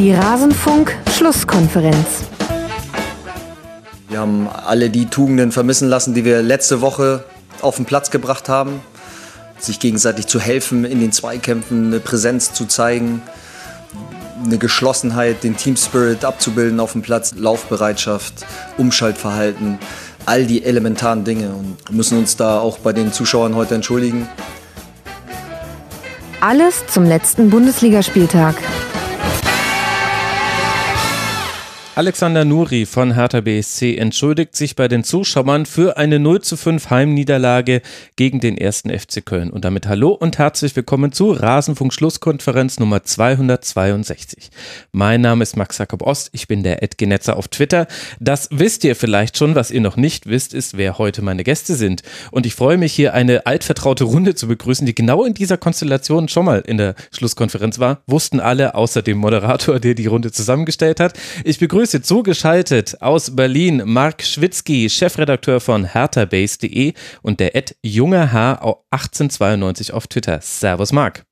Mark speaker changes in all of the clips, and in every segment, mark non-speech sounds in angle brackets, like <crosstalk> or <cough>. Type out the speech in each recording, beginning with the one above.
Speaker 1: Die Rasenfunk-Schlusskonferenz.
Speaker 2: Wir haben alle die Tugenden vermissen lassen, die wir letzte Woche auf den Platz gebracht haben. Sich gegenseitig zu helfen, in den Zweikämpfen eine Präsenz zu zeigen, eine Geschlossenheit, den Team Spirit abzubilden auf dem Platz, Laufbereitschaft, Umschaltverhalten, all die elementaren Dinge und müssen uns da auch bei den Zuschauern heute entschuldigen.
Speaker 1: Alles zum letzten Bundesligaspieltag.
Speaker 3: Alexander Nuri von Hertha BSC entschuldigt sich bei den Zuschauern für eine 0 zu 5 Heimniederlage gegen den ersten FC Köln. Und damit hallo und herzlich willkommen zu Rasenfunk Schlusskonferenz Nummer 262. Mein Name ist Max Jakob Ost, ich bin der Edgenetzer auf Twitter. Das wisst ihr vielleicht schon, was ihr noch nicht wisst, ist, wer heute meine Gäste sind. Und ich freue mich hier eine altvertraute Runde zu begrüßen, die genau in dieser Konstellation schon mal in der Schlusskonferenz war. Wussten alle, außer dem Moderator, der die Runde zusammengestellt hat. Ich begrüße begrüße zugeschaltet aus Berlin Marc Schwitzky, Chefredakteur von herthabase.de und der Ed Junger H 1892 auf Twitter. Servus Marc.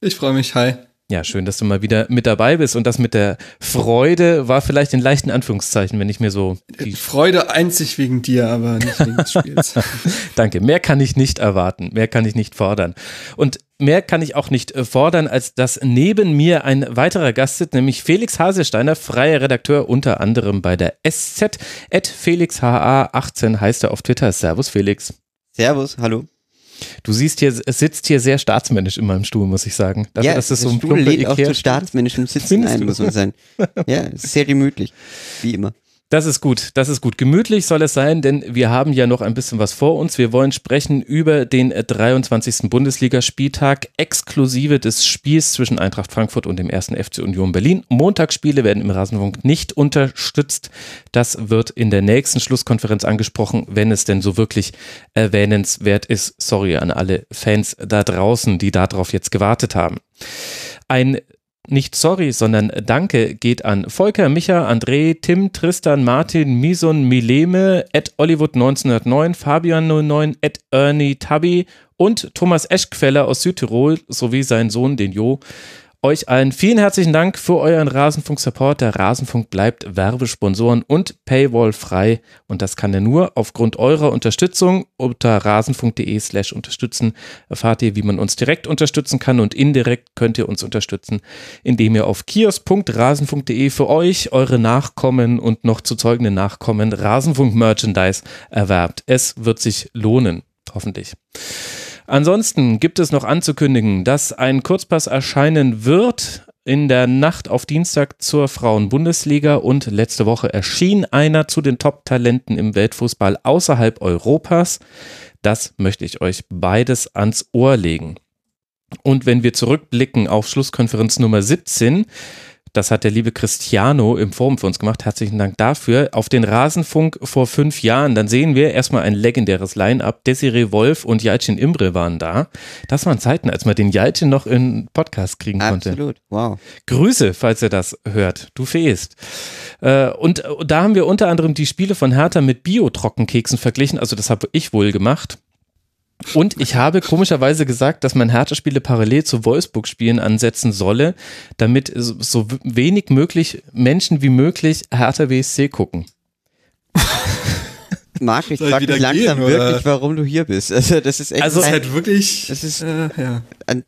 Speaker 4: Ich freue mich, hi.
Speaker 3: Ja, schön, dass du mal wieder mit dabei bist. Und das mit der Freude war vielleicht in leichten Anführungszeichen, wenn ich mir so.
Speaker 4: Die Freude einzig wegen dir, aber nicht wegen des Spiels. <laughs> <laughs>
Speaker 3: Danke. Mehr kann ich nicht erwarten. Mehr kann ich nicht fordern. Und mehr kann ich auch nicht äh, fordern, als dass neben mir ein weiterer Gast sitzt, nämlich Felix Haselsteiner, freier Redakteur unter anderem bei der SZ. At FelixHA18 heißt er auf Twitter. Servus, Felix.
Speaker 5: Servus, hallo.
Speaker 3: Du siehst hier, es sitzt hier sehr staatsmännisch in meinem Stuhl, muss ich sagen.
Speaker 5: Dafür, ja, dass das so ein Stuhl lädt auch zu staatsmännischem Sitzen ein, muss man sagen. Ja, sehr gemütlich, wie immer.
Speaker 3: Das ist gut, das ist gut. Gemütlich soll es sein, denn wir haben ja noch ein bisschen was vor uns. Wir wollen sprechen über den 23. Bundesligaspieltag, exklusive des Spiels zwischen Eintracht Frankfurt und dem 1. FC Union Berlin. Montagsspiele werden im Rasenfunk nicht unterstützt. Das wird in der nächsten Schlusskonferenz angesprochen, wenn es denn so wirklich erwähnenswert ist. Sorry an alle Fans da draußen, die darauf jetzt gewartet haben. Ein nicht sorry, sondern danke geht an Volker, Micha, André, Tim, Tristan, Martin, Mison, Mileme, Ed Ollywood 1909, Fabian 09, Ed Ernie Tabby und Thomas Eschqueller aus Südtirol sowie sein Sohn, den Jo. Euch allen vielen herzlichen Dank für euren Rasenfunk-Support. Der Rasenfunk bleibt Werbesponsoren und Paywall frei. Und das kann er nur aufgrund eurer Unterstützung. Unter rasenfunk.de slash unterstützen erfahrt ihr, wie man uns direkt unterstützen kann. Und indirekt könnt ihr uns unterstützen, indem ihr auf kiosk.rasenfunk.de für euch, eure Nachkommen und noch zu zeugenden Nachkommen Rasenfunk-Merchandise erwerbt. Es wird sich lohnen. Hoffentlich. Ansonsten gibt es noch anzukündigen, dass ein Kurzpass erscheinen wird in der Nacht auf Dienstag zur Frauenbundesliga und letzte Woche erschien einer zu den Top-Talenten im Weltfußball außerhalb Europas. Das möchte ich euch beides ans Ohr legen. Und wenn wir zurückblicken auf Schlusskonferenz Nummer 17, das hat der liebe Cristiano im Forum für uns gemacht. Herzlichen Dank dafür. Auf den Rasenfunk vor fünf Jahren, dann sehen wir erstmal ein legendäres Line-Up. Desiree Wolf und Jalcin Imbre waren da. Das waren Zeiten, als man den Jalcin noch in Podcast kriegen konnte.
Speaker 5: Absolut, wow.
Speaker 3: Grüße, falls ihr das hört. Du fehlst. Äh, und da haben wir unter anderem die Spiele von Hertha mit Bio-Trockenkeksen verglichen. Also das habe ich wohl gemacht. Und ich habe komischerweise gesagt, dass man Hertha-Spiele parallel zu Wolfsburg-Spielen ansetzen solle, damit so wenig möglich Menschen wie möglich Hertha WSC gucken. <laughs>
Speaker 5: Marc, ich frage mich langsam gehen, wirklich, warum du hier bist. Also das ist echt
Speaker 4: also, ein, halt wirklich.
Speaker 5: Das ist äh, ja. Ein.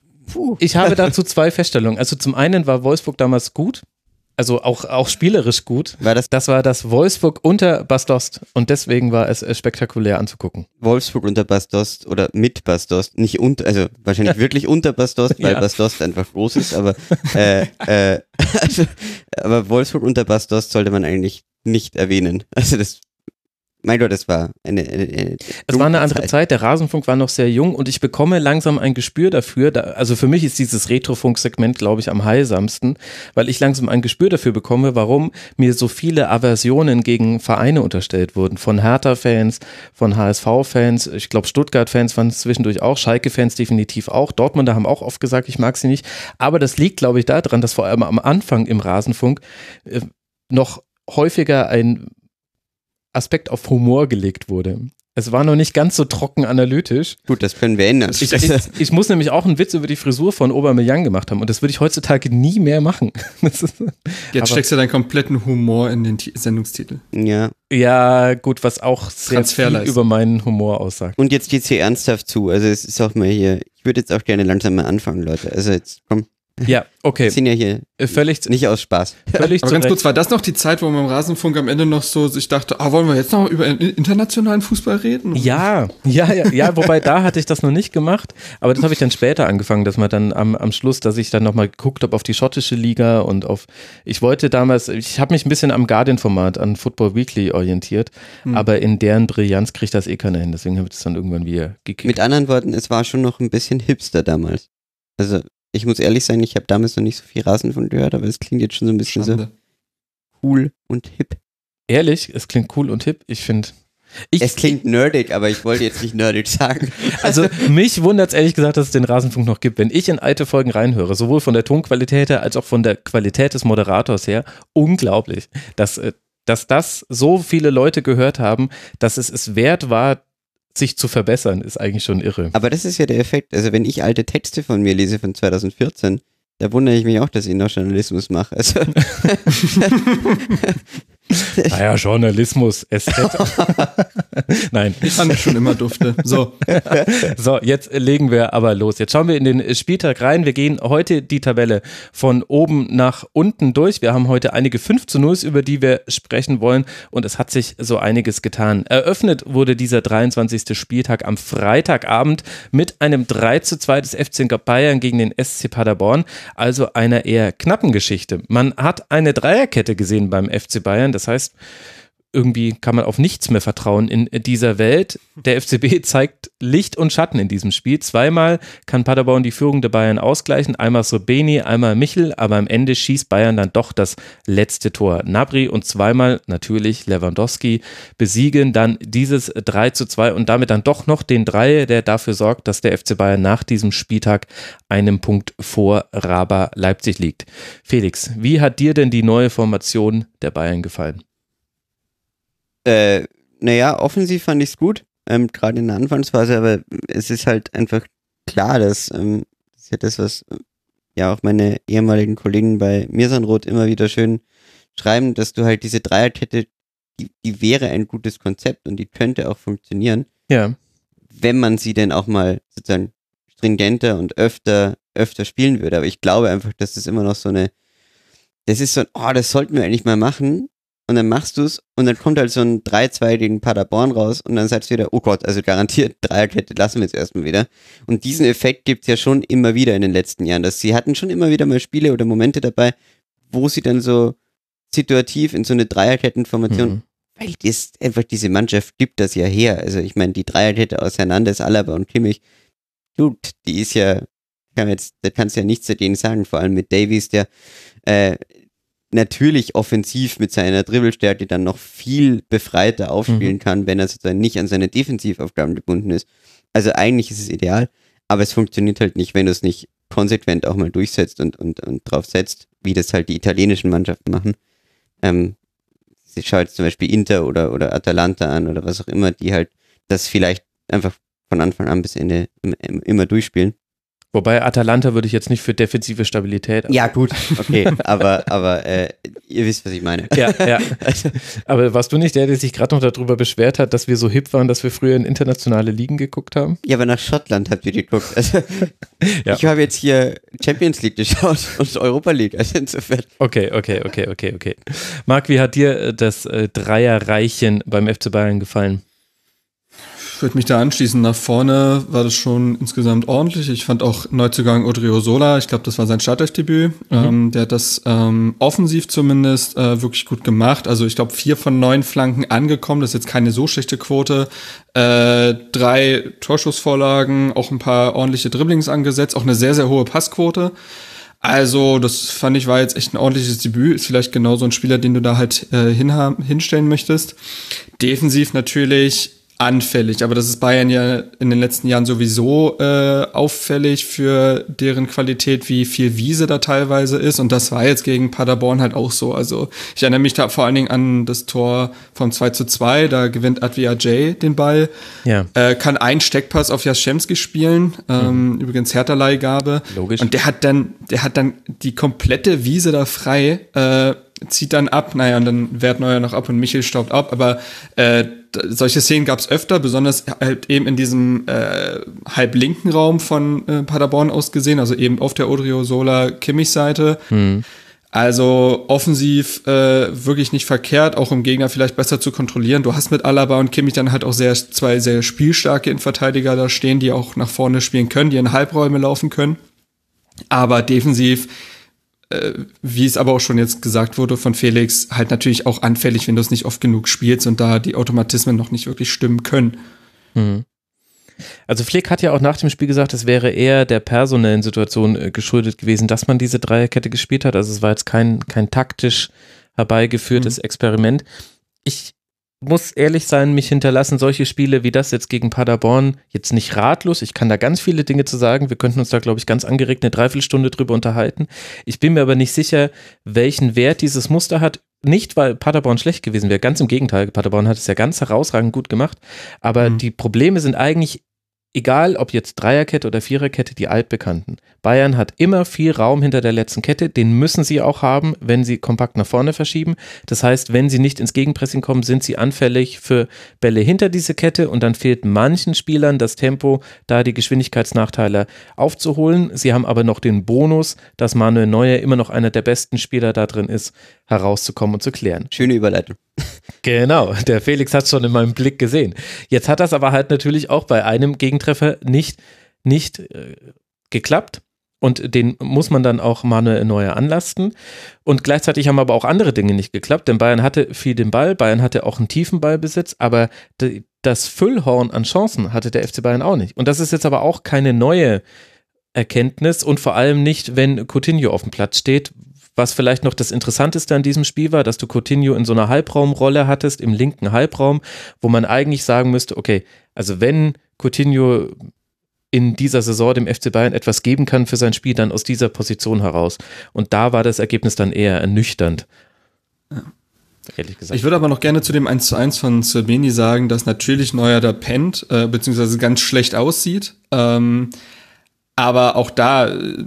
Speaker 3: Ich habe dazu zwei Feststellungen. Also zum einen war Wolfsburg damals gut, also auch, auch spielerisch gut. War das? das war das Wolfsburg unter Bastost und deswegen war es spektakulär anzugucken.
Speaker 5: Wolfsburg unter Bastost oder mit Bastost, nicht unter, also wahrscheinlich wirklich unter Bastost, weil ja. Bastost einfach groß ist, aber, äh, äh, <laughs> also, aber Wolfsburg unter Bastost sollte man eigentlich nicht erwähnen. Also das mein Gott, es war eine, eine, eine
Speaker 3: Es war eine andere Zeit. Zeit. Der Rasenfunk war noch sehr jung und ich bekomme langsam ein Gespür dafür. Da, also für mich ist dieses Retrofunk-Segment, glaube ich, am heilsamsten, weil ich langsam ein Gespür dafür bekomme, warum mir so viele Aversionen gegen Vereine unterstellt wurden. Von Hertha-Fans, von HSV-Fans, ich glaube Stuttgart-Fans waren es zwischendurch auch, Schalke-Fans definitiv auch. Dortmunder haben auch oft gesagt, ich mag sie nicht. Aber das liegt, glaube ich, daran, dass vor allem am Anfang im Rasenfunk äh, noch häufiger ein Aspekt auf Humor gelegt wurde. Es war noch nicht ganz so trocken analytisch.
Speaker 5: Gut, das können wir ändern.
Speaker 3: Ich, ich, ich muss nämlich auch einen Witz über die Frisur von Aubameyang gemacht haben und das würde ich heutzutage nie mehr machen. <laughs> Ist-
Speaker 4: Jetzt
Speaker 3: aber-
Speaker 4: steckst du deinen kompletten Humor in den Ti- Sendungstitel.
Speaker 5: ja.
Speaker 3: Ja, gut, was auch sehr viel über meinen Humor aussagt.
Speaker 5: Und jetzt geht's hier ernsthaft zu. Also es ist auch mal hier, ich würde jetzt auch gerne langsam mal anfangen, Leute. Also jetzt komm,
Speaker 3: Ja, okay.
Speaker 5: wir sind ja hier
Speaker 3: Äh, Völlig,
Speaker 5: nicht aus Spaß. <laughs>
Speaker 3: völlig
Speaker 4: Aber ganz
Speaker 3: Recht.
Speaker 4: kurz, war das noch die Zeit, wo man im Rasenfunk am Ende noch so sich dachte, ah, wollen wir jetzt noch über in- internationalen Fußball reden?
Speaker 3: Ja, ja, ja, ja, wobei da hatte ich das noch nicht gemacht, aber das habe ich dann später angefangen, dass man dann am, am Schluss, dass ich dann nochmal geguckt habe auf die schottische Liga und auf, ich wollte damals, ich habe mich ein bisschen am Guardian-Format an Football Weekly orientiert, aber in deren Brillanz kriegt das eh keiner hin, deswegen habe ich das dann irgendwann wieder gekickt.
Speaker 5: Mit anderen Worten, es war schon noch ein bisschen hipster damals. Also ich muss ehrlich sein, ich habe damals noch nicht so viel Rasenfunk gehört, aber es klingt jetzt schon so ein bisschen so
Speaker 4: Schande.
Speaker 5: cool und hip.
Speaker 3: Ehrlich, es klingt cool und hip, ich finde.
Speaker 5: Es klingt nerdig, aber ich wollte jetzt nicht nerdig sagen. <laughs>
Speaker 3: Also mich wundert es ehrlich gesagt, dass es den Rasenfunk noch gibt. Wenn ich in alte Folgen reinhöre, sowohl von der Tonqualität her als auch von der Qualität des Moderators her, unglaublich, dass, äh, dass das so viele Leute gehört haben, dass es es wert war, sich zu verbessern, ist eigentlich schon irre.
Speaker 5: Aber das ist ja der Effekt. Also wenn ich alte Texte von mir lese von 2014, da wundere ich mich auch, dass ich noch Journalismus mache. Also <laughs> <laughs> <laughs> <laughs>
Speaker 3: Naja, Journalismus, SZ. <laughs> Nein.
Speaker 4: Ich fand es schon immer dufte. So, <laughs>
Speaker 3: So, jetzt legen wir aber los. Jetzt schauen wir in den Spieltag rein. Wir gehen heute die Tabelle von oben nach unten durch. Wir haben heute einige 5 zu 0, über die wir sprechen wollen. Und es hat sich so einiges getan. Eröffnet wurde dieser 23. Spieltag am Freitagabend mit einem 3 zu 2 des FC Bayern gegen den SC Paderborn. Also einer eher knappen Geschichte. Man hat eine Dreierkette gesehen beim FC Bayern. Das heißt, irgendwie kann man auf nichts mehr vertrauen in dieser Welt. Der FCB <laughs> zeigt Licht und Schatten in diesem Spiel. Zweimal kann Paderborn die Führung der Bayern ausgleichen. Einmal Sobeni, einmal Michel, aber am Ende schießt Bayern dann doch das letzte Tor. Nabri und zweimal natürlich Lewandowski besiegen dann dieses 3 zu 2 und damit dann doch noch den Dreier, der dafür sorgt, dass der FC Bayern nach diesem Spieltag einen Punkt vor Raba Leipzig liegt. Felix, wie hat dir denn die neue Formation der Bayern gefallen?
Speaker 5: Äh, naja, offensiv fand ich es gut, ähm, gerade in der Anfangsphase, aber es ist halt einfach klar, dass ähm, das ist ja das, was äh, ja auch meine ehemaligen Kollegen bei Mirsanroth immer wieder schön schreiben, dass du halt diese Dreierkette, die, die wäre ein gutes Konzept und die könnte auch funktionieren,
Speaker 3: Ja.
Speaker 5: wenn man sie denn auch mal sozusagen stringenter und öfter, öfter spielen würde. Aber ich glaube einfach, dass das immer noch so eine, das ist so ein, oh, das sollten wir eigentlich mal machen. Und dann machst du es und dann kommt halt so ein 3-2 gegen Paderborn raus und dann sagst du wieder, oh Gott, also garantiert <laughs> Dreierkette lassen wir jetzt erstmal wieder. Und diesen Effekt gibt's ja schon immer wieder in den letzten Jahren, dass sie hatten schon immer wieder mal Spiele oder Momente dabei, wo sie dann so situativ in so eine Dreierkettenformation
Speaker 3: Mhm.
Speaker 5: weil das einfach diese Mannschaft gibt das ja her. Also ich meine, die Dreierkette aus Hernandez, Alaba und Kimmich, gut, die ist ja, kann jetzt, da kannst du ja nichts dagegen sagen, vor allem mit Davies, der äh, natürlich offensiv mit seiner Dribbelstärke dann noch viel befreiter aufspielen kann, wenn er sozusagen nicht an seine Defensivaufgaben gebunden ist. Also eigentlich ist es ideal, aber es funktioniert halt nicht, wenn du es nicht konsequent auch mal durchsetzt und, und, und drauf setzt, wie das halt die italienischen Mannschaften machen. Ähm, sie schaut zum Beispiel Inter oder, oder Atalanta an oder was auch immer, die halt das vielleicht einfach von Anfang an bis Ende im- im- immer durchspielen.
Speaker 3: Wobei Atalanta würde ich jetzt nicht für defensive Stabilität.
Speaker 5: Ja, gut, okay, <laughs> aber, aber äh, ihr wisst, was ich meine.
Speaker 3: Ja, ja. Aber warst du nicht der, der sich gerade noch darüber beschwert hat, dass wir so hip waren, dass wir früher in internationale Ligen geguckt haben?
Speaker 5: Ja, aber nach Schottland habt ihr geguckt. Also, <laughs>
Speaker 3: Ja.
Speaker 5: Ich habe jetzt hier Champions League geschaut <laughs> und Europa League. Also insofern.
Speaker 3: Okay, okay, okay, okay, okay. Marc, wie hat dir äh, das äh, Dreierreichen beim FC Bayern gefallen?
Speaker 4: Ich würde mich da anschließen. Nach vorne war das schon insgesamt ordentlich. Ich fand auch Neuzugang Odriozola, ich glaube, das war sein Startelfdebüt. Ähm, der hat das ähm, offensiv zumindest äh, wirklich gut gemacht. Also ich glaube, vier von neun Flanken angekommen. Das ist jetzt keine so schlechte Quote. Äh, drei Torschussvorlagen, auch ein paar ordentliche Dribblings angesetzt, auch eine sehr, sehr hohe Passquote. Also, das fand ich war jetzt echt ein ordentliches Debüt. Ist vielleicht genau so ein Spieler, den du da halt äh, hinstellen möchtest. Defensiv natürlich anfällig, aber das ist Bayern ja in den letzten Jahren sowieso äh, auffällig für deren Qualität, wie viel Wiese da teilweise ist. Und das war jetzt gegen Paderborn halt auch so. Also ich erinnere mich da vor allen Dingen an das Tor vom 2 zu 2, da gewinnt Advia J den Ball,
Speaker 3: ja.
Speaker 4: äh, kann einen Steckpass auf Jaschemski spielen, ähm, mhm. übrigens Hertha-Leihgabe.
Speaker 3: Logisch.
Speaker 4: Und der hat dann, der hat dann die komplette Wiese da frei, äh, zieht dann ab, naja, und dann wehrt Neuer noch ab und Michel staubt ab, aber äh, solche Szenen gab es öfter, besonders halt eben in diesem äh, halb linken Raum von äh, Paderborn aus gesehen, also eben auf der Odrio-Sola-Kimmich-Seite. Mhm. Also offensiv äh, wirklich nicht verkehrt, auch um Gegner vielleicht besser zu kontrollieren. Du hast mit Alaba und Kimmich dann halt auch sehr, zwei sehr spielstarke Innenverteidiger da stehen, die auch nach vorne spielen können, die in Halbräume laufen können. Aber defensiv wie es aber auch schon jetzt gesagt wurde von Felix, halt natürlich auch anfällig, wenn du es nicht oft genug spielst und da die Automatismen noch nicht wirklich stimmen können.
Speaker 3: Mhm. Also Flick hat ja auch nach dem Spiel gesagt, es wäre eher der personellen Situation äh, geschuldet gewesen, dass man diese Dreierkette gespielt hat. Also es war jetzt kein, kein taktisch herbeigeführtes mhm. Experiment. Ich muss ehrlich sein, mich hinterlassen solche Spiele wie das jetzt gegen Paderborn jetzt nicht ratlos. Ich kann da ganz viele Dinge zu sagen. Wir könnten uns da, glaube ich, ganz angeregt eine Dreiviertelstunde drüber unterhalten. Ich bin mir aber nicht sicher, welchen Wert dieses Muster hat. Nicht, weil Paderborn schlecht gewesen wäre. Ganz im Gegenteil. Paderborn hat es ja ganz herausragend gut gemacht. Aber mhm. die Probleme sind eigentlich egal ob jetzt Dreierkette oder Viererkette, die altbekannten. Bayern hat immer viel Raum hinter der letzten Kette, den müssen sie auch haben, wenn sie kompakt nach vorne verschieben. Das heißt, wenn sie nicht ins Gegenpressing kommen, sind sie anfällig für Bälle hinter diese Kette und dann fehlt manchen Spielern das Tempo, da die Geschwindigkeitsnachteile aufzuholen. Sie haben aber noch den Bonus, dass Manuel Neuer immer noch einer der besten Spieler da drin ist, herauszukommen und zu klären.
Speaker 5: Schöne Überleitung.
Speaker 3: Genau, der Felix hat es schon in meinem Blick gesehen. Jetzt hat das aber halt natürlich auch bei einem Gegentreffer nicht, nicht äh, geklappt. Und den muss man dann auch Manuel Neuer anlasten. Und gleichzeitig haben aber auch andere Dinge nicht geklappt, denn Bayern hatte viel den Ball, Bayern hatte auch einen tiefen Ballbesitz, aber das Füllhorn an Chancen hatte der FC Bayern auch nicht. Und das ist jetzt aber auch keine neue Erkenntnis und vor allem nicht, wenn Coutinho auf dem Platz steht, was vielleicht noch das Interessanteste an diesem Spiel war, dass du Coutinho in so einer Halbraumrolle hattest, im linken Halbraum, wo man eigentlich sagen müsste, okay, also wenn Coutinho in dieser Saison dem FC Bayern etwas geben kann für sein Spiel, dann aus dieser Position heraus. Und da war das Ergebnis dann eher ernüchternd.
Speaker 4: Ja. Ehrlich gesagt. Ich würde aber noch gerne zu dem 1 zu 1 von Serbeni sagen, dass natürlich Neuer da pennt, äh, beziehungsweise ganz schlecht aussieht. Ähm, aber auch da äh,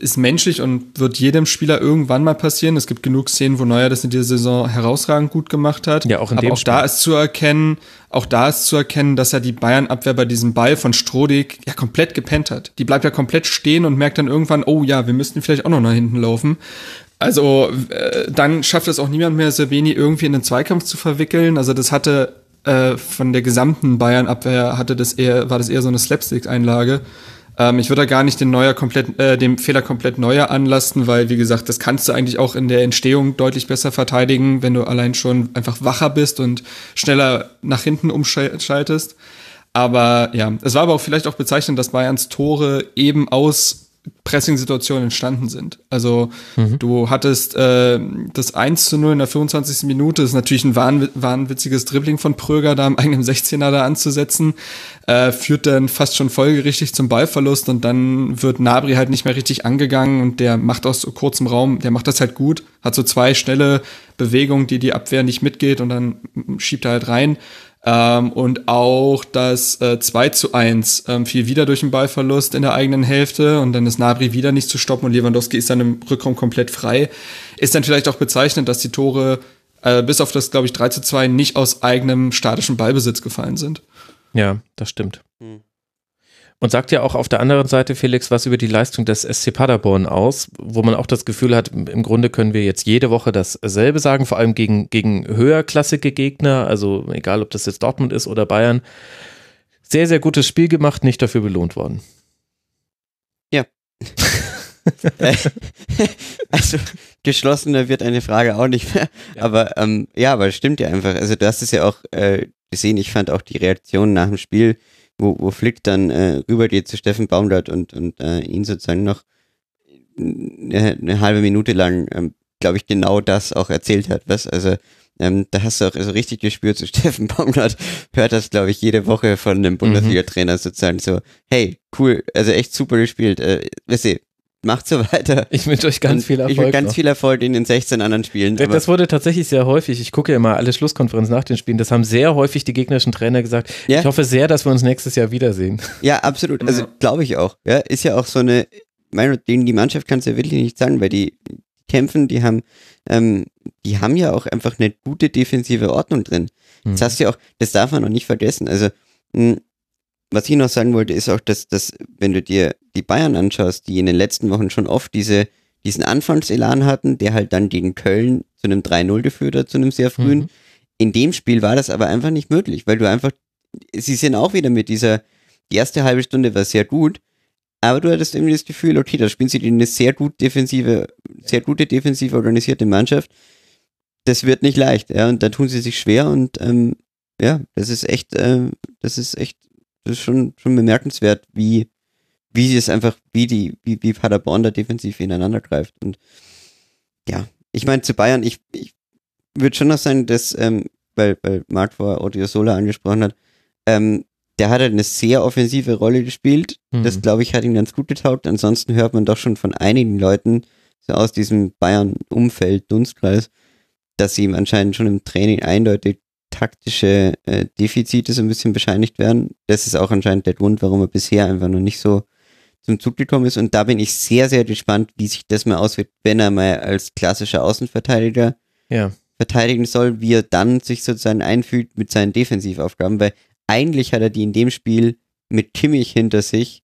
Speaker 4: ist menschlich und wird jedem Spieler irgendwann mal passieren. Es gibt genug Szenen, wo Neuer das in dieser Saison herausragend gut gemacht hat.
Speaker 3: Ja, auch in
Speaker 4: Aber
Speaker 3: dem
Speaker 4: auch Spiel. da ist zu erkennen, auch da ist zu erkennen, dass er die Bayern-Abwehr bei diesem Ball von Strodig ja komplett gepennt hat. Die bleibt ja komplett stehen und merkt dann irgendwann, oh ja, wir müssten vielleicht auch noch nach hinten laufen. Also äh, dann schafft es auch niemand mehr, Sabini irgendwie in den Zweikampf zu verwickeln. Also das hatte äh, von der gesamten Bayern-Abwehr hatte das eher, war das eher so eine Slapstick-Einlage. Ähm, ich würde da gar nicht den Neuer komplett, äh, dem Fehler komplett neuer anlasten, weil wie gesagt, das kannst du eigentlich auch in der Entstehung deutlich besser verteidigen, wenn du allein schon einfach wacher bist und schneller nach hinten umschaltest. Aber ja, es war aber auch vielleicht auch bezeichnend, dass Bayerns Tore eben aus Pressing-Situationen entstanden sind. Also mhm. du hattest äh, das 1 zu 0 in der 25. Minute, das ist natürlich ein wahn, wahnwitziges Dribbling von Pröger, da am eigenen 16er da anzusetzen, äh, führt dann fast schon folgerichtig zum Ballverlust und dann wird Nabri halt nicht mehr richtig angegangen und der macht aus so kurzem Raum, der macht das halt gut, hat so zwei schnelle Bewegungen, die die Abwehr nicht mitgeht und dann schiebt er halt rein. Ähm, und auch das äh, 2 zu 1 ähm, fiel wieder durch den Ballverlust in der eigenen Hälfte und dann ist Nabri wieder nicht zu stoppen und Lewandowski ist dann im Rückraum komplett frei. Ist dann vielleicht auch bezeichnend, dass die Tore äh, bis auf das, glaube ich, 3 zu 2 nicht aus eigenem statischen Ballbesitz gefallen sind.
Speaker 3: Ja, das stimmt. Hm. Und sagt ja auch auf der anderen Seite, Felix, was über die Leistung des SC Paderborn aus, wo man auch das Gefühl hat, im Grunde können wir jetzt jede Woche dasselbe sagen, vor allem gegen, gegen höherklassige Gegner, also egal ob das jetzt Dortmund ist oder Bayern. Sehr, sehr gutes Spiel gemacht, nicht dafür belohnt worden.
Speaker 5: Ja. <laughs> <laughs> also geschlossener wird eine Frage auch nicht mehr. Ja. Aber ähm, ja, aber es stimmt ja einfach. Also du hast es ja auch äh, gesehen, ich fand auch die Reaktion nach dem Spiel wo, wo Flick dann äh, rübergeht zu Steffen Baumgart und, und äh, ihn sozusagen noch eine, eine halbe Minute lang, ähm, glaube ich, genau das auch erzählt hat. Was? Also ähm, da hast du auch so richtig gespürt, so <laughs> Steffen Baumgart hört das, glaube ich, jede Woche von einem Bundesliga-Trainer sozusagen so, hey, cool, also echt super gespielt, äh, wisst ihr, macht so weiter.
Speaker 3: Ich wünsche euch ganz
Speaker 5: Und
Speaker 3: viel Erfolg.
Speaker 5: Ich wünsche ganz
Speaker 3: noch.
Speaker 5: viel Erfolg in den 16 anderen Spielen.
Speaker 3: Das,
Speaker 5: aber-
Speaker 3: das wurde tatsächlich sehr häufig. Ich gucke immer alle Schlusskonferenzen nach den Spielen. Das haben sehr häufig die gegnerischen Trainer gesagt.
Speaker 5: Ja.
Speaker 3: Ich hoffe sehr, dass wir uns nächstes Jahr wiedersehen.
Speaker 5: Ja, absolut. Also
Speaker 4: Ja.
Speaker 5: glaube ich auch. Ja, ist ja auch so eine, meine, denen die Mannschaft kannst du ja wirklich nicht sagen, weil die kämpfen, die haben, ähm, die haben ja auch einfach eine gute defensive Ordnung drin. Das
Speaker 3: Hm.
Speaker 5: hast du ja auch, das darf man auch nicht vergessen. Also, mh, was ich noch sagen wollte, ist auch, dass, dass, wenn du dir die Bayern anschaust, die in den letzten Wochen schon oft diese, diesen Anfangselan hatten, der halt dann gegen Köln zu einem 3-0 geführt hat, zu einem sehr frühen.
Speaker 3: Mhm.
Speaker 5: In dem Spiel war das aber einfach nicht möglich, weil du einfach, sie sind auch wieder mit dieser, die erste halbe Stunde war sehr gut, aber du hattest irgendwie das Gefühl, okay, da spielen sie eine sehr gut defensive, sehr gute defensiv organisierte Mannschaft. Das wird nicht leicht, ja, und da tun sie sich schwer und ähm, ja, das ist echt, ähm, das ist echt, das ist schon, schon bemerkenswert, wie, wie sie es einfach, wie die, wie, wie Paderborn da defensiv ineinander greift. Und ja, ich meine, zu Bayern, ich, ich würde schon noch sagen, dass, ähm, weil, weil Marc vor Odriozola angesprochen hat, ähm, der hat halt eine sehr offensive Rolle gespielt.
Speaker 3: Mhm.
Speaker 5: Das, glaube ich, hat ihm ganz gut getaugt. Ansonsten hört man doch schon von einigen Leuten, so aus diesem Bayern-Umfeld, Dunstkreis, dass sie ihm anscheinend schon im Training eindeutig taktische äh, Defizite so ein bisschen bescheinigt werden. Das ist auch anscheinend der Grund, warum er bisher einfach noch nicht so zum Zug gekommen ist. Und da bin ich sehr, sehr gespannt, wie sich das mal auswirkt, wenn er mal als klassischer Außenverteidiger
Speaker 3: Ja.
Speaker 5: verteidigen soll, wie er dann sich sozusagen einfühlt mit seinen Defensivaufgaben, weil eigentlich hat er die in dem Spiel mit Kimmich hinter sich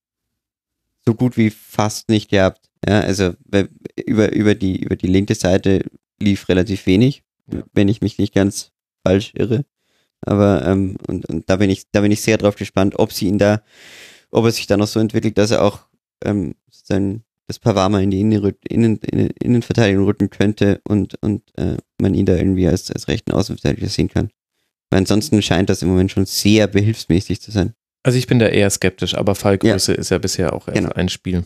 Speaker 5: so gut wie fast nicht gehabt. Ja, also weil über, über, die, über die linke Seite lief relativ wenig,
Speaker 3: Ja.
Speaker 5: wenn ich mich nicht ganz falsch irre. Aber ähm, und, und da bin ich, da bin ich sehr drauf gespannt, ob sie ihn da, ob er sich da noch so entwickelt, dass er auch ähm, sozusagen das Pavama in die Innen, Innen, Innen, Innenverteidigung rücken könnte und, und äh, man ihn da irgendwie als, als rechten Außenverteidiger sehen kann. Weil ansonsten scheint das im Moment schon sehr behilfsmäßig zu sein.
Speaker 3: Also ich bin da eher skeptisch, aber Fallgröße ist ja bisher auch erst
Speaker 5: Genau.
Speaker 3: ein Spiel.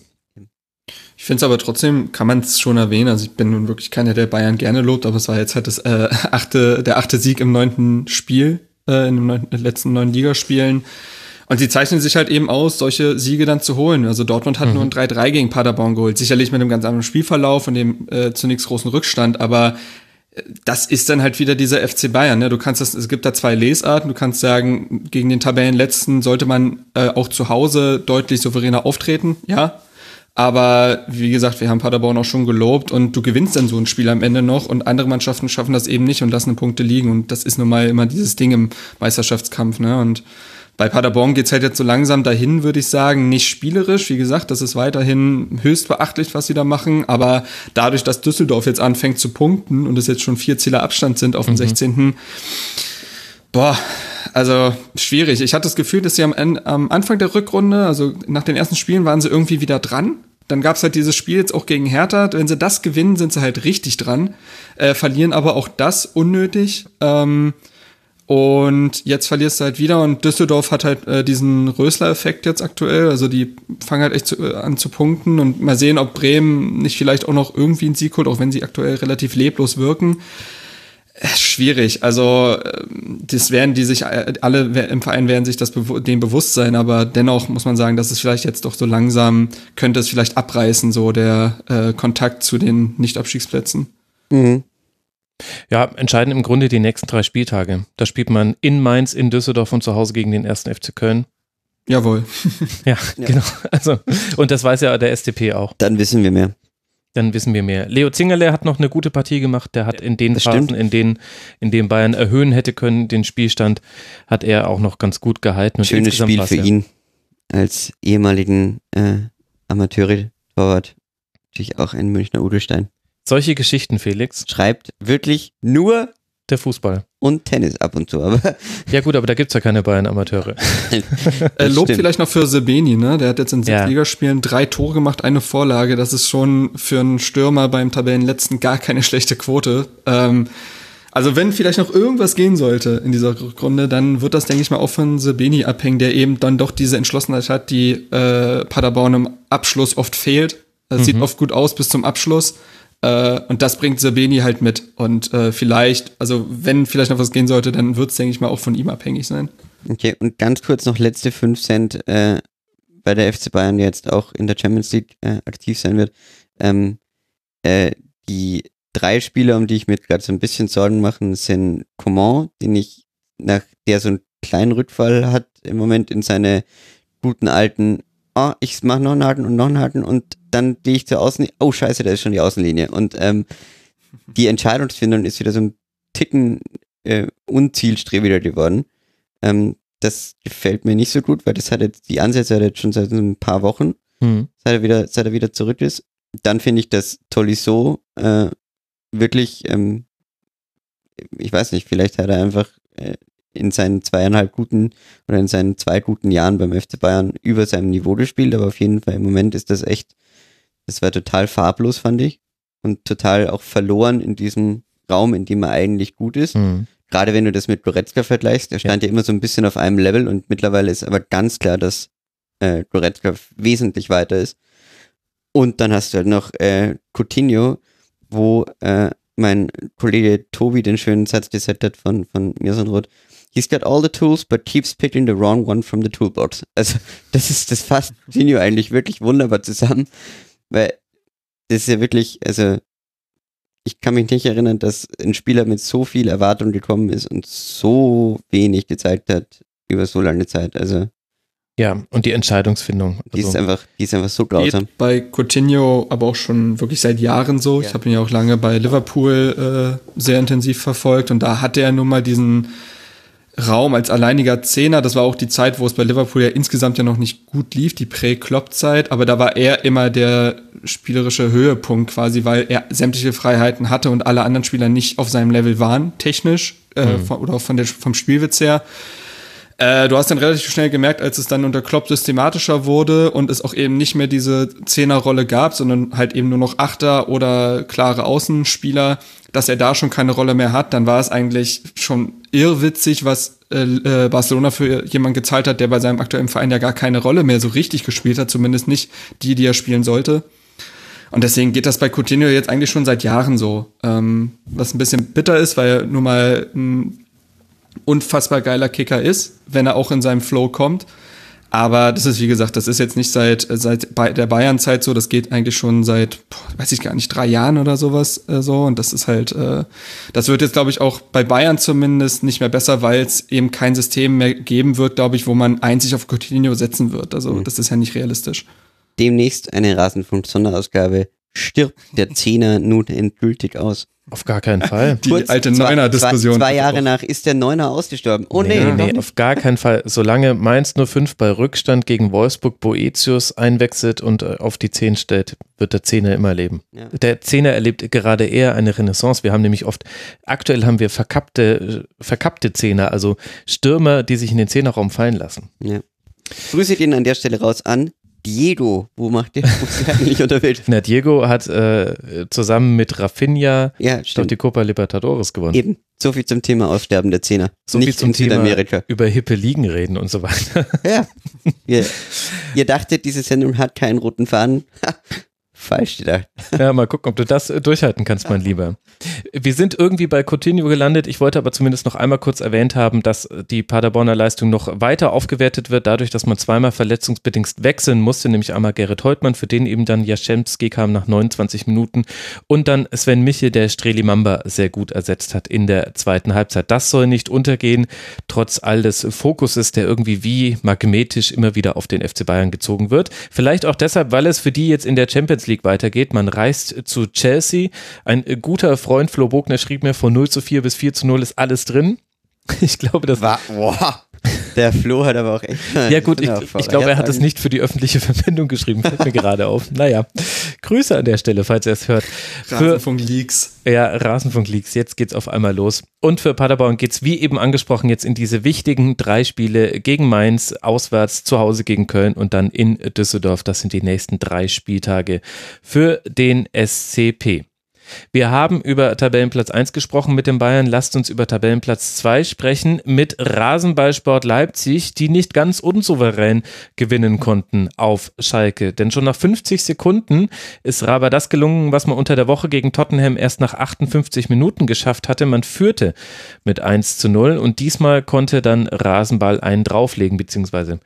Speaker 4: Ich finde es aber trotzdem, kann man es schon erwähnen. Also ich bin nun wirklich keiner, der Bayern gerne lobt, aber es war jetzt halt das äh, <laughs> achte, der achte Sieg im neunten Spiel, äh, in den neunten, letzten neun Ligaspielen. Und sie zeichnen sich halt eben aus, solche Siege dann zu holen. Also Dortmund hat nur ein 3-3 gegen Paderborn geholt. Sicherlich mit einem ganz anderen Spielverlauf und dem äh, zunächst großen Rückstand, aber äh, das ist dann halt wieder dieser FC Bayern. Ne? Du kannst das, es gibt da zwei Lesarten. Du kannst sagen, gegen den Tabellenletzten sollte man äh, auch zu Hause deutlich souveräner auftreten, ja. Aber wie gesagt, wir haben Paderborn auch schon gelobt und du gewinnst dann so ein Spiel am Ende noch und andere Mannschaften schaffen das eben nicht und lassen Punkte liegen. Und das ist nun mal immer dieses Ding im Meisterschaftskampf. Ne? Und bei Paderborn geht's halt jetzt so langsam dahin, würde ich sagen, nicht spielerisch. Wie gesagt, das ist weiterhin höchst beachtlich, was sie da machen. Aber dadurch, dass Düsseldorf jetzt anfängt zu punkten und es jetzt schon vier Zähler Abstand sind auf dem 16. Boah, also schwierig. Ich hatte das Gefühl, dass sie am, Ende- am Anfang der Rückrunde, also nach den ersten Spielen, waren sie irgendwie wieder dran. Dann gab's halt dieses Spiel jetzt auch gegen Hertha. Wenn sie das gewinnen, sind sie halt richtig dran. Äh, verlieren aber auch das unnötig. Ähm, und jetzt verlierst du halt wieder und Düsseldorf hat halt äh, diesen Rösler-Effekt jetzt aktuell. Also die fangen halt echt zu, äh, an zu punkten und mal sehen, ob Bremen nicht vielleicht auch noch irgendwie einen Sieg holt, auch wenn sie aktuell relativ leblos wirken. Äh, Schwierig. Also ähm, das werden die sich äh, alle im Verein werden sich das dem bewusst sein, aber dennoch muss man sagen, dass es vielleicht jetzt doch so langsam könnte es vielleicht abreißen, so der äh, Kontakt zu den Nicht-Abstiegsplätzen.
Speaker 5: Mhm.
Speaker 3: Ja, entscheidend im Grunde die nächsten drei Spieltage. Da spielt man in Mainz, in Düsseldorf und zu Hause gegen den ersten FC Köln.
Speaker 4: Jawohl.
Speaker 3: Ja, <laughs>
Speaker 5: Ja.
Speaker 3: genau. Also, und das weiß ja der STP auch.
Speaker 5: Dann wissen wir mehr.
Speaker 3: Dann wissen wir mehr. Leo Zingerle hat noch eine gute Partie gemacht. Der hat in den
Speaker 5: Das
Speaker 3: Phasen,
Speaker 5: stimmt.
Speaker 3: in denen, in denen Bayern erhöhen hätte können, den Spielstand, hat er auch noch ganz gut gehalten. Und
Speaker 5: Schönes Spiel für
Speaker 3: ja-
Speaker 5: ihn als ehemaligen äh, Amateure-Torwart. Natürlich auch ein Münchner Udelstein.
Speaker 3: Solche Geschichten, Felix,
Speaker 5: Schreibt wirklich nur
Speaker 3: der Fußball.
Speaker 5: Und Tennis ab und zu, aber <laughs>
Speaker 3: Ja gut, aber da gibt's ja keine Bayern-Amateure.
Speaker 4: Äh,
Speaker 5: Das
Speaker 4: Lob
Speaker 5: stimmt.
Speaker 4: vielleicht noch für Sebeni, ne? Der hat jetzt in sechs
Speaker 3: Ja.
Speaker 4: Ligaspielen drei Tore gemacht, eine Vorlage. Das ist schon für einen Stürmer beim Tabellenletzten gar keine schlechte Quote. Ähm, also wenn vielleicht noch irgendwas gehen sollte in dieser Rückrunde, dann wird das, denke ich mal, auch von Sebeni abhängen, der eben dann doch diese Entschlossenheit hat, die äh, Paderborn im Abschluss oft fehlt. Es sieht oft gut aus bis zum Abschluss. Äh, und das bringt Sabeni halt mit. Und äh, vielleicht, also wenn vielleicht noch was gehen sollte, dann wird es, denke ich mal, auch von ihm abhängig sein.
Speaker 5: Okay, und ganz kurz noch letzte 5 Cent, äh, bei der FC Bayern jetzt auch in der Champions League äh, aktiv sein wird. Ähm, äh, die drei Spieler, um die ich mir gerade so ein bisschen Sorgen mache, sind Coman, den ich nach der so einen kleinen Rückfall hat im Moment in seine guten alten, oh, ich mache noch einen harten und noch einen harten und dann gehe ich zur Außenlinie, oh scheiße, da ist schon die Außenlinie. Und ähm, die Entscheidungsfindung ist wieder so ein Ticken äh, unzielstrebiger geworden. Ähm, das gefällt mir nicht so gut, weil das hat jetzt, die Ansätze hat jetzt schon seit ein paar Wochen, mhm. seit, er wieder, seit er wieder zurück ist. Dann finde ich, dass Tolisso äh, wirklich, ähm, ich weiß nicht, vielleicht hat er einfach äh, in seinen zweieinhalb guten oder in seinen zwei guten Jahren beim FC Bayern über seinem Niveau gespielt, aber auf jeden Fall im Moment ist das echt, das war total farblos, fand ich. Und total auch verloren in diesem Raum, in dem er eigentlich gut ist. Mhm. Gerade wenn du das mit Goretzka vergleichst, er stand ja. ja. immer so ein bisschen auf einem Level und mittlerweile ist aber ganz klar, dass äh, Goretzka wesentlich weiter ist. Und dann hast du halt noch äh, Coutinho, wo äh, mein Kollege Tobi den schönen Satz gesagt hat von, von Mirsan Roth. He's got all the tools, but keeps picking the wrong one from the toolbox. Also, <laughs> das ist, das fasst Coutinho eigentlich wirklich wunderbar zusammen, weil das ist ja wirklich, also, ich kann mich nicht erinnern, dass ein Spieler mit so viel Erwartung gekommen ist und so wenig gezeigt hat über so lange Zeit. Also,
Speaker 3: ja, und die Entscheidungsfindung.
Speaker 5: Die, also. ist einfach, die ist einfach so grausam.
Speaker 4: Geht bei Coutinho aber auch schon wirklich seit Jahren so. Ja. Ich habe ihn ja auch lange bei Liverpool äh, sehr intensiv verfolgt und da hatte er nun mal diesen Raum als alleiniger Zehner. Das war auch die Zeit, wo es bei Liverpool ja insgesamt ja noch nicht gut lief, die Prä-Klopp-Zeit. Aber da war er immer der spielerische Höhepunkt quasi, weil er sämtliche Freiheiten hatte und alle anderen Spieler nicht auf seinem Level waren, technisch äh, mhm. von, oder auch von der, vom Spielwitz her. Äh, du hast dann relativ schnell gemerkt, als es dann unter Klopp systematischer wurde und es auch eben nicht mehr diese Zehnerrolle gab, sondern halt eben nur noch Achter oder klare Außenspieler, dass er da schon keine Rolle mehr hat, dann war es eigentlich schon irrwitzig, was äh, äh, Barcelona für jemanden gezahlt hat, der bei seinem aktuellen Verein ja gar keine Rolle mehr so richtig gespielt hat, zumindest nicht die, die er spielen sollte. Und deswegen geht das bei Coutinho jetzt eigentlich schon seit Jahren so. Ähm, was ein bisschen bitter ist, weil nun mal ein unfassbar geiler Kicker ist, wenn er auch in seinem Flow kommt. Aber das ist, wie gesagt, das ist jetzt nicht seit, seit der Bayern-Zeit so, das geht eigentlich schon seit, weiß ich gar nicht, drei Jahren oder sowas äh, so. Und das ist halt, äh, das wird jetzt, glaube ich, auch bei Bayern zumindest nicht mehr besser, weil es eben kein System mehr geben wird, glaube ich, wo man einzig auf Coutinho setzen wird. Also mhm. das ist ja nicht realistisch.
Speaker 5: Demnächst eine Rasenfunk-Sonderausgabe. Stirbt der Zehner nun endgültig aus?
Speaker 3: Auf gar keinen Fall.
Speaker 4: Die Kurz, alte Neuner-Diskussion.
Speaker 5: Zwei, zwei, Jahre nach ist der Neuner ausgestorben. Oh
Speaker 3: nee, nee, nee auf gar keinen Fall. Solange Mainz 05 bei Rückstand gegen Wolfsburg Boetius einwechselt und äh, auf die Zehn stellt, wird der Zehner immer leben. Ja. Der Zehner erlebt gerade eher eine Renaissance. Wir haben nämlich oft, aktuell haben wir verkappte, verkappte Zehner, also Stürmer, die sich in den Zehnerraum fallen lassen.
Speaker 5: Ja. Grüße ihn an der Stelle raus an Diego, wo macht der, wo ist der eigentlich unterwegs? <laughs>
Speaker 3: Na, Diego hat äh, zusammen mit Rafinha ja, die Copa Libertadores gewonnen.
Speaker 5: Eben, so viel zum Thema Aussterben der Zehner.
Speaker 3: So Nicht viel zum Thema über hippe Ligen reden und so weiter.
Speaker 5: Ja, ihr, ihr dachtet, diese Sendung hat keinen roten Faden falsch gedacht.
Speaker 3: Ja, mal gucken, ob du das äh, durchhalten kannst, mein Lieber. Wir sind irgendwie bei Coutinho gelandet. Ich wollte aber zumindest noch einmal kurz erwähnt haben, dass äh, die Paderborner Leistung noch weiter aufgewertet wird, dadurch, dass man zweimal verletzungsbedingt wechseln musste, nämlich einmal Gerrit Holtmann, für den eben dann Jaschemski kam nach 29 Minuten und dann Sven Michel, der Streli Mamba sehr gut ersetzt hat in der zweiten Halbzeit. Das soll nicht untergehen, trotz all des Fokuses, der irgendwie wie magnetisch immer wieder auf den FC Bayern gezogen wird. Vielleicht auch deshalb, weil es für die jetzt in der Champions League weitergeht. Man reist zu Chelsea. Ein guter Freund Flo Bogner schrieb mir, von 0 zu 4 bis 4 zu 0 ist alles drin. <laughs> Ich glaube, das
Speaker 5: war. Wow. Der Flo hat aber auch echt.
Speaker 3: Ja, gut, ich, ich glaube, er hat das nicht für die öffentliche <laughs> Verbindung geschrieben. Fällt mir gerade auf. Naja, Grüße an der Stelle, falls er es hört.
Speaker 4: Rasenfunk-Leaks.
Speaker 3: Ja, Rasenfunk-Leaks. Jetzt geht's auf einmal los. Und für Paderborn geht's wie eben angesprochen jetzt in diese wichtigen drei Spiele gegen Mainz, auswärts, zu Hause gegen Köln und dann in Düsseldorf. Das sind die nächsten drei Spieltage für den SCP. Wir haben über Tabellenplatz 1 gesprochen mit den Bayern. Lasst uns über Tabellenplatz 2 sprechen mit Rasenballsport Leipzig, die nicht ganz unsouverän gewinnen konnten auf Schalke. Denn schon nach 50 Sekunden ist Raber das gelungen, was man unter der Woche gegen Tottenham erst nach 58 Minuten geschafft hatte. Man führte mit 1 zu 0 und diesmal konnte dann Rasenball einen drauflegen, beziehungsweise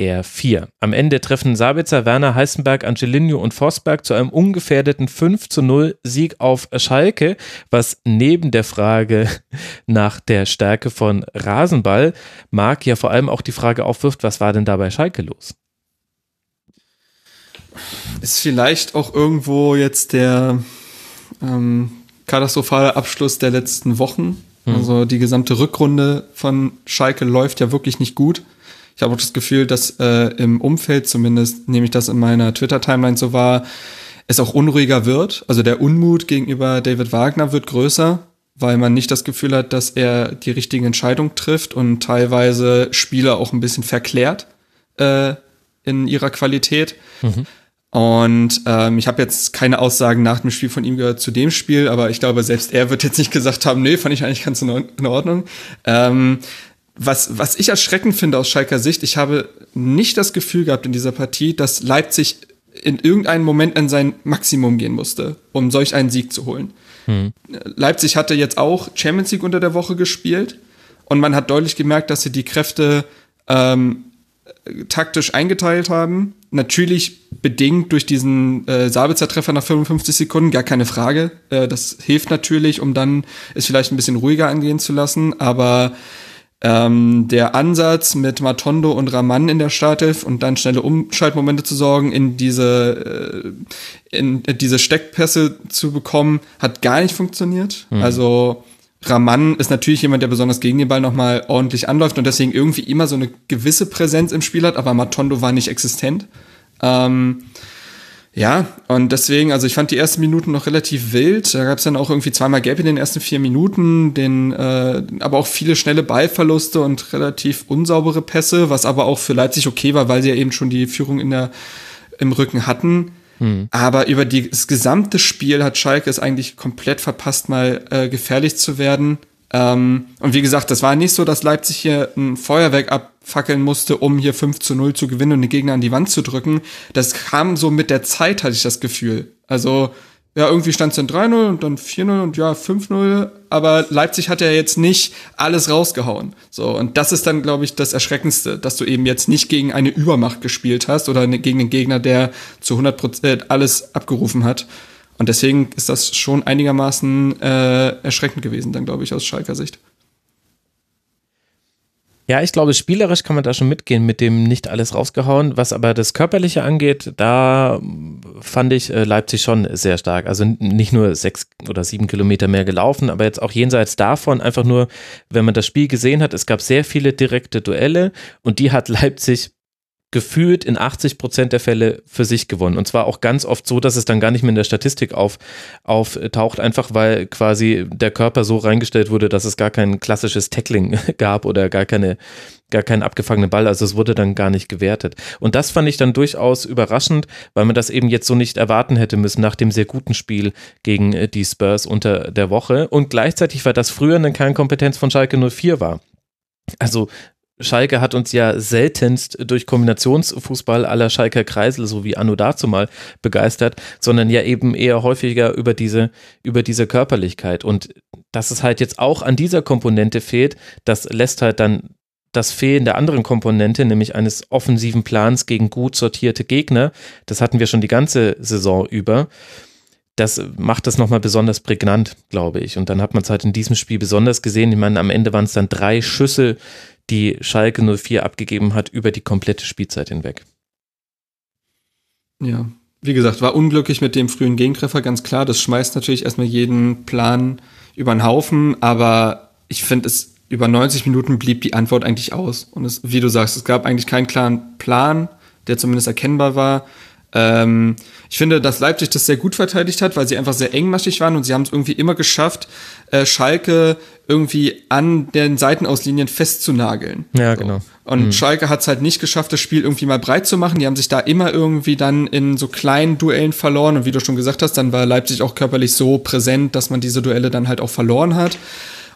Speaker 3: R4. Am Ende treffen Sabitzer, Werner, Heißenberg, Angelino und Forsberg zu einem ungefährdeten 5 zu 0 Sieg auf Schalke, was neben der Frage <laughs> nach der Stärke von Rasenball Marc ja vor allem auch die Frage aufwirft, was war denn da bei Schalke los?
Speaker 4: Ist vielleicht auch irgendwo jetzt der ähm, katastrophale Abschluss der letzten Wochen. Hm. Also die gesamte Rückrunde von Schalke läuft ja wirklich nicht gut. Ich habe auch das Gefühl, dass äh, im Umfeld zumindest, nehme ich das in meiner Twitter-Timeline so wahr, es auch unruhiger wird. Also der Unmut gegenüber David Wagner wird größer, weil man nicht das Gefühl hat, dass er die richtigen Entscheidungen trifft und teilweise Spieler auch ein bisschen verklärt äh, in ihrer Qualität. Mhm. Und ähm, ich habe jetzt keine Aussagen nach dem Spiel von ihm gehört zu dem Spiel, aber ich glaube, selbst er wird jetzt nicht gesagt haben, nee, fand ich eigentlich ganz in Ordnung. Ähm, was, was ich erschreckend finde aus Schalker Sicht, ich habe nicht das Gefühl gehabt in dieser Partie, dass Leipzig in irgendeinem Moment an sein Maximum gehen musste, um solch einen Sieg zu holen. Hm. Leipzig hatte jetzt auch Champions League unter der Woche gespielt und man hat deutlich gemerkt, dass sie die Kräfte ähm, taktisch eingeteilt haben. Natürlich bedingt durch diesen äh, Sabitzer-Treffer nach 55 Sekunden, gar keine Frage. Äh, das hilft natürlich, um dann es vielleicht ein bisschen ruhiger angehen zu lassen, aber ähm, der Ansatz mit Matondo und Raman in der Startelf und dann schnelle Umschaltmomente zu sorgen, in diese, äh, in diese Steckpässe zu bekommen, hat gar nicht funktioniert. Mhm. Also Raman ist natürlich jemand, der besonders gegen den Ball nochmal ordentlich anläuft und deswegen irgendwie immer so eine gewisse Präsenz im Spiel hat, aber Matondo war nicht existent. Ähm, ja, und deswegen, also ich fand die ersten Minuten noch relativ wild. Da gab es dann auch irgendwie zweimal Gelb in den ersten vier Minuten, den, äh, aber auch viele schnelle Ballverluste und relativ unsaubere Pässe, was aber auch für Leipzig okay war, weil sie ja eben schon die Führung in der, im Rücken hatten. Hm. Aber über die, das gesamte Spiel hat Schalke es eigentlich komplett verpasst, mal äh, gefährlich zu werden. Ähm, und wie gesagt, das war nicht so, dass Leipzig hier ein Feuerwerk abfackeln musste, um hier 5 zu 0 zu gewinnen und den Gegner an die Wand zu drücken. Das kam so mit der Zeit, hatte ich das Gefühl. Also, ja, irgendwie stand es dann 3-0 und dann 4-0 und ja, 5-0. Aber Leipzig hat ja jetzt nicht alles rausgehauen. So, und das ist dann, glaube ich, das Erschreckendste, dass du eben jetzt nicht gegen eine Übermacht gespielt hast oder ne, gegen einen Gegner, der zu 100% alles abgerufen hat. Und deswegen ist das schon einigermaßen äh, erschreckend gewesen, dann glaube ich, aus Schalker Sicht.
Speaker 3: Ja, ich glaube, spielerisch kann man da schon mitgehen mit dem nicht alles rausgehauen. Was aber das Körperliche angeht, da fand ich äh, Leipzig schon sehr stark. Also nicht nur sechs oder sieben Kilometer mehr gelaufen, aber jetzt auch jenseits davon einfach nur, wenn man das Spiel gesehen hat, es gab sehr viele direkte Duelle und die hat <laughs> Leipzig gefühlt in 80 Prozent der Fälle für sich gewonnen. Und zwar auch ganz oft so, dass es dann gar nicht mehr in der Statistik auf, auftaucht, einfach weil quasi der Körper so reingestellt wurde, dass es gar kein klassisches Tackling <laughs> gab oder gar keine, gar keinen abgefangenen Ball. Also es wurde dann gar nicht gewertet. Und das fand ich dann durchaus überraschend, weil man das eben jetzt so nicht erwarten hätte müssen nach dem sehr guten Spiel gegen äh, die Spurs unter der Woche. Und gleichzeitig war das früher eine Kernkompetenz von Schalke 04 war. Also Schalke hat uns ja seltenst durch Kombinationsfußball aller Schalker Kreisel, so wie Anno dazu mal, begeistert, sondern ja eben eher häufiger über diese, über diese Körperlichkeit. Und dass es halt jetzt auch an dieser Komponente fehlt, das lässt halt dann das Fehlen der anderen Komponente, nämlich eines offensiven Plans gegen gut sortierte Gegner, das hatten wir schon die ganze Saison über. Das macht das nochmal besonders prägnant, glaube ich. Und dann hat man es halt in diesem Spiel besonders gesehen. Ich meine, am Ende waren es dann drei Schüsse, die Schalke 04 abgegeben hat über die komplette Spielzeit hinweg.
Speaker 4: Ja, wie gesagt, war unglücklich mit dem frühen Gegentreffer, ganz klar. Das schmeißt natürlich erstmal jeden Plan über den Haufen, aber ich finde es über 90 Minuten blieb die Antwort eigentlich aus. Und es, wie du sagst, es gab eigentlich keinen klaren Plan, der zumindest erkennbar war. Ähm, ich finde, dass Leipzig das sehr gut verteidigt hat, weil sie einfach sehr engmaschig waren und sie haben es irgendwie immer geschafft, äh, Schalke irgendwie an den Seitenauslinien festzunageln.
Speaker 3: Ja, so. genau.
Speaker 4: Und mhm. Schalke hat es halt nicht geschafft, das Spiel irgendwie mal breit zu machen. Die haben sich da immer irgendwie dann in so kleinen Duellen verloren. Und wie du schon gesagt hast, dann war Leipzig auch körperlich so präsent, dass man diese Duelle dann halt auch verloren hat.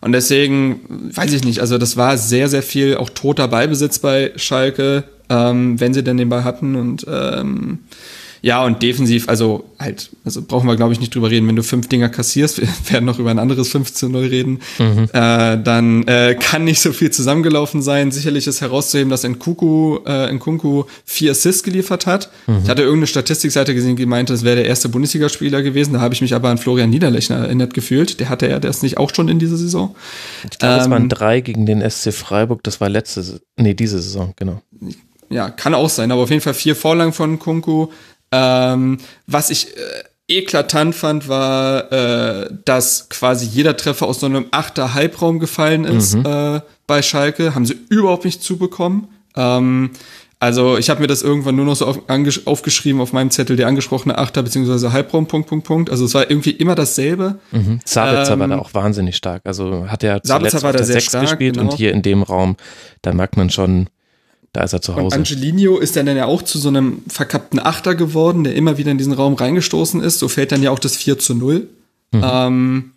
Speaker 4: Und deswegen, weiß ich nicht, also das war sehr, sehr viel auch toter Ballbesitz bei Schalke, ähm, wenn sie denn den Ball hatten. Und ähm, ja, und defensiv, also halt, also brauchen wir, glaube ich, nicht drüber reden. Wenn du fünf Dinger kassierst, <laughs> wir werden noch über ein anderes 15 0 reden, mhm. äh, dann äh, kann nicht so viel zusammengelaufen sein. Sicherlich ist herauszuheben, dass Nkunku, äh, Nkunku vier Assists geliefert hat. Mhm. Ich hatte irgendeine Statistikseite gesehen, die meinte, es wäre der erste Bundesligaspieler gewesen. Da habe ich mich aber an Florian Niederlechner erinnert gefühlt. Der hatte ja das nicht auch schon in dieser Saison.
Speaker 3: Ich glaube, ähm, es waren drei gegen den SC Freiburg. Das war letzte, nee, diese Saison, genau.
Speaker 4: Ja, kann auch sein, aber auf jeden Fall vier Vorlagen von Kunku. Ähm, was ich äh, eklatant fand, war, äh, dass quasi jeder Treffer aus so einem achter Halbraum gefallen ist mhm. äh, bei Schalke. Haben sie überhaupt nicht zubekommen. Ähm, also ich habe mir das irgendwann nur noch so auf, aufgeschrieben auf meinem Zettel, der angesprochene Achter bzw. Halbraum, Punkt, Punkt, Punkt. Also es war irgendwie immer dasselbe.
Speaker 3: Mhm. Sabitzer ähm, war da auch wahnsinnig stark. Also hat er zuletzt auf der 6 gespielt genau. und hier in dem Raum, da merkt man schon, da ist er zu Hause. Und
Speaker 4: Angelino ist dann ja auch zu so einem verkappten Achter geworden, der immer wieder in diesen Raum reingestoßen ist. So fällt dann ja auch das 4 zu 0. Mhm. Ähm,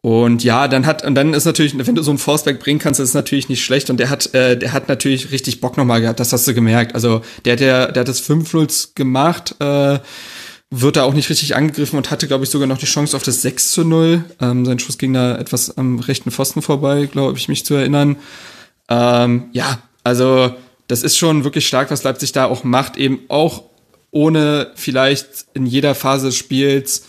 Speaker 4: und ja, dann hat, und dann ist natürlich, wenn du so einen Forceback bringen kannst, ist es natürlich nicht schlecht. Und der hat, äh, der hat natürlich richtig Bock nochmal gehabt, das hast du gemerkt. Also der hat ja, der hat das 5-0 gemacht, äh, wird da auch nicht richtig angegriffen und hatte, glaube ich, sogar noch die Chance auf das 6 zu 0. Ähm, sein Schuss ging da etwas am rechten Pfosten vorbei, glaube ich, mich zu erinnern. Ähm, ja, also das ist schon wirklich stark, was Leipzig da auch macht, eben auch ohne vielleicht in jeder Phase des Spiels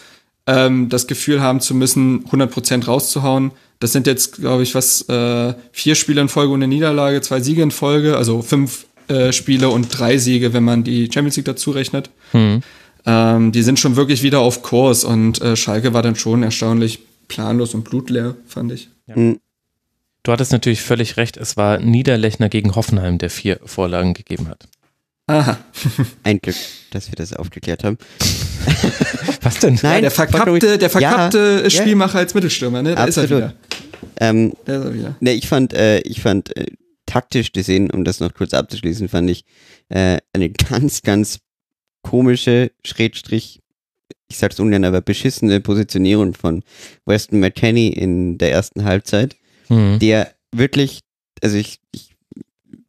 Speaker 4: ähm, das Gefühl haben zu müssen, 100% rauszuhauen. Das sind jetzt, glaube ich, was, äh, vier Spiele in Folge und eine Niederlage, zwei Siege in Folge, also fünf äh, Spiele und drei Siege, wenn man die Champions League dazu rechnet. Mhm. Ähm, die sind schon wirklich wieder auf Kurs und äh, Schalke war dann schon erstaunlich planlos und blutleer, fand ich. Ja.
Speaker 3: Du hattest natürlich völlig recht, es war Niederlechner gegen Hoffenheim, der vier Vorlagen gegeben hat.
Speaker 4: Aha. <laughs>
Speaker 5: Ein Glück, dass wir das aufgeklärt haben. <laughs>
Speaker 3: Was denn?
Speaker 4: Nein, ja, der verkappte, der verkappte ja, Spielmacher ja. als Mittelstürmer, ne? Da Absolut. ist er wieder.
Speaker 5: Ähm, da ist er wieder. Ne, ich fand, äh, ich fand äh, taktisch gesehen, um das noch kurz abzuschließen, fand ich äh, eine <laughs> ganz, ganz komische, Schrägstrich, ich sag's ungern, aber beschissene Positionierung von Weston McKenney in der ersten Halbzeit mhm. der wirklich, also ich, ich,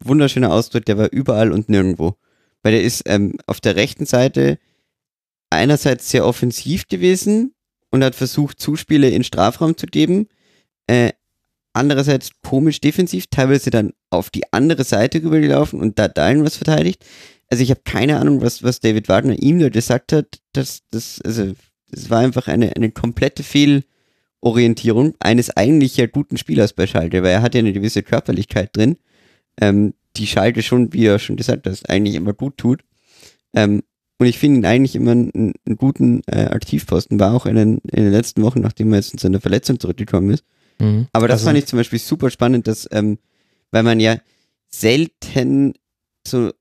Speaker 5: wunderschöner Ausdruck, der war überall und nirgendwo. Weil der ist ähm, auf der rechten Seite einerseits sehr offensiv gewesen und hat versucht, Zuspiele in Strafraum zu geben. Äh, andererseits komisch defensiv, teilweise dann auf die andere Seite rübergelaufen und da dahin was verteidigt. Also ich habe keine Ahnung, was, was David Wagner ihm da gesagt hat. Das, das, also, das war einfach eine, eine komplette Fehl, Orientierung eines eigentlich ja guten Spielers bei Schalke, weil er hat ja eine gewisse Körperlichkeit drin, ähm, die Schalke schon, wie er schon gesagt hat, eigentlich immer gut tut. Ähm, und ich finde ihn eigentlich immer einen, einen guten äh, Aktivposten, war auch in den, in den letzten Wochen, nachdem er jetzt in seiner Verletzung zurückgekommen ist. Mhm. Aber das also. fand ich zum Beispiel super spannend, dass, ähm, weil man ja selten so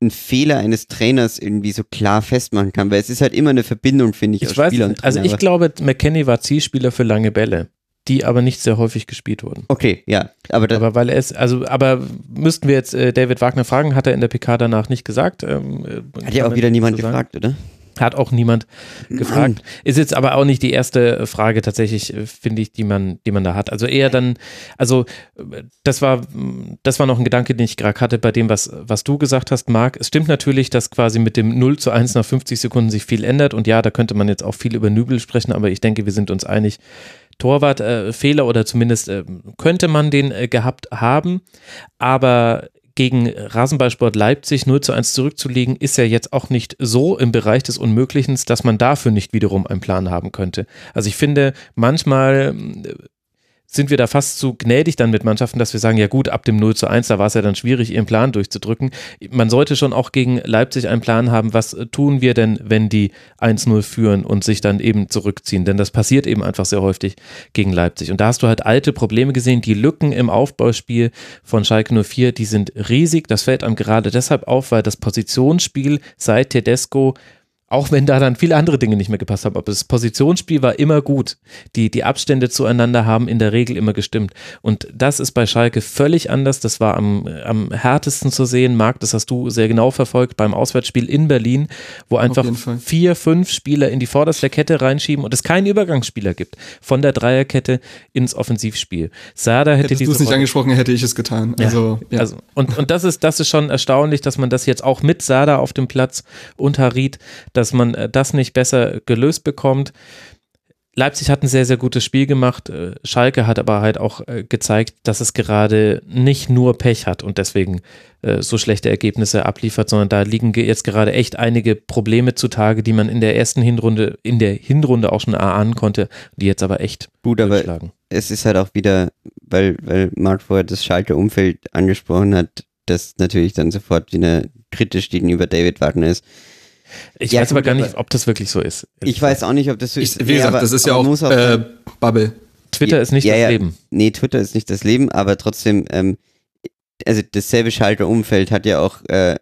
Speaker 5: einen Fehler eines Trainers irgendwie so klar festmachen kann, weil es ist halt immer eine Verbindung, finde ich,
Speaker 3: ich aus weiß, Spieler und Trainer. Also ich glaube, McKenny war Zielspieler für lange Bälle, die aber nicht sehr häufig gespielt wurden.
Speaker 5: Okay, ja. Aber,
Speaker 3: aber weil er es, also, aber müssten wir jetzt äh, David Wagner fragen, hat er in der PK danach nicht gesagt. Ähm,
Speaker 5: äh, hat ja auch wieder niemand gefragt, oder?
Speaker 3: Hat auch niemand gefragt. Ist jetzt aber auch nicht die erste Frage tatsächlich, äh, finde ich, die man, die man da hat. Also eher dann, also das war, das war noch ein Gedanke, den ich gerade hatte bei dem, was, was du gesagt hast, Marc. Es stimmt natürlich, dass quasi mit dem 0 zu 1 nach 50 Sekunden sich viel ändert. Und ja, da könnte man jetzt auch viel über Nübel sprechen, aber ich denke, wir sind uns einig. Torwartfehler äh, oder zumindest äh, könnte man den äh, gehabt haben. Aber gegen Rasenballsport Leipzig 0 zu 1 zurückzulegen, ist ja jetzt auch nicht so im Bereich des Unmöglichen, dass man dafür nicht wiederum einen Plan haben könnte. Also ich finde, manchmal sind wir da fast zu gnädig dann mit Mannschaften, dass wir sagen, ja gut, ab dem 0 zu 1, da war es ja dann schwierig, ihren Plan durchzudrücken. Man sollte schon auch gegen Leipzig einen Plan haben, was tun wir denn, wenn die 1-0 führen und sich dann eben zurückziehen, denn das passiert eben einfach sehr häufig gegen Leipzig. Und da hast du halt alte Probleme gesehen, die Lücken im Aufbauspiel von Schalke 04, die sind riesig. Das fällt einem gerade deshalb auf, weil das Positionsspiel seit Tedesco auch wenn da dann viele andere Dinge nicht mehr gepasst haben. Aber das Positionsspiel war immer gut. Die, die Abstände zueinander haben in der Regel immer gestimmt. Und das ist bei Schalke völlig anders. Das war am, am härtesten zu sehen. Marc, das hast du sehr genau verfolgt beim Auswärtsspiel in Berlin, wo einfach vier, fünf Spieler in die vorderste Kette reinschieben und es keinen Übergangsspieler gibt von der Dreierkette ins Offensivspiel.
Speaker 4: Sada hätte Hättest du es nicht angesprochen, hätte ich es getan. Also,
Speaker 3: ja. also und, und das ist, das ist schon erstaunlich, dass man das jetzt auch mit Sada auf dem Platz und Harit, dass man äh, das nicht besser gelöst bekommt. Leipzig hat ein sehr, sehr gutes Spiel gemacht. Äh, Schalke hat aber halt auch äh, gezeigt, dass es gerade nicht nur Pech hat und deswegen so schlechte Ergebnisse abliefert, sondern da liegen jetzt gerade echt einige Probleme zutage, die man in der ersten Hinrunde, in der Hinrunde auch schon erahnen konnte, die jetzt aber echt
Speaker 5: gut aber Es ist halt auch wieder, weil, weil Marc vorher das Schalke-Umfeld angesprochen hat, das natürlich dann sofort wieder kritisch gegenüber David Wagner ist.
Speaker 3: Ich ja, weiß aber gar nicht, ob das wirklich so ist.
Speaker 5: Ich weiß auch nicht, ob das so ist.
Speaker 4: Ich, wie gesagt, nee, aber, das ist ja auch, auch äh, Bubble.
Speaker 3: Twitter ja, ist nicht ja, das Leben.
Speaker 5: Nee, Twitter ist nicht das Leben, aber trotzdem, ähm, also dasselbe Schalter-Umfeld hat ja auch äh,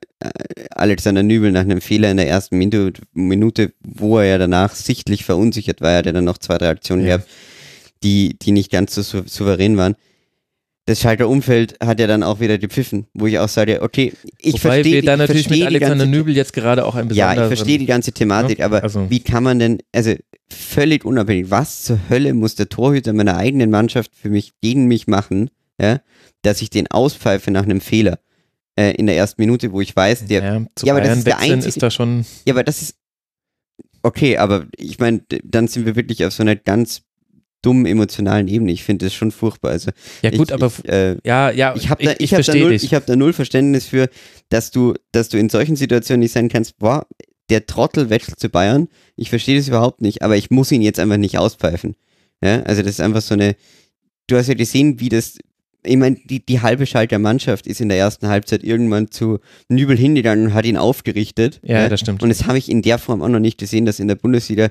Speaker 5: Alexander Nübel nach einem Fehler in der ersten Minute, Minute, wo er ja danach sichtlich verunsichert war, er hat ja dann noch zwei, drei Aktionen ja. gehabt, die, die nicht ganz so souverän waren das Schalter Umfeld hat ja dann auch wieder gepfiffen, wo ich auch sage, okay, ich verstehe wir
Speaker 3: da natürlich mit Alexander Nübel jetzt gerade auch ein
Speaker 5: besonderes. Ja, ich verstehe die ganze Thematik, ja, aber also. wie kann man denn, also völlig unabhängig, was zur Hölle muss der Torhüter meiner eigenen Mannschaft für mich, gegen mich machen, ja, dass ich den auspfeife nach einem Fehler äh, in der ersten Minute, wo ich weiß, der,
Speaker 3: ja, ja aber das ist der einzige, ist da schon.
Speaker 5: Ja, aber das ist, okay, aber ich meine, dann sind wir wirklich auf so einer ganz dummen emotionalen Ebene. Ich finde das schon furchtbar. Also
Speaker 3: ja gut,
Speaker 5: ich,
Speaker 3: aber
Speaker 5: ich, äh, ja, ja, ich habe da, ich, ich hab da, null, ich hab da null Verständnis für, dass du, dass du in solchen Situationen nicht sein kannst, boah, der Trottel wechselt zu Bayern. Ich verstehe das überhaupt nicht, aber ich muss ihn jetzt einfach nicht auspfeifen. Ja, also das ist einfach so eine. Du hast ja gesehen, wie das. Ich meine, die, die halbe Schalter Mannschaft ist in der ersten Halbzeit irgendwann zu Nübel hingegangen und hat ihn aufgerichtet.
Speaker 3: Ja, ja, das stimmt.
Speaker 5: Und das habe ich in der Form auch noch nicht gesehen, dass in der Bundesliga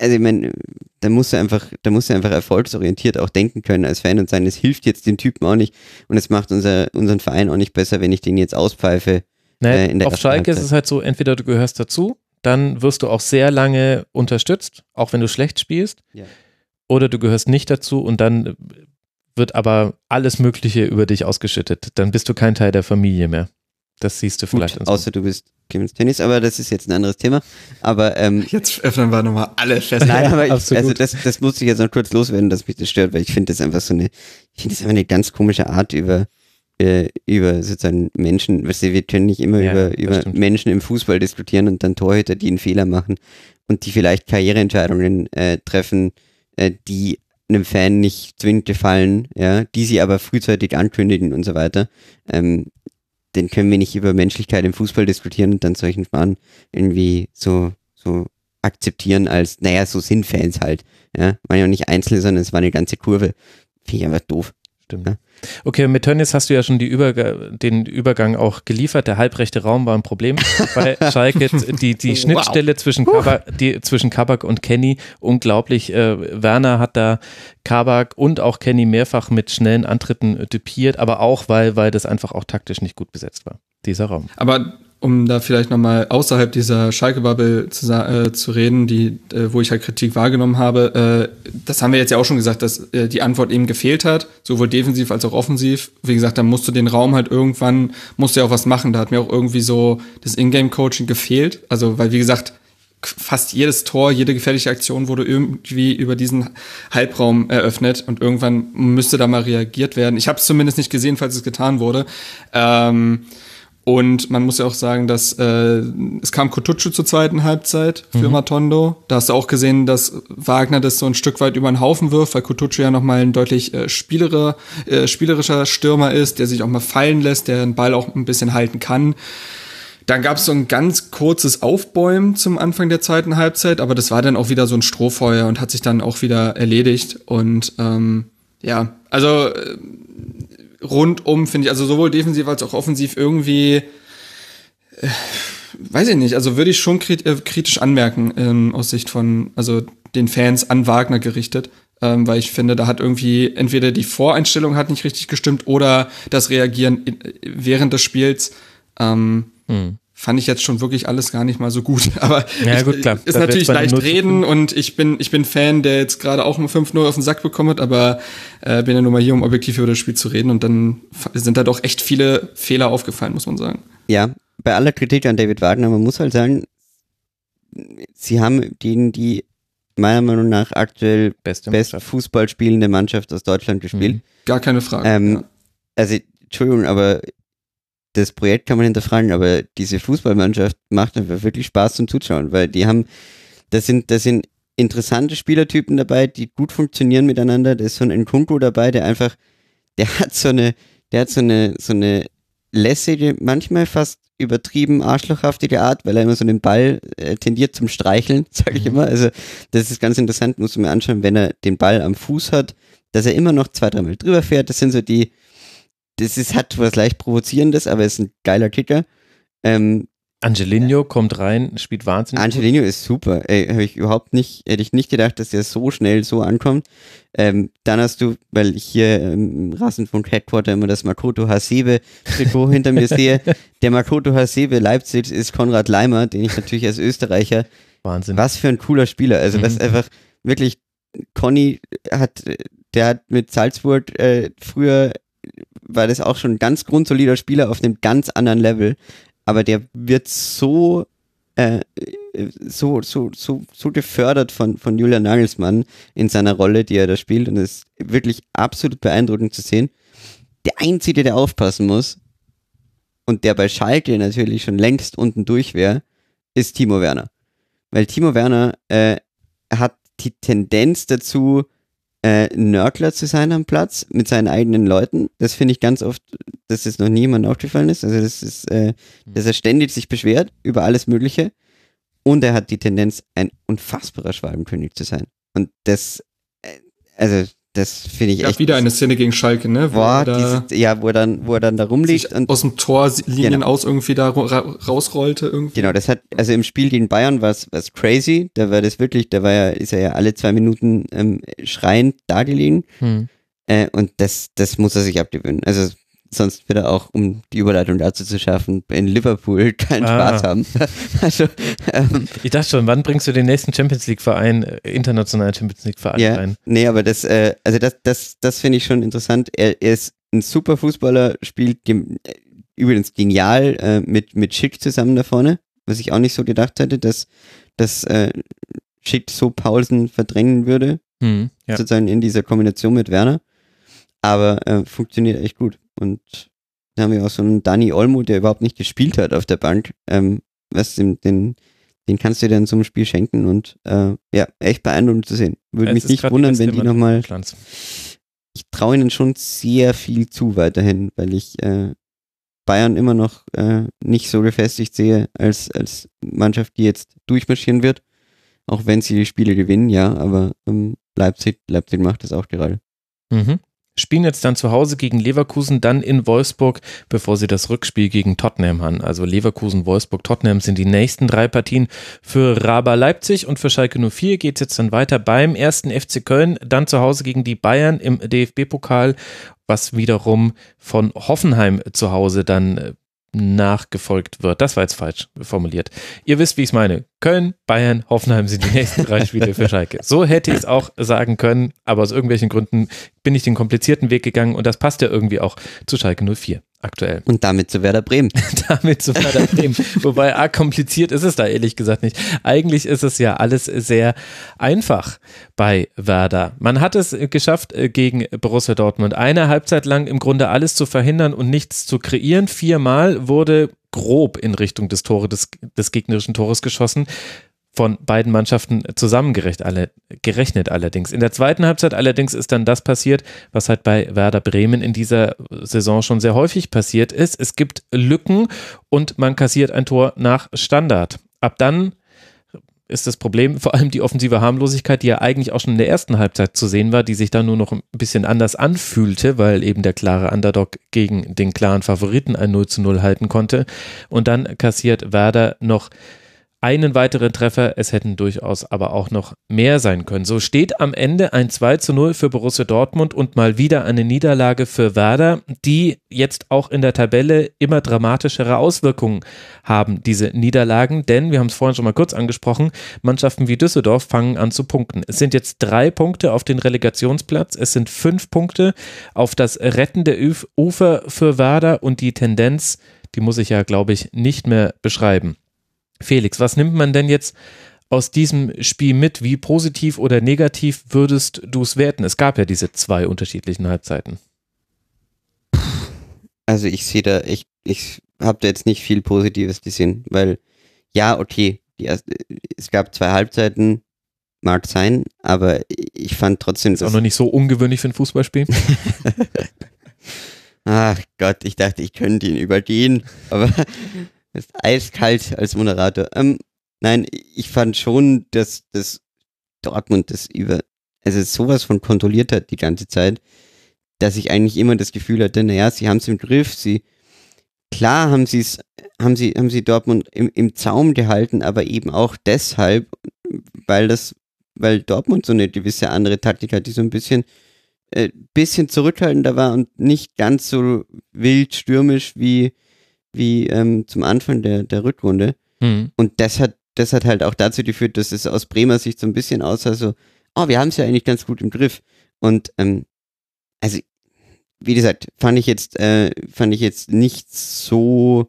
Speaker 5: also ich meine, da musst du einfach, da musst du einfach erfolgsorientiert auch denken können als Fan und sagen, es hilft jetzt dem Typen auch nicht und es macht unser, unseren Verein auch nicht besser, wenn ich den jetzt auspfeife.
Speaker 3: Naja, äh, in der auf Schalke Halbzeit. ist es halt so, entweder du gehörst dazu, dann wirst du auch sehr lange unterstützt, auch wenn du schlecht spielst, ja. oder du gehörst nicht dazu und dann wird aber alles Mögliche über dich ausgeschüttet. Dann bist du kein Teil der Familie mehr. Das siehst du vielleicht.
Speaker 5: Gut, außer du bist Clemens Tennis, aber das ist jetzt ein anderes Thema. Aber ähm, <laughs>
Speaker 4: jetzt öffnen wir nochmal alle fest.
Speaker 5: Nein, aber ich, also das, das musste ich jetzt noch kurz loswerden, dass mich das stört, weil ich finde das einfach so eine, ich finde das einfach eine ganz komische Art über äh, über sozusagen Menschen, weißt du, wir können nicht immer ja, über, über Menschen im Fußball diskutieren und dann Torhüter, die einen Fehler machen und die vielleicht Karriereentscheidungen äh, treffen, äh, die einem Fan nicht zwingend gefallen, ja, die sie aber frühzeitig ankündigen und so weiter. Ähm, den können wir nicht über Menschlichkeit im Fußball diskutieren und dann solchen Spahn irgendwie so, so akzeptieren als, naja, so sind Fans halt. Ja, waren ja nicht Einzelne, sondern es war eine ganze Kurve. Finde ich einfach doof.
Speaker 3: Stimmt. Ja? Okay, mit Tönnies hast du ja schon Überg den Übergang auch geliefert. Der halbrechte Raum war ein Problem <laughs> bei Schalke. Die, die Schnittstelle wow. zwischen, Kabak, die, zwischen Kabak und Kenny, unglaublich. Äh, Werner hat da Kabak und auch Kenny mehrfach mit schnellen Antritten typiert, aber auch, weil, weil das einfach auch taktisch nicht gut besetzt war, dieser Raum.
Speaker 4: Aber um da vielleicht nochmal außerhalb dieser Schalke-Bubble zu, äh, zu reden, die, äh, wo ich halt Kritik wahrgenommen habe, äh, das haben wir jetzt ja auch schon gesagt, dass äh, die Antwort eben gefehlt hat, sowohl defensiv als auch offensiv. Wie gesagt, da musst du den Raum halt irgendwann, musst du ja auch was machen. Da hat mir auch irgendwie so das Ingame-Coaching gefehlt. Also, weil wie gesagt, fast jedes Tor, jede gefährliche Aktion wurde irgendwie über diesen Halbraum eröffnet und irgendwann müsste da mal reagiert werden. Ich habe es zumindest nicht gesehen, falls es getan wurde. Ähm, und man muss ja auch sagen, dass äh, es kam Kotucu zur zweiten Halbzeit für mhm. Matondo. Da hast du auch gesehen, dass Wagner das so ein Stück weit über den Haufen wirft, weil Kotucu ja nochmal ein deutlich äh, spielerer, äh, spielerischer Stürmer ist, der sich auch mal fallen lässt, der den Ball auch ein bisschen halten kann. Dann gab es so ein ganz kurzes Aufbäumen zum Anfang der zweiten Halbzeit, aber das war dann auch wieder so ein Strohfeuer und hat sich dann auch wieder erledigt. Und ähm, ja, also äh, rundum finde ich, also sowohl defensiv als auch offensiv irgendwie, äh, weiß ich nicht, also würde ich schon äh, kritisch anmerken ähm, aus Sicht von, also den Fans an Wagner gerichtet, ähm, weil ich finde, da hat irgendwie entweder die Voreinstellung hat nicht richtig gestimmt oder das Reagieren während des Spiels. Ähm, hm fand ich jetzt schon wirklich alles gar nicht mal so gut. <laughs> Aber
Speaker 3: ja, gut, klar.
Speaker 4: ist natürlich leicht reden und ich bin, ich bin Fan, der jetzt gerade auch mal 5-0 auf den Sack bekommen hat, aber äh, bin ja nur mal hier, um objektiv über das Spiel zu reden und dann sind da doch echt viele Fehler aufgefallen, muss man sagen.
Speaker 5: Ja, bei aller Kritik an David Wagner, man muss halt sagen, sie haben gegen die meiner Meinung nach aktuell beste best Fußball spielende Mannschaft aus Deutschland gespielt. Mhm.
Speaker 4: Gar keine Frage.
Speaker 5: Ähm, ja. Also, Entschuldigung, aber das Projekt kann man hinterfragen, aber diese Fußballmannschaft macht einfach wirklich Spaß zum Zuschauen, weil die haben, das sind, das sind interessante Spielertypen dabei, die gut funktionieren miteinander. Da ist so ein Nkunku dabei, der einfach, der hat so eine, der hat so eine, so eine lässige, manchmal fast übertrieben arschlochhaftige Art, weil er immer so den Ball äh, tendiert zum Streicheln, <laughs> sage ich mhm. immer. Also das ist ganz interessant, musst du mir anschauen, wenn er den Ball am Fuß hat, dass er immer noch zwei, dreimal drüber fährt. Das sind so die, das ist, hat was leicht Provozierendes, aber ist ein geiler Kicker. Ähm,
Speaker 3: Angelino kommt rein, spielt wahnsinnig.
Speaker 5: Angelino gut. ist super. Ey, habe ich überhaupt nicht, hätte ich nicht gedacht, dass der so schnell so ankommt. Ähm, dann hast du, weil ich hier im Rassenfunk Headquarter immer das Makoto Hasebe Trikot <laughs> hinter mir sehe. Der Makoto Hasebe Leipzig ist Konrad Leimer, den ich natürlich als Österreicher.
Speaker 3: Wahnsinn.
Speaker 5: Was für ein cooler Spieler. Also, mhm. was einfach wirklich, Conny hat, der hat mit Salzburg äh, früher war das auch schon ein ganz grundsolider Spieler auf einem ganz anderen Level. Aber der wird so, äh, so, so, so, so gefördert von, von Julian Nagelsmann in seiner Rolle, die er da spielt. Und es ist wirklich absolut beeindruckend zu sehen. Der Einzige, der aufpassen muss, und der bei Schalke natürlich schon längst unten durch wäre, ist Timo Werner. Weil Timo Werner äh, hat die Tendenz dazu, äh, Nörgler zu sein am Platz mit seinen eigenen Leuten. Das finde ich ganz oft, dass das noch niemand aufgefallen ist. Also das ist, äh, hm. dass er ständig sich beschwert über alles Mögliche. Und er hat die Tendenz, ein unfassbarer Schwalbenkönig zu sein. Und das, äh, also das finde ich
Speaker 4: ja,
Speaker 5: echt.
Speaker 4: wieder eine Szene gegen Schalke, ne?
Speaker 5: Wo Boah, da diese, ja, wo er dann, wo er dann da rumliegt
Speaker 4: und aus dem Tor Linien genau. aus irgendwie da ra rausrollte irgendwie.
Speaker 5: Genau, das hat, also im Spiel gegen Bayern war es crazy. Da war das wirklich, da war ja, ist er ja alle zwei Minuten ähm, schreiend da gelegen. Hm. Äh, und das, das muss er sich abgewöhnen. Also sonst wird er auch, um die Überleitung dazu zu schaffen, in Liverpool <laughs> keinen ah. Spaß haben. <laughs>
Speaker 3: also, ähm, ich dachte schon, wann bringst du den nächsten Champions League-Verein, äh, internationalen Champions League-Verein
Speaker 5: ja,
Speaker 3: rein?
Speaker 5: Nee, aber das, äh, also das, das, das finde ich schon interessant. Er, er, ist ein super Fußballer, spielt äh, übrigens genial äh, mit, mit Schick zusammen da vorne, was ich auch nicht so gedacht hätte, dass, dass äh, Schick so Paulsen verdrängen würde, hm, ja. sozusagen in dieser Kombination mit Werner. Aber äh, funktioniert echt gut. Und da haben wir auch so einen Dani Olmo, der überhaupt nicht gespielt hat auf der Bank. Ähm, was den, den, den kannst du dir so einem Spiel schenken und äh, ja, echt beeindruckend zu sehen. Würde mich nicht wundern, wenn die nochmal. Ich traue ihnen schon sehr viel zu weiterhin, weil ich äh, Bayern immer noch äh, nicht so gefestigt sehe als, als Mannschaft, die jetzt durchmarschieren wird. Auch wenn sie die Spiele gewinnen, ja, aber ähm, Leipzig, Leipzig macht das auch gerade.
Speaker 3: Mhm spielen jetzt dann zu Hause gegen Leverkusen, dann in Wolfsburg, bevor sie das Rückspiel gegen Tottenham haben. Also Leverkusen, Wolfsburg, Tottenham sind die nächsten drei Partien für Raba Leipzig und für Schalke 04 geht es jetzt dann weiter beim ersten FC Köln, dann zu Hause gegen die Bayern im DFB-Pokal, was wiederum von Hoffenheim zu Hause dann äh, nachgefolgt wird. Das war jetzt falsch formuliert. Ihr wisst, wie ich es meine. Köln, Bayern, Hoffenheim sind die nächsten drei Spiele für Schalke. <laughs> So hätte ich es auch sagen können, aber aus irgendwelchen Gründen bin ich den komplizierten Weg gegangen und das passt ja irgendwie auch zu Schalke 04 aktuell.
Speaker 5: Und damit zu Werder Bremen. <laughs>
Speaker 3: damit zu Werder Bremen. <laughs> Wobei, ah, kompliziert ist es da ehrlich gesagt nicht. Eigentlich ist es ja alles sehr einfach bei Werder. Man hat es geschafft, äh, gegen Borussia Dortmund eine Halbzeit lang im Grunde alles zu verhindern und nichts zu kreieren. Viermal wurde grob in Richtung des Tores des, des gegnerischen Tores geschossen von beiden Mannschaften zusammengerechnet alle, allerdings. In der zweiten Halbzeit allerdings ist dann das passiert, was halt bei Werder Bremen in dieser Saison schon sehr häufig passiert ist. Es gibt Lücken und man kassiert ein Tor nach Standard. Ab dann ist das Problem vor allem die offensive Harmlosigkeit, die ja eigentlich auch schon in der ersten Halbzeit zu sehen war, die sich dann nur noch ein bisschen anders anfühlte, weil eben der klare Underdog gegen den klaren Favoriten ein 0 zu 0 halten konnte. Und dann kassiert Werder noch einen weiteren Treffer. Es hätten durchaus aber auch noch mehr sein können. So steht am Ende ein 2 zu 0 für Borussia Dortmund und mal wieder eine Niederlage für Werder, die jetzt auch in der Tabelle immer dramatischere Auswirkungen haben, diese Niederlagen. Denn, wir haben es vorhin schon mal kurz angesprochen, Mannschaften wie Düsseldorf fangen an zu punkten. Es sind jetzt drei Punkte auf den Relegationsplatz. Es sind fünf Punkte auf das rettende Ufer für Werder und die Tendenz, die muss ich ja, glaube ich, nicht mehr beschreiben. Felix, was nimmt man denn jetzt aus diesem Spiel mit? Wie positiv oder negativ würdest du es werten? Es gab ja diese zwei unterschiedlichen Halbzeiten.
Speaker 5: Also ich sehe da echt, ich habe da jetzt nicht viel Positives gesehen, weil ja, okay, erste, es gab zwei Halbzeiten, mag sein, aber ich fand trotzdem.
Speaker 3: Ist auch noch nicht so ungewöhnlich für ein Fußballspiel. <laughs>
Speaker 5: Ach Gott, ich dachte, ich könnte ihn übergehen, aber <laughs> ist eiskalt als Moderator. Ähm, nein, ich fand schon, dass das Dortmund das über, also sowas von kontrolliert hat die ganze Zeit, dass ich eigentlich immer das Gefühl hatte, naja, sie haben es im Griff, sie, klar haben sie haben sie, haben sie Dortmund im, im Zaum gehalten, aber eben auch deshalb, weil das, weil Dortmund so eine gewisse andere Taktik hat, die so ein bisschen, äh, bisschen zurückhaltender war und nicht ganz so wild stürmisch wie, wie ähm, zum Anfang der, der Rückrunde. Mhm. Und das hat, das hat halt auch dazu geführt, dass es aus Bremer Sicht so ein bisschen aussah, so, oh, wir haben es ja eigentlich ganz gut im Griff. Und ähm, also, wie gesagt, fand ich jetzt, äh, fand ich jetzt nicht so,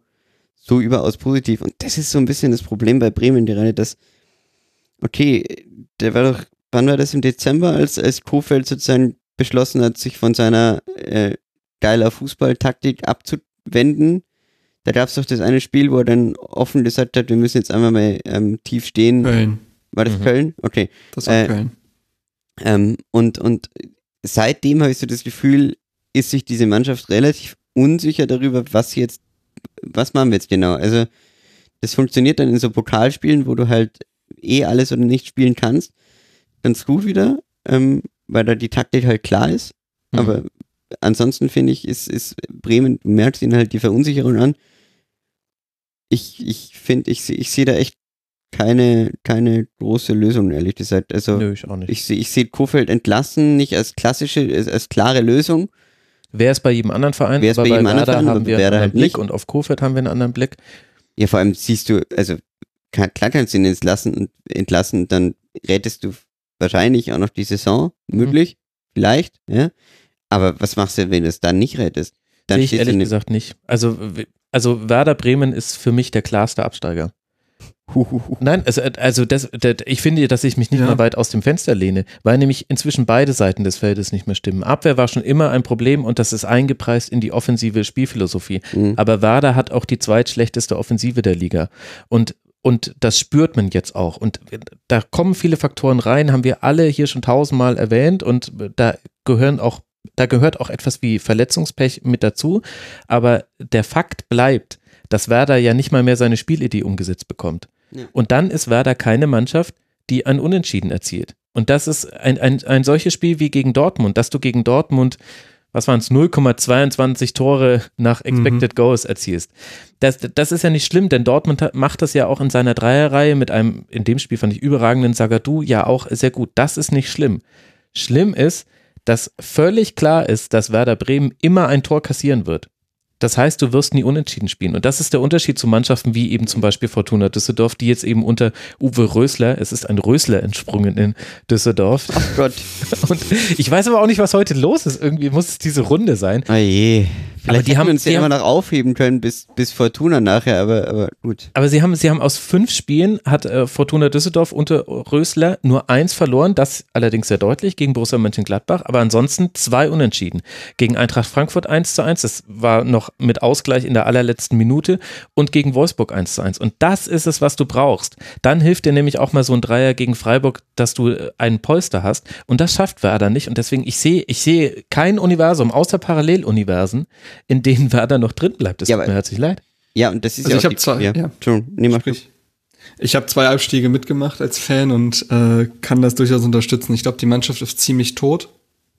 Speaker 5: so überaus positiv. Und das ist so ein bisschen das Problem bei Bremen gerade, dass, okay, der war doch, wann war das im Dezember, als, als Kofeld sozusagen beschlossen hat, sich von seiner äh, geiler Fußballtaktik abzuwenden da gab es doch das eine Spiel, wo er dann offen gesagt hat, wir müssen jetzt einmal mal ähm, tief stehen.
Speaker 4: Köln.
Speaker 5: War das mhm. Köln? Okay.
Speaker 4: Das war äh, Köln.
Speaker 5: Ähm, und, und seitdem habe ich so das Gefühl, ist sich diese Mannschaft relativ unsicher darüber, was jetzt, was machen wir jetzt genau. Also das funktioniert dann in so Pokalspielen, wo du halt eh alles oder nicht spielen kannst, ganz gut wieder, ähm, weil da die Taktik halt klar ist. Mhm. Aber ansonsten finde ich, ist, ist Bremen, du merkst ihnen halt die Verunsicherung an. Ich, ich finde, ich, ich sehe da echt keine, keine große Lösung, ehrlich gesagt. Also,
Speaker 3: Nö, ich auch nicht.
Speaker 5: Ich, ich sehe Kofeld entlassen nicht als klassische, als, als klare Lösung.
Speaker 3: Wäre es bei jedem anderen Verein,
Speaker 5: Wäre es bei jedem anderen Verein,
Speaker 3: haben wir einen anderen halt Blick nicht. und auf Kofeld haben wir einen anderen Blick.
Speaker 5: Ja, vor allem siehst du, also klar kannst du ihn entlassen, entlassen, dann rettest du wahrscheinlich auch noch die Saison, mhm. möglich, mhm. vielleicht, ja. Aber was machst du, wenn du es dann nicht rettest? Dann
Speaker 3: Sehe ich ehrlich gesagt nicht. Also, also Werder Bremen ist für mich der klarste Absteiger. Nein, also, also das, das, ich finde, dass ich mich nicht ja. mal weit aus dem Fenster lehne, weil nämlich inzwischen beide Seiten des Feldes nicht mehr stimmen. Abwehr war schon immer ein Problem und das ist eingepreist in die offensive Spielphilosophie. Mhm. Aber Werder hat auch die zweitschlechteste Offensive der Liga. Und und das spürt man jetzt auch. Und da kommen viele Faktoren rein, haben wir alle hier schon tausendmal erwähnt. Und da gehören auch da gehört auch etwas wie Verletzungspech mit dazu. Aber der Fakt bleibt, dass Werder ja nicht mal mehr seine Spielidee umgesetzt bekommt. Ja. Und dann ist Werder keine Mannschaft, die ein Unentschieden erzielt. Und das ist ein, ein, ein solches Spiel wie gegen Dortmund, dass du gegen Dortmund, was waren es, 0,22 Tore nach Expected mhm. Goals erzielst. Das, das ist ja nicht schlimm, denn Dortmund macht das ja auch in seiner Dreierreihe mit einem, in dem Spiel fand ich überragenden Sagadu, ja auch sehr gut. Das ist nicht schlimm. Schlimm ist, dass völlig klar ist, dass Werder Bremen immer ein Tor kassieren wird. Das heißt, du wirst nie unentschieden spielen. Und das ist der Unterschied zu Mannschaften wie eben zum Beispiel Fortuna Düsseldorf, die jetzt eben unter Uwe Rösler, es ist ein Rösler entsprungen in Düsseldorf.
Speaker 5: Ach Gott. <laughs>
Speaker 3: Und ich weiß aber auch nicht, was heute los ist. Irgendwie muss es diese Runde sein.
Speaker 5: Oh je. Vielleicht aber die haben uns ja immer noch aufheben können bis, bis Fortuna nachher, aber, aber gut.
Speaker 3: Aber sie haben, sie haben aus fünf Spielen hat äh, Fortuna Düsseldorf unter Rösler nur eins verloren, das allerdings sehr deutlich gegen Borussia Mönchengladbach, aber ansonsten zwei Unentschieden. Gegen Eintracht Frankfurt 1 zu 1, das war noch mit Ausgleich in der allerletzten Minute und gegen Wolfsburg 1 zu 1. Und das ist es, was du brauchst. Dann hilft dir nämlich auch mal so ein Dreier gegen Freiburg, dass du äh, einen Polster hast. Und das schafft Werder nicht. Und deswegen, ich sehe, ich sehe kein Universum außer Paralleluniversen, in denen Werder noch drin bleibt. Das
Speaker 5: ja,
Speaker 3: tut mir herzlich leid.
Speaker 5: Ja, und das ist
Speaker 4: also
Speaker 5: ja
Speaker 4: ich habe zwei. Ja.
Speaker 5: ja. Mal
Speaker 4: Sprich. Ich habe zwei Abstiege mitgemacht als Fan und äh, kann das durchaus unterstützen. Ich glaube, die Mannschaft ist ziemlich tot.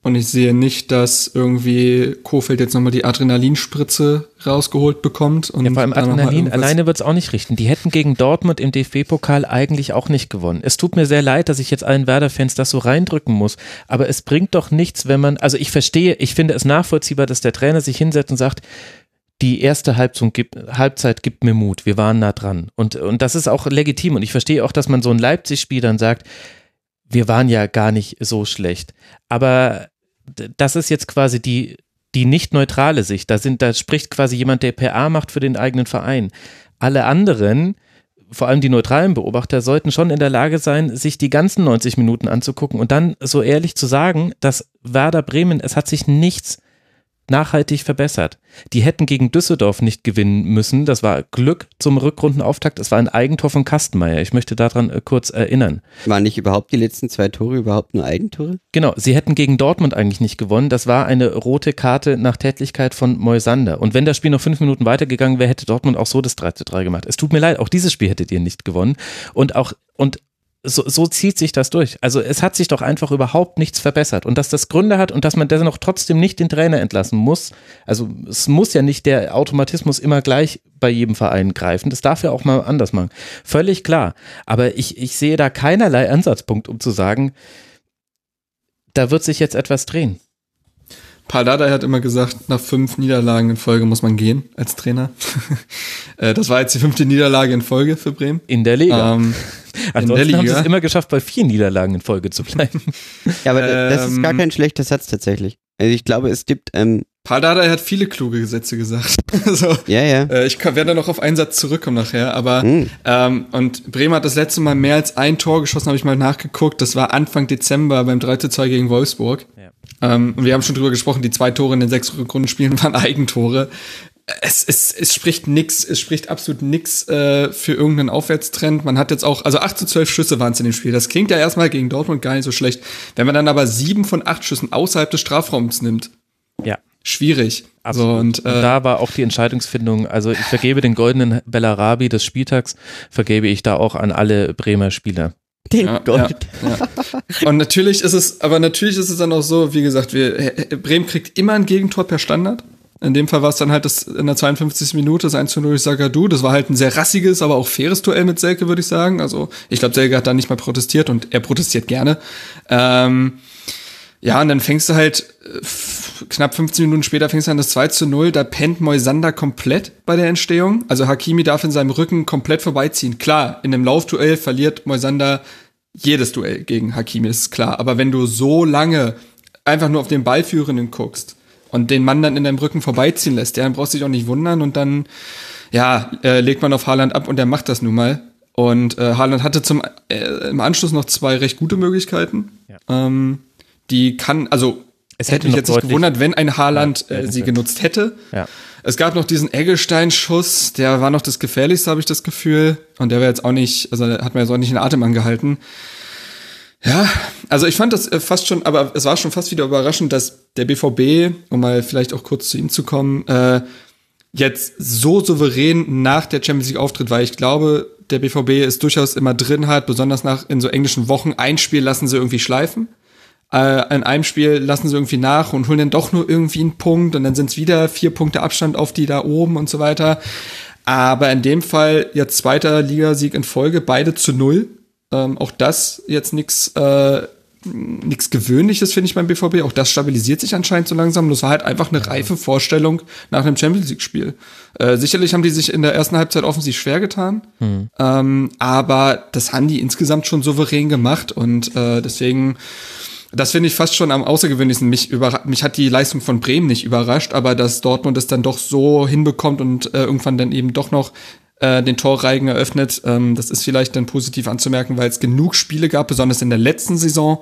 Speaker 4: Und ich sehe nicht, dass irgendwie Kofeld jetzt nochmal die Adrenalinspritze rausgeholt bekommt. Und
Speaker 3: ja, vor allem Adrenalin alleine wird es auch nicht richten. Die hätten gegen Dortmund im DFB-Pokal eigentlich auch nicht gewonnen. Es tut mir sehr leid, dass ich jetzt allen Werder-Fans das so reindrücken muss. Aber es bringt doch nichts, wenn man, also ich verstehe, ich finde es nachvollziehbar, dass der Trainer sich hinsetzt und sagt, die erste Halbzeit gibt mir Mut. Wir waren nah dran. Und, und das ist auch legitim. Und ich verstehe auch, dass man so ein Leipzig-Spiel dann sagt, wir waren ja gar nicht so schlecht. Aber das ist jetzt quasi die, die nicht neutrale Sicht. Da, sind, da spricht quasi jemand, der PA macht für den eigenen Verein. Alle anderen, vor allem die neutralen Beobachter, sollten schon in der Lage sein, sich die ganzen 90 Minuten anzugucken und dann so ehrlich zu sagen, dass Werder Bremen, es hat sich nichts nachhaltig verbessert. Die hätten gegen Düsseldorf nicht gewinnen müssen. Das war Glück zum Rückrundenauftakt. Es war ein Eigentor von Kastenmeier. Ich möchte daran äh, kurz erinnern.
Speaker 5: Waren nicht überhaupt die letzten zwei Tore überhaupt nur Eigentore?
Speaker 3: Genau, sie hätten gegen Dortmund eigentlich nicht gewonnen. Das war eine rote Karte nach Tätlichkeit von Moisander. Und wenn das Spiel noch fünf Minuten weitergegangen wäre, hätte Dortmund auch so das 3 zu 3 gemacht. Es tut mir leid, auch dieses Spiel hättet ihr nicht gewonnen. Und auch, und so, so zieht sich das durch. Also es hat sich doch einfach überhaupt nichts verbessert. Und dass das Gründe hat und dass man dennoch trotzdem nicht den Trainer entlassen muss. Also es muss ja nicht der Automatismus immer gleich bei jedem Verein greifen. Das darf ja auch mal anders machen. Völlig klar. Aber ich, ich sehe da keinerlei Ansatzpunkt, um zu sagen, da wird sich jetzt etwas drehen.
Speaker 4: Paul Dardai hat immer gesagt, nach fünf Niederlagen in Folge muss man gehen als Trainer. <laughs> Äh, das war jetzt die fünfte Niederlage in Folge für Bremen.
Speaker 3: In der Liga. Ähm, Ansonsten haben sie es immer geschafft, bei vier Niederlagen in Folge zu bleiben.
Speaker 5: Ja, aber ähm, das ist gar ähm, kein schlechter Satz tatsächlich. Also ich glaube, es gibt. Ähm,
Speaker 4: Paul Dardai hat viele kluge Gesetze gesagt. <laughs> also,
Speaker 5: ja, ja.
Speaker 4: Äh, ich kann, werde noch auf einen Satz zurückkommen nachher, aber mhm. ähm, und Bremen hat das letzte Mal mehr als ein Tor geschossen, habe ich mal nachgeguckt. Das war Anfang Dezember beim 3 zu 2 gegen Wolfsburg. Ja. Ähm, und wir haben schon drüber gesprochen, die zwei Tore in den sechs Rückrundenspielen waren <laughs> Eigentore. Es, es, es spricht nix, es spricht absolut nix äh, für irgendeinen Aufwärtstrend. Man hat jetzt auch, also 8 zu 12 Schüsse waren es in dem Spiel. Das klingt ja erstmal gegen Dortmund gar nicht so schlecht. Wenn man dann aber sieben von acht Schüssen außerhalb des Strafraums nimmt,
Speaker 3: ja.
Speaker 4: schwierig.
Speaker 3: Also und, äh, und, da war auch die Entscheidungsfindung. Also ich vergebe den goldenen Bellarabi des Spieltags, vergebe ich da auch an alle Bremer Spieler.
Speaker 5: Den ja, Gold. Ja,
Speaker 4: ja. Und natürlich ist es, aber natürlich ist es dann auch so, wie gesagt, wir, Bremen kriegt immer ein Gegentor per Standard. In dem Fall war es dann halt das in der 52. Minute das 1 zu 0 Sagadu. Das war halt ein sehr rassiges, aber auch faires Duell mit Selke, würde ich sagen. Also ich glaube, Selke hat da nicht mal protestiert und er protestiert gerne. Ähm, ja, und dann fängst du halt äh, knapp 15 Minuten später fängst du an das 2 zu 0. Da pennt Moisander komplett bei der Entstehung. Also Hakimi darf in seinem Rücken komplett vorbeiziehen. Klar, in einem Laufduell verliert Moisander jedes Duell gegen Hakimi, ist klar. Aber wenn du so lange einfach nur auf den Ballführenden guckst, und den Mann dann in deinem Rücken vorbeiziehen lässt, ja, dann brauchst du dich auch nicht wundern und dann, ja, äh, legt man auf Haaland ab und der macht das nun mal. Und äh, Haaland hatte zum, äh, im Anschluss noch zwei recht gute Möglichkeiten. Ja. Ähm, die kann, also es hätte mich jetzt nicht gewundert, wenn ein Haaland ja, äh, sie genutzt hätte.
Speaker 3: Ja.
Speaker 4: Es gab noch diesen Eggestein-Schuss, der war noch das gefährlichste, habe ich das Gefühl. Und der wäre jetzt auch nicht, also hat mir jetzt auch nicht den Atem angehalten. Ja, also ich fand das äh, fast schon, aber es war schon fast wieder überraschend, dass der BVB, um mal vielleicht auch kurz zu ihm zu kommen, äh, jetzt so souverän nach der Champions League auftritt, weil ich glaube, der BVB ist durchaus immer drin hat, besonders nach in so englischen Wochen. Ein Spiel lassen sie irgendwie schleifen. Äh, in einem Spiel lassen sie irgendwie nach und holen dann doch nur irgendwie einen Punkt und dann sind es wieder vier Punkte Abstand auf die da oben und so weiter. Aber in dem Fall jetzt zweiter Ligasieg in Folge, beide zu null. Ähm, auch das jetzt nichts äh, nichts Gewöhnliches, finde ich beim BVB. Auch das stabilisiert sich anscheinend so langsam. Das war halt einfach eine reife Vorstellung nach einem Champions League-Spiel. Äh, sicherlich haben die sich in der ersten Halbzeit offensiv schwer getan, hm. ähm, aber das haben die insgesamt schon souverän gemacht und äh, deswegen. Das finde ich fast schon am außergewöhnlichsten. Mich, über, mich hat die Leistung von Bremen nicht überrascht, aber dass Dortmund es dann doch so hinbekommt und äh, irgendwann dann eben doch noch äh, den Torreigen eröffnet. Ähm, das ist vielleicht dann positiv anzumerken, weil es genug Spiele gab, besonders in der letzten Saison,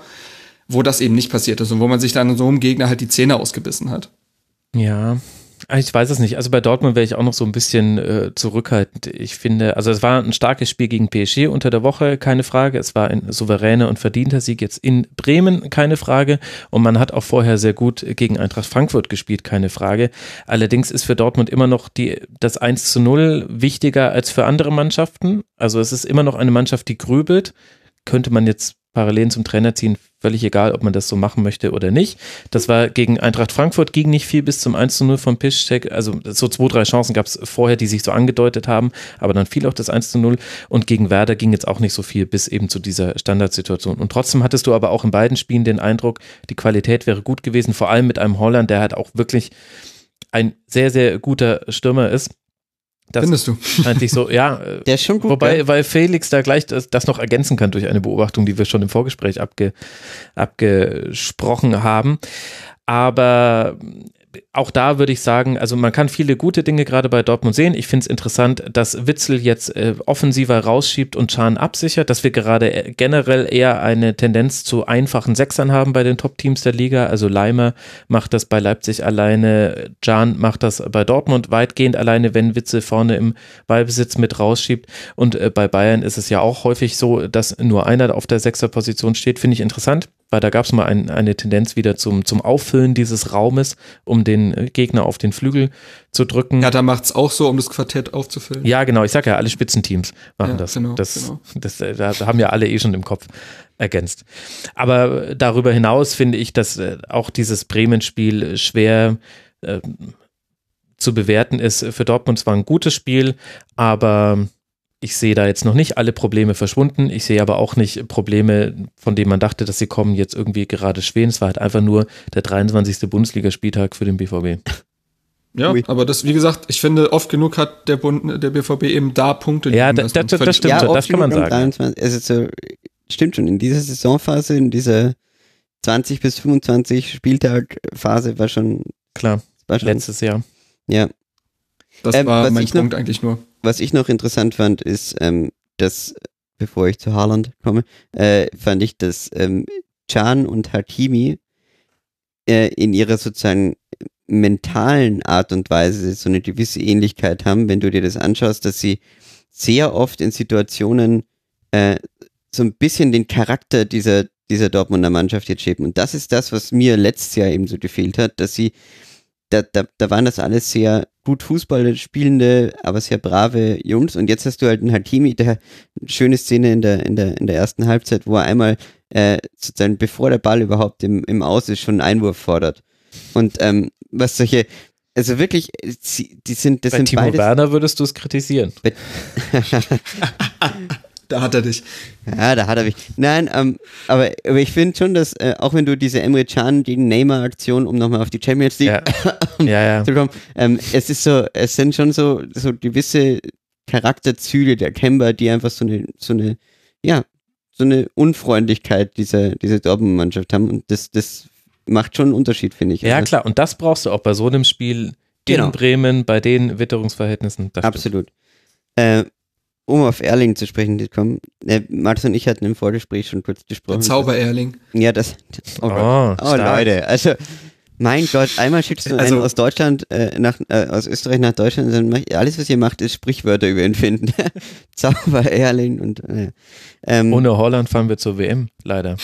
Speaker 4: wo das eben nicht passiert ist und wo man sich dann so einem Gegner halt die Zähne ausgebissen hat.
Speaker 3: Ja, ich weiß es nicht. Also bei Dortmund wäre ich auch noch so ein bisschen äh, zurückhaltend. Ich finde, also es war ein starkes Spiel gegen PSG unter der Woche, keine Frage. Es war ein souveräner und verdienter Sieg jetzt in Bremen, keine Frage. Und man hat auch vorher sehr gut gegen Eintracht Frankfurt gespielt, keine Frage. Allerdings ist für Dortmund immer noch die, das 1 zu 0 wichtiger als für andere Mannschaften. Also es ist immer noch eine Mannschaft, die grübelt. Könnte man jetzt Parallelen zum Trainer ziehen, völlig egal, ob man das so machen möchte oder nicht. Das war gegen Eintracht Frankfurt, ging nicht viel bis zum 1 zu 0 von Piszczek. Also so zwei, drei Chancen gab es vorher, die sich so angedeutet haben, aber dann fiel auch das 1 zu 0 und gegen Werder ging jetzt auch nicht so viel bis eben zu dieser Standardsituation. Und trotzdem hattest du aber auch in beiden Spielen den Eindruck, die Qualität wäre gut gewesen, vor allem mit einem Holland, der halt auch wirklich ein sehr, sehr guter Stürmer ist.
Speaker 4: Das Findest du? <laughs>
Speaker 3: Eigentlich so, ja.
Speaker 5: Der ist schon gut.
Speaker 3: Wobei,
Speaker 5: ja.
Speaker 3: weil Felix da gleich das, das, noch ergänzen kann durch eine Beobachtung, die wir schon im Vorgespräch abge, abgesprochen haben. Aber auch da würde ich sagen, also man kann viele gute Dinge gerade bei Dortmund sehen. Ich finde es interessant, dass Witzel jetzt äh, offensiver rausschiebt und Schahn absichert, dass wir gerade äh, generell eher eine Tendenz zu einfachen Sechsern haben bei den Top-Teams der Liga. Also Leimer macht das bei Leipzig alleine, Can macht das bei Dortmund weitgehend alleine, wenn Witzel vorne im Ballbesitz mit rausschiebt. Und äh, bei Bayern ist es ja auch häufig so, dass nur einer auf der Sechserposition steht. Finde ich interessant weil da gab es mal ein, eine Tendenz wieder zum, zum Auffüllen dieses Raumes, um den äh, Gegner auf den Flügel zu drücken.
Speaker 4: Ja, da macht es auch so, um das Quartett aufzufüllen.
Speaker 3: Ja, genau. Ich sage ja, alle Spitzenteams machen ja, das. Genau, das, genau. Das, das, da haben ja alle eh schon im Kopf ergänzt. Aber darüber hinaus finde ich, dass äh, auch dieses Bremen-Spiel schwer äh, zu bewerten ist. Für Dortmund war ein gutes Spiel, aber ich sehe da jetzt noch nicht alle Probleme verschwunden. Ich sehe aber auch nicht Probleme, von denen man dachte, dass sie kommen, jetzt irgendwie gerade schwelen. Es war halt einfach nur der 23. Bundesligaspieltag für den BVB.
Speaker 4: Ja, Ui. aber das, wie gesagt, ich finde, oft genug hat der, Bund, der BVB eben da Punkte.
Speaker 3: Ja, da, das, das, stimmt, ja, das kann man sagen.
Speaker 5: 23, also so, stimmt schon, in dieser Saisonphase, in dieser 20 bis 25 Spieltag-Phase war schon.
Speaker 3: Klar, war schon, letztes Jahr.
Speaker 5: Ja.
Speaker 4: Das ähm, war mein Punkt noch, eigentlich nur
Speaker 5: was ich noch interessant fand, ist, ähm, dass, bevor ich zu Haaland komme, äh, fand ich, dass ähm, Can und Hakimi äh, in ihrer sozusagen mentalen Art und Weise so eine gewisse Ähnlichkeit haben, wenn du dir das anschaust, dass sie sehr oft in Situationen äh, so ein bisschen den Charakter dieser, dieser Dortmunder Mannschaft jetzt schieben. Und das ist das, was mir letztes Jahr eben so gefehlt hat, dass sie, da, da, da waren das alles sehr gut Fußball spielende, aber sehr brave Jungs. Und jetzt hast du halt einen Hakimi, der eine schöne Szene in der, in der, in der ersten Halbzeit, wo er einmal äh, sozusagen bevor der Ball überhaupt im, im Aus ist, schon einen Einwurf fordert. Und ähm, was solche, also wirklich, die sind, das
Speaker 3: Bei
Speaker 5: sind
Speaker 3: Timo
Speaker 5: beides,
Speaker 3: Werner würdest du es kritisieren. <laughs> <laughs>
Speaker 4: Da hat er dich.
Speaker 5: Ja, da hat er mich. Nein, ähm, aber, aber ich finde schon, dass äh, auch wenn du diese Emre Can gegen Neymar-Aktion, um nochmal auf die Champions League
Speaker 3: ja. <laughs> ja, ja.
Speaker 5: zu kommen, ähm, es ist so, es sind schon so, so gewisse Charakterzüge der Kemba, die einfach so eine, so eine, ja, so eine Unfreundlichkeit dieser, dieser Dortmund-Mannschaft haben. Und das, das macht schon einen Unterschied, finde ich.
Speaker 3: Ja, also, klar. Und das brauchst du auch bei so einem Spiel in genau. Bremen, bei den Witterungsverhältnissen.
Speaker 5: Absolut. Äh, um auf Erling zu sprechen zu kommen, äh, Martin und ich hatten im Vorgespräch schon kurz gesprochen.
Speaker 4: Der Zauber-Erling.
Speaker 5: Ja, das. Oh, oh, oh Leute, also mein Gott, einmal schickst du also, einen aus Deutschland äh, nach, äh, aus Österreich nach Deutschland und dann macht, alles, was ihr macht, ist Sprichwörter über ihn finden. <laughs> Zauber-Erling und äh,
Speaker 3: ähm, Ohne Holland fahren wir zur WM, leider.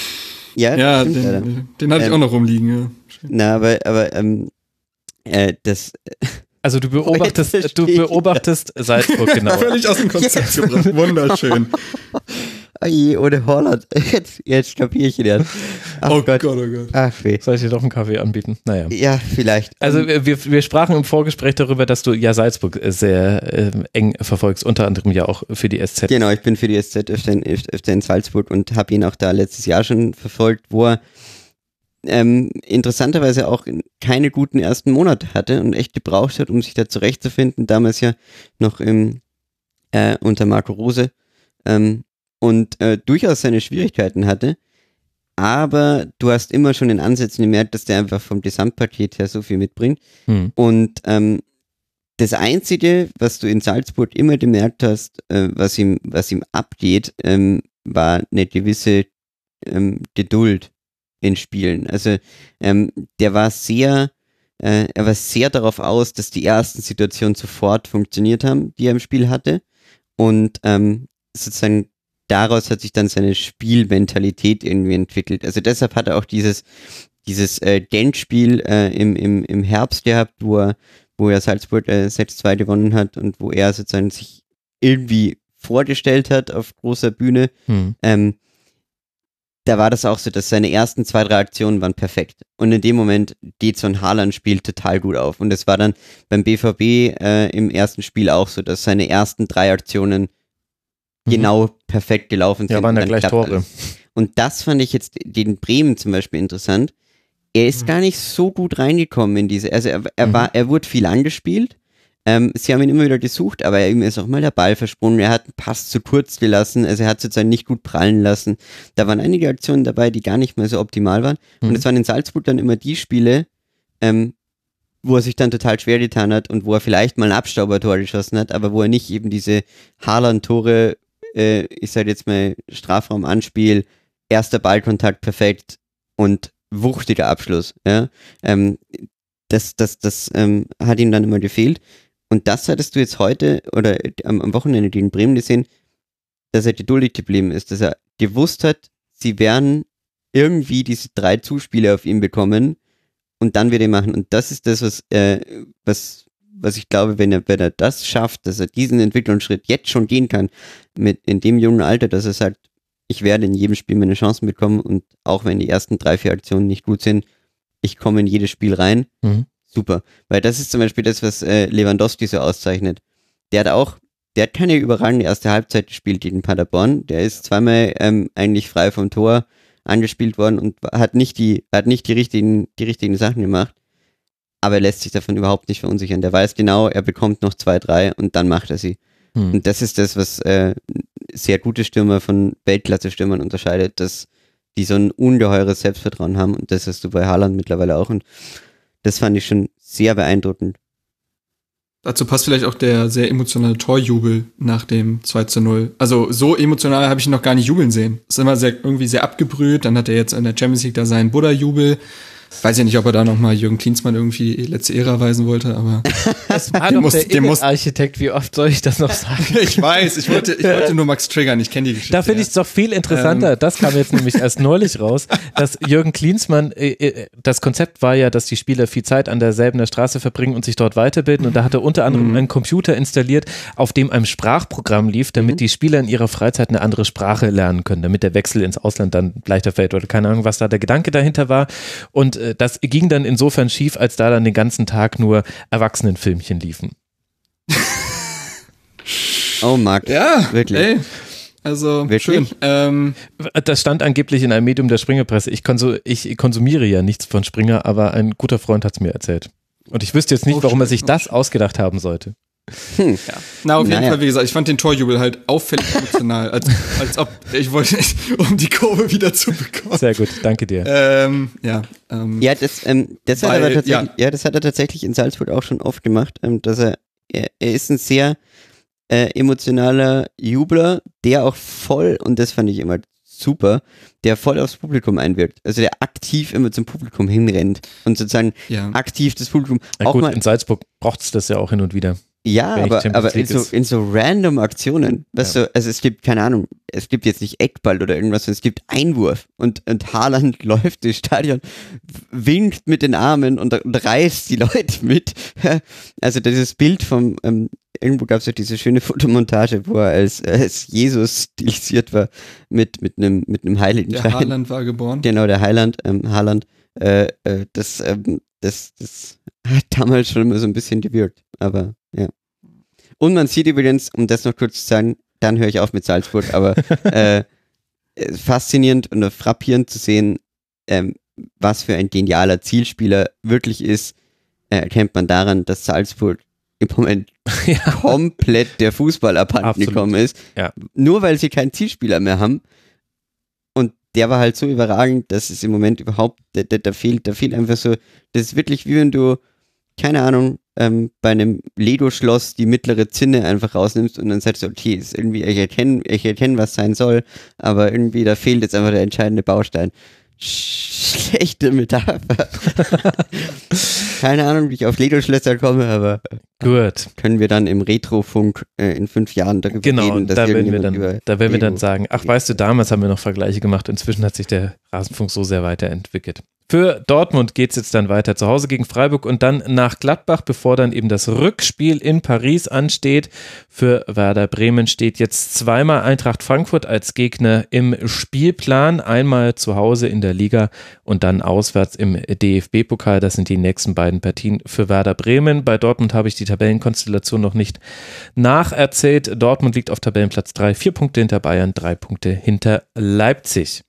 Speaker 5: Ja,
Speaker 4: ja den, leider. den hatte ich ähm, auch noch rumliegen, ja.
Speaker 5: Na, aber, aber ähm, äh, das
Speaker 3: also du beobachtest, du beobachtest Salzburg genau. <laughs>
Speaker 4: Völlig aus dem Konzept gebracht. Wunderschön. <laughs>
Speaker 5: Oje, ohne Holland. Jetzt, jetzt kapiere ich ihn erst.
Speaker 4: oh Gott. Gott, oh Gott.
Speaker 3: Ach weh. Soll ich dir doch einen Kaffee anbieten? Naja.
Speaker 5: Ja, vielleicht.
Speaker 3: Also wir, wir sprachen im Vorgespräch darüber, dass du ja Salzburg sehr äh, eng verfolgst, unter anderem ja auch für die SZ.
Speaker 5: Genau, ich bin für die SZ öfter in, öfter in Salzburg und habe ihn auch da letztes Jahr schon verfolgt, wo er ähm, interessanterweise auch keine guten ersten Monate hatte und echt gebraucht hat, um sich da zurechtzufinden. Damals ja noch im, äh, unter Marco Rose ähm, und äh, durchaus seine Schwierigkeiten hatte. Aber du hast immer schon in Ansätzen gemerkt, dass der einfach vom Gesamtpaket her so viel mitbringt. Hm. Und ähm, das Einzige, was du in Salzburg immer gemerkt hast, äh, was, ihm, was ihm abgeht, ähm, war eine gewisse ähm, Geduld in Spielen. Also ähm, der war sehr Äh, er war sehr darauf aus, dass die ersten Situationen sofort funktioniert haben, die er im Spiel hatte. Und ähm, sozusagen daraus hat sich dann seine Spielmentalität irgendwie entwickelt. Also deshalb hat er auch dieses, dieses äh, Dent-Spiel äh, im, im, im Herbst gehabt, wo er, wo er Salzburg äh, 6-2 gewonnen hat und wo er sozusagen sich irgendwie vorgestellt hat auf großer Bühne. Hm. Ähm, da war das auch so, dass seine ersten zwei, drei Aktionen waren perfekt. Und in dem Moment geht so ein Haaland-Spiel total gut auf. Und es war dann beim BVB äh, im ersten Spiel auch so, dass seine ersten drei Aktionen mhm. genau perfekt gelaufen sind.
Speaker 3: Ja, waren ja gleich Tore. Alles.
Speaker 5: Und das fand ich jetzt den Bremen zum Beispiel interessant. Er ist mhm. gar nicht so gut reingekommen in diese, also er, er mhm. war, er wurde viel angespielt, ähm, sie haben ihn immer wieder gesucht, aber ihm ist auch mal der Ball versprungen. Er hat einen Pass zu kurz gelassen, also er hat sozusagen nicht gut prallen lassen. Da waren einige Aktionen dabei, die gar nicht mehr so optimal waren. Mhm. Und es waren in Salzburg dann immer die Spiele, ähm, wo er sich dann total schwer getan hat und wo er vielleicht mal ein Abstaubertor geschossen hat, aber wo er nicht eben diese Haaland-Tore, äh, ich sage jetzt mal Strafraum-Anspiel, erster Ballkontakt perfekt und wuchtiger Abschluss. Ja? Ähm, das das, das ähm, hat ihm dann immer gefehlt. Und das hattest du jetzt heute oder am, am Wochenende gegen Bremen gesehen, dass er geduldig geblieben ist, dass er gewusst hat, sie werden irgendwie diese drei Zuspiele auf ihn bekommen und dann wird er machen. Und das ist das, was, äh, was, was ich glaube, wenn er, wenn er das schafft, dass er diesen Entwicklungsschritt jetzt schon gehen kann, mit in dem jungen Alter, dass er sagt, ich werde in jedem Spiel meine Chancen bekommen und auch wenn die ersten drei, vier Aktionen nicht gut sind, ich komme in jedes Spiel rein. Mhm super. Weil das ist zum Beispiel das, was äh, Lewandowski so auszeichnet. Der hat auch, der hat keine überragende erste Halbzeit gespielt gegen Paderborn. Der ist zweimal ähm, eigentlich frei vom Tor angespielt worden und hat nicht die, hat nicht die richtigen, die richtigen Sachen gemacht. Aber er lässt sich davon überhaupt nicht verunsichern. Der weiß genau, er bekommt noch zwei, drei und dann macht er sie. Hm. Und das ist das, was äh, sehr gute Stürmer von Weltklasse-Stürmern unterscheidet, dass die so ein ungeheures Selbstvertrauen haben und das hast du bei Haaland mittlerweile auch. Und das fand ich schon sehr beeindruckend.
Speaker 4: Dazu passt vielleicht auch der sehr emotionale Torjubel nach dem 2 zu 0. Also so emotional habe ich ihn noch gar nicht jubeln sehen. Ist immer sehr, irgendwie sehr abgebrüht. Dann hat er jetzt in der Champions League da seinen Buddha-Jubel. Weiß ja nicht, ob er da nochmal Jürgen Klinsmann irgendwie letzte Ehre weisen wollte, aber. <laughs>
Speaker 3: Das war <laughs> doch muss, der muss, Architekt, wie oft soll ich das noch sagen? <laughs>
Speaker 4: ich weiß, ich wollte, ich wollte nur Max triggern, ich kenne die Geschichte.
Speaker 3: Da finde ich es doch viel interessanter, ähm. das kam jetzt nämlich erst neulich raus, dass Jürgen Klinsmann, äh, äh, das Konzept war ja, dass die Spieler viel Zeit an derselben der Straße verbringen und sich dort weiterbilden und da hat er unter anderem mhm. einen Computer installiert, auf dem ein Sprachprogramm lief, damit mhm. die Spieler in ihrer Freizeit eine andere Sprache lernen können, damit der Wechsel ins Ausland dann leichter fällt oder keine Ahnung, was da der Gedanke dahinter war und äh, das ging dann insofern schief, als da dann den ganzen Tag nur Erwachsenenfilmchen liefen.
Speaker 5: oh, Marc.
Speaker 4: Ja, wirklich. Ey. Also Wirklich? schön. Ähm,
Speaker 3: das stand angeblich in einem Medium der Springerpresse. Ich, konsu ich konsumiere ja nichts von Springer, aber ein guter Freund hat es mir erzählt. Und ich wüsste jetzt nicht, oh, warum er sich das ausgedacht haben sollte.
Speaker 4: Hm. Ja. Na, auf jeden naja. Fall, wie gesagt, ich fand den Torjubel halt auffällig emotional, als, <laughs> als ob ich wollte, um die Kurve wieder zu bekommen.
Speaker 3: Sehr gut, danke dir.
Speaker 4: Ähm, ja, ähm,
Speaker 5: ja, das, ähm, das, weil, hat er tatsächlich, ja. ja. das hat er tatsächlich in Salzburg auch schon oft gemacht, ähm, dass er, er, er ist ein sehr äh, emotionaler Jubler, der auch voll, und das fand ich immer super, der voll aufs Publikum einwirkt. Also der aktiv immer zum Publikum hinrennt und sozusagen ja. aktiv das Publikum.
Speaker 3: Ja, auch gut, mal, in Salzburg braucht es das ja auch hin und wieder.
Speaker 5: Ja, aber, aber in, so, in so random Aktionen, weißt ja. du, also es gibt, keine Ahnung, es gibt jetzt nicht Eckball oder irgendwas, sondern es gibt Einwurf und, und Haaland <laughs> läuft durchs Stadion, winkt mit den Armen und, und reißt die Leute mit. <laughs> Also dieses Bild vom, ähm, irgendwo gab es ja diese schöne Fotomontage, wo er als, als Jesus stilisiert war mit, mit einem mit einem Heiligen
Speaker 4: Der Haaland war geboren.
Speaker 5: Genau, der Heiland, ähm, Haaland. Äh, äh, das, ähm, das, das hat damals schon immer so ein bisschen gewirkt, aber ja. Und man sieht übrigens, um das noch kurz zu sagen, dann höre ich auf mit Salzburg, aber <laughs> äh, faszinierend und frappierend zu sehen, ähm, was für ein genialer Zielspieler wirklich ist, äh, erkennt man daran, dass Salzburg im Moment <laughs> ja. komplett der Fußball abhanden gekommen ist. Ja. Nur weil sie keinen Zielspieler mehr haben. Der war halt so überragend, dass es im Moment überhaupt, da, da, da fehlt, da fehlt einfach so, das ist wirklich wie wenn du, keine Ahnung, ähm, bei einem Lego-Schloss die mittlere Zinne einfach rausnimmst und dann sagst du, okay, ist irgendwie, ich erkenne, ich erkenne, was sein soll, aber irgendwie da fehlt jetzt einfach der entscheidende Baustein. Schlechte Metapher. <laughs> keine Ahnung, wie ich auf Lego-Schlösser komme, aber
Speaker 3: Gut.
Speaker 5: können wir dann im Retrofunk äh, in fünf Jahren darüber
Speaker 3: Genau,
Speaker 5: reden, dass
Speaker 3: da werden wir dann, da werden wir dann sagen, ach weißt du, damals haben wir noch Vergleiche gemacht, inzwischen hat sich der Rasenfunk so sehr weiterentwickelt. Für Dortmund geht es jetzt dann weiter zu Hause gegen Freiburg und dann nach Gladbach, bevor dann eben das Rückspiel in Paris ansteht. Für Werder Bremen steht jetzt zweimal Eintracht Frankfurt als Gegner im Spielplan. Einmal zu Hause in der Liga und dann auswärts im DFB-Pokal. Das sind die nächsten beiden Partien für Werder Bremen. Bei Dortmund habe ich die Tabellenkonstellation noch nicht nacherzählt. Dortmund liegt auf Tabellenplatz 3, vier Punkte hinter Bayern, drei Punkte hinter Leipzig.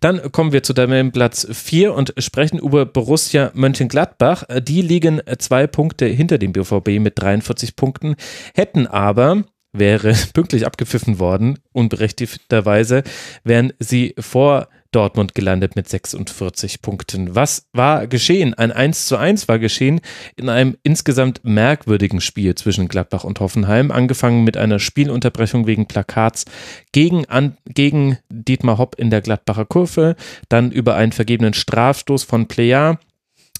Speaker 3: Dann kommen wir zu Tabellenplatz 4 und sprechen über Borussia Mönchengladbach. Die liegen zwei Punkte hinter dem BVB mit 43 Punkten, hätten aber, wäre <laughs> pünktlich abgepfiffen worden, unberechtigterweise, wären sie vor Dortmund gelandet mit 46 Punkten. Was war geschehen? Ein 1 zu 1 war geschehen in einem insgesamt merkwürdigen Spiel zwischen Gladbach und Hoffenheim, angefangen mit einer Spielunterbrechung wegen Plakats gegen, an, gegen Dietmar Hopp in der Gladbacher Kurve, dann über einen vergebenen Strafstoß von Plea,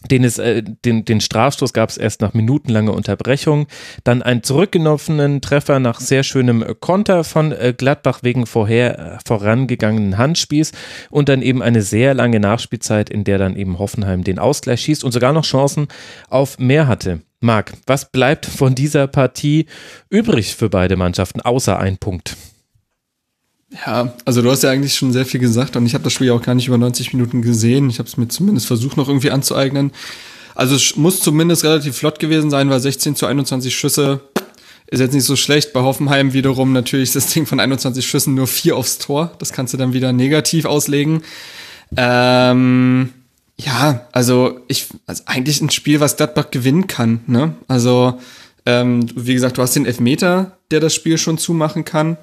Speaker 3: den, es, äh, den, den Strafstoß gab es erst nach minutenlanger Unterbrechung. Dann einen zurückgenommenen Treffer nach sehr schönem Konter von äh, Gladbach wegen vorher äh, vorangegangenen Handspiels und dann eben eine sehr lange Nachspielzeit, in der dann eben Hoffenheim den Ausgleich schießt und sogar noch Chancen auf mehr hatte. Marc, was bleibt von dieser Partie übrig für beide Mannschaften, außer ein Punkt?
Speaker 4: Ja, also du hast ja eigentlich schon sehr viel gesagt und ich habe das Spiel ja auch gar nicht über 90 Minuten gesehen. Ich habe es mir zumindest versucht noch irgendwie anzueignen. Also es muss zumindest relativ flott gewesen sein, weil 16 zu 21 Schüsse ist jetzt nicht so schlecht. Bei Hoffenheim wiederum natürlich das Ding von 21 Schüssen nur vier aufs Tor. Das kannst du dann wieder negativ auslegen. Ähm, ja, also ich, also eigentlich ein Spiel, was Gladbach gewinnen kann. Ne? Also ähm, wie gesagt, du hast den Elfmeter, der das Spiel schon zumachen kann.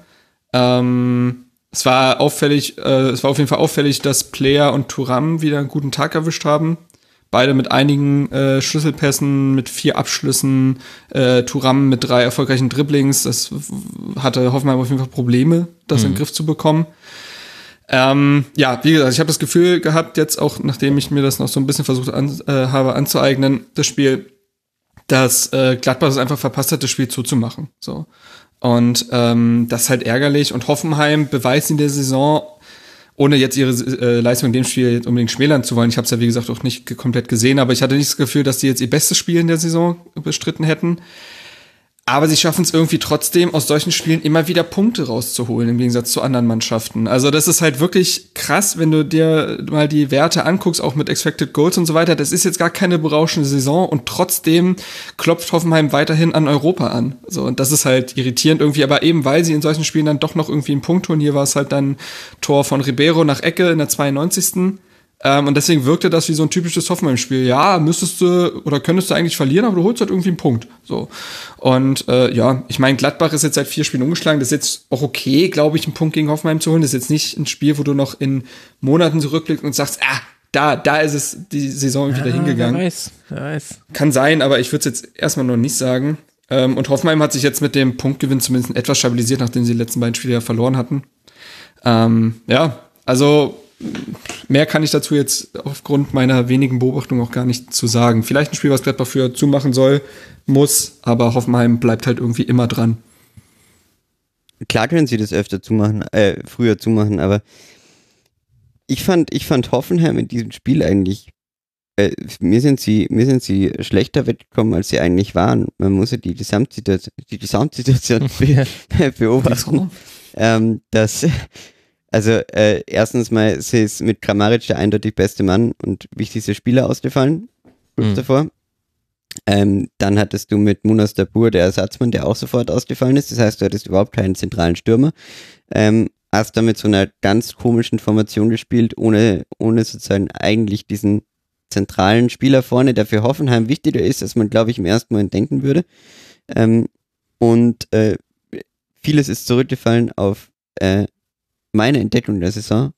Speaker 4: Ähm, es war auffällig, äh, es war auf jeden Fall auffällig, dass Player und Turam wieder einen guten Tag erwischt haben. Beide mit einigen äh, Schlüsselpässen, mit vier Abschlüssen, äh, Turam mit drei erfolgreichen Dribblings. Das hatte Hoffenheim auf jeden Fall Probleme, das in den Griff zu bekommen. Ähm, ja, wie gesagt, ich habe das Gefühl gehabt, jetzt auch, nachdem ich mir das noch so ein bisschen versucht an, äh, habe anzueignen, das Spiel, dass äh, Gladbach es einfach verpasst hat, das Spiel zuzumachen. So. Und ähm, das ist halt ärgerlich. Und Hoffenheim beweist in der Saison, ohne jetzt ihre äh, Leistung in dem Spiel jetzt unbedingt schmälern zu wollen, ich habe es ja wie gesagt auch nicht komplett gesehen, aber ich hatte nicht das Gefühl, dass die jetzt ihr bestes Spiel in der Saison bestritten hätten. Aber sie schaffen es irgendwie trotzdem, aus solchen Spielen immer wieder Punkte rauszuholen, im Gegensatz zu anderen Mannschaften. Also das ist halt wirklich krass, wenn du dir mal die Werte anguckst, auch mit Expected Goals und so weiter. Das ist jetzt gar keine berauschende Saison und trotzdem klopft Hoffenheim weiterhin an Europa an. So, und das ist halt irritierend irgendwie, aber eben weil sie in solchen Spielen dann doch noch irgendwie einen Punkt holen. Hier war es halt dann Tor von Ribeiro nach Ecke in der 92. Ähm, und deswegen wirkte das wie so ein typisches Hoffenheim-Spiel. Ja, müsstest du oder könntest du eigentlich verlieren, aber du holst halt irgendwie einen Punkt. So. Und äh, ja, ich meine, Gladbach ist jetzt seit vier Spielen umgeschlagen. Das ist jetzt auch okay, glaube ich, einen Punkt gegen Hoffenheim zu holen. Das ist jetzt nicht ein Spiel, wo du noch in Monaten zurückblickst und sagst, ah, da, da ist es die Saison wieder hingegangen.
Speaker 3: Wer weiß, wer weiß.
Speaker 4: Kann sein, aber ich würde es jetzt erstmal noch nicht sagen. Ähm, und Hoffenheim hat sich jetzt mit dem Punktgewinn zumindest etwas stabilisiert, nachdem sie die letzten beiden Spiele ja verloren hatten. Ähm, ja, also mehr kann ich dazu jetzt aufgrund meiner wenigen Beobachtung auch gar nicht zu sagen. Vielleicht ein Spiel, was Gladbach für zumachen soll, muss, aber Hoffenheim bleibt halt irgendwie immer dran.
Speaker 5: Klar können sie das öfter zumachen, äh, früher zumachen, aber ich fand, ich fand Hoffenheim in diesem Spiel eigentlich, äh, mir sind sie, mir sind sie schlechter weggekommen, als sie eigentlich waren. Man muss ja die Gesamtsituation, die Gesamtsituation <laughs> be beobachten. Ähm, dass, also äh, erstens mal, sie ist mit Kramaric der eindeutig beste Mann und wichtigste Spieler ausgefallen, kurz
Speaker 3: Mhm.
Speaker 5: davor. Ähm, dann hattest du mit Munas Dabur der Ersatzmann, der auch sofort ausgefallen ist. Das heißt, du hattest überhaupt keinen zentralen Stürmer. Ähm, hast damit so einer ganz komischen Formation gespielt, ohne, ohne sozusagen eigentlich diesen zentralen Spieler vorne, der für Hoffenheim wichtiger ist, als man, glaube ich, im ersten Moment denken würde. Ähm, und äh, vieles ist zurückgefallen auf äh, meine Entdeckung der Saison,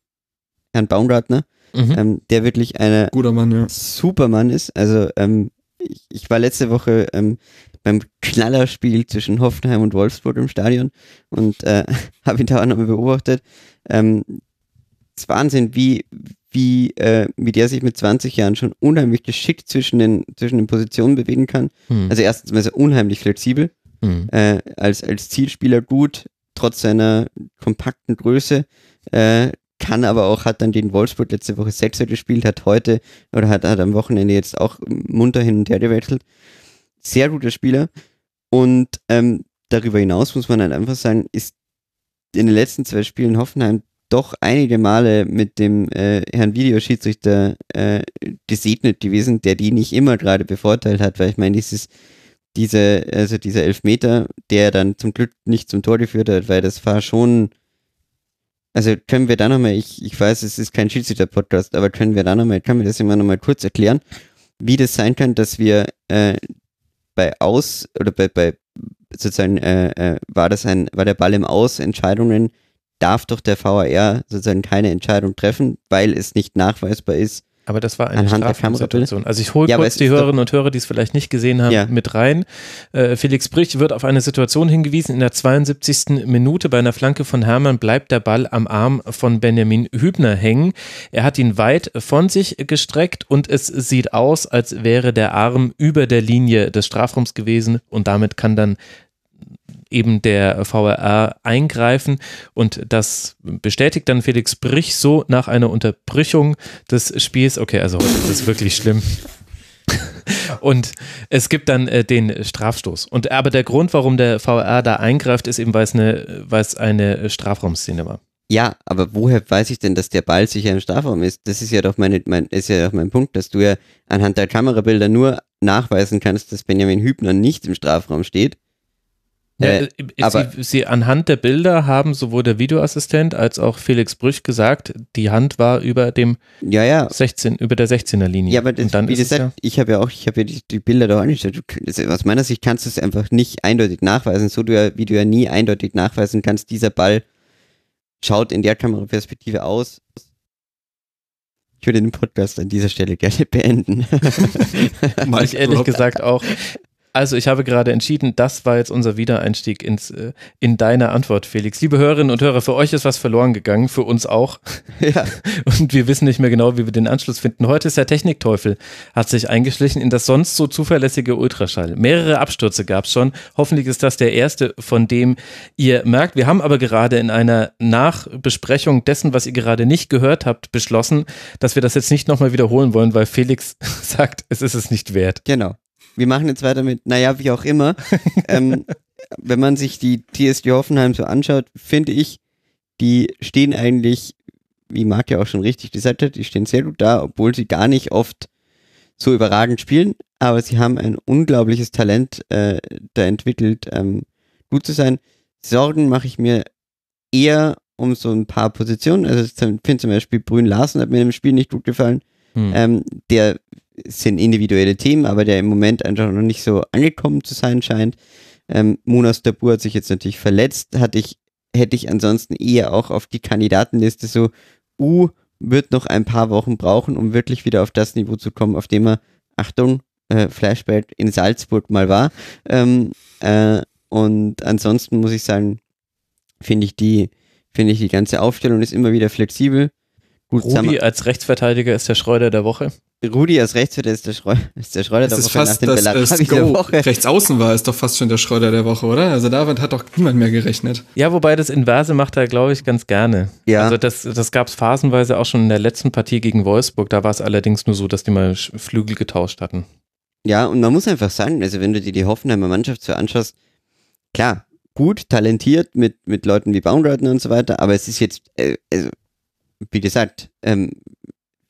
Speaker 5: Herrn Baumgartner,
Speaker 3: Mhm.
Speaker 5: ähm, der wirklich
Speaker 4: Mann, ja.
Speaker 5: Supermann ist. Also ähm, ich, ich war letzte Woche ähm, beim Knallerspiel zwischen Hoffenheim und Wolfsburg im Stadion und äh, <laughs> habe ihn da auch nochmal beobachtet. Ähm, es ist Wahnsinn, wie, wie, äh, wie der sich mit 20 Jahren schon unheimlich geschickt zwischen den, zwischen den Positionen bewegen kann.
Speaker 3: Hm.
Speaker 5: Also erstens mal ist er unheimlich flexibel,
Speaker 3: Hm.
Speaker 5: äh, als, als Zielspieler gut, trotz seiner kompakten Größe, äh, kann aber auch, hat dann den Wolfsburg letzte Woche Sechser gespielt, hat heute oder hat, hat am Wochenende jetzt auch munter hin und her gewechselt. Sehr guter Spieler. Und ähm, darüber hinaus muss man halt einfach sagen, ist in den letzten zwei Spielen Hoffenheim doch einige Male mit dem äh, Herrn Videoschiedsrichter äh, gesegnet gewesen, der die nicht immer gerade bevorteilt hat, weil ich meine, dieses, diese, also dieser Elfmeter, der dann zum Glück nicht zum Tor geführt hat, weil das war schon, also können wir da nochmal, ich, ich weiß, es ist kein Schiedsrichter-Podcast, aber können wir da nochmal, können wir das immer nochmal kurz erklären, wie das sein kann, dass wir äh, bei Aus, oder bei, bei sozusagen, äh, äh, war das ein, war der Ball im Aus, Entscheidungen, darf doch der VAR sozusagen keine Entscheidung treffen, weil es nicht nachweisbar ist.
Speaker 3: Aber das war eine Strafraumsituation. Also ich hole
Speaker 5: Ja,
Speaker 3: kurz die Hörerinnen und Hörer, die es vielleicht nicht gesehen haben,
Speaker 5: Ja.
Speaker 3: mit rein. Äh, Felix Brich wird auf eine Situation hingewiesen. In der 72. Minute bei einer Flanke von Hermann bleibt der Ball am Arm von Benjamin Hübner hängen. Er hat ihn weit von sich gestreckt und es sieht aus, als wäre der Arm über der Linie des Strafraums gewesen und damit kann dann eben der VRR eingreifen und das bestätigt dann Felix Brich so nach einer Unterbrechung des Spiels. Okay, also heute ist es wirklich schlimm. <laughs> Und es gibt dann äh, den Strafstoß. Und aber der Grund, warum der VR da eingreift, ist eben, weil es eine, eine Strafraumszene war.
Speaker 5: Ja, aber woher weiß ich denn, dass der Ball sicher im Strafraum ist? Das ist ja doch meine, mein, ist ja doch mein Punkt, dass du ja anhand der Kamerabilder nur nachweisen kannst, dass Benjamin Hübner nicht im Strafraum steht. Äh,
Speaker 3: Ja,
Speaker 5: aber-
Speaker 3: sie, sie anhand der Bilder haben sowohl der Videoassistent als auch Felix Brüch gesagt, die Hand war über dem
Speaker 5: Ja, ja.
Speaker 3: 16, über der 16er Linie.
Speaker 5: Ja, aber das,
Speaker 3: Und dann
Speaker 5: wie
Speaker 3: ist es
Speaker 5: gesagt, ich habe ja auch, ich habe ja die, die Bilder da. Du, das, aus meiner Sicht kannst du es einfach nicht eindeutig nachweisen, so du ja, wie du ja nie eindeutig nachweisen kannst, dieser Ball schaut in der Kameraperspektive aus. Ich würde den Podcast an dieser Stelle gerne <laughs> beenden. <laughs>
Speaker 3: ja, ich ehrlich gesagt auch. Also ich habe gerade entschieden, das war jetzt unser Wiedereinstieg ins, äh, in deine Antwort, Felix. Liebe Hörerinnen und Hörer, für euch ist was verloren gegangen, für uns auch. <laughs>
Speaker 5: ja. <laughs>
Speaker 3: Und wir wissen nicht mehr genau, wie wir den Anschluss finden. Heute ist der Technikteufel, hat sich eingeschlichen in das sonst so zuverlässige Ultraschall. Mehrere Abstürze gab es schon. Hoffentlich ist das der erste, von dem ihr merkt. Wir haben aber gerade in einer Nachbesprechung dessen, was ihr gerade nicht gehört habt, beschlossen, dass wir das jetzt nicht nochmal wiederholen wollen, weil Felix <laughs> sagt, es ist es nicht wert.
Speaker 5: Genau. Wir machen jetzt weiter mit, naja, wie auch immer. <laughs> ähm, wenn man sich die TSG Hoffenheim so anschaut, finde ich, die stehen eigentlich, wie Marc ja auch schon richtig gesagt hat, die stehen sehr gut da, obwohl sie gar nicht oft so überragend spielen, aber sie haben ein unglaubliches Talent äh, da entwickelt, ähm, gut zu sein. Sorgen mache ich mir eher um so ein paar Positionen. Also ich finde zum Beispiel Brün Larsen hat mir im Spiel nicht gut gefallen.
Speaker 3: Hm.
Speaker 5: Ähm, der sind individuelle Themen, aber der im Moment einfach noch nicht so angekommen zu sein scheint. Ähm, Munas Dabur hat sich jetzt natürlich verletzt, hatte ich, hätte ich ansonsten eher auch auf die Kandidatenliste so, U wird noch ein paar Wochen brauchen, um wirklich wieder auf das Niveau zu kommen, auf dem er, Achtung, äh, Flashback in Salzburg mal war. Ähm, äh, und ansonsten muss ich sagen, finde ich die, finde ich die ganze Aufstellung ist immer wieder flexibel. Gut,
Speaker 3: Rudi als Rechtsverteidiger ist der Schreuder der Woche.
Speaker 5: Rudi als Rechtsverteidiger ist der, Schreu ist der Schreuder
Speaker 4: Das
Speaker 5: der
Speaker 4: ist
Speaker 5: Woche nach
Speaker 4: fast
Speaker 5: dem
Speaker 4: das,
Speaker 5: Bellarabi
Speaker 4: das <laughs>
Speaker 5: der. Woche.
Speaker 4: Rechts außen war ist doch fast schon der Schreuder der Woche, oder? Also damit hat doch niemand mehr gerechnet.
Speaker 3: Ja, wobei das Inverse macht er, glaube ich, ganz gerne.
Speaker 5: Ja.
Speaker 3: Also das, das gab es phasenweise auch schon in der letzten Partie gegen Wolfsburg. Da war es allerdings nur so, dass die mal Flügel getauscht hatten.
Speaker 5: Ja, und man muss einfach sagen, also wenn du dir die Hoffenheimer Mannschaft so anschaust, klar, gut, talentiert mit, mit Leuten wie Baumgartner und so weiter, aber es ist jetzt, äh, also, wie gesagt, ähm,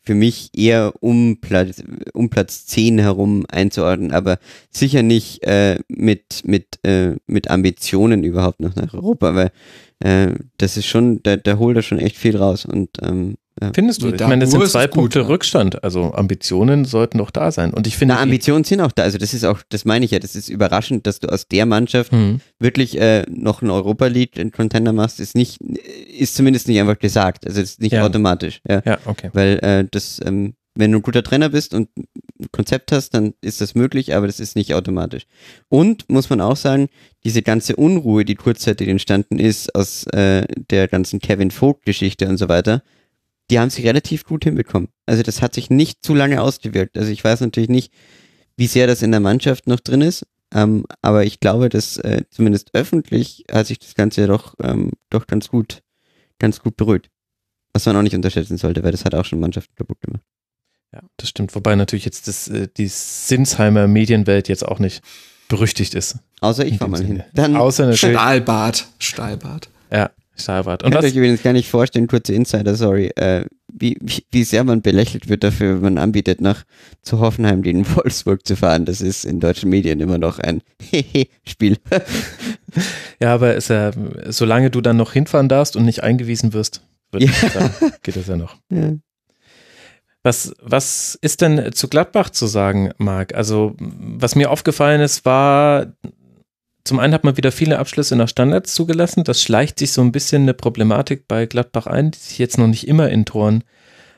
Speaker 5: für mich eher um Platz, um Platz 10 herum einzuordnen, aber sicher nicht äh, mit, mit, äh, mit Ambitionen überhaupt noch nach Europa, weil äh, das ist schon, da, da holt er schon echt viel raus und ähm, ja.
Speaker 3: Findest du?
Speaker 4: Nee,
Speaker 3: Ich meine, das sind
Speaker 4: ist
Speaker 3: zwei
Speaker 4: es gut,
Speaker 3: Punkte
Speaker 4: ja.
Speaker 3: Rückstand. Also Ambitionen sollten doch da sein. Und ich finde,
Speaker 5: Na, Ambitionen sind auch da. Also das ist auch, das meine ich ja, das ist überraschend, dass du aus der Mannschaft
Speaker 3: Hm.
Speaker 5: wirklich äh, noch einen Europa League Contender machst, ist nicht, ist zumindest nicht einfach gesagt. Also ist nicht
Speaker 3: Ja.
Speaker 5: automatisch. Ja.
Speaker 3: Ja, okay.
Speaker 5: Weil äh, das, ähm, wenn du ein guter Trainer bist und ein Konzept hast, dann ist das möglich, aber das ist nicht automatisch. Und muss man auch sagen, diese ganze Unruhe, die kurzzeitig entstanden ist aus äh, der ganzen Kevin Vogt-Geschichte und so weiter, die haben sich relativ gut hinbekommen. Also das hat sich nicht zu lange ausgewirkt. Also ich weiß natürlich nicht, wie sehr das in der Mannschaft noch drin ist, ähm, aber ich glaube, dass äh, zumindest öffentlich hat sich das Ganze doch, ähm, doch ganz gut, ganz gut beruhigt. Was man auch nicht unterschätzen sollte, weil das hat auch schon Mannschaften kaputt gemacht.
Speaker 3: Ja, das stimmt. Wobei natürlich jetzt das, äh, die Sinsheimer Medienwelt jetzt auch nicht berüchtigt ist.
Speaker 5: Außer ich fahr mal hin.
Speaker 3: Dann Außer natürlich.
Speaker 4: Stahlbad. Stahlbad.
Speaker 3: Ja, Stahlbad.
Speaker 5: Und Könnt was? euch übrigens gar nicht vorstellen, kurze Insider, sorry, äh, wie, wie, wie sehr man belächelt wird dafür, wenn man anbietet, nach zu Hoffenheim gegen <laughs> Wolfsburg zu fahren. Das ist in deutschen Medien immer noch ein <laughs> Hehe-Spiel.
Speaker 3: ja, aber ist ja, solange du dann noch hinfahren darfst und nicht eingewiesen wirst, wird ja. Sagen, geht das ja noch. <laughs> Ja. Was, was ist denn zu Gladbach zu sagen, Marc? Also, was mir aufgefallen ist, war, zum einen hat man wieder viele Abschlüsse nach Standards zugelassen. Das schleicht sich so ein bisschen eine Problematik bei Gladbach ein, die sich jetzt noch nicht immer in Toren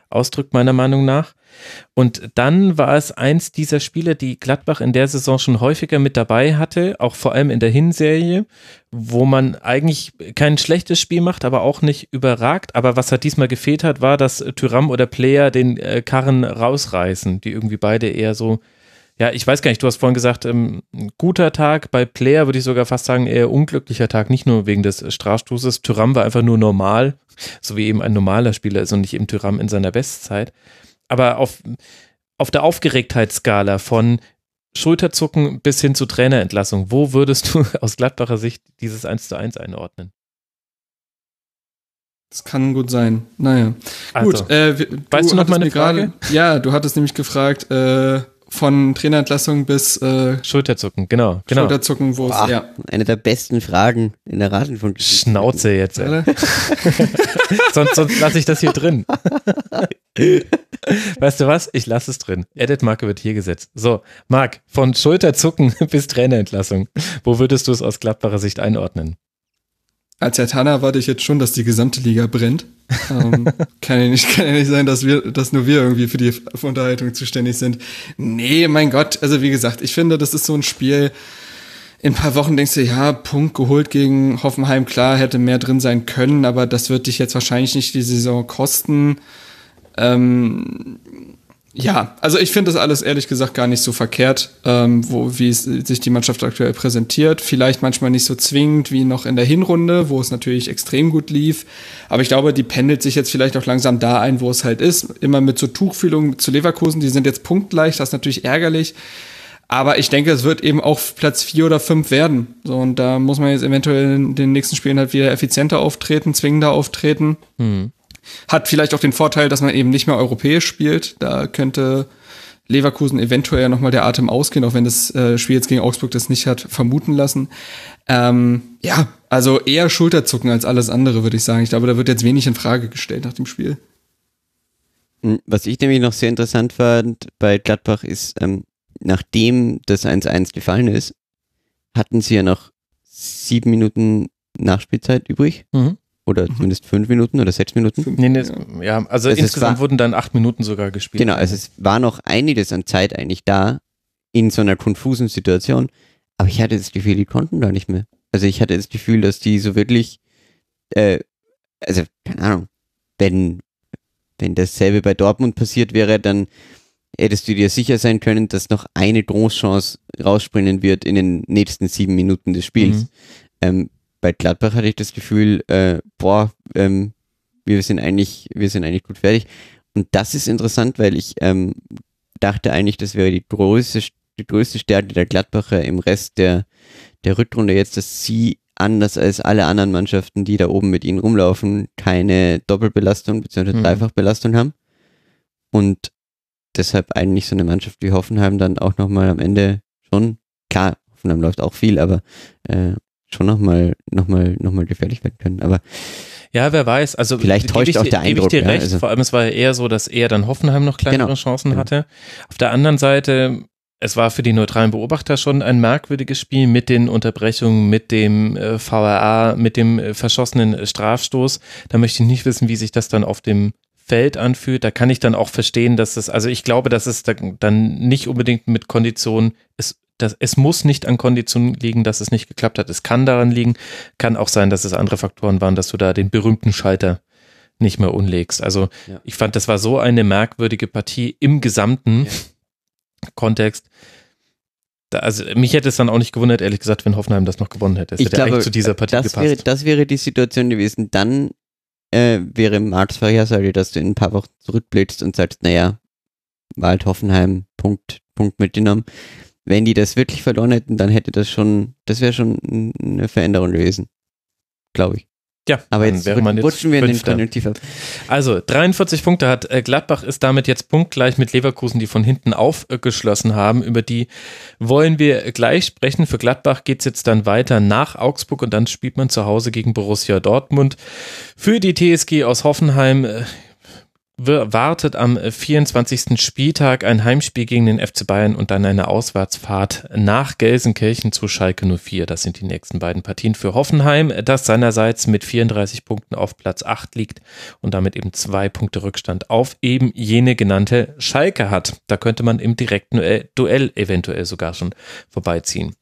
Speaker 3: ausdrückt, meiner Meinung nach. Und dann war es eins dieser Spiele, die Gladbach in der Saison schon häufiger mit dabei hatte, auch vor allem in der Hinserie, wo man eigentlich kein schlechtes Spiel macht, aber auch nicht überragt. Aber was halt diesmal gefehlt hat, war, dass Tyram oder Player den äh, Karren rausreißen, die irgendwie beide eher so ja, ich weiß gar nicht, du hast vorhin gesagt, ähm, guter Tag. Bei Player würde ich sogar fast sagen, eher unglücklicher Tag, nicht nur wegen des Strafstoßes. Tyram war einfach nur normal, <laughs> so wie eben ein normaler Spieler ist und nicht eben Tyram in seiner Bestzeit. Aber auf, auf der Aufgeregtheitsskala von Schulterzucken bis hin zu Trainerentlassung, wo würdest du <laughs> aus Gladbacher Sicht dieses 1 zu 1 einordnen?
Speaker 4: Das kann gut sein. Naja. Also, gut, äh, du
Speaker 3: weißt du noch meine Frage?
Speaker 4: Grade, ja, du hattest nämlich gefragt, äh, von Trainerentlassung bis äh,
Speaker 3: Schulterzucken, genau, genau.
Speaker 4: Schulterzucken, wo es, ja.
Speaker 5: Eine der besten Fragen in der Rasenfunk.
Speaker 3: Schnauze jetzt. <laughs> sonst sonst lasse ich das hier drin. weißt du was? Ich lasse es drin. Edit-Marke wird hier gesetzt. So, Marc, von Schulterzucken <laughs> bis Trainerentlassung. Wo würdest du es aus Gladbacher Sicht einordnen?
Speaker 4: Als Hertaner erwarte ich jetzt schon, dass die gesamte Liga brennt. ähm, <laughs> kann, ja nicht, kann ja nicht sein, dass wir, dass nur wir irgendwie für die Unterhaltung zuständig sind. Nee, mein Gott, also wie gesagt, ich finde, das ist so ein Spiel. In ein paar Wochen denkst du, ja, Punkt geholt gegen Hoffenheim, klar, hätte mehr drin sein können, aber das wird dich jetzt wahrscheinlich nicht die Saison kosten. Ähm, ja, also ich finde das alles ehrlich gesagt gar nicht so verkehrt, ähm, wo, wie es sich die Mannschaft aktuell präsentiert. Vielleicht manchmal nicht so zwingend wie noch in der Hinrunde, wo es natürlich extrem gut lief. Aber ich glaube, die pendelt sich jetzt vielleicht auch langsam da ein, wo es halt ist. Immer mit so Tuchfühlung zu Leverkusen, die sind jetzt punktgleich, das ist natürlich ärgerlich. Aber ich denke, es wird eben auch Platz vier oder fünf werden. So, und da muss man jetzt eventuell in den nächsten Spielen halt wieder effizienter auftreten, zwingender auftreten. Mhm. Hat vielleicht auch den Vorteil, dass man eben nicht mehr europäisch spielt. Da könnte Leverkusen eventuell nochmal der Atem ausgehen, auch wenn das äh, Spiel jetzt gegen Augsburg das nicht hat vermuten lassen. Ähm, ja, also eher Schulterzucken als alles andere, würde ich sagen. Ich glaube, da wird jetzt wenig in Frage gestellt nach dem Spiel.
Speaker 5: Hm, was ich nämlich noch sehr interessant fand bei Gladbach ist, ähm, nachdem das 1-1 gefallen ist, hatten sie ja noch sieben Minuten Nachspielzeit übrig. Mhm. Oder mhm. zumindest fünf Minuten oder sechs Minuten?
Speaker 3: Nee, nee, ja, also es insgesamt war, wurden dann acht Minuten sogar gespielt.
Speaker 5: Genau, also es war noch einiges an Zeit eigentlich da in so einer konfusen Situation. Aber ich hatte das Gefühl, die konnten da nicht mehr. Also ich hatte das Gefühl, dass die so wirklich, äh, also keine Ahnung, wenn, wenn dasselbe bei Dortmund passiert wäre, dann hättest du dir sicher sein können, dass noch eine Großchance rausspringen wird in den nächsten sieben Minuten des Spiels. Mhm. Ähm, bei Gladbach hatte ich das Gefühl, äh, boah, ähm, wir sind eigentlich, wir sind eigentlich gut fertig. Und das ist interessant, weil ich ähm, dachte eigentlich, das wäre die größte, die größte Stärke der Gladbacher im Rest der, der Rückrunde jetzt, dass sie anders als alle anderen Mannschaften, die da oben mit ihnen rumlaufen, keine Doppelbelastung bzw. Mhm. Dreifachbelastung haben. Und deshalb eigentlich so eine Mannschaft wie Hoffenheim dann auch nochmal am Ende schon, klar, Hoffenheim läuft auch viel, aber äh, schon nochmal noch mal, noch mal gefährlich werden können. Aber
Speaker 3: ja, wer weiß. Also
Speaker 5: vielleicht täuscht ich, auch der Eindruck.
Speaker 3: Ich dir recht. Ja, also. Vor allem es war eher so, dass er dann Hoffenheim noch kleinere genau. Chancen genau. hatte. Auf der anderen Seite, es war für die neutralen Beobachter schon ein merkwürdiges Spiel mit den Unterbrechungen, mit dem äh, VRA, mit dem äh, verschossenen Strafstoß. Da möchte ich nicht wissen, wie sich das dann auf dem Feld anfühlt. Da kann ich dann auch verstehen, dass es, also ich glaube, dass es dann nicht unbedingt mit Konditionen, es das, es muss nicht an Konditionen liegen, dass es nicht geklappt hat. Es kann daran liegen. Kann auch sein, dass es andere Faktoren waren, dass du da den berühmten Schalter nicht mehr unlegst. Also ja. ich fand, das war so eine merkwürdige Partie im gesamten ja. Kontext. Da, also mich hätte es dann auch nicht gewundert, ehrlich gesagt, wenn Hoffenheim das noch gewonnen hätte. Es
Speaker 5: ich
Speaker 3: hätte
Speaker 5: glaube,
Speaker 3: zu dieser Partie
Speaker 5: das
Speaker 3: gepasst.
Speaker 5: Wäre, das wäre die Situation gewesen. Dann äh, wäre Marx Vorhersage, dass du in ein paar Wochen zurückblickst und sagst, naja, war halt Hoffenheim, Punkt, Punkt mitgenommen. Wenn die das wirklich verloren hätten, dann hätte das schon, das wäre schon eine Veränderung gewesen. Glaube ich.
Speaker 3: Ja,
Speaker 5: aber jetzt wäre man rutschen wir in den Konjunktiv ab.
Speaker 3: Also 43 Punkte hat äh, Gladbach, ist damit jetzt punktgleich mit Leverkusen, die von hinten aufgeschlossen haben. Über die wollen wir gleich sprechen. Für Gladbach geht es jetzt dann weiter nach Augsburg und dann spielt man zu Hause gegen Borussia Dortmund. Für die TSG aus Hoffenheim äh, wartet am 24. Spieltag ein Heimspiel gegen den FC Bayern und dann eine Auswärtsfahrt nach Gelsenkirchen zu Schalke 04. Das sind die nächsten beiden Partien für Hoffenheim, das seinerseits mit 34 Punkten auf Platz 8 liegt und damit eben zwei Punkte Rückstand auf eben jene genannte Schalke hat. Da könnte man im direkten Duell eventuell sogar schon vorbeiziehen.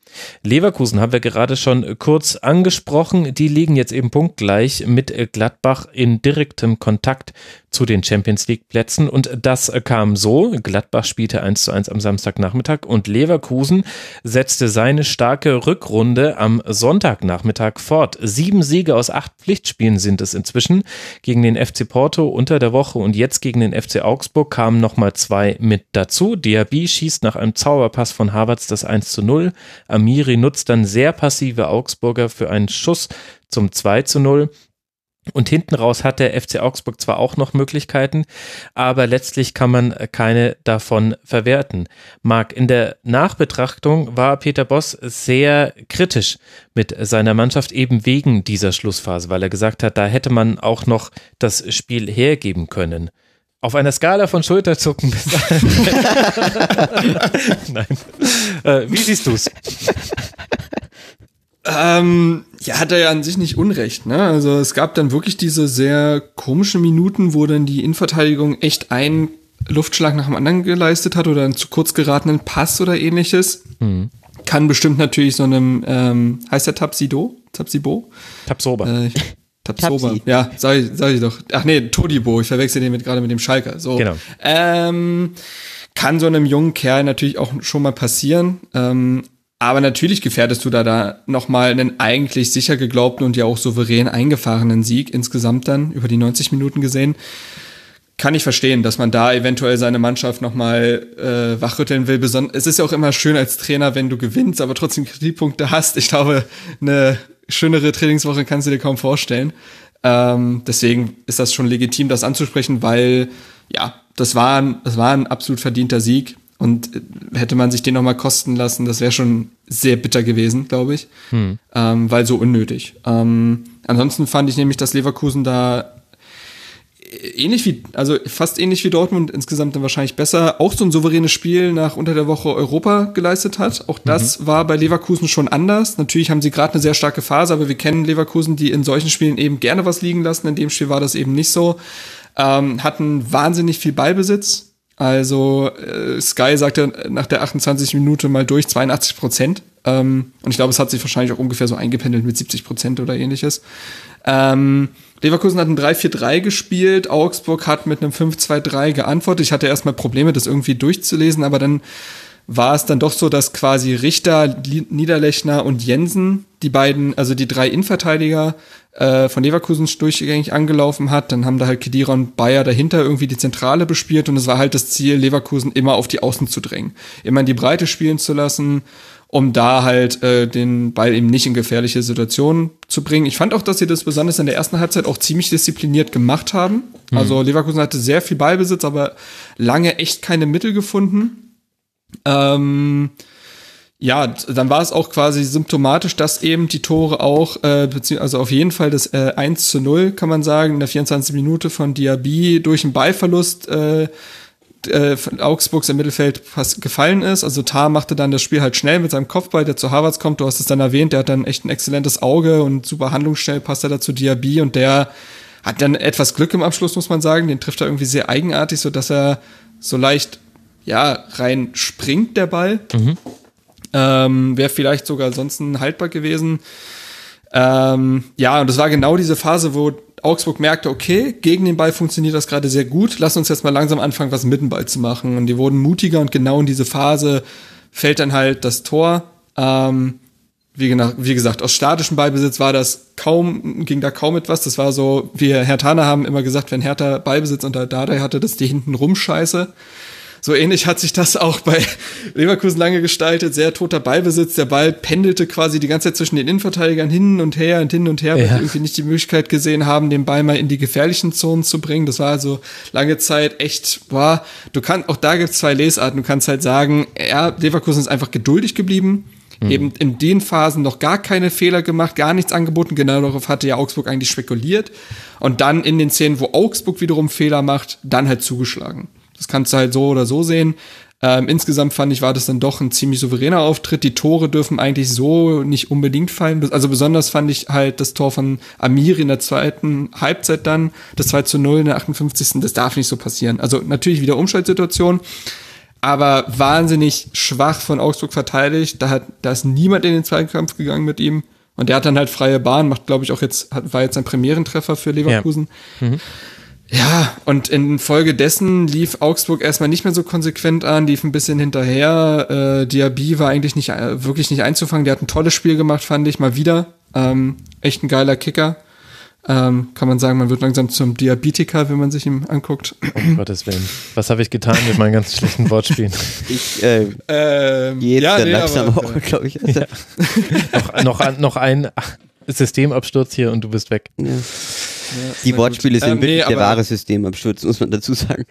Speaker 3: Leverkusen haben wir gerade schon kurz angesprochen. Die liegen jetzt eben punktgleich mit Gladbach in direktem Kontakt zu den Champions League Plätzen und das kam so. Gladbach spielte 1 zu 1 am Samstagnachmittag und Leverkusen setzte seine starke Rückrunde am Sonntagnachmittag fort. Sieben Siege aus acht Pflichtspielen sind es inzwischen. Gegen den FC Porto unter der Woche und jetzt gegen den FC Augsburg kamen nochmal zwei mit dazu. Diaby schießt nach einem Zauberpass von Havertz das 1 zu 0. Amiri nutzt dann sehr passive Augsburger für einen Schuss zum 2 zu 0. Und hinten raus hat der FC Augsburg zwar auch noch Möglichkeiten, aber letztlich kann man keine davon verwerten. Marc, in der Nachbetrachtung war Peter Boss sehr kritisch mit seiner Mannschaft eben wegen dieser Schlussphase, weil er gesagt hat, da hätte man auch noch das Spiel hergeben können. Auf einer Skala von Schulterzucken bis <laughs> Nein. Äh, wie siehst du es?
Speaker 4: Ähm, ja, hat er ja an sich nicht unrecht, ne? Also es gab dann wirklich diese sehr komischen Minuten, wo dann die Innenverteidigung echt einen Luftschlag nach dem anderen geleistet hat oder einen zu kurz geratenen Pass oder ähnliches. Mhm. Kann bestimmt natürlich so einem, ähm, heißt der Tapsido? Tapsibo?
Speaker 3: Tapsoba.
Speaker 4: Äh, <laughs> Tapsoba. Ja, sag ich, sag ich doch. Ach nee, Todibo. Ich verwechsel den mit, gerade mit dem Schalker. So.
Speaker 3: Genau.
Speaker 4: Ähm, kann so einem jungen Kerl natürlich auch schon mal passieren. Ähm, aber natürlich gefährdest du da, da nochmal einen eigentlich sicher geglaubten und ja auch souverän eingefahrenen Sieg insgesamt dann über die 90 Minuten gesehen. Kann ich verstehen, dass man da eventuell seine Mannschaft nochmal äh, wachrütteln will. Beson es ist ja auch immer schön als Trainer, wenn du gewinnst, aber trotzdem Kritikpunkte hast. Ich glaube, eine schönere Trainingswoche kannst du dir kaum vorstellen. Ähm, deswegen ist das schon legitim, das anzusprechen, weil ja, das war ein, das war ein absolut verdienter Sieg. Und hätte man sich den nochmal kosten lassen, das wäre schon sehr bitter gewesen, glaube ich. Hm. Ähm, weil so unnötig. Ähm, ansonsten fand ich nämlich, dass Leverkusen da ähnlich wie, also fast ähnlich wie Dortmund, insgesamt dann wahrscheinlich besser, auch so ein souveränes Spiel nach unter der Woche Europa geleistet hat. Auch das mhm. war bei Leverkusen schon anders. Natürlich haben sie gerade eine sehr starke Phase, aber wir kennen Leverkusen, die in solchen Spielen eben gerne was liegen lassen. In dem Spiel war das eben nicht so. Ähm, hatten wahnsinnig viel Ballbesitz, also äh, Sky sagte nach der 28 Minute mal durch 82 Prozent. Ähm, und ich glaube, es hat sich wahrscheinlich auch ungefähr so eingependelt mit 70 Prozent oder ähnliches. Ähm, Leverkusen hat ein 3-4-3 gespielt, Augsburg hat mit einem 5-2-3 geantwortet. Ich hatte erstmal Probleme, das irgendwie durchzulesen, aber dann war es dann doch so, dass quasi Richter, Niederlechner und Jensen, die beiden, also die drei Innenverteidiger äh, von Leverkusen durchgängig angelaufen hat. Dann haben da halt Kedira und Bayer dahinter irgendwie die Zentrale bespielt und es war halt das Ziel, Leverkusen immer auf die Außen zu drängen, immer in die Breite spielen zu lassen, um da halt äh, den Ball eben nicht in gefährliche Situationen zu bringen. Ich fand auch, dass sie das besonders in der ersten Halbzeit auch ziemlich diszipliniert gemacht haben. Mhm. Also Leverkusen hatte sehr viel Ballbesitz, aber lange echt keine Mittel gefunden. Ähm, ja, dann war es auch quasi symptomatisch, dass eben die Tore auch, äh, also auf jeden Fall das äh, 1 zu 0, kann man sagen, in der 24. Minute von Diaby durch einen Ballverlust äh, äh, Augsburgs im Mittelfeld gefallen ist. Also Tar machte dann das Spiel halt schnell mit seinem Kopfball, der zu Harvards kommt. Du hast es dann erwähnt, der hat dann echt ein exzellentes Auge und super handlungsschnell passt er dazu Diaby und der hat dann etwas Glück im Abschluss, muss man sagen. Den trifft er irgendwie sehr eigenartig, so dass er so leicht ja, rein springt der Ball. Mhm. Ähm, Wäre vielleicht sogar ansonsten haltbar gewesen. Ähm, ja, und das war genau diese Phase, wo Augsburg merkte, okay, gegen den Ball funktioniert das gerade sehr gut, lass uns jetzt mal langsam anfangen, was mit dem Ball zu machen. Und die wurden mutiger und genau in diese Phase fällt dann halt das Tor. Ähm, wie, wie, gesagt, aus statischem Ballbesitz war das kaum, ging da kaum etwas. Das war so, wir Herr Hertaner haben immer gesagt, wenn Hertha Ballbesitz unter Dardai hatte, dass die hinten rumscheiße. So ähnlich hat sich das auch bei Leverkusen lange gestaltet. Sehr toter Ballbesitz. Der Ball pendelte quasi die ganze Zeit zwischen den Innenverteidigern hin und her und hin und her, weil ja. irgendwie nicht die Möglichkeit gesehen haben, den Ball mal in die gefährlichen Zonen zu bringen. Das war also lange Zeit echt, boah, du kannst, auch da gibt es zwei Lesarten. Du kannst halt sagen, ja, Leverkusen ist einfach geduldig geblieben. Mhm. Eben in den Phasen noch gar keine Fehler gemacht, gar nichts angeboten. Genau darauf hatte ja Augsburg eigentlich spekuliert. Und dann in den Szenen, wo Augsburg wiederum Fehler macht, dann halt zugeschlagen. Das kannst du halt so oder so sehen. Ähm, insgesamt fand ich, war das dann doch ein ziemlich souveräner Auftritt. Die Tore dürfen eigentlich so nicht unbedingt fallen. Also besonders fand ich halt das Tor von Amiri in der zweiten Halbzeit dann, das 2 zu 0 in der 58. Das darf nicht so passieren. Also natürlich wieder Umschaltsituation, aber wahnsinnig schwach von Augsburg verteidigt. Da, hat, da ist niemand in den Zweikampf gegangen mit ihm. Und der hat dann halt freie Bahn, macht, glaube ich, auch jetzt, war jetzt ein Premierentreffer für Leverkusen. Ja. Mhm. Ja, und infolgedessen lief Augsburg erstmal nicht mehr so konsequent an, lief ein bisschen hinterher. Äh, Diaby war eigentlich nicht äh, wirklich nicht einzufangen. Der hat ein tolles Spiel gemacht, fand ich mal wieder. Ähm, echt ein geiler Kicker. Ähm, kann man sagen, man wird langsam zum Diabetiker, wenn man sich ihm anguckt.
Speaker 3: Um <clears throat> Gottes Willen. Was habe ich getan mit meinen ganz schlechten Wortspielen? <laughs>
Speaker 5: Ich äh, ähm, gehe jetzt ja, nee, langsam aber, auch, glaube ich. Ja. <laughs>
Speaker 3: noch, noch, noch ein Systemabsturz hier und du bist weg. Ja.
Speaker 5: Die Wortspiele gut. sind ähm, wirklich nee, der wahre Systemabsturz, muss man dazu sagen.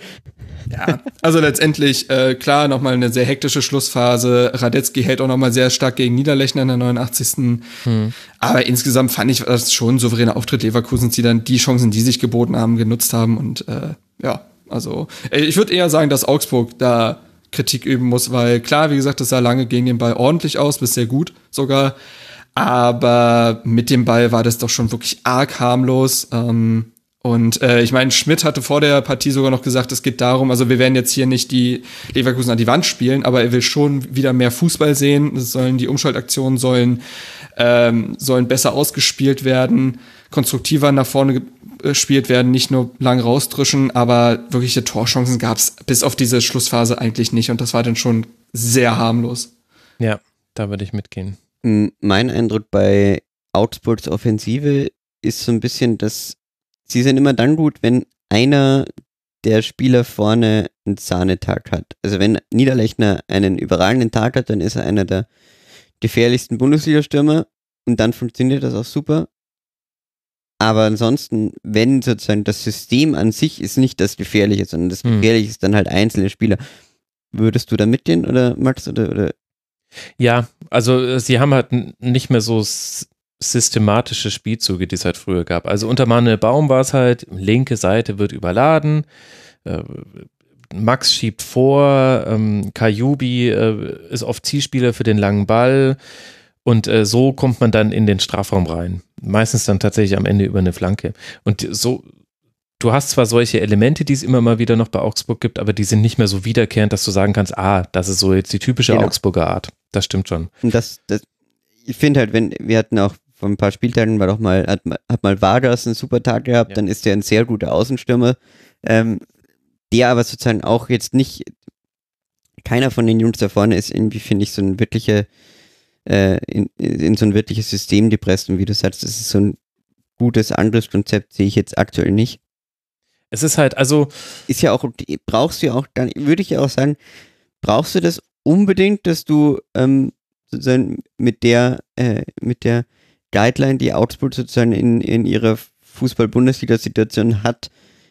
Speaker 4: Ja, also letztendlich, äh, klar, nochmal eine sehr hektische Schlussphase. Radetzky hält auch nochmal sehr stark gegen Niederlechner in der 89. Hm. Aber insgesamt fand ich das schon ein souveräner Auftritt Leverkusens, die dann die Chancen, die sich geboten haben, genutzt haben. Und äh, ja, also äh, ich würde eher sagen, dass Augsburg da Kritik üben muss, weil klar, wie gesagt, das sah lange gegen den Ball ordentlich aus, bis sehr gut sogar. Aber mit dem Ball war das doch schon wirklich arg harmlos. Ähm, und äh, ich meine, Schmidt hatte vor der Partie sogar noch gesagt, es geht darum, also wir werden jetzt hier nicht die Leverkusen an die Wand spielen, aber er will schon wieder mehr Fußball sehen. Es sollen die Umschaltaktionen sollen ähm, sollen besser ausgespielt werden, konstruktiver nach vorne gespielt werden, nicht nur lang rausdrischen, aber wirkliche Torchancen gab es bis auf diese Schlussphase eigentlich nicht und das war dann schon sehr harmlos.
Speaker 3: Ja, da würde ich mitgehen.
Speaker 5: Mein Eindruck bei Augsburgs Offensive ist so ein bisschen, dass sie sind immer dann gut, wenn einer der Spieler vorne einen Sahnetag hat. Also wenn Niederlechner einen überragenden Tag hat, dann ist er einer der gefährlichsten Bundesliga-Stürmer und dann funktioniert das auch super. Aber ansonsten, wenn sozusagen das System an sich ist nicht das Gefährliche, sondern das hm. Gefährliche ist dann halt einzelne Spieler. Würdest du da mitgehen oder Max oder, oder
Speaker 3: ja, also äh, sie haben halt nicht mehr so systematische Spielzüge, die es halt früher gab. Also unter Manuel Baum war es halt, linke Seite wird überladen, äh, Max schiebt vor, ähm, Kajubi äh, ist oft Zielspieler für den langen Ball und so kommt man dann in den Strafraum rein. Meistens dann tatsächlich am Ende über eine Flanke. Und so, du hast zwar solche Elemente, die es immer mal wieder noch bei Augsburg gibt, aber die sind nicht mehr so wiederkehrend, dass du sagen kannst, ah, das ist so jetzt die typische genau. Augsburger Art. Das stimmt schon.
Speaker 5: Und das, das ich finde halt, wenn, wir hatten auch vor ein paar Spieltagen war doch mal, hat, hat mal Vargas einen super Tag gehabt, ja. dann ist der ein sehr guter Außenstürmer, ähm, der aber sozusagen auch jetzt nicht, keiner von den Jungs da vorne ist irgendwie, finde ich, so ein wirklicher, äh, in, in so ein wirkliches System gepresst und wie du sagst, das ist so ein gutes Angriffskonzept, sehe ich jetzt aktuell nicht.
Speaker 3: Es ist halt, also.
Speaker 5: Ist ja auch, brauchst du ja auch, dann würde ich ja auch sagen, brauchst du das unbedingt, dass du ähm, sozusagen mit der, äh, mit der Guideline, die Augsburg sozusagen in, in ihrer Fußball-Bundesliga-Situation hat,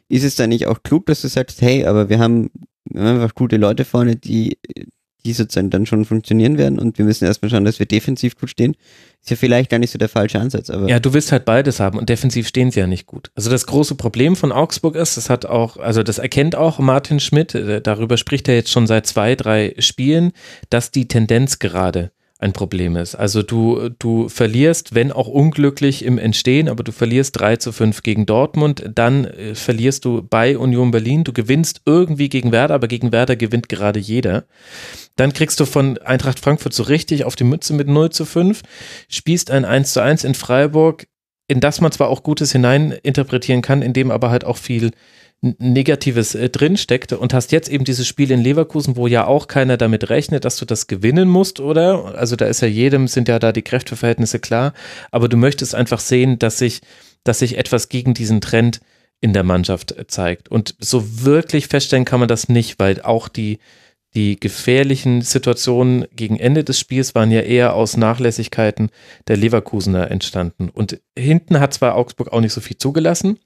Speaker 5: ist es dann nicht auch klug, dass du sagst, hey, aber wir haben, wir haben einfach gute Leute vorne, die, die sozusagen dann schon funktionieren werden und wir müssen erstmal schauen, dass wir defensiv gut stehen. Ist ja vielleicht gar nicht so der falsche Ansatz, aber.
Speaker 3: Ja, du willst halt beides haben und defensiv stehen sie ja nicht gut. Also das große Problem von Augsburg ist, das hat auch, also das erkennt auch Martin Schmidt, äh, darüber spricht er jetzt schon seit zwei, drei Spielen, dass die Tendenz gerade ein Problem ist. Also du, du verlierst, wenn auch unglücklich im Entstehen, aber du verlierst 3 zu 5 gegen Dortmund, dann äh, verlierst du bei Union Berlin, du gewinnst irgendwie gegen Werder, aber gegen Werder gewinnt gerade jeder. Dann kriegst du von Eintracht Frankfurt so richtig auf die Mütze mit 0 zu 5, spielst ein 1 zu 1 in Freiburg, in das man zwar auch Gutes hineininterpretieren kann, in dem aber halt auch viel Negatives äh, drinsteckt und hast jetzt eben dieses Spiel in Leverkusen, wo ja auch keiner damit rechnet, dass du das gewinnen musst, oder? Also da ist ja jedem, sind ja da die Kräfteverhältnisse klar, aber du möchtest einfach sehen, dass sich, dass sich etwas gegen diesen Trend in der Mannschaft äh, zeigt. Und so wirklich feststellen kann man das nicht, weil auch die, die gefährlichen Situationen gegen Ende des Spiels waren ja eher aus Nachlässigkeiten der Leverkusener entstanden. Und hinten hat zwar Augsburg auch nicht so viel zugelassen,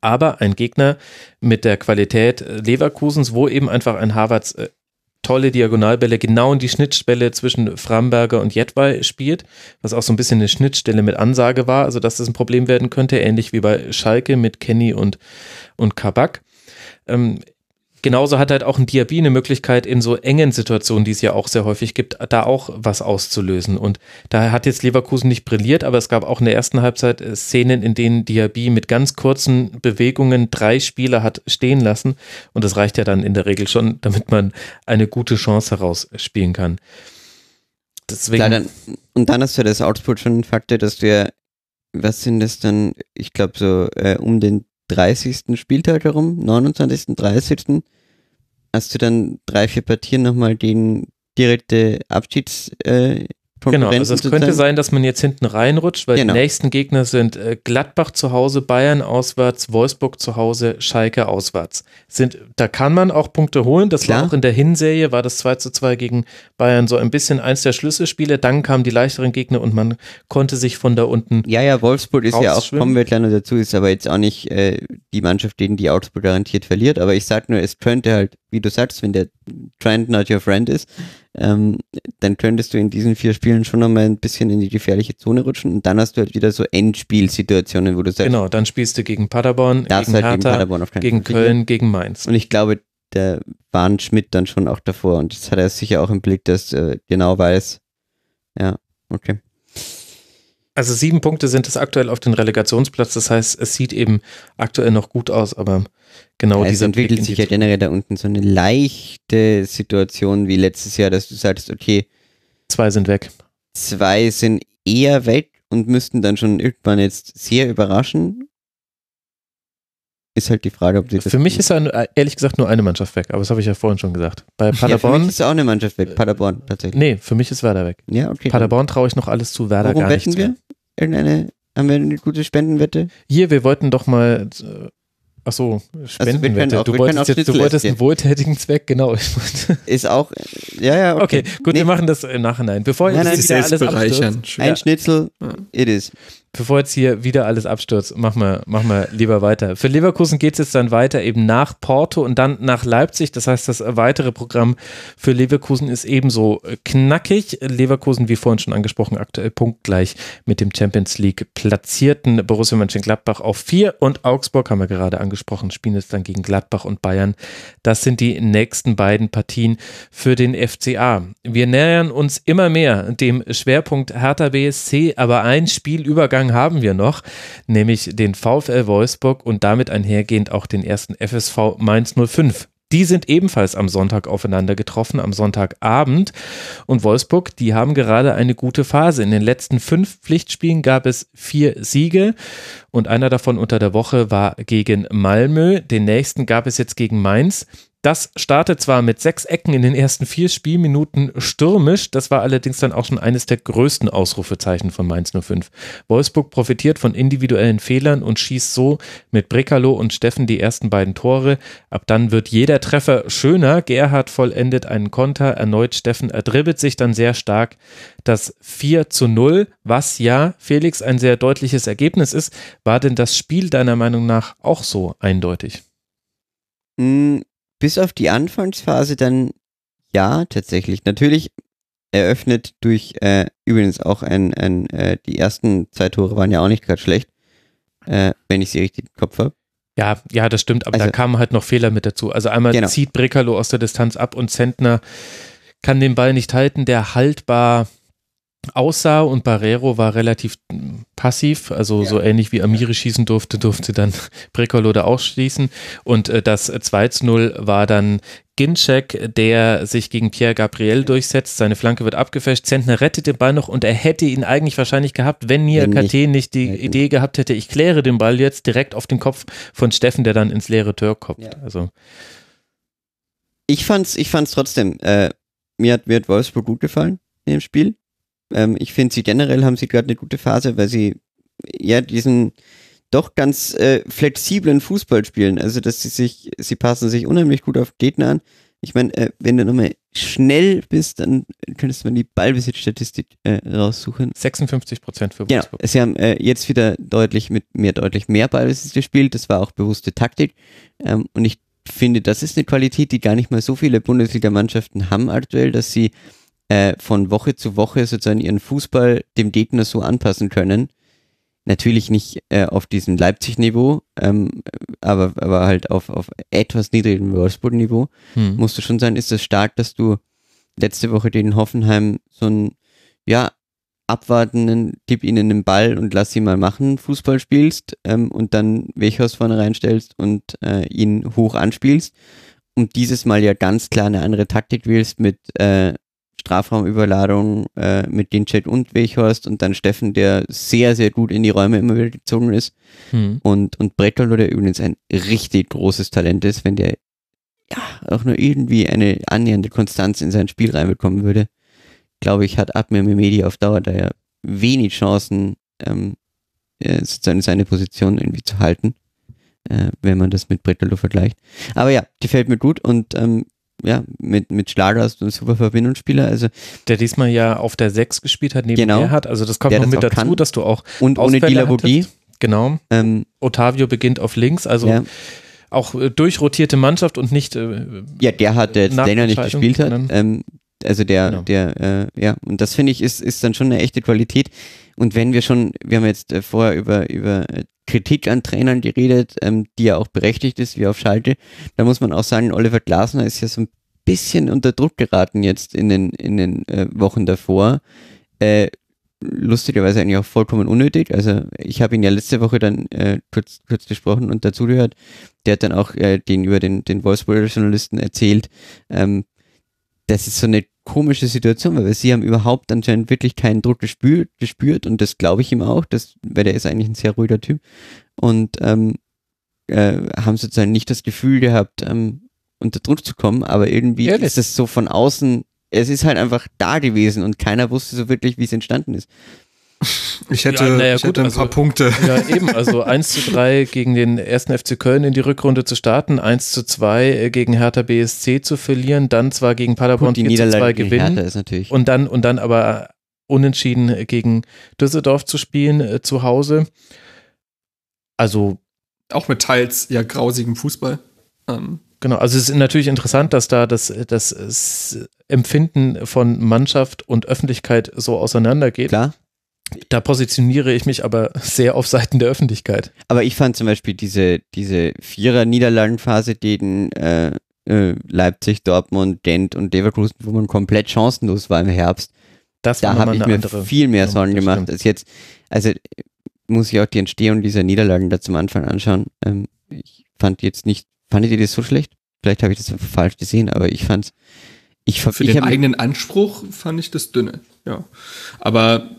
Speaker 3: aber ein Gegner mit der Qualität äh, Leverkusens, wo eben einfach ein Harvards äh, tolle Diagonalbälle genau in die Schnittstelle zwischen Framberger und Jedwai spielt, was auch so ein bisschen eine Schnittstelle mit Ansage war, also dass das ein Problem werden könnte, ähnlich wie bei Schalke mit Kenny und, und Kabak. Ähm, genauso hat halt auch ein Diaby eine Möglichkeit, in so engen Situationen, die es ja auch sehr häufig gibt, da auch was auszulösen. Und da hat jetzt Leverkusen nicht brilliert, aber es gab auch in der ersten Halbzeit äh, Szenen, in denen Diaby mit ganz kurzen Bewegungen drei Spieler hat stehen lassen. Und das reicht ja dann in der Regel schon, damit man eine gute Chance herausspielen kann.
Speaker 5: Deswegen. Dann, und dann hast du das Output schon Faktor, dass du ja, was sind das dann, ich glaube so äh, um den 30. Spieltag herum, 29., 30. hast du dann drei, vier Partien nochmal den direkte Abschieds, äh,
Speaker 3: Genau, also es könnte sein, dass man jetzt hinten reinrutscht, weil genau. die nächsten Gegner sind äh, Gladbach zu Hause, Bayern auswärts, Wolfsburg zu Hause, Schalke auswärts. Sind, da kann man auch Punkte holen. Das Klar. war auch in der Hinserie, war das 2 zu 2 gegen Bayern so ein bisschen eins der Schlüsselspiele. Dann kamen die leichteren Gegner und man konnte sich von da unten.
Speaker 5: Ja, ja, Wolfsburg ist ja auch, kommen wir gleich noch dazu, ist aber jetzt auch nicht äh, die Mannschaft, gegen die Augsburg garantiert verliert. Aber ich sag nur, es könnte halt, wie du sagst, wenn der Trend not your friend ist, ähm, dann könntest du in diesen vier Spielen schon nochmal ein bisschen in die gefährliche Zone rutschen und dann hast du halt wieder so Endspielsituationen, wo du sagst.
Speaker 3: Genau, dann spielst du gegen Paderborn, gegen halt Hertha, gegen, Paderborn gegen Köln, gegen Mainz.
Speaker 5: Und ich glaube, der warnt Schmidt dann schon auch davor und das hat er sicher auch im Blick, dass er genau weiß. Ja, okay.
Speaker 3: Also sieben Punkte sind es aktuell auf den Relegationsplatz. Das heißt, es sieht eben aktuell noch gut aus, aber genau dieser
Speaker 5: Es entwickelt sich ja generell da unten so eine leichte Situation wie letztes Jahr, dass du sagst, okay.
Speaker 3: Zwei sind weg.
Speaker 5: Zwei sind eher weg und müssten dann schon irgendwann jetzt sehr überraschen. Ist halt die Frage, ob
Speaker 3: die das. Für mich ist ja ehrlich gesagt nur eine Mannschaft weg, aber das habe ich ja vorhin schon gesagt. Bei Paderborn. Ja, für mich
Speaker 5: ist auch eine Mannschaft weg, Paderborn tatsächlich.
Speaker 3: Nee, für mich ist Werder weg.
Speaker 5: Ja, okay.
Speaker 3: Paderborn traue ich noch alles zu, Werder
Speaker 5: Worum
Speaker 3: gar nichts
Speaker 5: wetten wir? Mehr. Irgendeine, haben wir eine gute Spendenwette?
Speaker 3: Hier, wir wollten doch mal äh, Ach so, Spendenwette. Also du, wolltest jetzt, du wolltest einen wohltätigen Zweck, genau. <laughs>
Speaker 5: Ist auch, ja, ja,
Speaker 3: okay. Okay, gut, nee. wir machen das im Nachhinein. Bevor
Speaker 4: nein, nein, alles abstürzt.
Speaker 5: Ein Schnitzel, it is.
Speaker 3: Bevor jetzt hier wieder alles abstürzt, machen wir, machen wir lieber weiter. Für Leverkusen geht es jetzt dann weiter eben nach Porto und dann nach Leipzig. Das heißt, das weitere Programm für Leverkusen ist ebenso knackig. Leverkusen, wie vorhin schon angesprochen, aktuell punktgleich mit dem Champions League platzierten Borussia Mönchengladbach auf vier und Augsburg, haben wir gerade angesprochen, spielen jetzt dann gegen Gladbach und Bayern. Das sind die nächsten beiden Partien für den FCA. Wir nähern uns immer mehr dem Schwerpunkt Hertha BSC, aber ein Spielübergang Spielgang haben wir noch, nämlich den VfL Wolfsburg und damit einhergehend auch den ersten FSV Mainz 05. Die sind ebenfalls am Sonntag aufeinander getroffen, am Sonntagabend. Und Wolfsburg, die haben gerade eine gute Phase. In den letzten fünf Pflichtspielen gab es vier Siege und einer davon unter der Woche war gegen Malmö. Den nächsten gab es jetzt gegen Mainz. Das startet zwar mit sechs Ecken in den ersten vier Spielminuten stürmisch, das war allerdings dann auch schon eines der größten Ausrufezeichen von Mainz 05. Wolfsburg profitiert von individuellen Fehlern und schießt so mit Brekalo und Steffen die ersten beiden Tore. Ab dann wird jeder Treffer schöner. Gerhard vollendet einen Konter, erneut Steffen erdribbelt sich dann sehr stark. Das 4 zu 0, was ja, Felix, ein sehr deutliches Ergebnis ist. War denn das Spiel deiner Meinung nach auch so eindeutig?
Speaker 5: Bis auf die Anfangsphase dann ja, tatsächlich. Natürlich eröffnet durch äh, übrigens auch ein, ein äh, die ersten zwei Tore waren ja auch nicht gerade schlecht, äh, wenn ich sie richtig im Kopf habe.
Speaker 3: Ja, ja, das stimmt, aber also, da kamen halt noch Fehler mit dazu. Also einmal genau. zieht Brekalo aus der Distanz ab und Zentner kann den Ball nicht halten, der haltbar aussah und Barrero war relativ passiv, also ja. so ähnlich wie Amiri schießen durfte, durfte dann <laughs> Brekolode auch schießen und äh, das 2 zu 0 war dann Ginczek, der sich gegen Pierre Gabriel durchsetzt, seine Flanke wird abgefälscht, Zentner rettet den Ball noch und er hätte ihn eigentlich wahrscheinlich gehabt, wenn Nia KT nicht, die hätten. Idee gehabt hätte, ich kläre den Ball jetzt direkt auf den Kopf von Steffen, der dann ins leere Tor kommt. Ja. Also
Speaker 5: ich fand's, ich fand's trotzdem, äh, mir hat, mir hat Wolfsburg gut gefallen in dem Spiel. Ähm, ich finde, sie generell haben sie gerade eine gute Phase, weil sie ja diesen doch ganz äh, flexiblen Fußball spielen. Also, dass sie sich, sie passen sich unheimlich gut auf Gegner an. Ich meine, äh, wenn du nochmal schnell bist, dann könntest du mal die Ballbesitzstatistik äh, raussuchen.
Speaker 3: 56 Prozent für
Speaker 5: Wolfsburg. Genau. Sie haben äh, jetzt wieder deutlich mit mehr, deutlich mehr Ballbesitz gespielt. Das war auch bewusste Taktik. Ähm, und ich finde, das ist eine Qualität, die gar nicht mal so viele Bundesliga-Mannschaften haben aktuell, dass sie äh, von Woche zu Woche sozusagen ihren Fußball dem Gegner so anpassen können. Natürlich nicht äh, auf diesem Leipzig-Niveau, ähm, aber, aber halt auf, auf etwas niedrigem Wolfsburg-Niveau. Hm. Musst du schon sein, ist es stark, dass du letzte Woche den Hoffenheim so ein, ja, abwartenden, gib ihnen den Ball und lass sie mal machen, Fußball spielst ähm, und dann Wechhaus vorne reinstellst und äh, ihn hoch anspielst und dieses Mal ja ganz klar eine andere Taktik wählst mit äh, Strafraumüberladung äh, mit den Chat und Weghorst und dann Steffen, der sehr, sehr gut in die Räume immer wieder gezogen ist. Hm. Und, und Bretolo, der übrigens ein richtig großes Talent ist, wenn der ja auch nur irgendwie eine annähernde Konstanz in sein Spiel reinbekommen würde, glaube ich, hat Abmir Mimedi auf Dauer da ja wenig Chancen, ähm, äh, sozusagen seine Position irgendwie zu halten, äh, wenn man das mit Bretolo vergleicht. Aber ja, gefällt mir gut und ähm, ja, mit, mit Schlager hast du einen super Verbindungsspieler. Also,
Speaker 3: der diesmal ja auf der 6 gespielt hat, neben genau, hat. Also das kommt noch mit dazu, kann. dass du auch
Speaker 5: und ohne Dilabogie.
Speaker 3: Genau. Ähm, Otavio beginnt auf links, also ja. auch äh, durchrotierte Mannschaft und nicht. Äh,
Speaker 5: ja, der hat, der länger nicht gespielt hat. Ähm, also der, genau. der, äh, ja, und das finde ich ist, ist dann schon eine echte Qualität. Und wenn wir schon, wir haben jetzt äh, vorher über, über äh, Kritik an Trainern geredet, ähm, die ja auch berechtigt ist, wie auf Schalte. Da muss man auch sagen, Oliver Glasner ist ja so ein bisschen unter Druck geraten jetzt in den, in den äh, Wochen davor. Äh, lustigerweise eigentlich auch vollkommen unnötig. Also ich habe ihn ja letzte Woche dann äh, kurz, kurz gesprochen und dazugehört. Der hat dann auch äh, den über den, den Wolfsburger Journalisten erzählt. Ähm, das ist so eine komische Situation, weil sie haben überhaupt anscheinend wirklich keinen Druck gespürt, gespürt und das glaube ich ihm auch, das, weil der ist eigentlich ein sehr ruhiger Typ und ähm, äh, haben sozusagen nicht das Gefühl gehabt, ähm, unter Druck zu kommen, aber irgendwie Ehrlich? ist es so von außen, es ist halt einfach da gewesen und keiner wusste so wirklich, wie es entstanden ist.
Speaker 4: Ich hätte, ja, ja, ich gut, hätte ein also, paar Punkte.
Speaker 3: Ja, eben, also 1 zu 3 gegen den ersten FC Köln in die Rückrunde zu starten, 1 zu 2 äh, gegen Hertha BSC zu verlieren, dann zwar gegen Paderborn 4 zu 2 gewinnen
Speaker 5: ist natürlich.
Speaker 3: und dann und dann aber unentschieden gegen Düsseldorf zu spielen äh, zu Hause. Also
Speaker 4: auch mit teils ja grausigem Fußball.
Speaker 3: Ähm. Genau, also es ist natürlich interessant, dass da das, das Empfinden von Mannschaft und Öffentlichkeit so auseinandergeht.
Speaker 5: Klar.
Speaker 3: Da positioniere ich mich aber sehr auf Seiten der Öffentlichkeit.
Speaker 5: Aber ich fand zum Beispiel diese, diese Vierer-Niederlagenphase gegen äh, äh, Leipzig, Dortmund, Gent und Leverkusen, wo man komplett chancenlos war im Herbst. Das da habe ich mir andere, viel mehr Sorgen gemacht stimmt. als jetzt. Also muss ich auch die Entstehung dieser Niederlagen da zum Anfang anschauen. Ähm, ich fand jetzt nicht, fandet ihr das so schlecht? Vielleicht habe ich das falsch gesehen, aber ich fand's. Ich,
Speaker 4: Für ich den eigenen Anspruch fand ich das dünne, ja. Aber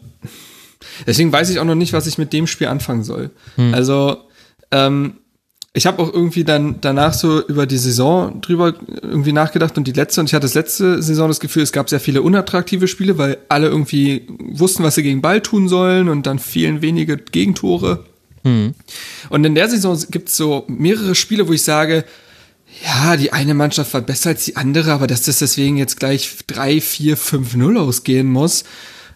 Speaker 4: Deswegen weiß ich auch noch nicht, was ich mit dem Spiel anfangen soll. Hm. Also, ähm, ich habe auch irgendwie dann danach so über die Saison drüber irgendwie nachgedacht und die letzte und ich hatte das letzte Saison das Gefühl, es gab sehr viele unattraktive Spiele, weil alle irgendwie wussten, was sie gegen Ball tun sollen und dann fielen wenige Gegentore. Hm. Und in der Saison gibt es so mehrere Spiele, wo ich sage, ja, die eine Mannschaft war besser als die andere, aber dass das deswegen jetzt gleich 3, 4, 5, 0 ausgehen muss,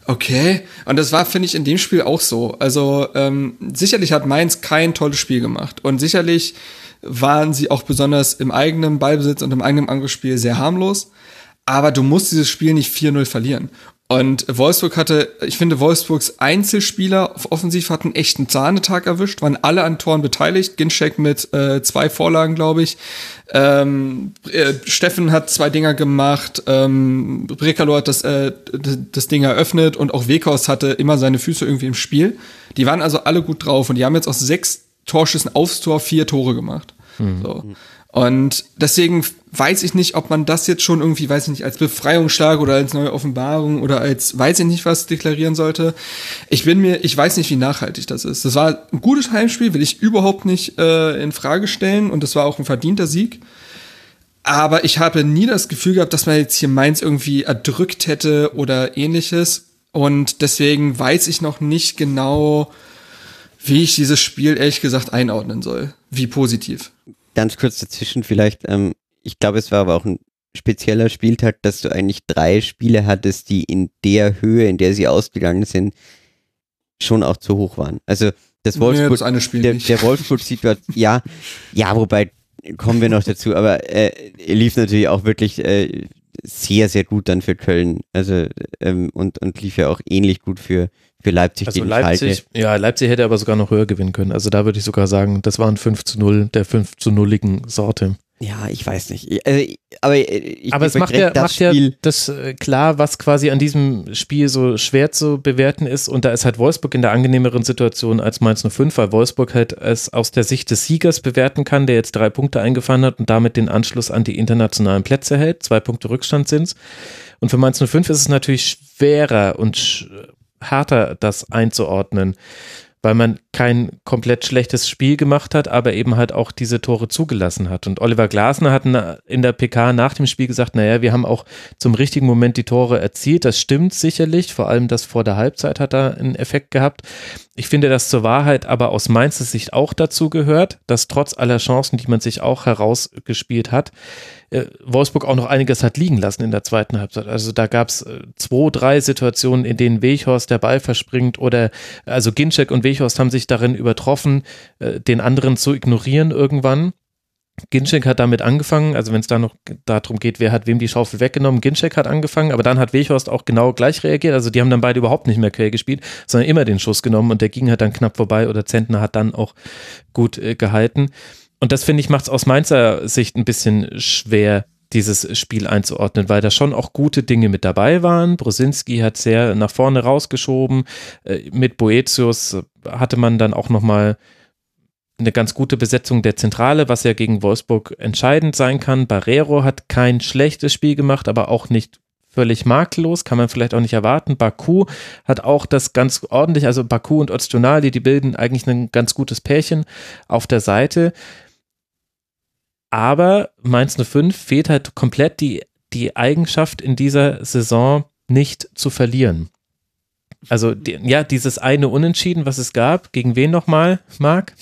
Speaker 4: Okay, und das war, finde ich, in dem Spiel auch so. Also ähm, sicherlich hat Mainz kein tolles Spiel gemacht und sicherlich waren sie auch besonders im eigenen Ballbesitz und im eigenen Angriffsspiel sehr harmlos. Aber du musst dieses Spiel nicht 4-0 verlieren. Und Wolfsburg hatte, ich finde, Wolfsburgs Einzelspieler offensiv hatten echt einen Zahnetag erwischt, waren alle an Toren beteiligt. Ginczek mit äh, zwei Vorlagen, glaube ich. Ähm, äh, Steffen hat zwei Dinger gemacht, ähm, Brekalo hat das, äh, das Ding eröffnet und auch Wekos hatte immer seine Füße irgendwie im Spiel. Die waren also alle gut drauf und die haben jetzt aus sechs Torschüssen aufs Tor vier Tore gemacht. Mhm. So. Und deswegen weiß ich nicht, ob man das jetzt schon irgendwie, weiß ich nicht, als Befreiungsschlag oder als neue Offenbarung oder als weiß ich nicht was deklarieren sollte. Ich bin mir, ich weiß nicht, wie nachhaltig das ist. Das war ein gutes Heimspiel, will ich überhaupt nicht äh, in Frage stellen und das war auch ein verdienter Sieg. Aber ich habe nie das Gefühl gehabt, dass man jetzt hier Mainz irgendwie erdrückt hätte oder ähnliches. Und deswegen weiß ich noch nicht genau, wie ich dieses Spiel ehrlich gesagt einordnen soll. Wie positiv
Speaker 5: ganz kurz dazwischen vielleicht, ähm, ich glaube, es war aber auch ein spezieller Spieltag, dass du eigentlich drei Spiele hattest, die in der Höhe, in der sie ausgegangen sind, schon auch zu hoch waren. Also das Wolfsburg, nee, der, der Wolfsburg-Situation, <laughs> ja, ja, wobei kommen wir noch dazu, aber äh, lief natürlich auch wirklich äh, sehr, sehr gut dann für Köln. Also ähm, und, und lief ja auch ähnlich gut für, für Leipzig
Speaker 3: also Leipzig, Schalke. Ja, Leipzig hätte aber sogar noch höher gewinnen können. Also da würde ich sogar sagen, das waren 5 zu 0 der 5 zu 0igen Sorte.
Speaker 5: Ja, ich weiß nicht. Also, aber äh, ich
Speaker 3: aber es macht ja, das macht ja das äh, klar, was quasi an diesem Spiel so schwer zu bewerten ist. Und da ist halt Wolfsburg in der angenehmeren Situation als Mainz 05, weil Wolfsburg halt es aus der Sicht des Siegers bewerten kann, der jetzt drei Punkte eingefahren hat und damit den Anschluss an die internationalen Plätze hält. Zwei Punkte Rückstand sind's. Und für Mainz 05 ist es natürlich schwerer und härter, das einzuordnen weil man kein komplett schlechtes Spiel gemacht hat, aber eben halt auch diese Tore zugelassen hat. Und Oliver Glasner hat in der PK nach dem Spiel gesagt, naja, wir haben auch zum richtigen Moment die Tore erzielt. Das stimmt sicherlich, vor allem das vor der Halbzeit hat da einen Effekt gehabt. Ich finde das zur Wahrheit aber aus Mainzer Sicht auch dazu gehört, dass trotz aller Chancen, die man sich auch herausgespielt hat, Wolfsburg auch noch einiges hat liegen lassen in der zweiten Halbzeit. Also da gab es äh, zwei, drei Situationen, in denen Weghorst der Ball verspringt oder also Ginczek und Weghorst haben sich darin übertroffen, äh, den anderen zu ignorieren irgendwann. Ginczek hat damit angefangen, also wenn es da noch darum geht, wer hat wem die Schaufel weggenommen, Ginczek hat angefangen, aber dann hat Weghorst auch genau gleich reagiert, also die haben dann beide überhaupt nicht mehr quer gespielt, sondern immer den Schuss genommen und der ging halt dann knapp vorbei oder Zentner hat dann auch gut äh, gehalten. Und das finde ich macht es aus Mainzer Sicht ein bisschen schwer, dieses Spiel einzuordnen, weil da schon auch gute Dinge mit dabei waren. Brosinski hat sehr nach vorne rausgeschoben. Äh, mit Boetius hatte man dann auch nochmal eine ganz gute Besetzung der Zentrale, was ja gegen Wolfsburg entscheidend sein kann. Barrero hat kein schlechtes Spiel gemacht, aber auch nicht völlig makellos, kann man vielleicht auch nicht erwarten. Baku hat auch das ganz ordentlich, also Baku und Öztunali, die bilden eigentlich ein ganz gutes Pärchen auf der Seite. Aber Mainz 05 fehlt halt komplett die, die Eigenschaft in dieser Saison nicht zu verlieren. Also die, ja, dieses eine Unentschieden, was es gab, gegen wen nochmal, Marc?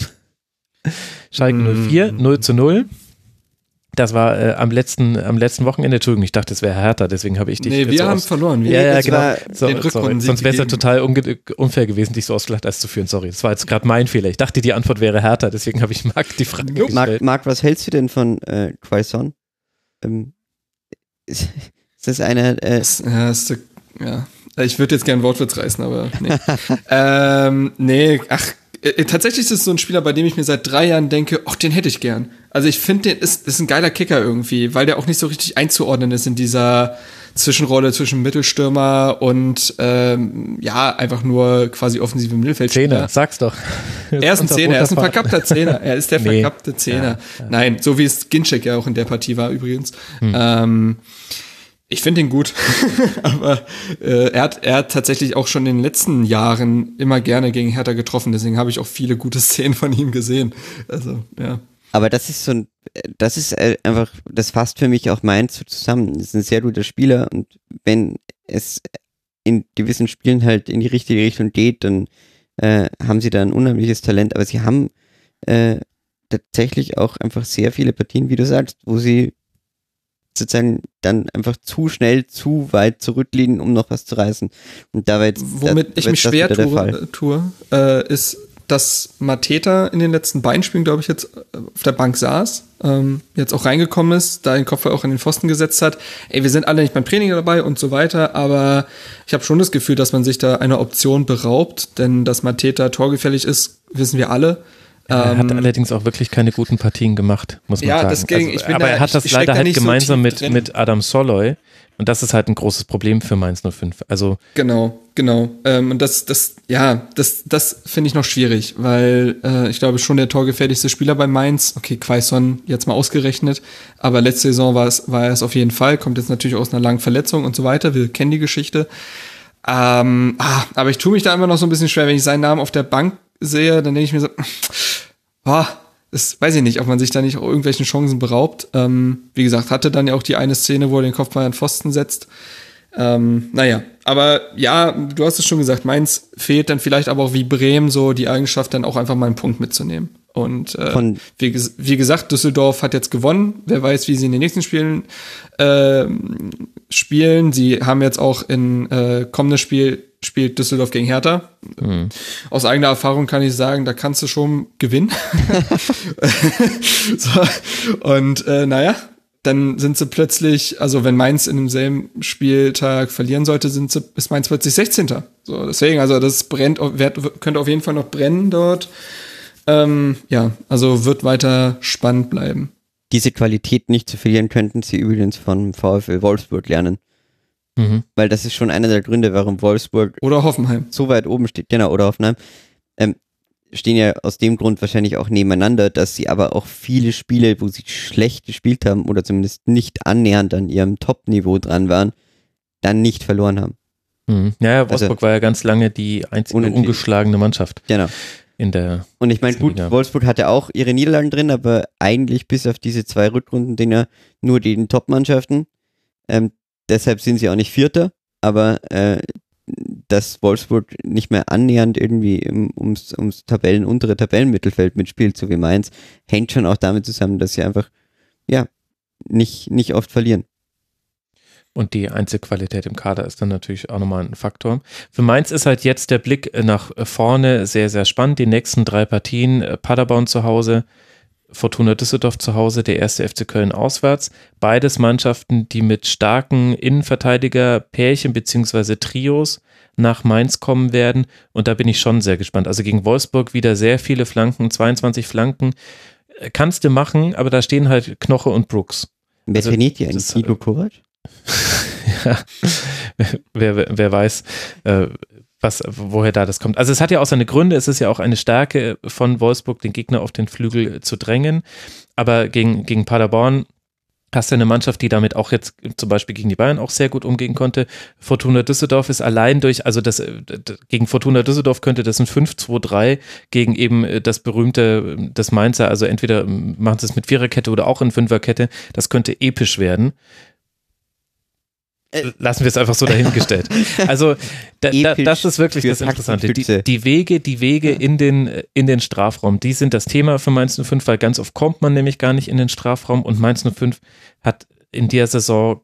Speaker 3: Schalke 04, mm. 0 zu 0. Das war äh, am letzten am letzten Wochenende. Entschuldigung, ich dachte, es wäre härter, deswegen habe ich dich.
Speaker 4: Nee, wir so haben verloren. Wir
Speaker 3: ja, ja, genau. So, sorry. Sonst wäre es ja total unfair gewesen, dich so ausgelacht als zu führen. Sorry, das war jetzt gerade mein Fehler. Ich dachte, die Antwort wäre härter, deswegen habe ich Marc die Frage
Speaker 5: gestellt. Marc, Marc, was hältst du denn von äh, Quaison? Ähm, ist, ist, das eine. Äh, das,
Speaker 4: ja, ist, ja, ich würde jetzt gerne Wortwitz reißen, aber nee. <laughs> ähm, nee, ach tatsächlich ist es so ein Spieler, bei dem ich mir seit drei Jahren denke, ach, den hätte ich gern. Also ich finde, den ist, ist ein geiler Kicker irgendwie, weil der auch nicht so richtig einzuordnen ist in dieser Zwischenrolle zwischen Mittelstürmer und ähm, ja, einfach nur quasi offensive Mittelfeldspieler.
Speaker 3: Zehner, sag's doch. <laughs>
Speaker 4: Er ist ein Zehner, er ist ein verkappter Zehner. Er ist der <laughs> nee. verkappte Zehner. Ja, ja. Nein, so wie es Ginczek ja auch in der Partie war übrigens. Hm. Ähm, ich finde ihn gut, <laughs> aber äh, er, hat, er hat tatsächlich auch schon in den letzten Jahren immer gerne gegen Hertha getroffen, deswegen habe ich auch viele gute <laughs> Szenen von ihm gesehen. Also, ja.
Speaker 5: Aber das ist so ein, das ist äh, einfach, das fasst für mich auch Mainz zusammen. Das ist ein sehr guter Spieler und wenn es in gewissen Spielen halt in die richtige Richtung geht, dann äh, haben sie da ein unheimliches Talent, aber sie haben äh, tatsächlich auch einfach sehr viele Partien, wie du sagst, wo sie sozusagen dann einfach zu schnell, zu weit zurückliegen, um noch was zu reißen. Und dabei
Speaker 4: Womit
Speaker 5: das,
Speaker 4: ich mich schwer tue, tue äh, ist dass Mateta in den letzten beiden Spielen, glaube ich, jetzt äh, auf der Bank saß, ähm, jetzt auch reingekommen ist, da den Kopf auch in den Pfosten gesetzt hat. Ey, wir sind alle nicht beim Training dabei und so weiter, aber ich habe schon das Gefühl, dass man sich da einer Option beraubt, denn dass Mateta torgefällig ist, wissen wir alle.
Speaker 3: Er hat ähm, allerdings auch wirklich keine guten Partien gemacht, muss man ja, sagen. Deswegen, also, aber da, er hat das leider halt gemeinsam so mit, mit Adam Soloy. Und das ist halt ein großes Problem für Mainz 05. Also
Speaker 4: genau, genau. Ähm, und das, das, ja, das, das finde ich noch schwierig, weil äh, ich glaube schon der torgefährlichste Spieler bei Mainz. Okay, Quaison jetzt mal ausgerechnet, aber letzte Saison war es, war er es auf jeden Fall. Kommt jetzt natürlich aus einer langen Verletzung und so weiter. Wir kennen die Geschichte. Ähm, ah, aber ich tue mich da immer noch so ein bisschen schwer, wenn ich seinen Namen auf der Bank sehe, dann denke ich mir so, boah, das weiß ich nicht, ob man sich da nicht auch irgendwelchen Chancen beraubt. Ähm, wie gesagt, hatte dann ja auch die eine Szene, wo er den Kopf mal an Pfosten setzt. Ähm, naja, aber ja, du hast es schon gesagt, Mainz fehlt dann vielleicht aber auch wie Bremen so die Eigenschaft, dann auch einfach mal einen Punkt mitzunehmen. Und äh, wie, wie, gesagt, Düsseldorf hat jetzt gewonnen. Wer weiß, wie sie in den nächsten Spielen äh, spielen. Sie haben jetzt auch in äh, kommendes Spiel spielt Düsseldorf gegen Hertha. Mhm. Aus eigener Erfahrung kann ich sagen, da kannst du schon gewinnen. <laughs> so, und äh, naja, dann sind sie plötzlich, also wenn Mainz in demselben Spieltag verlieren sollte, sind sie, ist Mainz plötzlich 16. So, deswegen, also das brennt, könnte auf jeden Fall noch brennen dort. Ähm, ja, also wird weiter spannend bleiben.
Speaker 5: Diese Qualität nicht zu verlieren, könnten sie übrigens von VfL Wolfsburg lernen. Mhm. Weil das ist schon einer der Gründe, warum Wolfsburg
Speaker 4: oder Hoffenheim
Speaker 5: so weit oben steht. Genau, oder Hoffenheim. Ähm, stehen ja aus dem Grund wahrscheinlich auch nebeneinander, dass sie aber auch viele Spiele, wo sie schlecht gespielt haben oder zumindest nicht annähernd an ihrem Top-Niveau dran waren, dann nicht verloren haben.
Speaker 3: Mhm. Ja, ja, Wolfsburg also, war ja ganz lange die einzige ungeschlagene Mannschaft.
Speaker 5: Genau.
Speaker 3: In der
Speaker 5: Und ich meine, gut, Wolfsburg hatte auch ihre Niederlagen drin, aber eigentlich bis auf diese zwei Rückrunden-Dinger nur die Top-Mannschaften. Ähm, deshalb sind sie auch nicht Vierter, aber äh, dass Wolfsburg nicht mehr annähernd irgendwie im, ums, ums Tabellen, untere Tabellenmittelfeld mitspielt, so wie Mainz, hängt schon auch damit zusammen, dass sie einfach, ja, nicht, nicht oft verlieren.
Speaker 3: Und die Einzelqualität im Kader ist dann natürlich auch nochmal ein Faktor. Für Mainz ist halt jetzt der Blick nach vorne sehr, sehr spannend. Die nächsten drei Partien, äh, Paderborn zu Hause, Fortuna Düsseldorf zu Hause, der erste FC Köln auswärts. Beides Mannschaften, die mit starken Innenverteidiger-Pärchen bzw. Trios nach Mainz kommen werden. Und da bin ich schon sehr gespannt. Also gegen Wolfsburg wieder sehr viele Flanken, 22 Flanken. Äh, kannst du machen, aber da stehen halt Knoche und Brooks.
Speaker 5: Wer also, trainiert die eigentlich? Guido Kovac? <laughs>
Speaker 3: ja, wer, wer, wer weiß. Äh, was, woher da das kommt. Also es hat ja auch seine Gründe, es ist ja auch eine Stärke von Wolfsburg, den Gegner auf den Flügel zu drängen. Aber gegen, gegen Paderborn hast du eine Mannschaft, die damit auch jetzt zum Beispiel gegen die Bayern auch sehr gut umgehen konnte. Fortuna Düsseldorf ist allein durch, also das, gegen Fortuna Düsseldorf könnte das ein 5-2-3 gegen eben das berühmte, das Mainzer, also entweder machen sie es mit Viererkette oder auch in Fünferkette, das könnte episch werden. Äh, lassen wir es einfach so dahingestellt. <laughs> Also da, da, das ist wirklich das Interessante. Die, die, Wege, die Wege in den, in den Strafraum, die sind das Thema für Mainz 05, weil ganz oft kommt man nämlich gar nicht in den Strafraum und Mainz 05 hat in der Saison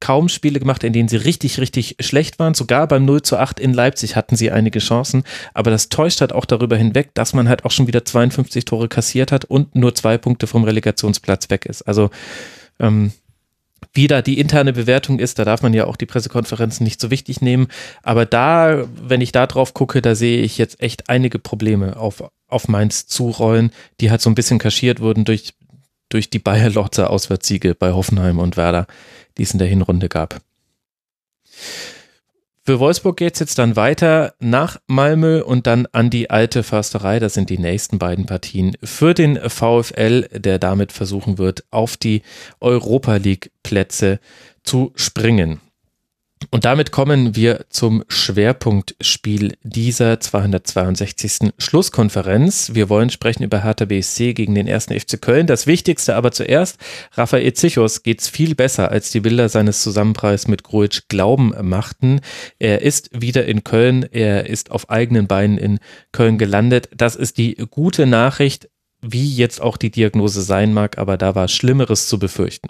Speaker 3: kaum Spiele gemacht, in denen sie richtig, richtig schlecht waren. Sogar beim 0 zu 8 in Leipzig hatten sie einige Chancen. Aber das täuscht halt auch darüber hinweg, dass man halt auch schon wieder 52 Tore kassiert hat und nur zwei Punkte vom Relegationsplatz weg ist. Also ähm, wie da die interne Bewertung ist, da darf man ja auch die Pressekonferenzen nicht so wichtig nehmen. Aber da, wenn ich da drauf gucke, da sehe ich jetzt echt einige Probleme auf, auf Mainz zurollen, die halt so ein bisschen kaschiert wurden durch, durch die Bayer-Lotzer Auswärtssiege bei Hoffenheim und Werder, die es in der Hinrunde gab. Für Wolfsburg geht es jetzt dann weiter nach Malmö und dann an die alte Försterei. Das sind die nächsten beiden Partien für den VfL, der damit versuchen wird, auf die Europa League Plätze zu springen. Und damit kommen wir zum Schwerpunktspiel dieser 262. Schlusskonferenz. Wir wollen sprechen über Hertha BSC gegen den ersten FC Köln. Das Wichtigste aber zuerst, Raphael Zichos geht's viel besser, als die Bilder seines Zusammenpreis mit Gruitsch Glauben machten. Er ist wieder in Köln, er ist auf eigenen Beinen in Köln gelandet. Das ist die gute Nachricht, wie jetzt auch die Diagnose sein mag, aber da war Schlimmeres zu befürchten.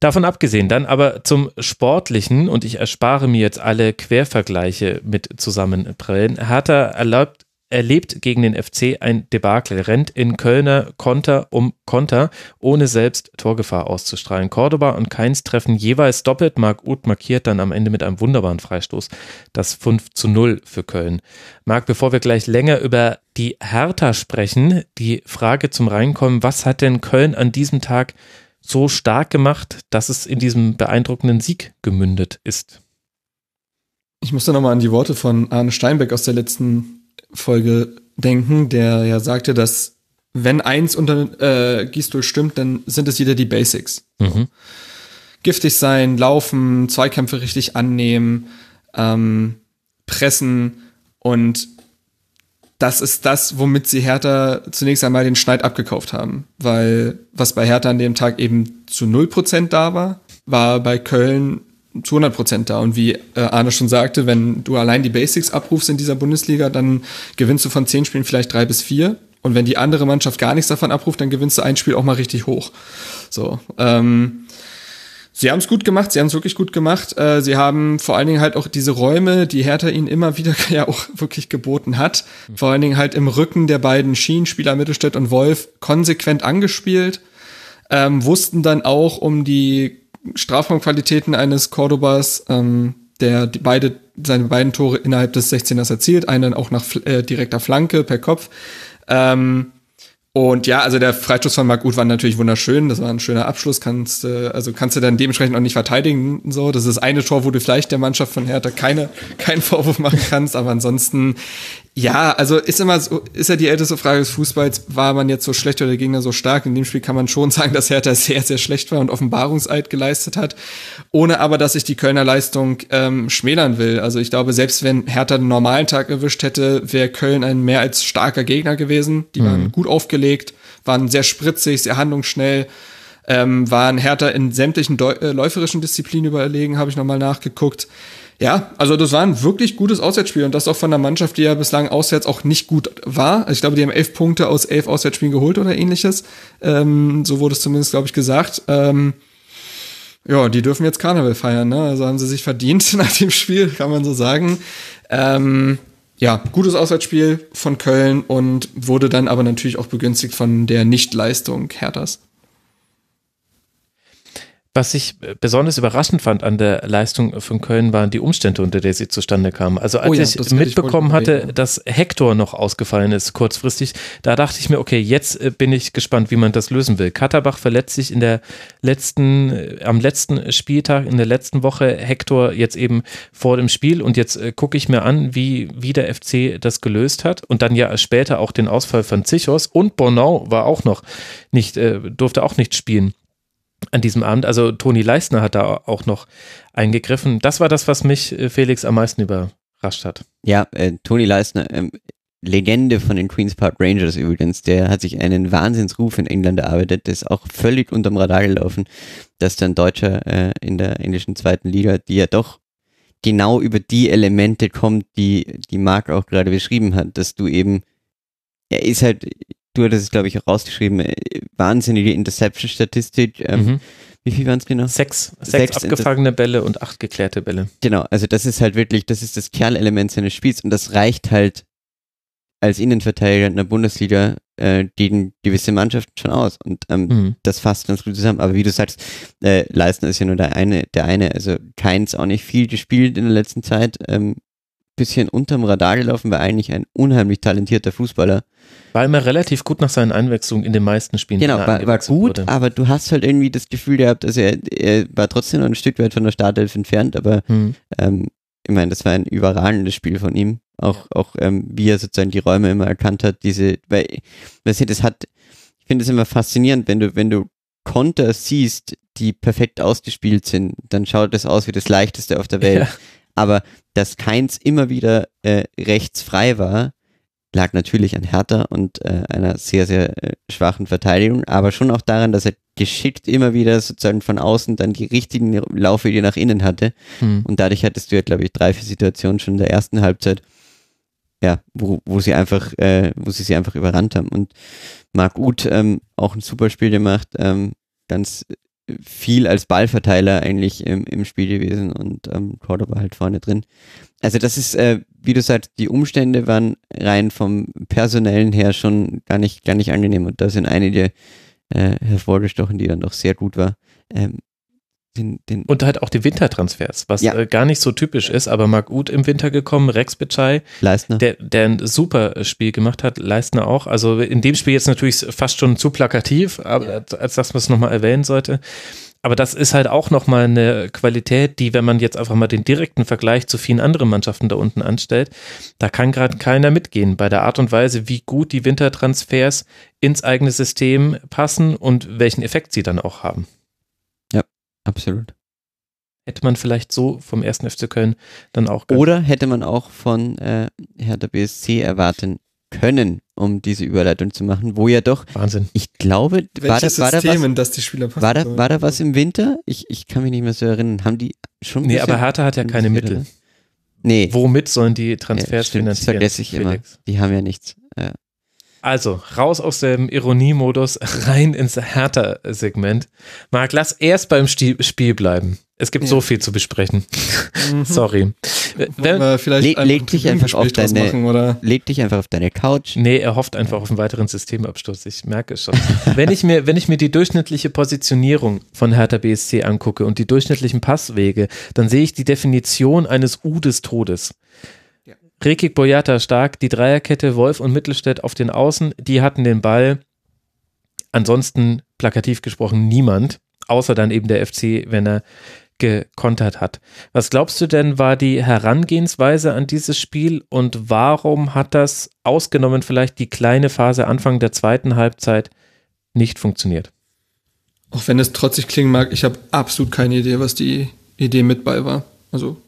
Speaker 3: Davon abgesehen, dann aber zum Sportlichen und ich erspare mir jetzt alle Quervergleiche mit Zusammenprellen. Hertha erlaubt erlebt gegen den FC ein Debakel, rennt in Kölner Konter um Konter, ohne selbst Torgefahr auszustrahlen. Cordoba und Keins treffen jeweils doppelt. Marc Uth markiert dann am Ende mit einem wunderbaren Freistoß das 5 zu 0 für Köln. Marc, bevor wir gleich länger über die Hertha sprechen, die Frage zum Reinkommen, was hat denn Köln an diesem Tag so stark gemacht, dass es in diesem beeindruckenden Sieg gemündet ist?
Speaker 4: Ich musste nochmal an die Worte von Arne Steinbeck aus der letzten Folge denken, der ja sagte, dass wenn eins unter äh, Gistol stimmt, dann sind es wieder die Basics. Mhm. Giftig sein, laufen, Zweikämpfe richtig annehmen, ähm, pressen und das ist das, womit sie Hertha zunächst einmal den Schneid abgekauft haben. Weil was bei Hertha an dem Tag eben zu 0% da war, war bei Köln zu 100 Prozent da. Und wie äh, Arne schon sagte, wenn du allein die Basics abrufst in dieser Bundesliga, dann gewinnst du von zehn Spielen vielleicht drei bis vier. Und wenn die andere Mannschaft gar nichts davon abruft, dann gewinnst du ein Spiel auch mal richtig hoch. So. Ähm, sie haben es gut gemacht, sie haben es wirklich gut gemacht. Äh, sie haben vor allen Dingen halt auch diese Räume, die Hertha ihnen immer <laughs> wieder ja auch wirklich geboten hat, vor allen Dingen halt im Rücken der beiden Schienenspieler Mittelstädt und Wolf konsequent angespielt. Ähm, wussten dann auch um die Strafraumqualitäten eines Cordobas, ähm, der die beide, seine beiden Tore innerhalb des 16ers erzielt, einen auch nach äh, direkter Flanke per Kopf. Ähm, und ja, also der Freistoß von Marc Uth war natürlich wunderschön. Das war ein schöner Abschluss. Kannst, äh, also kannst du dann dementsprechend auch nicht verteidigen. So, das ist das eine Tor, wo du vielleicht der Mannschaft von Hertha keine, keinen Vorwurf machen kannst. Aber ansonsten ja, also ist immer so, ist ja die älteste Frage des Fußballs, war man jetzt so schlecht oder der Gegner so stark? In dem Spiel kann man schon <laughs> sagen, dass Hertha sehr, sehr schlecht war und Offenbarungseid geleistet hat, ohne aber, dass ich die Kölner Leistung ähm, schmälern will. Also ich glaube, selbst wenn Hertha einen normalen Tag erwischt hätte, wäre Köln ein mehr als starker Gegner gewesen. Die mhm. waren gut aufgelegt, waren sehr spritzig, sehr handlungsschnell, ähm, waren Hertha in sämtlichen Deu äh, läuferischen Disziplinen überlegen, habe ich nochmal nachgeguckt. Ja, also das war ein wirklich gutes Auswärtsspiel und das auch von der Mannschaft, die ja bislang auswärts auch nicht gut war. Also ich glaube, die haben elf Punkte aus elf Auswärtsspielen geholt oder ähnliches. Ähm, so wurde es zumindest, glaube ich, gesagt. Ähm, ja, die dürfen jetzt Karneval feiern, ne? Also haben sie sich verdient <laughs> nach dem Spiel, kann man so sagen. Ähm, ja, gutes Auswärtsspiel von Köln und wurde dann aber natürlich auch begünstigt von der Nichtleistung Herthas.
Speaker 3: Was ich besonders überraschend fand an der Leistung von Köln waren die Umstände, unter der sie zustande kam. Also als oh ja, ich mitbekommen ich hatte, dass Hector noch ausgefallen ist kurzfristig, da dachte ich mir, okay, jetzt äh, bin ich gespannt, wie man das lösen will. Katterbach verletzt sich in der letzten, äh, am letzten Spieltag, in der letzten Woche, Hector jetzt eben vor dem Spiel. Und jetzt äh, gucke ich mir an, wie, wie der FC das gelöst hat. Und dann ja später auch den Ausfall von Zichos. Und Bornau war auch noch nicht, durfte auch nicht spielen an diesem Abend. Also Toni Leistner hat da auch noch eingegriffen. Das war das, was mich äh, Felix am meisten überrascht hat.
Speaker 5: Ja, äh, Toni Leistner, ähm, Legende von den Queen's Park Rangers übrigens, der hat sich einen Wahnsinnsruf in England erarbeitet, der ist auch völlig unterm Radar gelaufen, dass dann Deutscher äh, in der englischen zweiten Liga, die ja doch genau über die Elemente kommt, die die Marc auch gerade beschrieben hat, dass du eben, er ist halt du hattest es, glaube ich, auch rausgeschrieben, äh, wahnsinnige Interception-Statistik. Ähm, mhm. Wie viel waren es genau?
Speaker 3: Sechs, sechs, sechs abgefangene Bälle und acht geklärte Bälle.
Speaker 5: Genau, also das ist halt wirklich, das ist das Kernelement seines Spiels und das reicht halt als Innenverteidiger in der Bundesliga äh, gegen gewisse Mannschaften schon aus. Und ähm, mhm. das fasst ganz gut zusammen. Aber wie du sagst, äh, Leistner ist ja nur der eine, der eine. Also Keins auch nicht viel gespielt in der letzten Zeit. Ähm, bisschen unterm Radar gelaufen, war eigentlich ein unheimlich talentierter Fußballer.
Speaker 3: War immer relativ gut nach seinen Einwechslungen in den meisten Spielen.
Speaker 5: Genau, war, war gut, wurde. aber du hast halt irgendwie das Gefühl gehabt, dass er, er war trotzdem noch ein Stück weit von der Startelf entfernt, aber hm. ähm, ich meine, das war ein überragendes Spiel von ihm. Auch, auch ähm, wie er sozusagen die Räume immer erkannt hat, diese, weil, weißt du, das hat, ich finde es immer faszinierend, wenn du, wenn du Konter siehst, die perfekt ausgespielt sind, dann schaut das aus wie das leichteste auf der Welt. Ja. Aber dass keins immer wieder äh, rechts frei war, lag natürlich an Hertha und äh, einer sehr, sehr äh, schwachen Verteidigung, aber schon auch daran, dass er geschickt immer wieder sozusagen von außen dann die richtigen Laufwege nach innen hatte. Hm. Und dadurch hattest du ja, glaube ich, drei, vier Situationen schon in der ersten Halbzeit, ja, wo, wo sie einfach, äh, wo sie sie einfach überrannt haben. Und Marc Uth ähm, auch ein super Spiel gemacht, ähm, ganz viel als Ballverteiler eigentlich im, im Spiel gewesen und ähm, Cordoba halt vorne drin. Also das ist, äh, wie du sagst, die Umstände waren rein vom personellen her schon gar nicht, gar nicht angenehm und da sind einige äh, hervorgestochen, die dann doch sehr gut war. Ähm,
Speaker 3: den, den und halt auch die Wintertransfers, was ja. äh, gar nicht so typisch ist, aber mal gut im Winter gekommen. Rex Bitschei, Leistner. Der, der ein super Spiel gemacht hat, Leistner auch. Also in dem Spiel jetzt natürlich fast schon zu plakativ, aber, als dass man es nochmal erwähnen sollte. Aber das ist halt auch nochmal eine Qualität, die, wenn man jetzt einfach mal den direkten Vergleich zu vielen anderen Mannschaften da unten anstellt, da kann gerade keiner mitgehen bei der Art und Weise, wie gut die Wintertransfers ins eigene System passen und welchen Effekt sie dann auch haben.
Speaker 5: Absolut.
Speaker 3: Hätte man vielleicht so vom ersten FC Köln dann auch.
Speaker 5: Oder hätte man auch von äh, Hertha BSC erwarten können, um diese Überleitung zu machen, wo ja doch.
Speaker 3: Wahnsinn.
Speaker 5: Ich glaube,
Speaker 4: war da, war da was, dass die Spieler
Speaker 5: war da, war da was im Winter? Ich, ich kann mich nicht mehr so erinnern. Haben die schon.
Speaker 3: Nee, aber Hertha hat ja keine Mittel. Nee. Womit sollen die Transfers ja, finanzieren?
Speaker 5: Das vergesse ich Felix? immer. Die haben ja nichts. Ja.
Speaker 3: Also, raus aus dem Ironiemodus, rein ins Härter-Segment. Marc, lass erst beim Spiel bleiben. Es gibt ja. so viel zu besprechen. Mhm. <laughs> Sorry.
Speaker 5: Wenn, vielleicht le leg, dich einfach auf deine, machen, leg dich einfach auf deine Couch.
Speaker 3: Nee, er hofft einfach auf einen weiteren Systemabsturz. Ich merke es schon. <laughs> wenn, ich mir, wenn ich mir die durchschnittliche Positionierung von Hertha BSC angucke und die durchschnittlichen Passwege, dann sehe ich die Definition eines U des Todes. Rekik Boyata stark, die Dreierkette, Wolf und Mittelstädt auf den Außen, die hatten den Ball. Ansonsten, plakativ gesprochen, niemand, außer dann eben der FC, wenn er gekontert hat. Was glaubst du denn, war die Herangehensweise an dieses Spiel und warum hat das, ausgenommen vielleicht die kleine Phase Anfang der zweiten Halbzeit, nicht funktioniert?
Speaker 4: Auch wenn es trotzig klingen mag, ich habe absolut keine Idee, was die Idee mit bei war. Also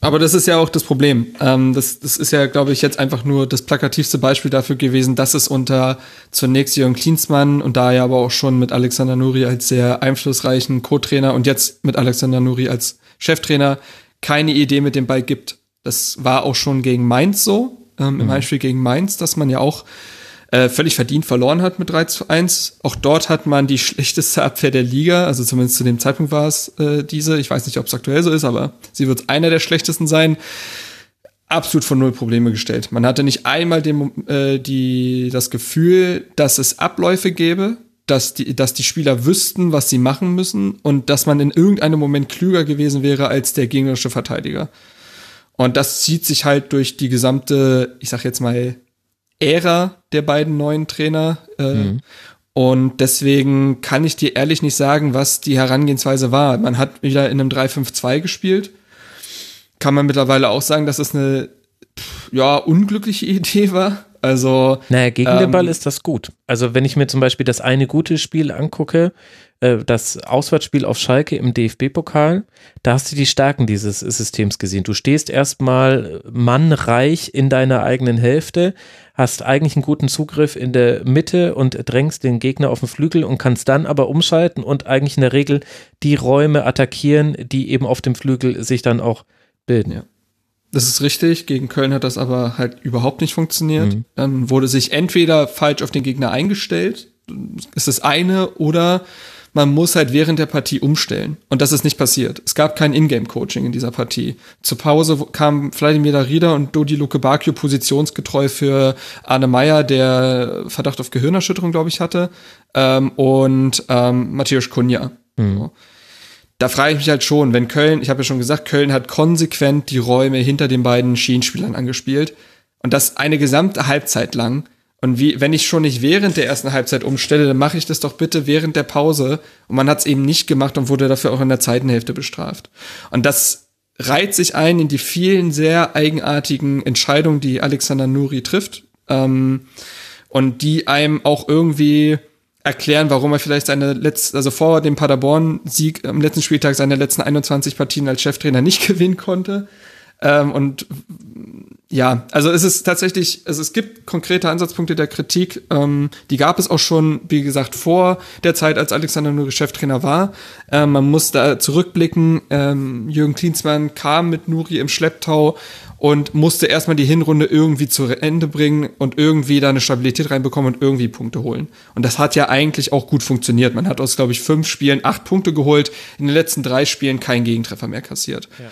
Speaker 4: aber das ist ja auch das Problem. Ähm, das, das ist ja, glaube ich, jetzt einfach nur das plakativste Beispiel dafür gewesen, dass es unter zunächst Jürgen Klinsmann und da ja aber auch schon mit Alexander Nuri als sehr einflussreichen Co-Trainer und jetzt mit Alexander Nuri als Cheftrainer keine Idee mit dem Ball gibt. Das war auch schon gegen Mainz so, ähm, mhm. im Heimspiel gegen Mainz, dass man ja auch äh, völlig verdient verloren hat mit 3 zu 1. Auch dort hat man die <laughs> schlechteste Abwehr der Liga, also zumindest zu dem Zeitpunkt war es äh, diese. Ich weiß nicht, ob es aktuell so ist, aber sie wird einer der schlechtesten sein. Absolut von null Probleme gestellt. Man hatte nicht einmal dem, äh, die, das Gefühl, dass es Abläufe gäbe, dass die, dass die Spieler wüssten, was sie machen müssen und dass man in irgendeinem Moment klüger gewesen wäre als der gegnerische Verteidiger. Und das zieht sich halt durch die gesamte, ich sag jetzt mal, Ära der beiden neuen Trainer. Äh, mhm. Und deswegen kann ich dir ehrlich nicht sagen, was die Herangehensweise war. Man hat wieder in einem 3-5-2 gespielt. Kann man mittlerweile auch sagen, dass es eine ja, unglückliche <laughs> Idee war. Also.
Speaker 3: Naja, gegen ähm, den Ball ist das gut. Also, wenn ich mir zum Beispiel das eine gute Spiel angucke, äh, das Auswärtsspiel auf Schalke im DFB-Pokal, da hast du die Stärken dieses Systems gesehen. Du stehst erstmal mannreich in deiner eigenen Hälfte, hast eigentlich einen guten Zugriff in der Mitte und drängst den Gegner auf den Flügel und kannst dann aber umschalten und eigentlich in der Regel die Räume attackieren, die eben auf dem Flügel sich dann auch bilden.
Speaker 4: Ja. Das ist richtig. Gegen Köln hat das aber halt überhaupt nicht funktioniert. Mhm. Dann wurde sich entweder falsch auf den Gegner eingestellt, ist das eine, oder man muss halt während der Partie umstellen. Und das ist nicht passiert. Es gab kein Ingame-Coaching in dieser Partie. Zur Pause kam Vladimir Darida und Dodi Luke Bakio positionsgetreu für Arne Meyer, der Verdacht auf Gehirnerschütterung, glaube ich, hatte, ähm, und ähm, Matthäus Kunja. Mhm. So. Da frage ich mich halt schon, wenn Köln, ich habe ja schon gesagt, Köln hat konsequent die Räume hinter den beiden Schienenspielern angespielt. Und das eine gesamte Halbzeit lang und wie, wenn ich schon nicht während der ersten Halbzeit umstelle, dann mache ich das doch bitte während der Pause. Und man hat es eben nicht gemacht und wurde dafür auch in der zweiten Hälfte bestraft. Und das reiht sich ein in die vielen sehr eigenartigen Entscheidungen, die Alexander Nuri trifft. Ähm, und die einem auch irgendwie erklären, warum er vielleicht seine letzte, also vor dem Paderborn-Sieg am letzten Spieltag seine letzten 21 Partien als Cheftrainer nicht <laughs> gewinnen konnte. Ähm, und ja, also es ist tatsächlich, also es gibt konkrete Ansatzpunkte der Kritik. Ähm, die gab es auch schon, wie gesagt, vor der Zeit, als Alexander nur Cheftrainer war. Ähm, man muss da zurückblicken. Ähm, Jürgen Klinsmann kam mit Nuri im Schlepptau und musste erstmal die Hinrunde irgendwie zu Ende bringen und irgendwie da eine Stabilität reinbekommen und irgendwie Punkte holen. Und das hat ja eigentlich auch gut funktioniert. Man hat aus, glaube ich, fünf Spielen acht Punkte geholt, in den letzten drei Spielen keinen Gegentreffer mehr kassiert. Ja.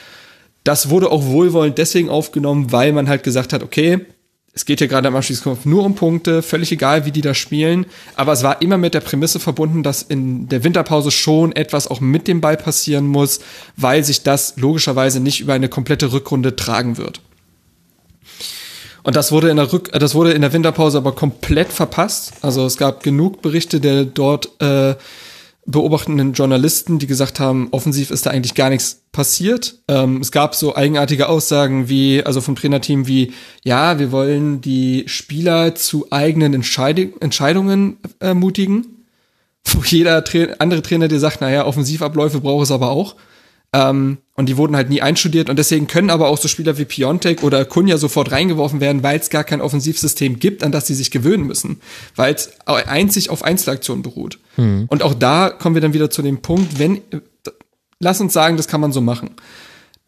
Speaker 4: Das wurde auch wohlwollend deswegen aufgenommen, weil man halt gesagt hat, okay, es geht hier gerade am Abstiegskampf nur um Punkte, völlig egal, wie die da spielen. Aber es war immer mit der Prämisse verbunden, dass in der Winterpause schon etwas auch mit dem Ball passieren muss, weil sich das logischerweise nicht über eine komplette Rückrunde tragen wird. Und das wurde in der Rück das wurde in der Winterpause aber komplett verpasst. Also es gab genug Berichte der dort äh, beobachtenden Journalisten, die gesagt haben, offensiv ist da eigentlich gar nichts passiert. Ähm, es gab so eigenartige Aussagen wie, also vom Trainerteam wie, ja, wir wollen die Spieler zu eigenen Entscheid Entscheidungen ermutigen. <laughs> Wo jeder Tra andere Trainer dir sagt, naja, Offensivabläufe braucht es aber auch. Ähm, und die wurden halt nie einstudiert und deswegen können aber auch so Spieler wie Piontek oder Kunja sofort reingeworfen werden, weil es gar kein Offensivsystem gibt, an das sie sich gewöhnen müssen, weil es einzig auf Einzelaktionen beruht. Hm. Und auch da kommen wir dann wieder zu dem Punkt, wenn, lass uns sagen, das kann man so machen.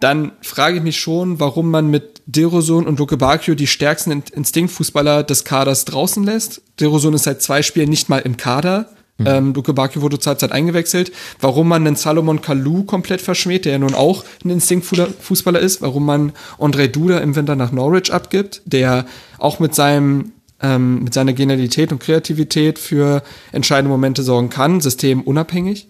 Speaker 4: Dann frage ich mich schon, warum man mit Derosun und Luke Bakio die stärksten Instinktfußballer des Kaders draußen lässt. Derosun ist seit zwei Spielen nicht mal im Kader. Mhm. Ähm, Luke Bakio wurde zur Zeit eingewechselt. Warum man einen Salomon Kalou komplett verschmäht, der ja nun auch ein Instinktfußballer ist. Warum man André Duda im Winter nach Norwich abgibt, der auch mit seinem ähm, mit seiner Genialität und Kreativität für entscheidende Momente sorgen kann, systemunabhängig.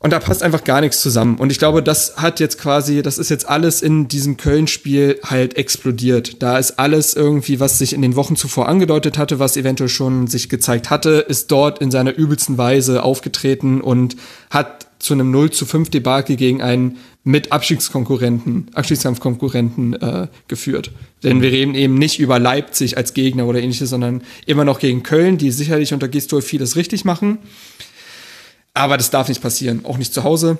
Speaker 4: Und da passt einfach gar nichts zusammen. Und ich glaube, das hat jetzt quasi, das ist jetzt alles in diesem Köln-Spiel halt explodiert. Da ist alles irgendwie, was sich in den Wochen zuvor angedeutet hatte, was eventuell schon sich gezeigt hatte, ist dort in seiner übelsten Weise aufgetreten und hat zu einem 0 zu 5 Debakel gegen einen mit Abstiegskonkurrenten, Abstiegskampfkonkurrenten äh, geführt. Denn wir reden eben nicht über Leipzig als Gegner oder ähnliches, sondern immer noch gegen Köln, die sicherlich unter Gistol vieles richtig machen. Aber das darf nicht passieren, auch nicht zu Hause.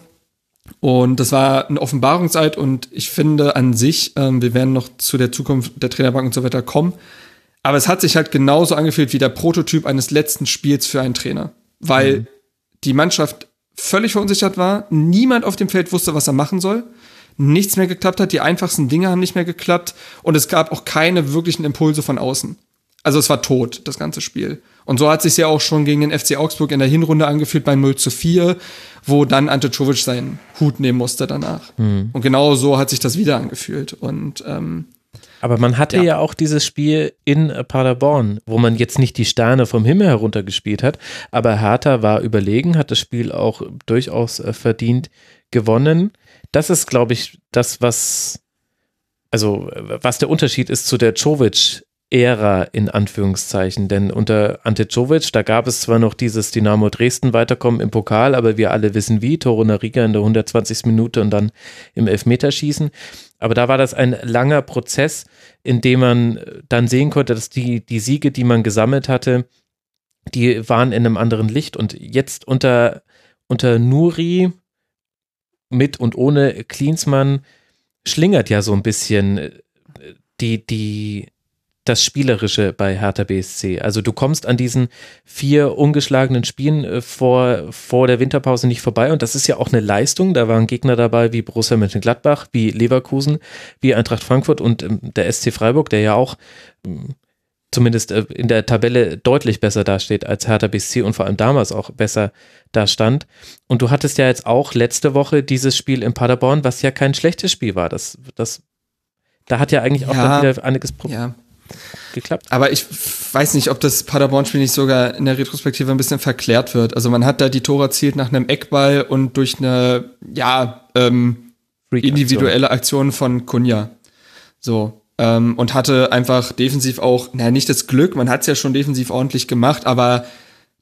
Speaker 4: Und das war eine Offenbarungszeit und ich finde an sich, ähm, wir werden noch zu der Zukunft der Trainerbank und so weiter kommen. Aber es hat sich halt genauso angefühlt wie der Prototyp eines letzten Spiels für einen Trainer. Weil mhm. die Mannschaft völlig verunsichert war, niemand auf dem Feld wusste, was er machen soll, nichts mehr geklappt hat, die einfachsten Dinge haben nicht mehr geklappt und es gab auch keine wirklichen Impulse von außen. Also es war tot, das ganze Spiel. Und so hat sich ja auch schon gegen den FC Augsburg in der Hinrunde angefühlt bei 0 zu 4, wo dann Ante Czovic seinen Hut nehmen musste danach. Mhm. Und genau so hat sich das wieder angefühlt. Und ähm,
Speaker 3: aber man hatte ja. ja. auch dieses Spiel in Paderborn, wo man jetzt nicht die Sterne vom Himmel heruntergespielt hat, aber Hertha war überlegen, hat das Spiel auch durchaus äh, verdient gewonnen. Das ist, glaube ich, das, was, also, was der Unterschied ist zu der Czovic Ära in Anführungszeichen, denn unter Ante Czovic, da gab es zwar noch dieses Dynamo Dresden weiterkommen im Pokal, aber wir alle wissen wie, Toro Nariga in der 120. Minute und dann im Elfmeterschießen, aber da war das ein langer Prozess, in dem man dann sehen konnte, dass die, die Siege, die man gesammelt hatte, die waren in einem anderen Licht und jetzt unter, unter Nuri mit und ohne Klinsmann schlingert ja so ein bisschen die, die, das Spielerische bei Hertha BSC. Also du kommst an diesen vier ungeschlagenen Spielen äh, vor, vor der Winterpause nicht vorbei und das ist ja auch eine Leistung. Da waren Gegner dabei wie Borussia Mönchengladbach, wie Leverkusen, wie Eintracht Frankfurt und ähm, der SC Freiburg, der ja auch ähm, zumindest äh, in der Tabelle deutlich besser dasteht als Hertha BSC und vor allem damals auch besser dastand. Und du hattest ja jetzt auch letzte Woche dieses Spiel in Paderborn, was ja kein schlechtes Spiel war. Das, das, da hat ja eigentlich auch ja, wieder einiges
Speaker 4: Problem. Ja geklappt. Aber ich weiß nicht, ob das Paderborn-Spiel nicht sogar in der Retrospektive ein bisschen verklärt wird. Also man hat da die Tore erzielt nach einem Eckball und durch eine, ja, ähm, individuelle Aktion von Kunja. So. Ähm, und hatte einfach defensiv auch, naja, nicht das Glück, man hat es ja schon defensiv ordentlich gemacht, aber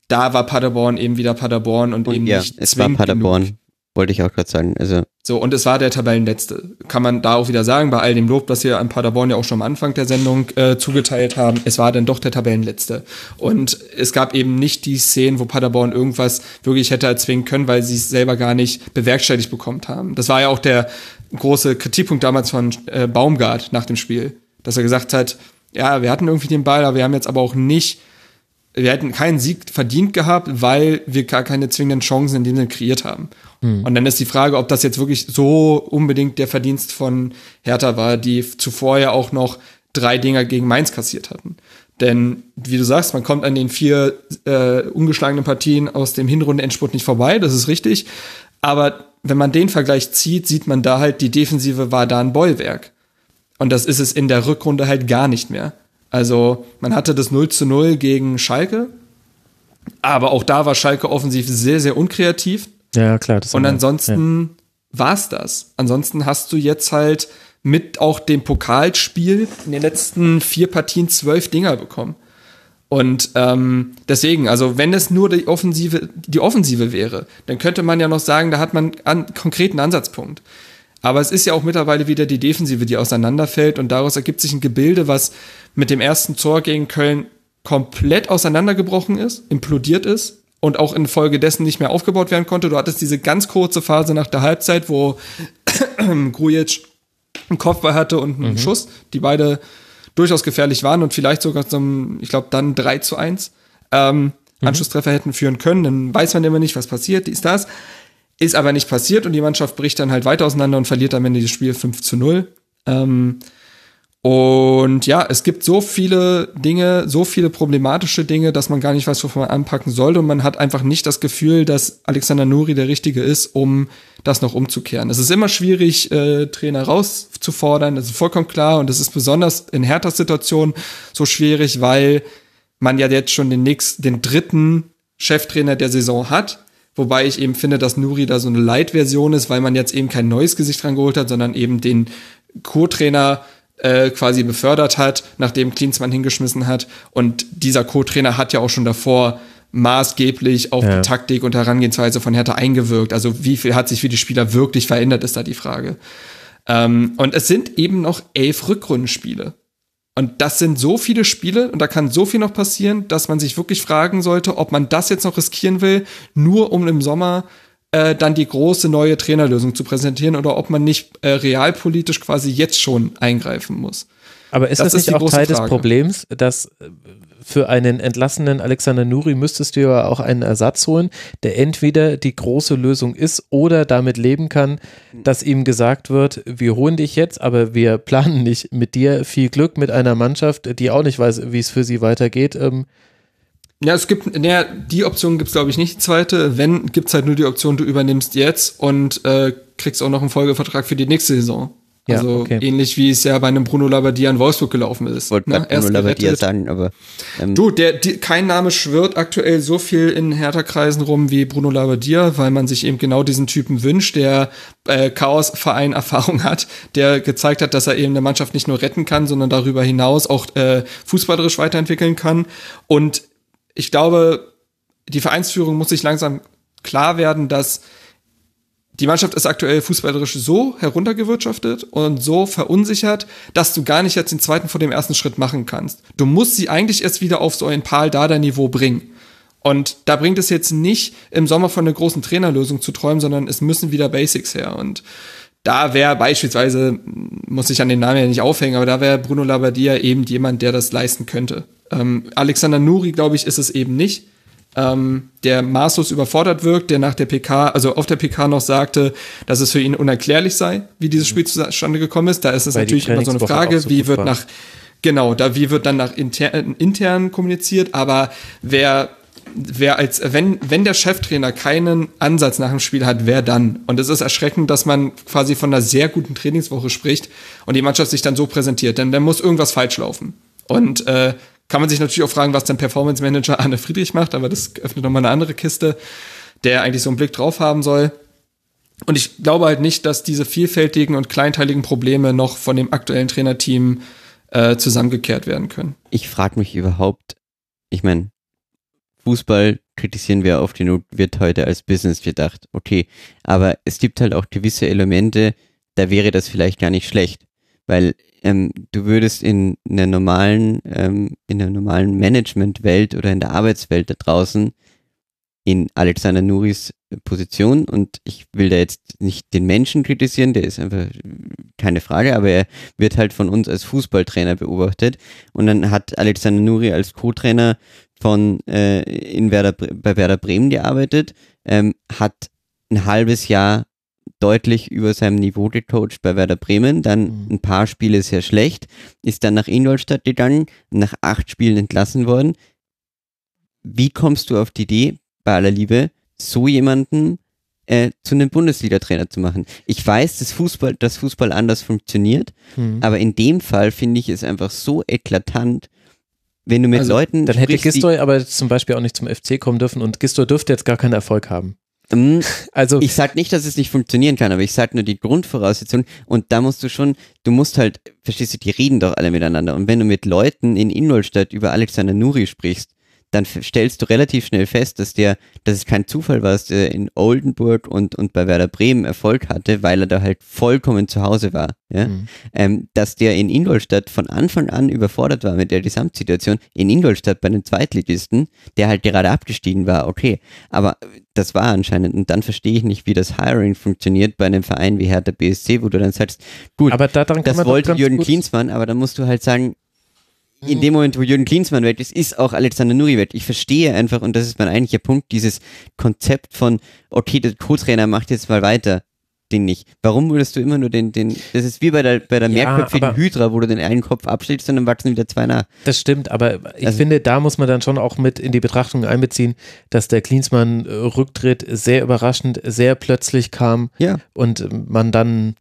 Speaker 4: da war Paderborn eben wieder Paderborn und, und eben
Speaker 5: ja, nicht es war Paderborn. Genug. Wollte ich auch gerade sagen. Also
Speaker 4: so, und es war der Tabellenletzte. Kann man da auch wieder sagen, bei all dem Lob, das wir an Paderborn ja auch schon am Anfang der Sendung äh, zugeteilt haben, es war dann doch der Tabellenletzte. Und es gab eben nicht die Szenen, wo Paderborn irgendwas wirklich hätte erzwingen können, weil sie es selber gar nicht bewerkstelligt bekommen haben. Das war ja auch der große Kritikpunkt damals von äh, Baumgart nach dem Spiel, dass er gesagt hat, ja, wir hatten irgendwie den Ball, aber wir haben jetzt aber auch nicht wir hätten keinen Sieg verdient gehabt, weil wir gar keine zwingenden Chancen in dem Sinne kreiert haben. Mhm. Und dann ist die Frage, ob das jetzt wirklich so unbedingt der Verdienst von Hertha war, die zuvor ja auch noch drei Dinger gegen Mainz kassiert hatten. Denn, wie du sagst, man kommt an den vier äh, ungeschlagenen Partien aus dem Hinrunden-Endspurt nicht vorbei, das ist richtig. Aber wenn man den Vergleich zieht, sieht man da halt, die Defensive war da ein Bollwerk. Und das ist es in der Rückrunde halt gar nicht mehr. Also man hatte das 0 zu 0 gegen Schalke, aber auch da war Schalke offensiv sehr, sehr unkreativ.
Speaker 3: Ja, klar. Das
Speaker 4: Und ansonsten ja. war's das. Ansonsten hast du jetzt halt mit auch dem Pokalspiel in den letzten vier Partien zwölf Dinger bekommen. Und ähm, deswegen, also wenn es nur die Offensive, die Offensive wäre, dann könnte man ja noch sagen, da hat man einen konkreten Ansatzpunkt. Aber es ist ja auch mittlerweile wieder die Defensive, die auseinanderfällt und daraus ergibt sich ein Gebilde, was mit dem ersten Tor gegen Köln komplett auseinandergebrochen ist, implodiert ist und auch infolgedessen nicht mehr aufgebaut werden konnte. Du hattest diese ganz kurze Phase nach der Halbzeit, wo <coughs> Grujic einen Kopfball hatte und einen mhm. Schuss, die beide durchaus gefährlich waren und vielleicht sogar zum, ich glaube, dann 3 zu 1 ähm, mhm. Anschlusstreffer hätten führen können. Dann weiß man immer nicht, was passiert, ist das. Ist aber nicht passiert und die Mannschaft bricht dann halt weiter auseinander und verliert am Ende das Spiel 5 zu 0. Ähm, und ja, es gibt so viele Dinge, so viele problematische Dinge, dass man gar nicht weiß, wovon man anpacken soll. Und man hat einfach nicht das Gefühl, dass Alexander Nuri der Richtige ist, um das noch umzukehren. Es ist immer schwierig, äh, Trainer rauszufordern, das ist vollkommen klar. Und es ist besonders in härter Situation so schwierig, weil man ja jetzt schon den nächsten, den dritten Cheftrainer der Saison hat Wobei ich eben finde, dass Nuri da so eine Light-Version ist, weil man jetzt eben kein neues Gesicht rangeholt hat, sondern eben den Co-Trainer äh, quasi befördert hat, nachdem Klinsmann hingeschmissen hat. Und dieser Co-Trainer hat ja auch schon davor maßgeblich auf ja. die Taktik und Herangehensweise von Hertha eingewirkt. Also wie viel hat sich für die Spieler wirklich verändert, ist da die Frage. Ähm, und es sind eben noch elf Rückrundenspiele. Und das sind so viele Spiele und da kann so viel noch passieren, dass man sich wirklich fragen sollte, ob man das jetzt noch riskieren will, nur um im Sommer äh, dann die große neue Trainerlösung zu präsentieren oder ob man nicht äh, realpolitisch quasi jetzt schon eingreifen muss.
Speaker 3: Aber ist das, das nicht auch Teil Frage. des Problems, dass äh, für einen entlassenen Alexander Nuri müsstest du ja auch einen Ersatz holen, der entweder die große Lösung ist oder damit leben kann, dass ihm gesagt wird, wir holen dich jetzt, aber wir <laughs> planen nicht mit dir. Viel Glück mit einer Mannschaft, die auch nicht weiß, wie es für sie weitergeht. Ähm,
Speaker 4: ja, es gibt, naja, die Option gibt's glaube ich nicht, die zweite. Wenn, gibt's halt nur die Option, du übernimmst jetzt und äh, kriegst auch noch einen Folgevertrag für die nächste Saison. Ja, also okay. ähnlich wie es ja bei einem Bruno Labbadia in Wolfsburg gelaufen ist.
Speaker 5: Wollte ne? Bruno Labbadia sagen, aber
Speaker 4: ähm, du, der, die, kein Name schwirrt aktuell so viel in Hertha-Kreisen rum wie Bruno Labbadia, weil man sich eben genau diesen Typen wünscht, der äh, Chaos-Verein-Erfahrung hat, der gezeigt hat, dass er eben eine Mannschaft nicht nur retten kann, sondern darüber hinaus auch äh, fußballerisch weiterentwickeln kann. Und ich glaube, die Vereinsführung muss sich langsam klar werden, dass die Mannschaft ist aktuell fußballerisch so heruntergewirtschaftet und so verunsichert, dass du gar nicht jetzt den zweiten vor dem ersten Schritt machen kannst. Du musst sie eigentlich erst wieder auf so ein Pal-Dada-Niveau bringen. Und da bringt es jetzt nicht, im Sommer von einer großen Trainerlösung zu träumen, sondern es müssen wieder Basics her. Und da wäre beispielsweise, muss ich an den Namen ja nicht aufhängen, aber da wäre Bruno Labbadia eben jemand, der das leisten könnte. Ähm, Alexander Nuri, glaube ich, ist es eben nicht ähm, der maßlos überfordert wirkt, der nach der PK, also auf der PK noch sagte, dass es für ihn unerklärlich sei, wie dieses Spiel zustande gekommen ist. Da ist es Weil natürlich immer so eine Frage, so wie wird nach, genau, da wie wird dann nach intern, intern kommuniziert, aber wer wer als, wenn, wenn der Cheftrainer keinen Ansatz nach dem Spiel hat, wer dann? Und es ist erschreckend, dass man quasi von einer sehr guten Trainingswoche spricht und die Mannschaft sich dann so präsentiert, denn dann muss irgendwas falsch laufen. Und äh, kann man sich natürlich auch fragen, was der Performance Manager <laughs> Arne Friedrich macht, aber das öffnet nochmal eine andere Kiste, der eigentlich so einen Blick drauf haben soll. Und ich glaube halt nicht, dass diese vielfältigen und kleinteiligen Probleme noch von dem aktuellen Trainerteam äh, zusammengekehrt werden können.
Speaker 5: Ich frage mich überhaupt, ich meine, Fußball kritisieren wir oft genug, wird heute als Business gedacht. Okay, aber es gibt halt auch gewisse Elemente, da wäre das vielleicht gar nicht schlecht, weil ähm, du würdest in einer normalen, ähm, in einer normalen Managementwelt oder in der Arbeitswelt da draußen in Alexander Nuris Position und ich will da jetzt nicht den Menschen kritisieren, der ist einfach keine Frage, aber er wird halt von uns als Fußballtrainer beobachtet und dann hat Alexander Nuri als Co-Trainer von äh, in Werder, bei Werder Bremen gearbeitet, ähm, hat ein halbes Jahr deutlich über seinem Niveau gecoacht bei Werder Bremen, dann mhm. ein paar Spiele sehr schlecht, ist dann nach Ingolstadt gegangen, nach acht Spielen entlassen worden. Wie kommst du auf die Idee, bei aller Liebe, so jemanden äh, zu einem Bundesliga-Trainer zu machen? Ich weiß, dass Fußball, dass Fußball anders funktioniert, mhm. aber in dem Fall finde ich es einfach so eklatant, wenn du mit also, Leuten.
Speaker 3: Dann hätte Gisdol aber zum Beispiel auch nicht zum FC kommen dürfen und Gisdol dürfte jetzt gar keinen Erfolg haben.
Speaker 5: Mm, also ich sag nicht, dass es nicht funktionieren kann, aber ich sag nur die Grundvoraussetzungen und da musst du schon, du musst halt, verstehst du, die reden doch alle miteinander. Und wenn du mit Leuten in Ingolstadt über Alexander Nuri sprichst, dann stellst du relativ schnell fest, dass der, dass es kein Zufall war, dass der in Oldenburg und, und bei Werder Bremen Erfolg hatte, weil er da halt vollkommen zu Hause war. Ja? Mhm. Ähm, dass der in Ingolstadt von Anfang an überfordert war mit der Gesamtsituation, in Ingolstadt bei den Zweitligisten, der halt gerade abgestiegen war, okay. Aber das war anscheinend. Und dann verstehe ich nicht, wie das Hiring funktioniert bei einem Verein wie Hertha BSC, wo du dann sagst, gut,
Speaker 3: aber daran
Speaker 5: das wollte Jürgen Klinsmann, aber dann musst du halt sagen, in dem Moment, wo Jürgen Klinsmann weg ist, ist auch Alexander Nuri weg. Ich verstehe einfach, und das ist mein eigentlicher Punkt, dieses Konzept von, okay, der Co-Trainer macht jetzt mal weiter. Ding nicht. Warum würdest du immer nur den, den, das ist wie bei der, bei der ja, mehrköpfigen Hydra, wo du den einen Kopf abschlägst und dann wachsen wieder zwei nach.
Speaker 3: Das stimmt, aber ich also, finde, da muss man dann schon auch mit in die Betrachtung einbeziehen, dass der Klinsmann-Rücktritt sehr überraschend, sehr plötzlich kam
Speaker 5: ja.
Speaker 3: und man dann,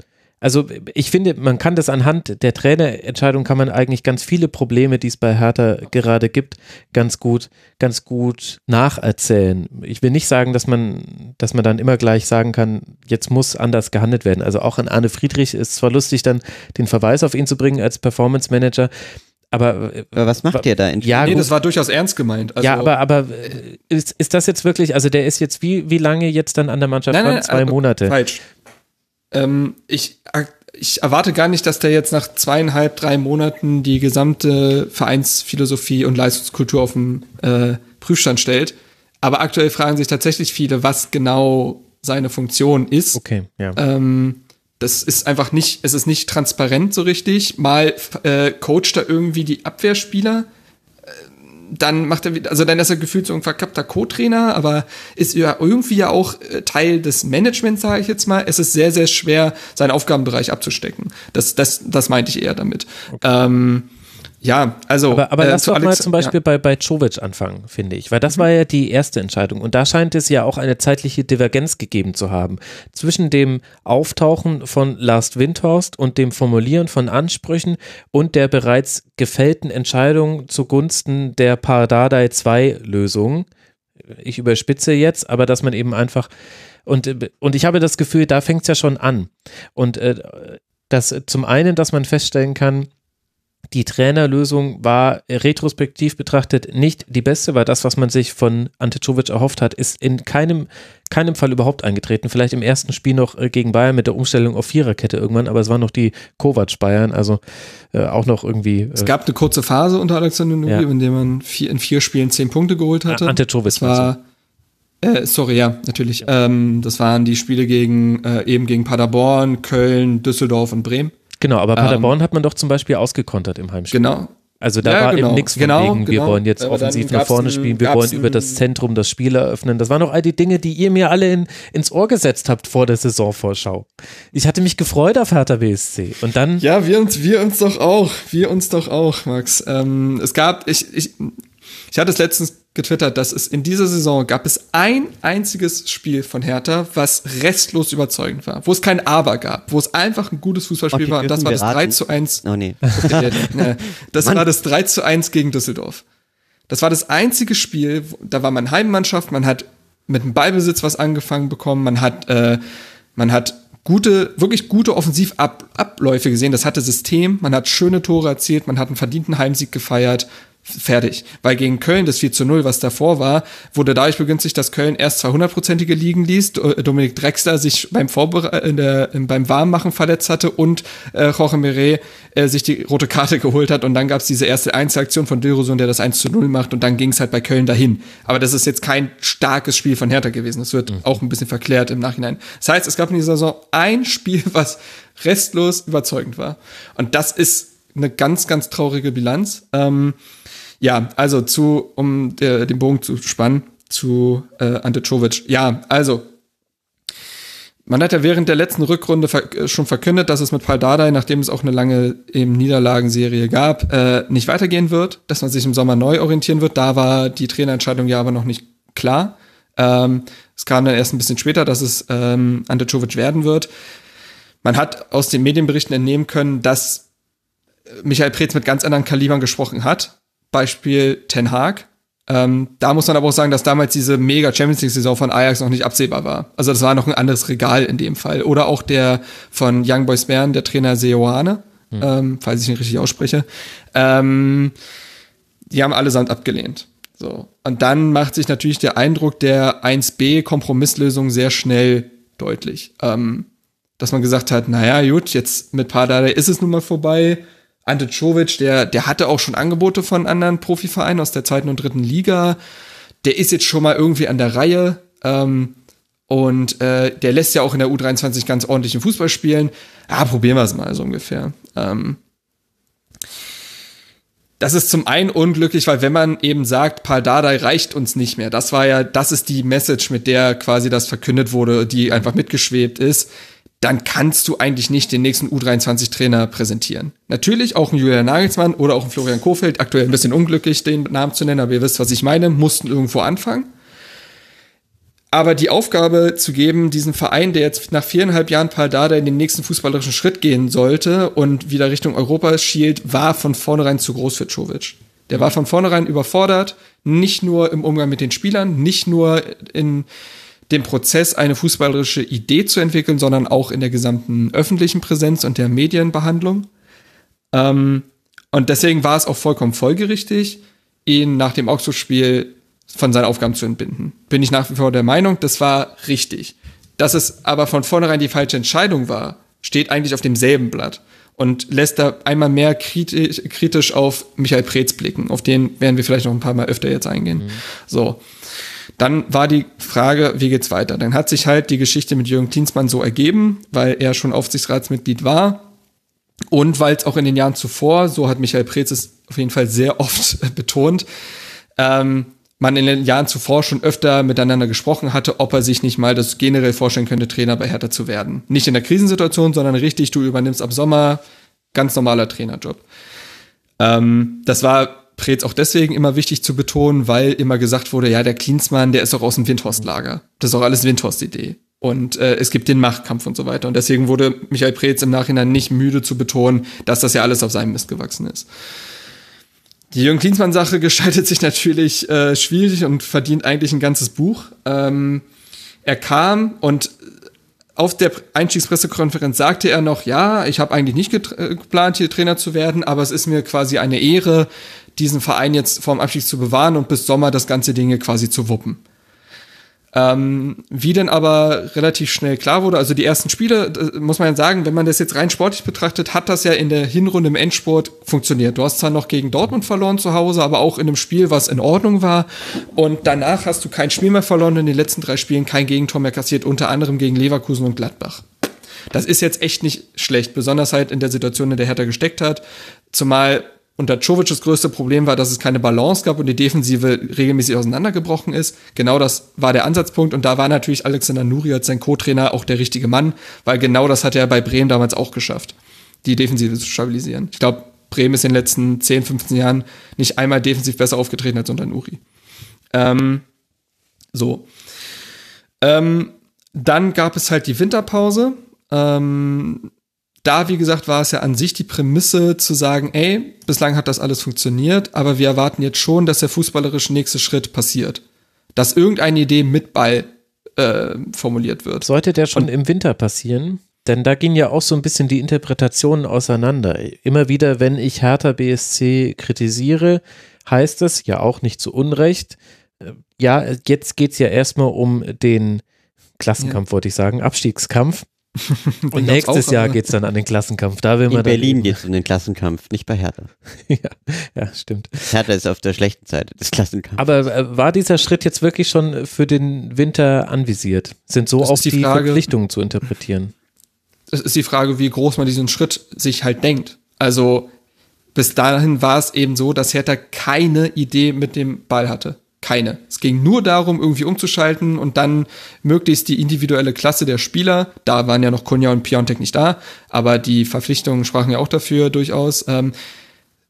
Speaker 3: also ich finde, man kann das anhand der Trainerentscheidung kann man eigentlich ganz viele Probleme, die es bei Hertha gerade gibt, ganz gut, ganz gut nacherzählen. Ich will nicht sagen, dass man, dass man dann immer gleich sagen kann, jetzt muss anders gehandelt werden. Also auch an Arne Friedrich ist zwar lustig, dann den Verweis auf ihn zu bringen als Performance Manager, aber,
Speaker 5: aber, was macht der da?
Speaker 4: Ja, nee, das war durchaus ernst gemeint.
Speaker 3: Also, ja, aber, aber äh, ist, ist das jetzt wirklich, also der ist jetzt wie, wie lange jetzt dann an der Mannschaft? Nein, nein, Zwei also, Monate.
Speaker 4: Falsch. Ähm, ich, ich erwarte gar nicht, dass der jetzt nach zweieinhalb, drei Monaten die gesamte Vereinsphilosophie und Leistungskultur auf den äh, Prüfstand stellt. Aber aktuell fragen sich tatsächlich viele, was genau seine Funktion ist.
Speaker 3: Okay, ja.
Speaker 4: Ähm, das ist einfach nicht, es ist nicht transparent so richtig. Mal äh, coacht er irgendwie die Abwehrspieler dann macht er, also dann ist er gefühlt so ein verkappter Co-Trainer, aber ist ja irgendwie ja auch äh, Teil des Managements, sage ich jetzt mal. Es ist sehr, sehr schwer, seinen Aufgabenbereich abzustecken. Das, das, das meinte ich eher damit. Okay. Ähm, ja, also.
Speaker 3: Aber, aber äh, lass doch Alex, mal zum Beispiel ja. bei, bei Jovic anfangen, finde ich. Weil das mhm. war ja die erste Entscheidung. Und da scheint es ja auch eine zeitliche Divergenz gegeben zu haben. Zwischen dem Auftauchen von Last Windhorst und dem Formulieren von Ansprüchen und der bereits gefällten Entscheidung zugunsten der Pardadei 2 Lösung. Ich überspitze jetzt, aber dass man eben einfach. Und, und ich habe das Gefühl, da fängt es ja schon an. Und äh, das zum einen, dass man feststellen kann, die Trainerlösung war retrospektiv betrachtet nicht die beste, weil das, was man sich von Ante Czovic erhofft hat, ist in keinem, keinem Fall überhaupt eingetreten. Vielleicht im ersten Spiel noch äh, gegen Bayern mit der Umstellung auf Viererkette irgendwann, aber es waren noch die Kovac-Bayern, also äh, auch noch irgendwie. Äh,
Speaker 4: es gab eine kurze Phase unter Alexander Nuri, ja. in der man vier, in vier Spielen zehn Punkte geholt hatte.
Speaker 3: Ante Czovic.
Speaker 4: Das war, äh, sorry, ja, natürlich. Ja. Ähm, das waren die Spiele gegen, äh, eben gegen Paderborn, Köln, Düsseldorf und Bremen.
Speaker 3: Genau, aber Paderborn ähm, hat man doch zum Beispiel ausgekontert im Heimspiel.
Speaker 4: Genau.
Speaker 3: Also da ja, war genau. eben nichts von
Speaker 4: genau,
Speaker 3: wegen, wir
Speaker 4: genau.
Speaker 3: wollen jetzt offensiv nach vorne spielen, wir wollen über das Zentrum das Spiel eröffnen. Das waren doch all die Dinge, die ihr mir alle in, ins Ohr gesetzt habt vor der Saisonvorschau. Ich hatte mich gefreut auf Hertha BSC und dann...
Speaker 4: Ja, wir uns, wir uns doch auch, wir uns doch auch, Max. Ähm, es gab, ich, ich, ich hatte es letztens getwittert, dass es in dieser Saison gab es ein einziges Spiel von Hertha, was restlos überzeugend war, wo es kein Aber gab, wo es einfach ein gutes Fußballspiel okay, war und das <laughs> war das 3 zu 1.
Speaker 5: Oh, nee.
Speaker 4: das war das 3 zu 1 gegen Düsseldorf. Das war das einzige Spiel, da war man Heimmannschaft, man hat mit dem Ballbesitz was angefangen bekommen, man hat, äh, man hat gute, wirklich gute Offensivabläufe gesehen, das hatte System, man hat schöne Tore erzielt, man hat einen verdienten Heimsieg gefeiert, fertig. Weil gegen Köln das 4 zu 0, was davor war, wurde dadurch begünstigt, dass Köln erst zwei hundertprozentige liegen ließ, Dominik Drexler sich beim Vorbere in der, beim Warmmachen verletzt hatte und äh, Jorge Meret äh, sich die rote Karte <laughs> geholt hat und dann gab es diese erste Einzelaktion von Dilrosun, der das 1 zu 0 macht und dann ging es halt bei Köln dahin. Aber das ist jetzt kein starkes Spiel von Hertha gewesen. Das wird mhm. auch ein bisschen verklärt im Nachhinein. Das heißt, es gab in dieser Saison ein Spiel, <laughs> was restlos überzeugend war. Und das ist eine ganz, ganz traurige Bilanz. Ähm, ja, also zu, um der, den Bogen zu spannen, zu äh, Ante Czovic. Ja, also man hat ja während der letzten Rückrunde ver schon verkündet, dass es mit Paul Dardai, nachdem es auch eine lange eben Niederlagenserie gab, äh, nicht weitergehen wird, dass man sich im Sommer neu orientieren wird. Da war die Trainerentscheidung ja aber noch nicht klar. Ähm, es kam dann erst ein bisschen später, dass es ähm, Ante Czovic werden wird. Man hat aus den Medienberichten entnehmen können, dass Michael Preetz mit ganz anderen Kalibern gesprochen hat. Beispiel Ten Haag. Ähm, da muss man aber auch sagen, dass damals diese mega Champions League Saison von Ajax noch nicht absehbar war. Also das war noch ein anderes Regal in dem Fall. Oder auch der von Young Boys Bern, der Trainer Seoane, hm. ähm, falls ich ihn richtig ausspreche. Ähm, die haben allesamt abgelehnt. So. Und dann macht sich natürlich der Eindruck der 1B Kompromisslösung sehr schnell deutlich. Ähm, dass man gesagt hat, naja, gut, jetzt mit Pardada ist es nun mal vorbei Ante Czovic, der, der hatte auch schon Angebote von anderen Profivereinen aus der zweiten und dritten Liga. Der ist jetzt schon mal irgendwie an der Reihe. Ähm, und äh, der lässt ja auch in der U23 ganz ordentlichen Fußball spielen. Ja, probieren wir es mal so ungefähr. Ähm, das ist zum einen unglücklich, weil wenn man eben sagt, Paul Dardai reicht uns nicht mehr, das war ja, das ist die Message, mit der quasi das verkündet wurde, die einfach mitgeschwebt ist dann kannst du eigentlich nicht den nächsten U23-Trainer präsentieren. Natürlich auch ein Julian Nagelsmann oder auch ein Florian Kofeld, aktuell ein bisschen unglücklich, den Namen zu nennen, aber ihr wisst, was ich meine, mussten irgendwo anfangen. Aber die Aufgabe zu geben, diesen Verein, der jetzt nach viereinhalb Jahren Paldada in den nächsten fußballerischen Schritt gehen sollte und wieder Richtung Europa schielt, war von vornherein zu groß für Czovic. Der war von vornherein überfordert, nicht nur im Umgang mit den Spielern, nicht nur in, dem Prozess, eine fußballerische Idee zu entwickeln, sondern auch in der gesamten öffentlichen Präsenz und der Medienbehandlung. Ähm, und deswegen war es auch vollkommen folgerichtig, ihn nach dem Augsburg-Spiel von seinen Aufgaben zu entbinden. Bin ich nach wie vor der Meinung, das war richtig. Dass es aber von vornherein die falsche Entscheidung war, steht eigentlich auf demselben Blatt und lässt da einmal mehr kritisch, kritisch auf Michael Preetz blicken. Auf den werden wir vielleicht noch ein paar Mal öfter jetzt eingehen. Mhm. So. Dann war die Frage, wie geht's weiter? Dann hat sich halt die Geschichte mit Jürgen Klinsmann so ergeben, weil er schon Aufsichtsratsmitglied war. Und weil es auch in den Jahren zuvor, so hat Michael Preetz es auf jeden Fall sehr oft <laughs> betont, ähm, man in den Jahren zuvor schon öfter miteinander gesprochen hatte, ob er sich nicht mal das generell vorstellen könnte, Trainer bei Hertha zu werden. Nicht in der Krisensituation, sondern richtig, du übernimmst ab Sommer ganz normaler Trainerjob. Ähm, das war Preetz auch deswegen immer wichtig zu betonen, weil immer gesagt wurde, ja, der Klinsmann, der ist doch aus dem Windhorst-Lager. Das ist auch alles Windhorst-Idee. Und äh, es gibt den Machtkampf und so weiter. Und deswegen wurde Michael Preetz im Nachhinein nicht müde zu betonen, dass das ja alles auf seinem Mist gewachsen ist. Die Jürgen Klinsmann-Sache <laughs> gestaltet sich natürlich äh, schwierig und verdient eigentlich ein ganzes Buch. Ähm, er kam und auf der Einstiegspressekonferenz sagte er noch, ja, ich habe eigentlich nicht äh, geplant, hier Trainer zu werden, aber es ist mir quasi eine Ehre, diesen Verein jetzt vorm Abstieg zu bewahren und bis Sommer das ganze Ding quasi zu wuppen. Ähm, wie denn aber relativ schnell klar wurde, also die ersten Spiele, muss man sagen, wenn man das jetzt rein sportlich betrachtet, hat das ja in der Hinrunde im Endsport funktioniert. Du hast zwar noch gegen Dortmund verloren zu Hause, aber auch in einem Spiel, was in Ordnung war. Und danach hast du kein Spiel mehr verloren, in den letzten drei Spielen kein Gegentor mehr kassiert, unter anderem gegen Leverkusen und Gladbach. Das ist jetzt echt nicht schlecht, besonders halt in der Situation, in der Hertha gesteckt hat. Zumal und da Czovic größte Problem war, dass es keine Balance gab und die Defensive regelmäßig auseinandergebrochen ist. Genau das war der Ansatzpunkt und da war natürlich Alexander Nuri als sein Co-Trainer auch der richtige Mann, weil genau das hat er bei Bremen damals auch geschafft, die Defensive zu stabilisieren. Ich glaube, Bremen ist in den letzten 10, 15 Jahren nicht einmal defensiv besser aufgetreten als unter Nuri. Ähm, so. Ähm, dann gab es halt die Winterpause. Ähm, da, wie gesagt, war es ja an sich die Prämisse zu sagen, ey, bislang hat das alles funktioniert, aber wir erwarten jetzt schon, dass der fußballerische nächste Schritt passiert. Dass irgendeine Idee mit Ball äh, formuliert wird.
Speaker 3: Sollte der schon Und, im Winter passieren? Denn da gehen ja auch so ein bisschen die Interpretationen auseinander. Immer wieder, wenn ich Hertha BSC kritisiere, heißt es ja auch nicht zu Unrecht. Äh, ja, jetzt geht es ja erstmal um den Klassenkampf, ja. wollte ich sagen, Abstiegskampf. <laughs> Und nächstes auch, Jahr geht es dann an den Klassenkampf. Da will
Speaker 5: in
Speaker 3: man
Speaker 5: Berlin geht es um den Klassenkampf, nicht bei Hertha. <laughs>
Speaker 3: ja, ja, stimmt.
Speaker 5: Hertha ist auf der schlechten Seite des Klassenkampfs.
Speaker 3: Aber äh, war dieser Schritt jetzt wirklich schon für den Winter anvisiert? Sind so das auch die, die Frage, Verpflichtungen zu interpretieren?
Speaker 4: Es ist die Frage, wie groß man diesen Schritt sich halt denkt. Also bis dahin war es eben so, dass Hertha keine Idee mit dem Ball hatte. Keine. Es ging nur darum, irgendwie umzuschalten und dann möglichst die individuelle Klasse der Spieler, da waren ja noch Kunja und Piontek nicht da, aber die Verpflichtungen sprachen ja auch dafür durchaus, ähm,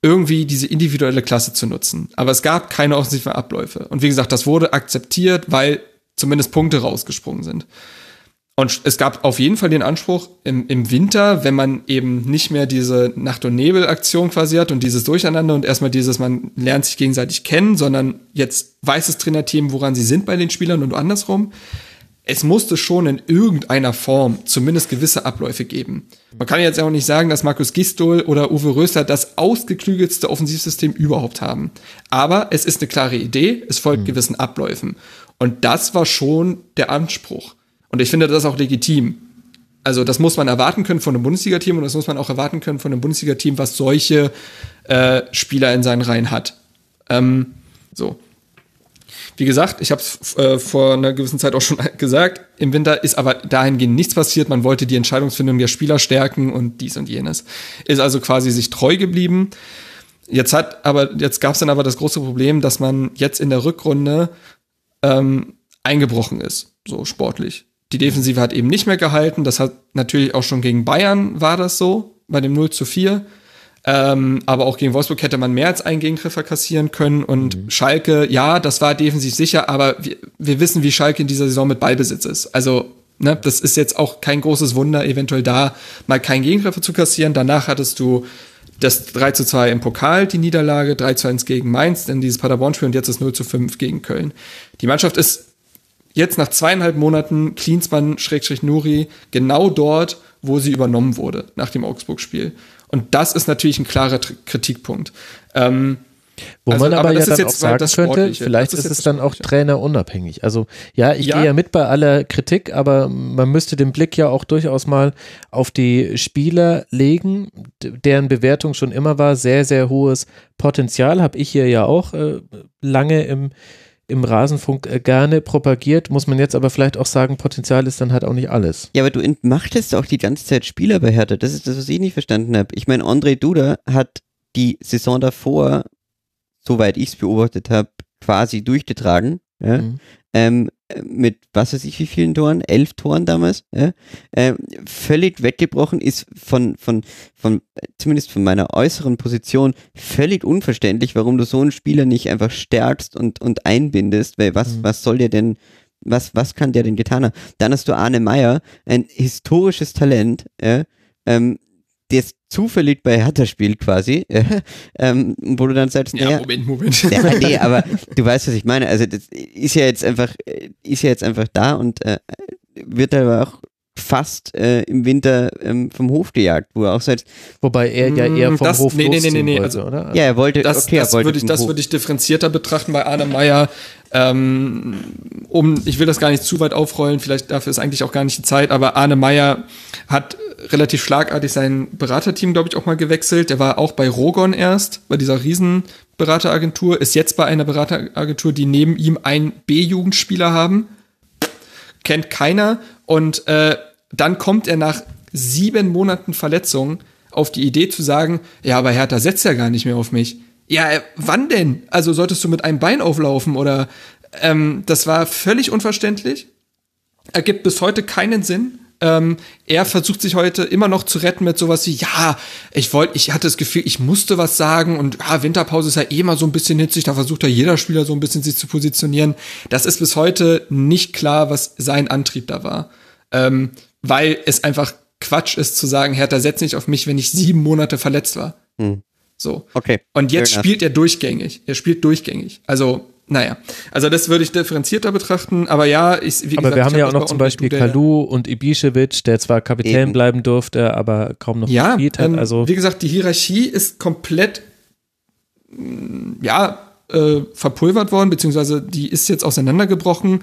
Speaker 4: irgendwie diese individuelle Klasse zu nutzen. Aber es gab keine offensiven Abläufe. Und wie gesagt, das wurde akzeptiert, weil zumindest Punkte rausgesprungen sind. Und es gab auf jeden Fall den Anspruch im, im Winter, wenn man eben nicht mehr diese Nacht- und Nebel-Aktion quasi hat und dieses Durcheinander und erstmal dieses, man lernt sich gegenseitig kennen, sondern jetzt weiß das Trainerteam, woran sie sind bei den Spielern und andersrum. Es musste schon in irgendeiner Form zumindest gewisse Abläufe geben. Man kann jetzt auch nicht sagen, dass Markus Gistol oder Uwe Rösler das ausgeklügelste Offensivsystem überhaupt haben. Aber es ist eine klare Idee, es folgt mhm. gewissen Abläufen. Und das war schon der Anspruch. Und ich finde das auch legitim. Also das muss man erwarten können von einem Bundesliga-Team und das muss man auch erwarten können von einem Bundesliga-Team, was solche äh, Spieler in seinen Reihen hat. Ähm, so. Wie gesagt, ich habe es äh, vor einer gewissen Zeit auch schon <laughs> gesagt, im Winter ist aber dahingehend nichts passiert. Man wollte die Entscheidungsfindung der Spieler stärken und dies und jenes. Ist also quasi sich treu geblieben. Jetzt hat aber, jetzt gab es dann aber das große Problem, dass man jetzt in der Rückrunde ähm, eingebrochen ist, so sportlich. Die Defensive hat eben nicht mehr gehalten. Das hat natürlich auch schon gegen Bayern war das so, bei dem 0 zu 4. Ähm, aber auch gegen Wolfsburg hätte man mehr als einen Gegentreffer kassieren können. Und mhm. Schalke, ja, das war defensiv sicher, aber wir, wir wissen, wie Schalke in dieser Saison mit Ballbesitz ist. Also, ne, das ist jetzt auch kein großes Wunder, eventuell da mal keinen Gegentreffer zu kassieren. Danach hattest du das 3 zu 2 im Pokal, die Niederlage, 3 zu 1 gegen Mainz, dann dieses Paderborn-Spiel und jetzt das 0 zu 5 gegen Köln. Die Mannschaft ist jetzt nach zweieinhalb Monaten Klinsmann-Nuri genau dort, wo sie übernommen wurde, nach dem Augsburg-Spiel. Und das ist natürlich ein klarer Kritikpunkt. Ähm,
Speaker 3: wo also, man aber, aber ja dann auch sagen könnte, vielleicht ist, ist es dann auch trainerunabhängig. Also ja, ich ja. gehe ja mit bei aller Kritik, aber man müsste den Blick ja auch durchaus mal auf die Spieler legen, deren Bewertung schon immer war, sehr, sehr hohes Potenzial, habe ich hier ja auch äh, lange im im Rasenfunk äh, gerne propagiert, muss man jetzt aber vielleicht auch sagen, Potenzial ist dann halt auch nicht alles.
Speaker 5: Ja, aber du entmachtest auch die ganze Zeit Spieler bei Hertha. Das ist das, was ich nicht verstanden habe. Ich meine, André Duda hat die Saison davor, soweit ich es beobachtet habe, quasi durchgetragen. Ja? Mhm. Ähm, mit was weiß ich wie vielen Toren, elf Toren damals, ja? ähm, völlig weggebrochen, ist von, von, von, zumindest von meiner äußeren Position, völlig unverständlich, warum du so einen Spieler nicht einfach stärkst und, und einbindest, weil was, mhm. was soll der denn, was, was kann der denn getan haben? Dann hast du Arne Meyer, ein historisches Talent, ja? ähm, das zufällig bei Hertha spielt quasi, <laughs> ähm, wo du dann sagst, ja, naja, Moment, Moment. Ja, <laughs> nee, aber du weißt, was ich meine. Also das ist ja jetzt einfach, ist ja jetzt einfach da und äh, wird aber auch fast äh, im Winter ähm, vom Hof gejagt, wo er auch sagt.
Speaker 3: Wobei er ja eher vom
Speaker 4: das,
Speaker 3: Hof
Speaker 4: nee, nee, nee, nee, nee, also, oder?
Speaker 5: Ja, er wollte,
Speaker 4: das, okay, das er wollte würde ich, das würde ich differenzierter betrachten bei Arne Meyer. Ähm, um, ich will das gar nicht zu weit aufrollen, vielleicht dafür ist eigentlich auch gar nicht die Zeit, aber Arne Meyer hat relativ schlagartig sein Beraterteam, glaube ich, auch mal gewechselt. Der war auch bei Rogon erst, bei dieser Riesenberateragentur, ist jetzt bei einer Berateragentur, die neben ihm einen B-Jugendspieler haben. Kennt keiner. Und äh, dann kommt er nach sieben Monaten Verletzung auf die Idee zu sagen, ja, aber Hertha setzt ja gar nicht mehr auf mich. Ja, äh, wann denn? Also solltest du mit einem Bein auflaufen oder ähm, das war völlig unverständlich. Ergibt bis heute keinen Sinn. Ähm, er versucht sich heute immer noch zu retten mit sowas wie, ja, ich wollte, ich hatte das Gefühl, ich musste was sagen und ja, Winterpause ist ja eh mal so ein bisschen hitzig, da versucht ja jeder Spieler so ein bisschen sich zu positionieren. Das ist bis heute nicht klar, was sein Antrieb da war. Ähm, weil es einfach Quatsch ist zu sagen, Hertha setzt nicht auf mich, wenn ich sieben Monate verletzt war. Hm. So.
Speaker 5: Okay.
Speaker 4: Und jetzt spielt er durchgängig. Er spielt durchgängig. Also naja, also das würde ich differenzierter betrachten, aber ja, ich,
Speaker 3: wie aber gesagt, wir haben ja auch noch zum Beispiel Kalu und Ibišević, der zwar Kapitän Eben. bleiben durfte, aber kaum noch
Speaker 4: ja, gespielt hat. Ähm, also
Speaker 3: wie
Speaker 4: gesagt, die Hierarchie ist komplett, mm, ja, äh, verpulvert worden, beziehungsweise die ist jetzt auseinandergebrochen.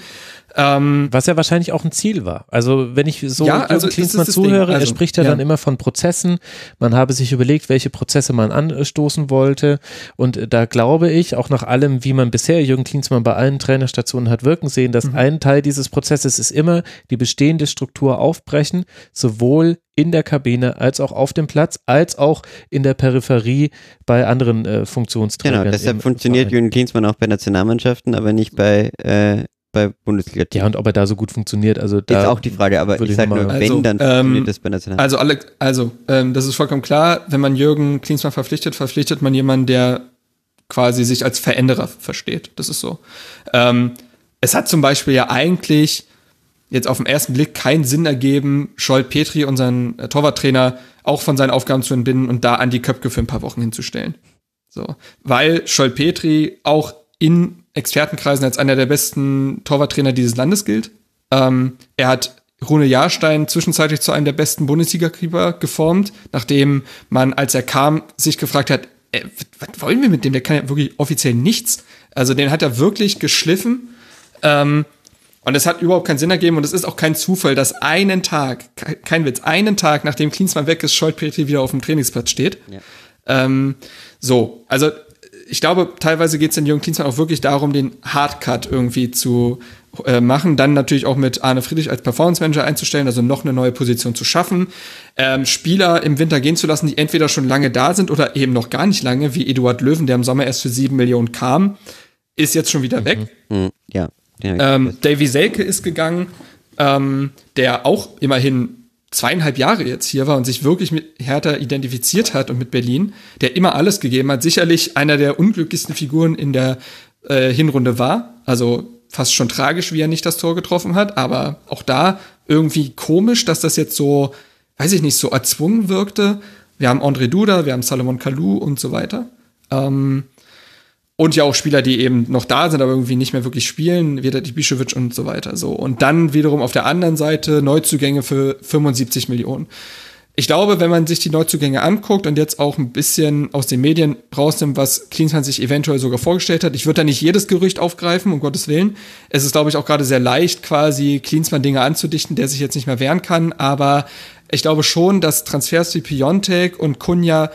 Speaker 3: Ähm, Was ja wahrscheinlich auch ein Ziel war. Also wenn ich so ja, also Klinsmann zuhöre, also, er spricht ja, ja, dann immer von Prozessen. Man habe sich überlegt, welche Prozesse man anstoßen wollte. Und da glaube ich, auch nach allem, wie man bisher Jürgen Klinsmann bei allen Trainerstationen hat wirken sehen, dass mhm. ein Teil dieses Prozesses ist immer die bestehende Struktur aufbrechen, sowohl in der Kabine als auch auf dem Platz, als auch in der Peripherie bei anderen äh, Funktionsträgern.
Speaker 5: Genau, deshalb funktioniert Jürgen Klinsmann auch bei Nationalmannschaften, aber nicht bei äh, bei Bundesliga.
Speaker 3: Ja, und ob er da so gut funktioniert, also da
Speaker 5: ist auch die Frage, aber ich sage nur,
Speaker 4: also, wenn, dann ähm, funktioniert das bei National. Also, alle, also ähm, das ist vollkommen klar, wenn man Jürgen Klinsmann verpflichtet, verpflichtet man jemanden, der quasi sich als Veränderer versteht. Das ist so. Ähm, es hat zum Beispiel ja eigentlich jetzt auf den ersten Blick keinen Sinn ergeben, Scholt Petri, unseren äh, Torwarttrainer, auch von seinen Aufgaben zu entbinden und da an die Köpke für ein paar Wochen hinzustellen. So. Weil Scholt Petri auch in Expertenkreisen als einer der besten Torwarttrainer dieses Landes gilt. Ähm, er hat Rune Jahrstein zwischenzeitlich zu einem der besten Bundesliga-Keeper geformt, nachdem man, als er kam, sich gefragt hat, äh, was wollen wir mit dem? Der kann ja wirklich offiziell nichts. Also den hat er wirklich geschliffen. Ähm, und es hat überhaupt keinen Sinn ergeben und es ist auch kein Zufall, dass einen Tag, kein Witz, einen Tag, nachdem Klinsmann weg ist, Scholt Petri wieder auf dem Trainingsplatz steht. Ja. Ähm, so, also ich glaube, teilweise geht es in Jürgen Klinsmann auch wirklich darum, den Hardcut irgendwie zu äh, machen, dann natürlich auch mit Arne Friedrich als Performance Manager einzustellen, also noch eine neue Position zu schaffen, ähm, Spieler im Winter gehen zu lassen, die entweder schon lange da sind oder eben noch gar nicht lange, wie Eduard Löwen, der im Sommer erst für sieben Millionen kam, ist jetzt schon wieder weg.
Speaker 5: Mhm. Mhm. Ja.
Speaker 4: ja ähm, Davy Selke ist gegangen, ähm, der auch immerhin zweieinhalb Jahre jetzt hier war und sich wirklich mit Hertha identifiziert hat und mit Berlin, der immer alles gegeben hat, sicherlich einer der unglücklichsten Figuren in der äh, Hinrunde war. Also fast schon tragisch, wie er nicht das Tor getroffen hat, aber auch da irgendwie komisch, dass das jetzt so, weiß ich nicht, so erzwungen wirkte. Wir haben André Duda, wir haben Salomon Kalou und so weiter. Ähm, und ja auch Spieler, die eben noch da sind, aber irgendwie nicht mehr wirklich spielen, Vedat Ibišević und so weiter. So. Und dann wiederum auf der anderen Seite Neuzugänge für 75 Millionen. Ich glaube, wenn man sich die Neuzugänge anguckt und jetzt auch ein bisschen aus den Medien rausnimmt, was Klinsmann sich eventuell sogar vorgestellt hat, ich würde da nicht jedes Gerücht aufgreifen, um Gottes Willen. Es ist, glaube ich, auch gerade sehr leicht, quasi Klinsmann Dinge anzudichten, der sich jetzt nicht mehr wehren kann. Aber ich glaube schon, dass Transfers wie Piontek und Kunja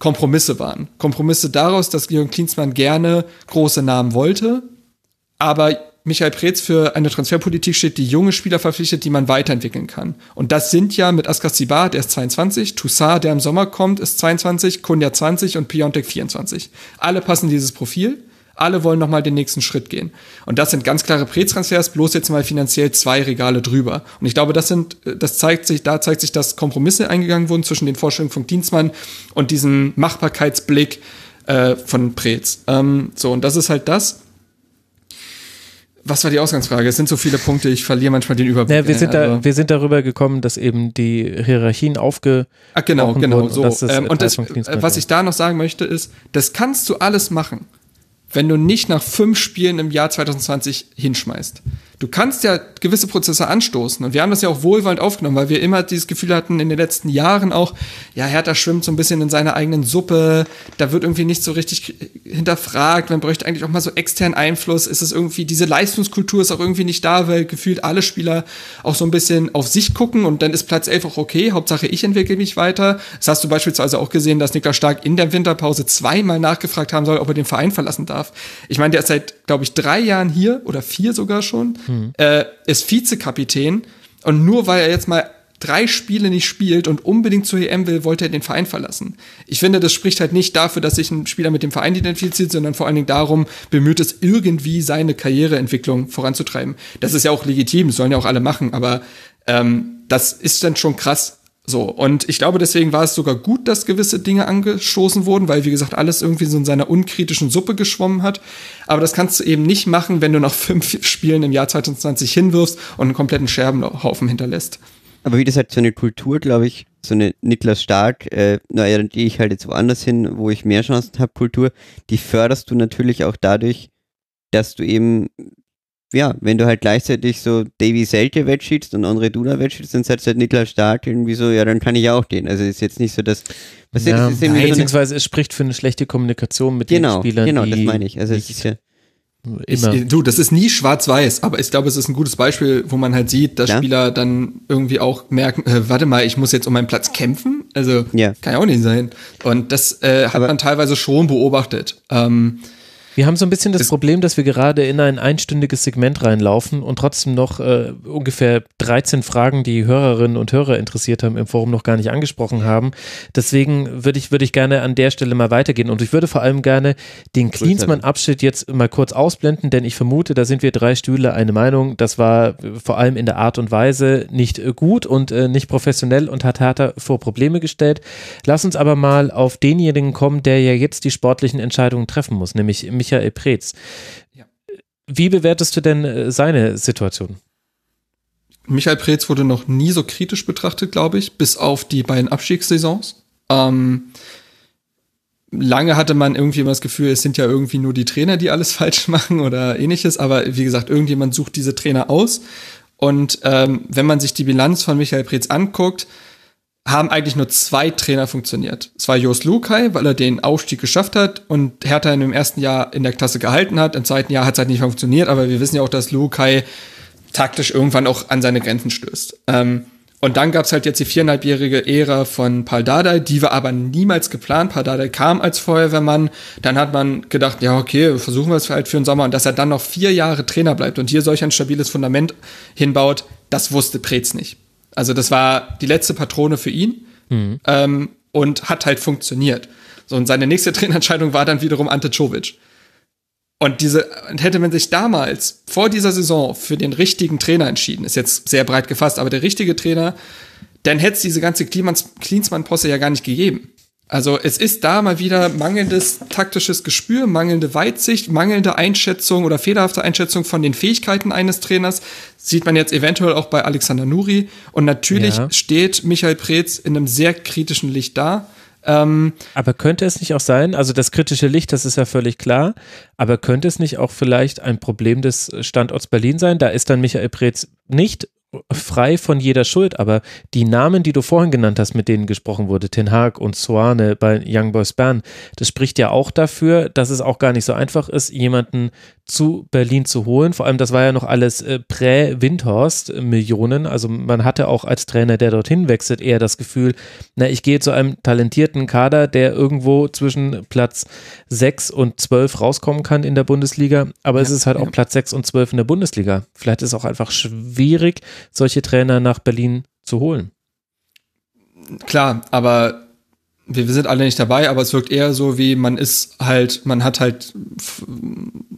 Speaker 4: Kompromisse waren. Kompromisse daraus, dass Jürgen Klinsmann gerne große Namen wollte, aber Michael Preetz für eine Transferpolitik steht, die junge Spieler verpflichtet, die man weiterentwickeln kann. Und das sind ja mit Askar Sibar, der ist 22, Toussaint, der im Sommer kommt, ist 22, Kunja 20 und Piontek 24. Alle passen dieses Profil alle wollen nochmal den nächsten Schritt gehen. Und das sind ganz klare Prätransfers, bloß jetzt mal finanziell zwei Regale drüber. Und ich glaube, das sind, das zeigt sich, da zeigt sich, dass Kompromisse eingegangen wurden zwischen den Vorstellungen von Dienstmann und diesem Machbarkeitsblick äh, von Preetz. Ähm, so, und das ist halt das. Was war die Ausgangsfrage? Es sind so viele Punkte, ich verliere manchmal den Überblick.
Speaker 3: Ja, wir, sind da, also wir sind darüber gekommen, dass eben die Hierarchien aufge.
Speaker 4: Ach, genau, genau, so. Und, ähm, und das, was ich da noch sagen möchte, ist, das kannst du alles machen wenn du nicht nach fünf Spielen im Jahr 2020 hinschmeißt. Du kannst ja gewisse Prozesse anstoßen. Und wir haben das ja auch wohlwollend aufgenommen, weil wir immer dieses Gefühl hatten in den letzten Jahren auch, ja, Hertha schwimmt so ein bisschen in seiner eigenen Suppe, da wird irgendwie nicht so richtig hinterfragt, man bräuchte eigentlich auch mal so externen Einfluss, ist es irgendwie, diese Leistungskultur ist auch irgendwie nicht da, weil gefühlt alle Spieler auch so ein bisschen auf sich gucken und dann ist Platz 11 auch okay, Hauptsache ich entwickle mich weiter. Das hast du beispielsweise auch gesehen, dass Niklas Stark in der Winterpause zweimal nachgefragt haben soll, ob er den Verein verlassen darf. Ich meine, der ist seit, glaube ich, drei Jahren hier oder vier sogar schon mhm. äh, ist Vizekapitän und nur weil er jetzt mal drei Spiele nicht spielt und unbedingt zur EM will, wollte er den Verein verlassen. Ich finde, das spricht halt nicht dafür, dass sich ein Spieler mit dem Verein identifiziert, sondern vor allen Dingen darum, bemüht es irgendwie seine Karriereentwicklung voranzutreiben. Das ist ja auch legitim, sollen ja auch alle machen, aber ähm, das ist dann schon krass, so, und ich glaube, deswegen war es sogar gut, dass gewisse Dinge angestoßen wurden, weil, wie gesagt, alles irgendwie so in seiner unkritischen Suppe geschwommen hat. Aber das kannst du eben nicht machen, wenn du nach <laughs> fünf Spielen im Jahr 2020 hinwirfst und einen kompletten Scherbenhaufen hinterlässt.
Speaker 5: Aber wie das halt so eine Kultur, glaube ich, so eine Niklas Stark, äh, naja, die ich halt jetzt woanders hin, wo ich mehr Chancen habe, Kultur, die förderst du natürlich auch dadurch, dass du eben ja, wenn du halt gleichzeitig so Davy Selke wettschiedst und André Duda wettschiedst, dann sagt halt Niklas Stark irgendwie so, ja, dann kann ich auch den. Also ist jetzt nicht so, dass
Speaker 3: was ja, ist, ist nein, beziehungsweise es spricht für eine schlechte Kommunikation mit
Speaker 5: genau,
Speaker 3: den Spielern.
Speaker 5: Genau, das meine ich. Also es ist ja
Speaker 4: Immer. Ich, du, das ist nie schwarz-weiß, aber ich glaube, es ist ein gutes Beispiel, wo man halt sieht, dass ja. Spieler dann irgendwie auch merken, äh, warte mal, ich muss jetzt um meinen Platz kämpfen. Also ja. kann ja auch nicht sein. Und das äh, hat aber man teilweise schon beobachtet. Ähm,
Speaker 3: wir haben so ein bisschen das Problem, dass wir gerade in ein einstündiges Segment reinlaufen und trotzdem noch äh, ungefähr 13 Fragen, die Hörerinnen und Hörer interessiert haben, im Forum noch gar nicht angesprochen haben. Deswegen würde ich, würde ich gerne an der Stelle mal weitergehen und ich würde vor allem gerne den Klinsmann-Abschnitt jetzt mal kurz ausblenden, denn ich vermute, da sind wir drei Stühle eine Meinung. Das war vor allem in der Art und Weise nicht gut und äh, nicht professionell und hat Hertha vor Probleme gestellt. Lass uns aber mal auf denjenigen kommen, der ja jetzt die sportlichen Entscheidungen treffen muss, nämlich Michael Preetz. Ja. Wie bewertest du denn äh, seine Situation?
Speaker 4: Michael Preetz wurde noch nie so kritisch betrachtet, glaube ich, bis auf die beiden Abstiegssaisons. Ähm, lange hatte man irgendwie immer das Gefühl, es sind ja irgendwie nur die Trainer, die alles <laughs> falsch machen oder ähnliches. Aber wie gesagt, irgendjemand sucht diese Trainer aus. Und ähm, wenn man sich die Bilanz von Michael Preetz anguckt, haben eigentlich nur zwei Trainer funktioniert. Es war Jos Lukai, weil er den Aufstieg geschafft hat und Hertha in dem ersten Jahr in der Klasse gehalten hat. Im zweiten Jahr hat es halt nicht funktioniert, aber wir wissen ja auch, dass Lukai taktisch irgendwann auch an seine Grenzen stößt. Ähm, und dann gab es halt jetzt die viereinhalbjährige Ära von Paul Dardai, die war aber niemals geplant. Paul Dardai kam als Feuerwehrmann. Dann hat man gedacht, ja, okay, versuchen wir es halt für den Sommer. Und dass er dann noch vier Jahre Trainer bleibt und hier solch ein stabiles Fundament hinbaut, das wusste Preetz nicht. Also das war die letzte Patrone für ihn mhm. ähm, und hat halt funktioniert. So, und seine nächste <laughs> Trainerentscheidung war dann wiederum Ante Czovic. Und diese, hätte man sich damals vor dieser Saison für den richtigen Trainer entschieden, ist jetzt sehr breit gefasst, aber der richtige Trainer, dann hätte es diese ganze Klinsmann-Posse ja gar nicht gegeben. Also es ist da mal wieder mangelndes taktisches Gespür, mangelnde Weitsicht, mangelnde Einschätzung oder fehlerhafte Einschätzung von den Fähigkeiten eines Trainers. Sieht man jetzt eventuell auch bei Alexander Nuri. Und natürlich ja. steht Michael Preetz in einem sehr kritischen Licht da.
Speaker 3: Ähm, aber könnte es nicht auch sein, also das kritische Licht, das ist ja völlig klar, aber könnte es nicht auch vielleicht ein Problem des Standorts Berlin sein? Da ist dann Michael Preetz nicht frei von jeder Schuld, aber die Namen, die du vorhin genannt hast, mit denen gesprochen wurde, Ten Hag und Soane bei Young Boys Bern, das spricht ja auch dafür, dass es auch gar nicht so einfach ist, jemanden zu Berlin zu holen. Vor allem, das war ja noch alles äh, Prä-Windhorst-Millionen. Also man hatte auch als Trainer, der dorthin wechselt, eher das Gefühl, na, ich gehe zu einem talentierten Kader, der irgendwo zwischen Platz 6 und 12 rauskommen kann in der Bundesliga. Aber ja, es ist halt ja. auch Platz 6 und 12 in der Bundesliga. Vielleicht ist es auch einfach schwierig, solche Trainer nach Berlin zu holen.
Speaker 4: Klar, aber wir, wir sind alle nicht dabei, aber es wirkt eher so, wie man ist halt, man hat halt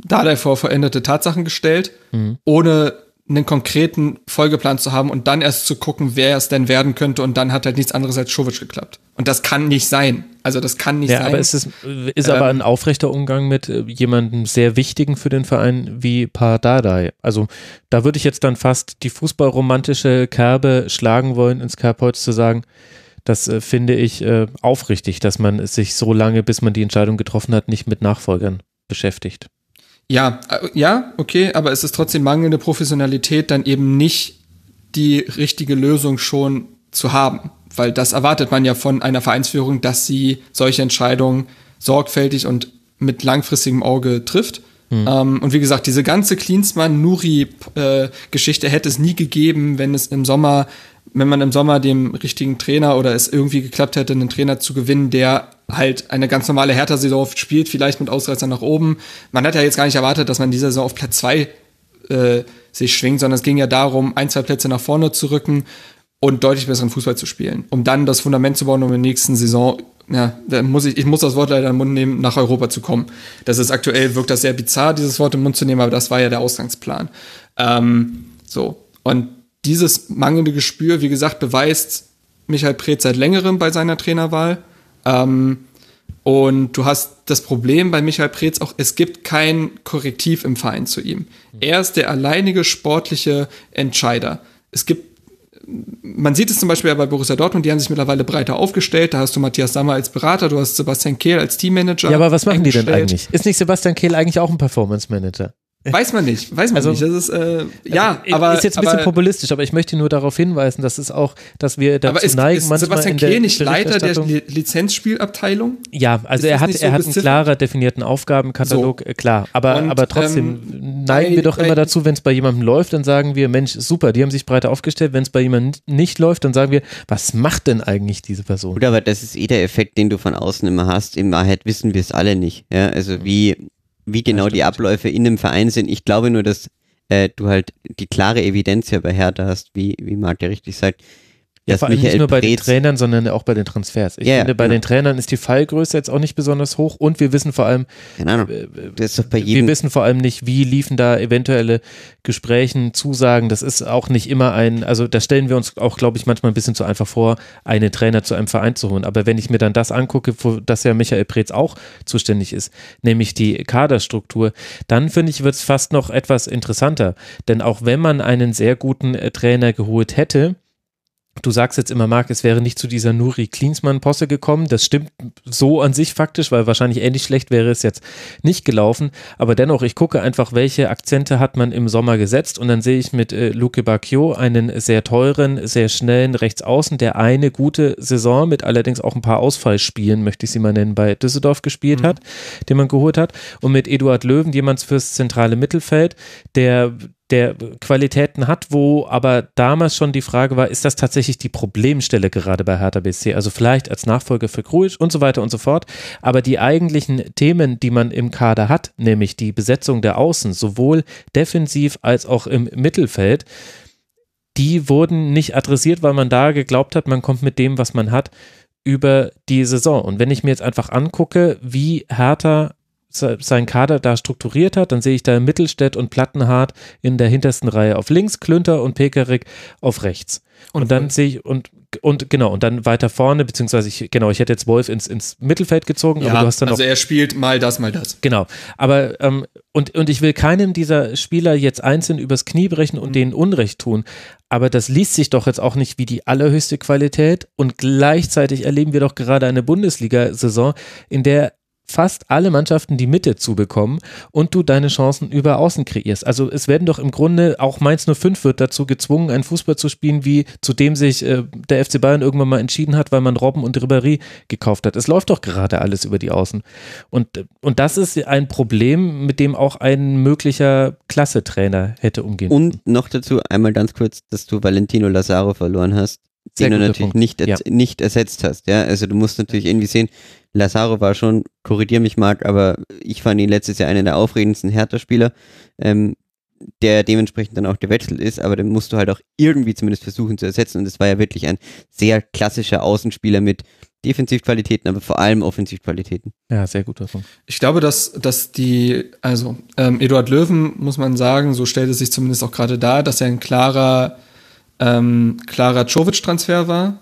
Speaker 4: da davor veränderte Tatsachen gestellt, mhm. ohne einen konkreten Folgeplan zu haben und dann erst zu gucken, wer es denn werden könnte und dann hat halt nichts anderes als Schovic geklappt. Und das kann nicht sein. Also das kann nicht ja, sein.
Speaker 3: Aber es ist, ist ähm, aber ein aufrechter Umgang mit äh, jemandem sehr wichtigen für den Verein wie Pardadei. Also da würde ich jetzt dann fast die fußballromantische Kerbe schlagen wollen, ins Kerbholz zu sagen, das äh, finde ich äh, aufrichtig, dass man sich so lange, bis man die Entscheidung getroffen hat, nicht mit Nachfolgern beschäftigt.
Speaker 4: Ja, äh, ja, okay, aber es ist trotzdem mangelnde Professionalität, dann eben nicht die richtige Lösung schon zu haben. Weil das erwartet man ja von einer Vereinsführung, dass sie solche Entscheidungen sorgfältig und mit langfristigem Auge trifft. Mhm. Ähm, und wie gesagt, diese ganze Klinsmann-Nuri-Geschichte äh, hätte es nie gegeben, wenn es im Sommer wenn man im Sommer dem richtigen Trainer oder es irgendwie geklappt hätte, einen Trainer zu gewinnen, der halt eine ganz normale Hertha-Saison spielt, vielleicht mit Ausreißern nach oben. Man hat ja jetzt gar nicht erwartet, dass man diese Saison auf Platz zwei äh, sich schwingt, sondern es ging ja darum, ein, zwei Plätze nach vorne zu rücken und deutlich besseren Fußball zu spielen, um dann das Fundament zu bauen, um in der nächsten Saison, ja, da muss ich, ich muss das Wort leider im Mund nehmen, nach Europa zu kommen. Das ist aktuell, wirkt das sehr bizarr, dieses Wort im Mund zu nehmen, aber das war ja der Ausgangsplan. Ähm, so. Und dieses mangelnde Gespür, wie gesagt, beweist Michael Preetz seit längerem bei seiner Trainerwahl. Ähm, und du hast das Problem bei Michael Preetz auch, es gibt kein Korrektiv im Verein zu ihm. Er ist der alleinige sportliche Entscheider. Es gibt, man sieht es zum Beispiel bei Borussia Dortmund, die haben sich mittlerweile breiter aufgestellt. Da hast du Matthias Sammer als Berater, du hast Sebastian Kehl als Teammanager.
Speaker 3: Ja, aber was machen die denn eigentlich? Ist nicht Sebastian Kehl eigentlich auch ein Performance Manager?
Speaker 4: Weiß man nicht, weiß man
Speaker 3: Also-
Speaker 4: nicht. Das ist, äh, ja, aber.
Speaker 3: ist jetzt ein bisschen
Speaker 4: aber,
Speaker 3: populistisch, aber ich möchte nur darauf hinweisen, dass es auch, dass wir dazu
Speaker 4: aber ist,
Speaker 3: neigen,
Speaker 4: ist
Speaker 3: manchmal
Speaker 4: Sebastian
Speaker 3: in der
Speaker 4: Kehl nicht Leiter der Lizenzspielabteilung?
Speaker 3: Ja, also
Speaker 4: Ist
Speaker 3: er hat,
Speaker 4: so
Speaker 3: er hat einen klarer definierten Aufgabenkatalog, äh, klar. Aber,
Speaker 4: Und,
Speaker 3: aber trotzdem
Speaker 4: ähm,
Speaker 3: neigen
Speaker 4: bei-
Speaker 3: wir doch
Speaker 4: bei-
Speaker 3: immer dazu, wenn es bei jemandem läuft, dann sagen wir, Mensch, super, die haben sich breiter aufgestellt. Wenn es bei jemandem nicht läuft, dann sagen wir, was macht denn eigentlich diese Person?
Speaker 5: Gut, aber das ist eh der Effekt, den du von außen immer hast. In Wahrheit wissen wir es alle nicht. Ja, also wie, wie genau die Abläufe in einem Verein sind. Ich glaube nur, dass äh, du halt die klare Evidenz ja bei Hertha hast, wie, wie Marc ja richtig sagt.
Speaker 3: Ja, vor allem nicht
Speaker 5: Michael
Speaker 3: nur bei den
Speaker 5: Preetz-
Speaker 3: Trainern, sondern auch bei den Transfers. Ich
Speaker 5: Ja,
Speaker 3: finde, bei
Speaker 5: genau.
Speaker 3: den Trainern ist die Fallgröße jetzt auch nicht besonders hoch und wir wissen vor allem,
Speaker 5: Keine Ahnung.
Speaker 3: äh,
Speaker 5: Das ist doch bei
Speaker 3: wir
Speaker 5: jedem.
Speaker 3: wissen vor allem nicht, wie liefen da eventuelle Gesprächen, Zusagen. Das ist auch nicht immer ein, also da stellen wir uns auch, glaube ich, manchmal ein bisschen zu einfach vor, einen Trainer zu einem Verein zu holen. Aber wenn ich mir dann das angucke, wo das ja Michael Preetz auch zuständig ist, nämlich die Kaderstruktur, dann finde ich, wird es fast noch etwas interessanter. Denn auch wenn man einen sehr guten äh, Trainer geholt hätte, Du sagst jetzt immer, Marc, es wäre nicht zu dieser Nuri Klinsmann-Posse gekommen. Das stimmt so an sich faktisch, weil wahrscheinlich ähnlich schlecht wäre es jetzt nicht gelaufen. Aber dennoch, ich gucke einfach, welche Akzente hat man im Sommer gesetzt und dann sehe ich mit äh, Luke Bacchio einen sehr teuren, sehr schnellen Rechtsaußen, der eine gute Saison mit allerdings auch ein paar Ausfallspielen, möchte ich sie mal nennen, bei Düsseldorf gespielt hat, den man geholt hat. Und mit Eduard Löwen jemand fürs zentrale Mittelfeld, der der Qualitäten hat, wo aber damals schon die Frage war, ist das tatsächlich die Problemstelle gerade bei Hertha BSC? Also vielleicht als Nachfolger für Kruic und so weiter und so fort. Aber die eigentlichen Themen, die man im Kader hat, nämlich die Besetzung der Außen, sowohl defensiv als auch im Mittelfeld, die wurden nicht adressiert, weil man da geglaubt hat, man kommt mit dem, was man hat, über die Saison. Und wenn ich mir jetzt einfach angucke, wie Hertha seinen Kader da strukturiert hat, dann sehe ich da Mittelstädt und Plattenhardt in der hintersten Reihe auf links, Klünter und Pekarik auf rechts. Und,
Speaker 4: Und
Speaker 3: dann sehe ich, und, und genau, und dann weiter vorne, beziehungsweise ich, genau, ich hätte jetzt Wolf ins, ins Mittelfeld gezogen, aber du hast dann
Speaker 4: also
Speaker 3: noch
Speaker 4: er spielt mal das, mal das.
Speaker 3: Genau, aber ähm, und, und ich will keinem dieser Spieler jetzt einzeln übers Knie brechen und denen Unrecht tun, aber das liest sich doch jetzt auch nicht wie die allerhöchste Qualität und gleichzeitig erleben wir doch gerade eine Bundesliga-Saison, in der fast alle Mannschaften die Mitte zubekommen und du deine Chancen über außen kreierst. Also es werden doch im Grunde, auch Mainz 05 wird dazu gezwungen, einen Fußball zu spielen, wie zu dem sich äh, der FC Bayern irgendwann mal entschieden hat, weil man Robben und Ribéry gekauft hat. Es läuft doch gerade alles über die Außen. Und, und das ist ein Problem, mit dem auch ein möglicher Klassetrainer hätte umgehen.
Speaker 5: Und noch dazu einmal ganz kurz, dass du Valentino Lazaro verloren hast,
Speaker 3: Sehr
Speaker 5: den du natürlich
Speaker 3: Punkt.
Speaker 5: nicht,
Speaker 3: Ja.
Speaker 5: nicht ersetzt hast. Ja, also du musst natürlich irgendwie sehen, Lazaro war schon, korrigier mich Marc, aber ich fand ihn letztes Jahr einen der aufregendsten Hertha-Spieler, ähm, der dementsprechend dann auch gewechselt ist, aber den musst du halt auch irgendwie zumindest versuchen zu ersetzen und es war ja wirklich ein sehr klassischer Außenspieler mit Defensivqualitäten, aber vor allem Offensivqualitäten.
Speaker 3: Ja, sehr guter Punkt.
Speaker 4: Ich glaube, dass, dass die, also ähm, Eduard Löwen, muss man sagen, so stellt es sich zumindest auch gerade dar, dass er ein klarer, ähm, klarer Czovic-Transfer war,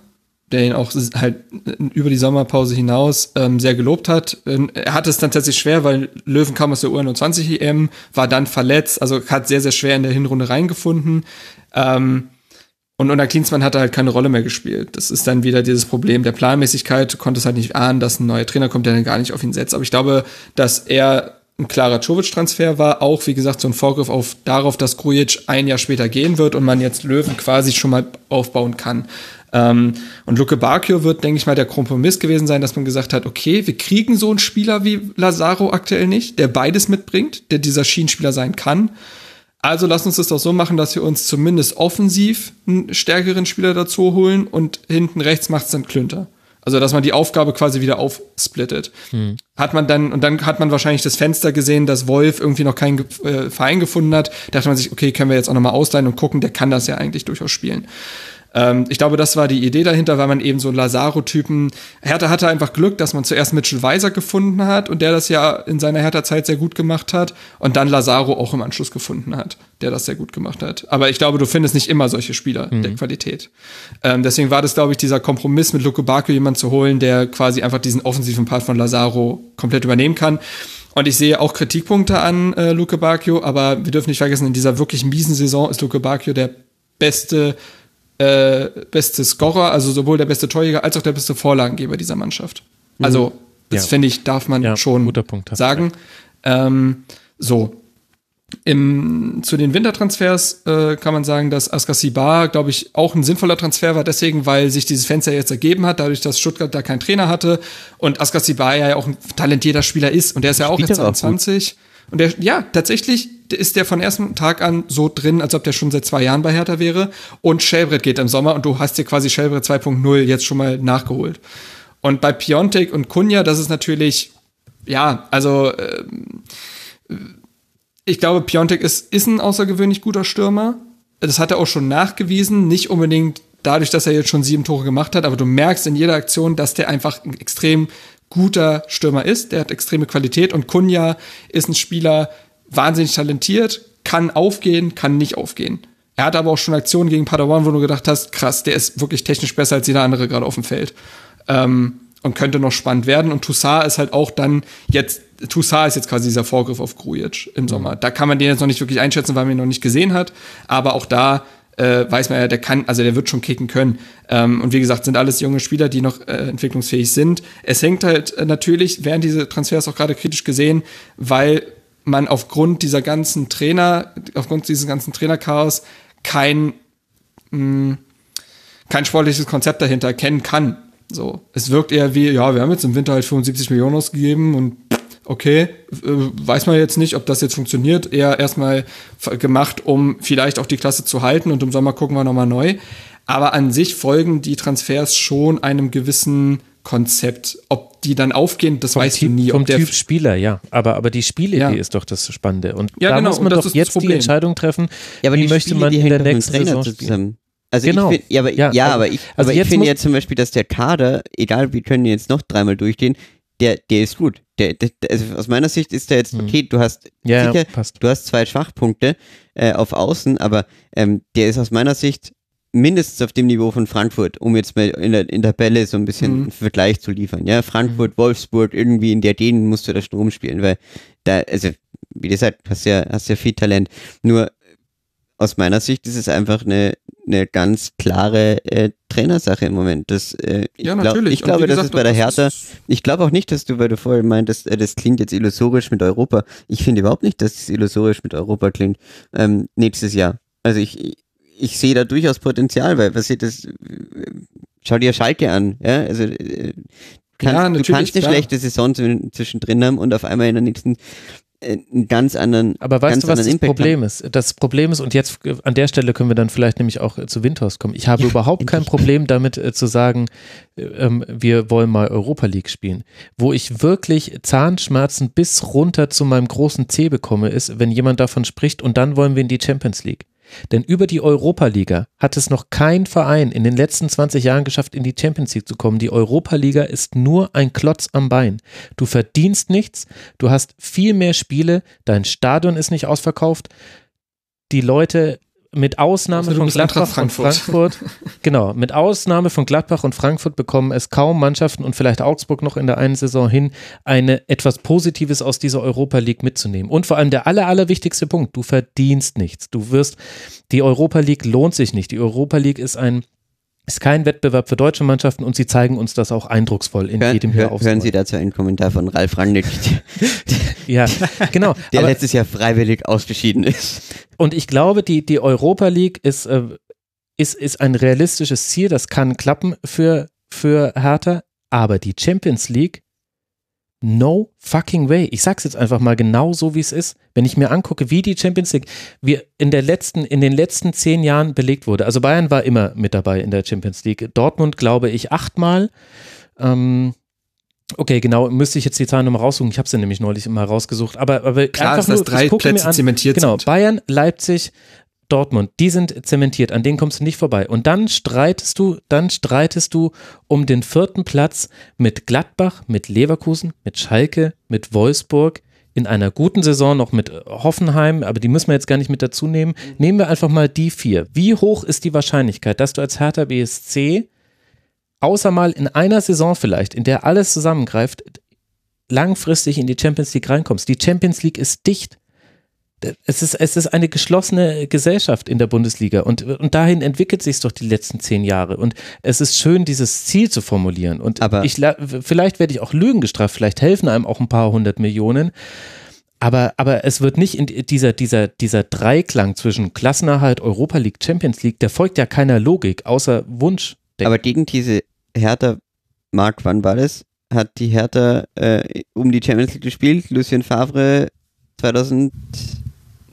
Speaker 4: der ihn auch halt über die Sommerpause hinaus ähm, sehr gelobt hat. Ähm, er hatte es dann tatsächlich schwer, weil Löwen kam aus der U21-EM, war dann verletzt, also hat sehr, sehr schwer in der Hinrunde reingefunden. Ähm, und unter Klinsmann hat er halt keine Rolle mehr gespielt. Das ist dann wieder dieses Problem der Planmäßigkeit. Du konntest halt nicht ahnen, dass ein neuer Trainer kommt, der dann gar nicht auf ihn setzt. Aber ich glaube, dass er ein klarer Czovic-Transfer war. Auch, wie gesagt, so ein Vorgriff auf, darauf, dass Grujic ein Jahr später gehen wird und man jetzt Löwen quasi schon mal aufbauen kann. Ähm, und Luke Bacchio wird, denke ich mal, der Kompromiss gewesen sein, dass man gesagt hat, okay, wir kriegen so einen Spieler wie Lazaro aktuell nicht, der beides mitbringt, der dieser Schienenspieler sein kann. Also lass uns das doch so machen, dass wir uns zumindest offensiv einen stärkeren Spieler dazu holen und hinten rechts macht's dann Klünter. Also dass man die Aufgabe quasi wieder aufsplittet. Hat man dann, und dann hat man wahrscheinlich das Fenster gesehen, dass Wolf irgendwie noch keinen äh, Verein gefunden hat. Da dachte man sich, okay, können wir jetzt auch nochmal ausleihen und gucken, der kann das ja eigentlich durchaus spielen. Ähm, ich glaube, das war die Idee dahinter, weil man eben so einen Lazaro-Typen. Hertha hatte einfach Glück, dass man zuerst Mitchell Weiser gefunden hat und der das ja in seiner Hertha-Zeit sehr gut gemacht hat und dann Lazaro auch im Anschluss gefunden hat, der das sehr gut gemacht hat. Aber ich glaube, du findest nicht immer solche Spieler der Qualität. Ähm, deswegen war das, glaube ich, dieser Kompromiss mit Luke Bakio, jemanden zu holen, der quasi einfach diesen offensiven Part von Lazaro komplett übernehmen kann. Und ich sehe auch Kritikpunkte an äh, Luke Bacchio, aber wir dürfen nicht vergessen, in dieser wirklich miesen Saison ist Luke Bacchio der beste äh, beste Scorer, also sowohl der beste Torjäger als auch der beste Vorlagengeber dieser Mannschaft. Also, das
Speaker 3: Ja.
Speaker 4: finde ich, darf man
Speaker 3: Ja,
Speaker 4: schon
Speaker 3: Punkt,
Speaker 4: sagen. Ähm, so. im, zu den Wintertransfers äh, kann man sagen, dass Askasibar, glaube ich, auch ein sinnvoller Transfer war, deswegen, weil sich dieses Fenster jetzt ergeben hat, dadurch, dass Stuttgart da keinen Trainer hatte und Askasibar ja auch ein talentierter Spieler ist und der ist ja auch jetzt 22. Und der, ja, tatsächlich ist der von ersten Tag an so drin, als ob der schon seit zwei Jahren bei Hertha wäre. Und Shelbrett geht im Sommer und du hast dir quasi Shelbrett 2.0 jetzt schon mal nachgeholt. Und bei Piontek und Kunja, das ist natürlich, ja, also äh, ich glaube, Piontek ist, ist ein außergewöhnlich guter Stürmer. Das hat er auch schon nachgewiesen. Nicht unbedingt dadurch, dass er jetzt schon sieben Tore gemacht hat, aber du merkst in jeder Aktion, dass der einfach ein extrem guter Stürmer ist. Der hat extreme Qualität und Kunja ist ein Spieler, wahnsinnig talentiert, kann aufgehen, kann nicht aufgehen. Er hat aber auch schon Aktionen gegen Padawan, wo du gedacht hast, krass, der ist wirklich technisch besser als jeder andere gerade auf dem Feld. Ähm, und könnte noch spannend werden. Und Toussaint ist halt auch dann jetzt, Toussaint ist jetzt quasi dieser Vorgriff auf Grujic im Sommer. Da kann man den jetzt noch nicht wirklich einschätzen, weil man ihn noch nicht gesehen hat. Aber auch da äh, weiß man ja, der kann, also der wird schon kicken können. Ähm, und wie gesagt, sind alles junge Spieler, die noch äh, entwicklungsfähig sind. Es hängt halt äh, natürlich, werden diese Transfers auch gerade kritisch gesehen, weil man aufgrund dieser ganzen Trainer, aufgrund dieses ganzen Trainerchaos kein, mh, kein sportliches Konzept dahinter erkennen kann. So, es wirkt eher wie, ja, wir haben jetzt im Winter halt 75 Millionen ausgegeben und okay, weiß man jetzt nicht, ob das jetzt funktioniert. Eher erstmal gemacht, um vielleicht auch die Klasse zu halten und im Sommer gucken wir nochmal neu. Aber an sich folgen die Transfers schon einem gewissen Konzept. Ob die dann aufgehen, das vom weißt typ, du nie.
Speaker 3: Vom Typ Spieler, ja. Aber, aber die Spielidee ja. ist doch das Spannende. Und
Speaker 4: ja,
Speaker 3: da
Speaker 4: genau,
Speaker 3: muss man doch jetzt die Entscheidung treffen,
Speaker 5: ja, wie möchte man in der nächsten Saison spielen. Also genau. ich find, ja, aber, ja, ja, aber ich, also aber ich finde ja zum Beispiel, dass der Kader, egal wir können jetzt noch dreimal durchgehen, der, der ist gut. Der, der, also aus meiner Sicht ist der jetzt, hm. okay, du hast
Speaker 3: ja,
Speaker 5: sicher,
Speaker 3: passt.
Speaker 5: du hast zwei Schwachpunkte äh, auf Außen, aber ähm, der ist aus meiner Sicht mindestens auf dem Niveau von Frankfurt, um jetzt mal in der, in der Bälle so ein bisschen mhm. einen Vergleich zu liefern. Ja, Frankfurt, mhm. Wolfsburg, irgendwie in der Denen musst du da schon rumspielen, weil da, also, wie gesagt, hast ja, hast ja viel Talent. Nur aus meiner Sicht ist es einfach eine, eine ganz klare äh, Trainersache im Moment. Das, äh, ich
Speaker 4: ja,
Speaker 5: glaub,
Speaker 4: natürlich.
Speaker 5: Ich glaube, das ist bei der Hertha. Ich glaube auch nicht, dass du, weil du vorher meintest, äh, das klingt jetzt illusorisch mit Europa. Ich finde überhaupt nicht, dass es illusorisch mit Europa klingt. Ähm, nächstes Jahr. Also ich, ich sehe da durchaus Potenzial, weil was das, schau dir Schalke an, ja, also äh, kannst, ja, du kannst eine klar. schlechte Saison zwischendrin haben und auf einmal in der nächsten äh, einen ganz anderen
Speaker 3: Aber weißt
Speaker 5: du,
Speaker 3: was das
Speaker 5: Impact
Speaker 3: Problem
Speaker 5: haben.
Speaker 3: ist? Das Problem ist, und jetzt äh, an der Stelle können wir dann vielleicht nämlich auch zu Windhorst kommen. Ich habe ja, überhaupt kein Problem damit äh, zu sagen, äh, ähm, wir wollen mal Europa League spielen. Wo ich wirklich Zahnschmerzen bis runter zu meinem großen C bekomme, ist, wenn jemand davon spricht und dann wollen wir in die Champions League. Denn über die Europa-Liga hat es noch kein Verein in den letzten 20 Jahren geschafft, in die Champions League zu kommen. Die Europa-Liga ist nur ein Klotz am Bein. Du verdienst nichts, du hast viel mehr Spiele, dein Stadion ist nicht ausverkauft, die Leute mit Ausnahme also von Gladbach Frankfurt. und Frankfurt, <laughs> genau, mit Ausnahme von Gladbach und Frankfurt bekommen es kaum Mannschaften und vielleicht Augsburg noch in der einen Saison hin, eine etwas Positives aus dieser Europa League mitzunehmen. Und vor allem der aller, allerwichtigste Punkt, du verdienst nichts. Du wirst, die Europa League lohnt sich nicht. Die Europa League ist ein ist kein Wettbewerb für deutsche Mannschaften und sie zeigen uns das auch eindrucksvoll in
Speaker 5: Hör,
Speaker 3: jedem
Speaker 5: Jahr Hören Sie dazu einen Kommentar von Ralf Rangnick, <laughs>
Speaker 3: ja, genau. <laughs>
Speaker 5: der aber, letztes Jahr freiwillig ausgeschieden ist.
Speaker 3: Und ich glaube, die, die Europa League ist, äh, ist, ist ein realistisches Ziel, das kann klappen für, für Hertha, aber die Champions League No fucking way. Ich sag's jetzt einfach mal genau so, wie es ist. Wenn ich mir angucke, wie die Champions League wir in der letzten, in den letzten zehn Jahren belegt wurde. Also Bayern war immer mit dabei in der Champions League. Dortmund, glaube ich, achtmal. Ähm, okay, genau, müsste ich jetzt die Zahlen nochmal raussuchen. Ich habe sie nämlich neulich mal rausgesucht. Aber, aber
Speaker 4: Klar, einfach ist, dass drei Plätze an, zementiert
Speaker 3: genau,
Speaker 4: sind.
Speaker 3: Bayern, Leipzig, Dortmund, die sind zementiert, an denen kommst du nicht vorbei. Und dann streitest du, dann streitest du um den vierten Platz mit Gladbach, mit Leverkusen, mit Schalke, mit Wolfsburg, in einer guten Saison noch mit Hoffenheim, aber die müssen wir jetzt gar nicht mit dazu nehmen. Nehmen wir einfach mal die vier. Wie hoch ist die Wahrscheinlichkeit, dass du als Hertha BSC, außer mal in einer Saison vielleicht, in der alles zusammengreift, langfristig in die Champions League reinkommst? Die Champions League ist dicht es ist, es ist eine geschlossene Gesellschaft in der Bundesliga und, und dahin entwickelt sich es doch die letzten zehn Jahre. Und es ist schön, dieses Ziel zu formulieren. Und
Speaker 5: Aber
Speaker 3: ich, vielleicht werde ich auch Lügen gestraft, vielleicht helfen einem auch ein paar hundert Millionen. Aber, aber es wird nicht in dieser, dieser, dieser Dreiklang zwischen Klassenerhalt, Europa League, Champions League, der folgt ja keiner Logik, außer Wunsch.
Speaker 5: Aber gegen diese Hertha, Marc, wann war das? Hat die Hertha äh, um die Champions League gespielt? Lucien Favre 2000.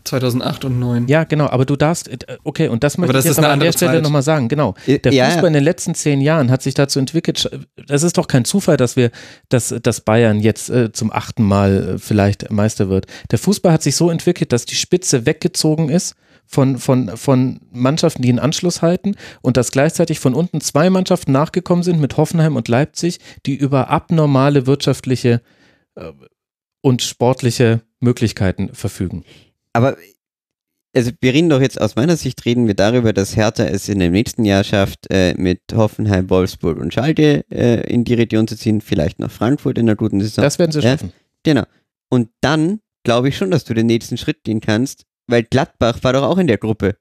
Speaker 4: 2008 und 2009.
Speaker 3: Ja, genau, aber du darfst, äh, okay, und das möchte
Speaker 4: das
Speaker 3: ich jetzt an der Stelle nochmal sagen, genau. Der
Speaker 5: ja,
Speaker 3: Fußball
Speaker 5: ja.
Speaker 3: in den letzten zehn Jahren hat sich dazu entwickelt, das ist doch kein Zufall, dass wir, dass, dass Bayern jetzt äh, zum achten Mal äh, vielleicht Meister wird. Der Fußball hat sich so entwickelt, dass die Spitze weggezogen ist von, von, von Mannschaften, die einen Anschluss halten und dass gleichzeitig von unten zwei Mannschaften nachgekommen sind mit Hoffenheim und Leipzig, die über abnormale wirtschaftliche äh, und sportliche Möglichkeiten verfügen.
Speaker 5: Aber also wir reden doch jetzt aus meiner Sicht reden wir darüber, dass Hertha es in dem nächsten Jahr schafft, äh, mit Hoffenheim, Wolfsburg und Schalke äh, in die Region zu ziehen, vielleicht noch Frankfurt in einer guten Saison.
Speaker 3: Das werden sie
Speaker 5: Ja.
Speaker 3: schaffen.
Speaker 5: Genau. Und dann glaube ich schon, dass du den nächsten Schritt gehen kannst, weil Gladbach war doch auch in der Gruppe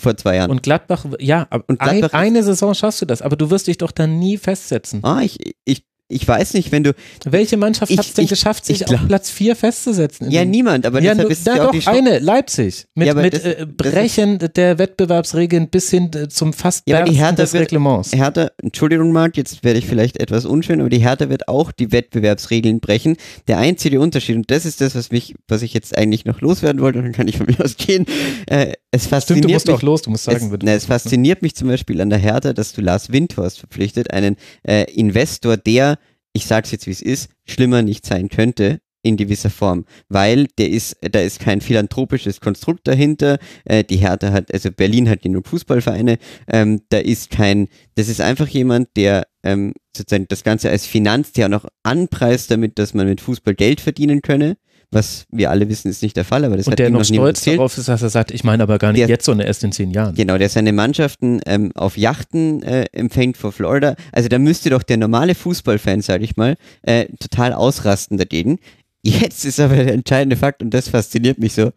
Speaker 5: vor zwei Jahren.
Speaker 3: Und Gladbach, ja,
Speaker 5: Und
Speaker 3: ein,
Speaker 5: Gladbach ist-
Speaker 3: eine Saison schaffst du das, aber du wirst dich doch dann nie festsetzen.
Speaker 5: ah, ich, ich, ich weiß nicht, wenn du.
Speaker 3: Welche Mannschaft hat es denn
Speaker 5: ich-
Speaker 3: geschafft, sich
Speaker 5: ich glaub-
Speaker 3: auf Platz 4 festzusetzen?
Speaker 5: Ja, niemand, aber
Speaker 3: ja,
Speaker 5: deshalb ist es
Speaker 3: da
Speaker 5: ja auch
Speaker 3: doch
Speaker 5: die Chance-
Speaker 3: eine, Leipzig. Mit,
Speaker 5: Ja,
Speaker 3: mit
Speaker 5: das-
Speaker 3: äh,
Speaker 5: das
Speaker 3: Brechen der Wettbewerbsregeln bis hin äh, zum fast
Speaker 5: Ja, die Hertha
Speaker 3: des
Speaker 5: wird-
Speaker 3: Reglements.
Speaker 5: Hertha, Entschuldigung, Marc, jetzt werde ich vielleicht etwas unschön, aber die Hertha wird auch die Wettbewerbsregeln brechen. Der einzige Unterschied, und das ist das, was mich, was ich jetzt eigentlich noch loswerden wollte, und dann kann ich von mir aus gehen. Äh, es fasziniert
Speaker 3: Stimmt, du musst
Speaker 5: mich,
Speaker 3: auch los, du musst sagen,
Speaker 5: es,
Speaker 3: bitte.
Speaker 5: na, es fasziniert mich zum Beispiel an der Hertha, dass du Lars Windhorst verpflichtet, einen äh, Investor, der, ich sag's jetzt wie es ist, schlimmer nicht sein könnte in gewisser Form, weil der ist, da ist kein philanthropisches Konstrukt dahinter. Äh, die Hertha hat, also Berlin hat genug Fußballvereine. Ähm, da ist kein, das ist einfach jemand, der ähm, sozusagen das Ganze als Finanztier noch anpreist, damit, dass man mit Fußball Geld verdienen könne. Was wir alle wissen, ist nicht der Fall, aber das
Speaker 3: und
Speaker 5: hat
Speaker 3: der
Speaker 5: ihm
Speaker 3: noch
Speaker 5: noch
Speaker 3: stolz darauf ist, dass er sagt, ich meine aber gar nicht
Speaker 5: Der-
Speaker 3: jetzt, sondern erst in zehn Jahren.
Speaker 5: Genau, der seine Mannschaften ähm, auf Yachten äh, empfängt vor Florida. Also da müsste doch der normale Fußballfan, sage ich mal, äh, total ausrasten dagegen. Jetzt ist aber der entscheidende Fakt und das fasziniert mich so.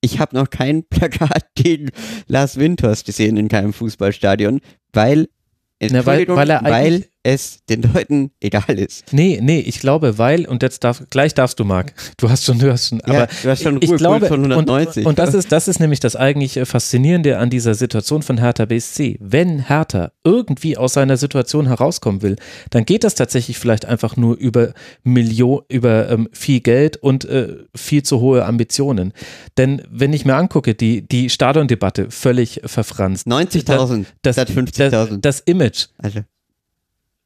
Speaker 5: Ich habe noch kein <laughs> Plakat gegen Lars Windhorst gesehen in keinem Fußballstadion, weil,
Speaker 3: Na, weil- weil er eigentlich-
Speaker 5: es den Leuten egal ist.
Speaker 3: Nee, nee, ich glaube, weil, und jetzt darf, gleich darfst du, Marc. Du hast schon, du hast schon, aber
Speaker 5: du hast schon
Speaker 3: ich glaube,
Speaker 5: von 190.
Speaker 3: Und, und das ist, das ist nämlich das eigentlich äh, Faszinierende an dieser Situation von Hertha BSC. Wenn Hertha irgendwie aus seiner Situation herauskommen will, dann geht das tatsächlich vielleicht einfach nur über Million, über ähm, viel Geld und äh, viel zu hohe Ambitionen. Denn wenn ich mir angucke, die, die Stadiondebatte völlig verfranst.
Speaker 5: 90.000
Speaker 3: Das,
Speaker 5: statt
Speaker 3: das,
Speaker 5: 50.000.
Speaker 3: das Image
Speaker 5: Also,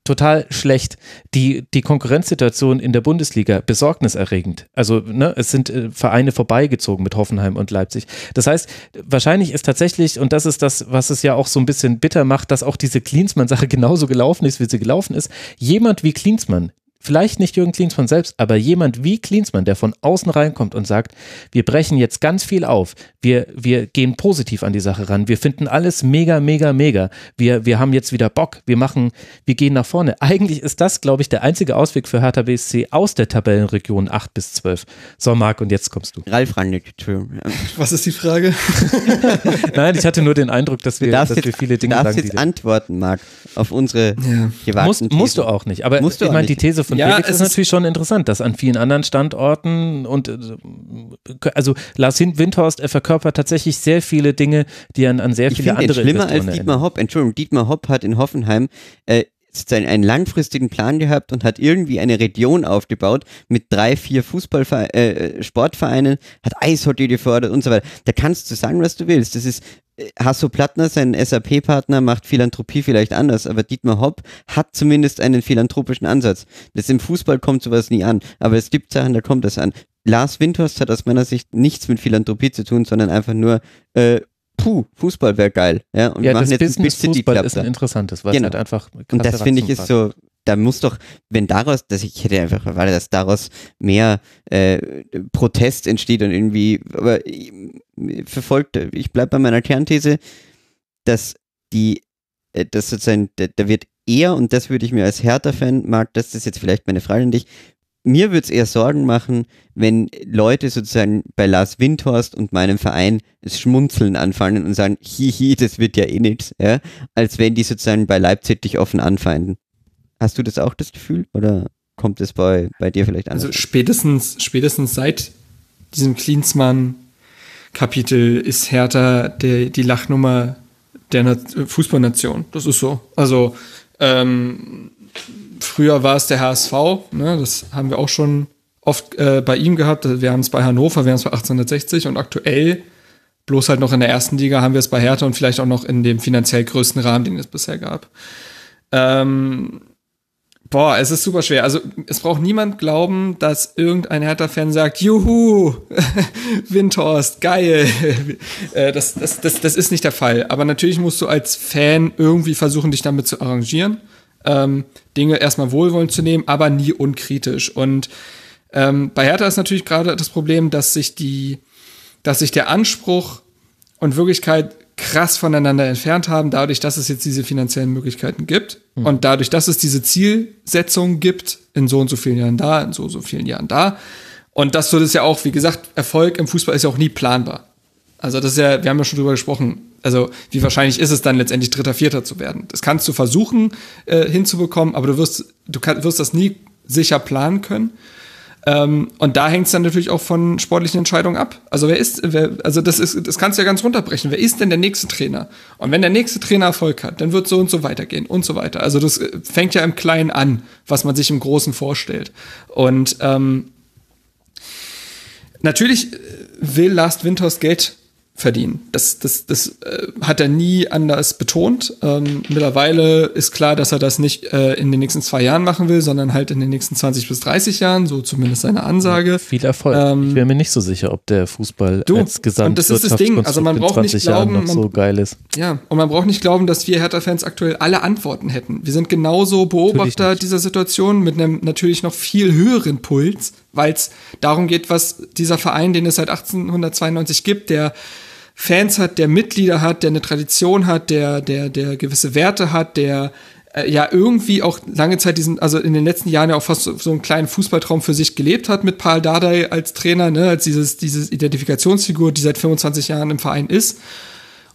Speaker 3: total schlecht. Die, die Konkurrenzsituation in der Bundesliga besorgniserregend. Also ne, es sind äh, Vereine vorbeigezogen mit Hoffenheim und Leipzig. Das heißt, wahrscheinlich ist tatsächlich, und das ist das, was es ja auch so ein bisschen bitter macht, dass auch diese Klinsmann-Sache <laughs> genauso gelaufen ist, wie sie gelaufen ist. Jemand wie Klinsmann, vielleicht nicht Jürgen Klinsmann selbst, aber jemand wie Klinsmann, der von außen reinkommt und sagt, wir brechen jetzt ganz viel auf, wir, wir gehen positiv an die Sache ran, wir finden alles mega, mega, mega, wir, wir haben jetzt wieder Bock, wir machen, wir gehen nach vorne. <laughs> Eigentlich ist das, glaube ich, der einzige Ausweg für Hertha BSC aus der Tabellenregion 8 bis 12. So, Marc, und jetzt kommst du.
Speaker 5: Ralf Rangnick, Entschuldigung. <laughs>
Speaker 4: Was ist die Frage? <laughs>
Speaker 3: Nein, ich hatte nur den Eindruck, dass wir, dass wir
Speaker 5: jetzt,
Speaker 3: viele Dinge
Speaker 5: du darfst
Speaker 3: sagen,
Speaker 5: jetzt
Speaker 3: die
Speaker 5: antworten, Marc, auf unsere
Speaker 4: Ja.
Speaker 5: gewagten
Speaker 3: Musst, musst du auch nicht. Aber
Speaker 5: Musst du
Speaker 3: ich meine, die
Speaker 5: nicht.
Speaker 3: These von
Speaker 4: Ja,
Speaker 3: Felix
Speaker 4: es
Speaker 3: ist natürlich schon interessant, dass an vielen anderen Standorten und äh, also Lars Windhorst, er verkörpert tatsächlich sehr viele Dinge, die an, an sehr
Speaker 5: Ich
Speaker 3: viele
Speaker 5: finde ihn
Speaker 3: andere
Speaker 5: schlimmer als Dietmar
Speaker 3: erinnern.
Speaker 5: Hopp. Entschuldigung, Dietmar Hopp hat in Hoffenheim äh, sozusagen einen langfristigen Plan gehabt und hat irgendwie eine Region aufgebaut mit drei, vier Fußballvereinen, äh, Sportvereinen, hat Eishockey gefördert und so weiter. Da kannst du sagen, was du willst. Das ist Hasso Plattner, sein SAP-Partner, macht Philanthropie vielleicht anders, aber Dietmar Hopp hat zumindest einen philanthropischen Ansatz. Das im Fußball kommt sowas nie an, aber es gibt Sachen, da kommt das an. Lars Windhorst hat aus meiner Sicht nichts mit Philanthropie zu tun, sondern einfach nur, äh, puh, Fußball wäre geil. Ja, und wir
Speaker 3: Ja,
Speaker 5: machen
Speaker 3: das
Speaker 5: jetzt ein
Speaker 3: Business
Speaker 5: Big City
Speaker 3: Fußball
Speaker 5: Club
Speaker 3: ist
Speaker 5: da.
Speaker 3: ein interessantes, weil
Speaker 5: Genau.
Speaker 3: es halt einfach
Speaker 5: Und das finde ich ist so, da muss doch, wenn daraus, dass ich hätte einfach erwartet, dass daraus mehr äh, Protest entsteht und irgendwie, aber verfolgt, ich bleibe bei meiner Kernthese, dass die, äh, dass sozusagen, da, da wird eher, und das würde ich mir als Hertha-Fan, Marc, das ist jetzt vielleicht meine Frage an dich, mir würde es eher Sorgen machen, wenn Leute sozusagen bei Lars Windhorst und meinem Verein das Schmunzeln anfangen und sagen, hihi, das wird ja eh nichts, ja, als wenn die sozusagen bei Leipzig dich offen anfeinden. Hast du das auch das Gefühl oder kommt es bei, bei dir vielleicht anders?
Speaker 4: Also spätestens, spätestens seit diesem Klinsmann-Kapitel ist Hertha der, die Lachnummer der Fußballnation. Das ist so. Also ähm, früher war es der HSV, ne? das haben wir auch schon oft äh, bei ihm gehabt. Wir haben es bei Hannover, wir haben es bei 1860 und aktuell, bloß halt noch in der ersten Liga, haben wir es bei Hertha und vielleicht auch noch in dem finanziell größten Rahmen, den es bisher gab. Ähm, boah, es ist super schwer. Also es braucht niemand glauben, dass irgendein Hertha-Fan sagt, juhu, <laughs> Windhorst, geil. <laughs> Äh, das, das, das, das ist nicht der Fall. Aber natürlich musst du als Fan irgendwie versuchen, dich damit zu arrangieren. Ähm, Dinge erstmal wohlwollend zu nehmen, aber nie unkritisch. Und ähm, bei Hertha ist natürlich gerade das Problem, dass sich die, dass sich der Anspruch und Wirklichkeit krass voneinander entfernt haben, dadurch, dass es jetzt diese finanziellen Möglichkeiten gibt mhm. und dadurch, dass es diese Zielsetzung gibt, in so und so vielen Jahren da, in so und so vielen Jahren da. Und das so ist ja auch, wie gesagt, Erfolg im Fußball ist ja auch nie planbar. Also das ist ja, wir haben ja schon drüber gesprochen, also wie wahrscheinlich ist es dann letztendlich Dritter, Vierter zu werden? Das kannst du versuchen äh, hinzubekommen, aber du wirst, du kann, wirst das nie sicher planen können. Ähm, und da hängt es dann natürlich auch von sportlichen Entscheidungen ab. Also wer ist, wer, also das ist, das kannst du ja ganz runterbrechen. Wer ist denn der nächste Trainer? Und wenn der nächste Trainer Erfolg hat, dann wird so und so weitergehen und so weiter. Also das äh, fängt ja im Kleinen an, was man sich im Großen vorstellt. Und ähm, natürlich äh, will Last Winters Geld verdienen. Das, das, das äh, hat er nie anders betont. Ähm, mittlerweile ist klar, dass er das nicht äh, in den nächsten zwei Jahren machen will, sondern halt in den nächsten 20 bis 30 Jahren, so zumindest seine Ansage. Ja,
Speaker 3: viel Erfolg. Ähm, ich bin mir nicht so sicher, ob der Fußball
Speaker 4: du, als
Speaker 3: Gesamt
Speaker 4: das ist das Ding. Also man braucht nicht glauben,
Speaker 3: noch so geil ist.
Speaker 4: Ja, und man braucht nicht glauben, dass wir Hertha-Fans aktuell alle Antworten hätten. Wir sind genauso Beobachter dieser Situation mit einem natürlich noch viel höheren Puls, weil es darum geht, was dieser Verein, den es seit 1892 gibt, der Fans hat, der Mitglieder hat, der eine Tradition hat, der, der, der gewisse Werte hat, der äh, ja irgendwie auch lange Zeit diesen, also in den letzten Jahren ja auch fast so, so einen kleinen Fußballtraum für sich gelebt hat mit Paul Dardai als Trainer, ne, als dieses, dieses Identifikationsfigur, die seit 25 Jahren im Verein ist.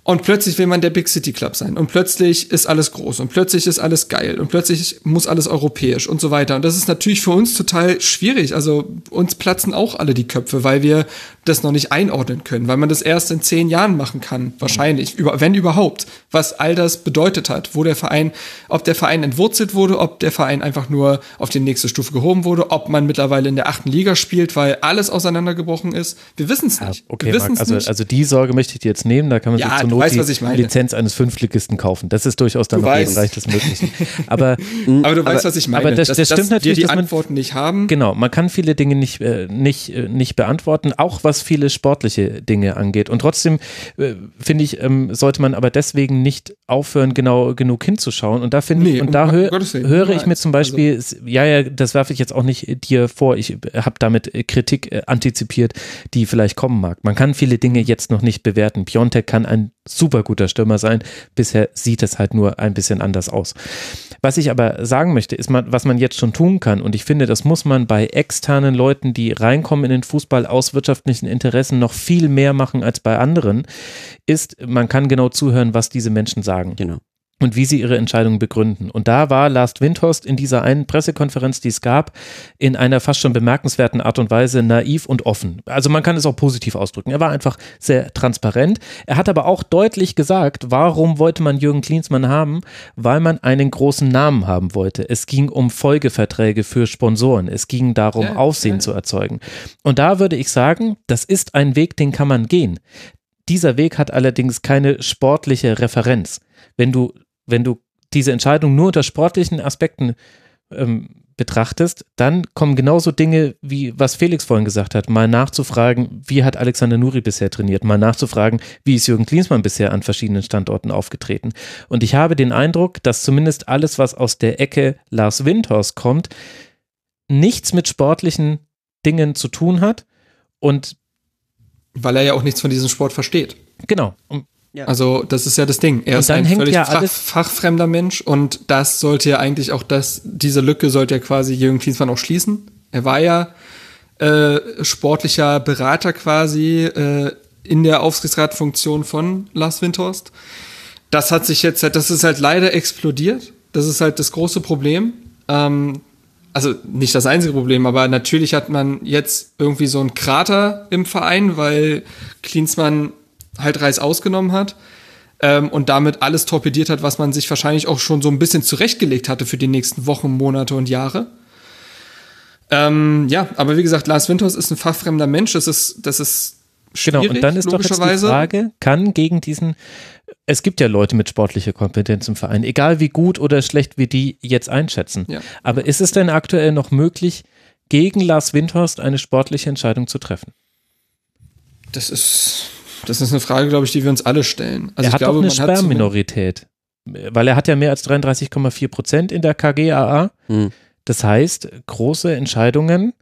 Speaker 4: Und plötzlich will man der Big City Club sein. Und plötzlich ist alles groß. Und plötzlich ist alles geil. Und plötzlich muss alles europäisch und so weiter. Und das ist natürlich für uns total schwierig. Also uns platzen auch alle die Köpfe, weil wir das noch nicht einordnen können, weil man das erst in zehn Jahren machen kann, wahrscheinlich, über, wenn überhaupt, was all das bedeutet hat, wo der Verein, ob der Verein entwurzelt wurde, ob der Verein einfach nur auf die nächste Stufe gehoben wurde, ob man mittlerweile in der achten Liga spielt, weil alles auseinandergebrochen ist. Wir wissen es nicht. Ja,
Speaker 3: okay, Marc, also, nicht. also die Sorge möchte ich dir jetzt nehmen, da kann man ja, sich Not weißt, die Lizenz eines Fünftligisten kaufen. Das ist durchaus dann noch im Bereich des Möglichen. Aber, <laughs>
Speaker 4: aber du aber, weißt, was ich meine.
Speaker 3: Aber das, das dass, stimmt dass natürlich,
Speaker 4: wir die Antworten nicht haben.
Speaker 3: Genau, man kann viele Dinge nicht, äh, nicht, äh, nicht beantworten, auch was viele sportliche Dinge angeht. Und trotzdem äh, finde ich, ähm, sollte man aber deswegen nicht aufhören, genau genug hinzuschauen. Und da finde nee, ich, und um da hö höre ich mir zum Beispiel, also, ja, ja, das werfe ich jetzt auch nicht dir vor. Ich habe damit Kritik äh, antizipiert, die vielleicht kommen mag. Man kann viele Dinge jetzt noch nicht bewerten. Piontek kann ein super guter Stürmer sein. Bisher sieht es halt nur ein bisschen anders aus. Was ich aber sagen möchte, ist, man, was man jetzt schon tun kann, und ich finde, das muss man bei externen Leuten, die reinkommen in den Fußball aus wirtschaftlichen Interessen, noch viel mehr machen als bei anderen, ist, man kann genau zuhören, was diese Menschen sagen.
Speaker 5: Genau
Speaker 3: und wie sie ihre Entscheidungen begründen. Und da war Last Windhorst in dieser einen Pressekonferenz, die es gab, in einer fast schon bemerkenswerten Art und Weise naiv und offen. Also man kann es auch positiv ausdrücken. Er war einfach sehr transparent. Er hat aber auch deutlich gesagt, warum wollte man Jürgen Klinsmann haben? Weil man einen großen Namen haben wollte. Es ging um Folgeverträge für Sponsoren. Es ging darum, ja, Aufsehen ja. zu erzeugen. Und da würde ich sagen, das ist ein Weg, den kann man gehen. Dieser Weg hat allerdings keine sportliche Referenz. Wenn du wenn du diese Entscheidung nur unter sportlichen Aspekten ähm, betrachtest, dann kommen genauso Dinge, wie was Felix vorhin gesagt hat, mal nachzufragen, wie hat Alexander Nuri bisher trainiert, mal nachzufragen, wie ist Jürgen Klinsmann bisher an verschiedenen Standorten aufgetreten. Und ich habe den Eindruck, dass zumindest alles, was aus der Ecke Lars Windhorst kommt, nichts mit sportlichen Dingen zu tun hat und
Speaker 4: weil er ja auch nichts von diesem Sport versteht.
Speaker 3: Genau.
Speaker 4: Ja. Also das ist ja das Ding. Er und ist ein völlig ja fach, fachfremder Mensch und das sollte ja eigentlich auch das, diese Lücke sollte ja quasi Jürgen Klinsmann auch schließen. Er war ja äh, sportlicher Berater quasi äh, in der Aufsichtsratfunktion von Lars Windhorst. Das hat sich jetzt, das ist halt leider explodiert. Das ist halt das große Problem. Ähm, also nicht das einzige Problem, aber natürlich hat man jetzt irgendwie so einen Krater im Verein, weil Klinsmann halt Reis ausgenommen hat ähm, und damit alles torpediert hat, was man sich wahrscheinlich auch schon so ein bisschen zurechtgelegt hatte für die nächsten Wochen, Monate und Jahre. Ähm, ja, aber wie gesagt, Lars Winters ist ein fachfremder Mensch. Das ist, das ist schwierig,
Speaker 3: Genau, und dann ist doch jetzt die Frage, kann gegen diesen, es gibt ja Leute mit sportlicher Kompetenz im Verein, egal wie gut oder schlecht wir die jetzt einschätzen.
Speaker 4: Ja.
Speaker 3: Aber ist es denn aktuell noch möglich, gegen Lars Windhorst eine sportliche Entscheidung zu treffen?
Speaker 4: Das ist, das ist eine Frage, glaube ich, die wir uns alle stellen. Also
Speaker 3: er
Speaker 4: ich
Speaker 3: hat
Speaker 4: glaube,
Speaker 3: doch eine Sperrminorität, weil er hat ja mehr als 33,4 Prozent in der KGAA.
Speaker 5: Hm.
Speaker 3: Das heißt, große Entscheidungen.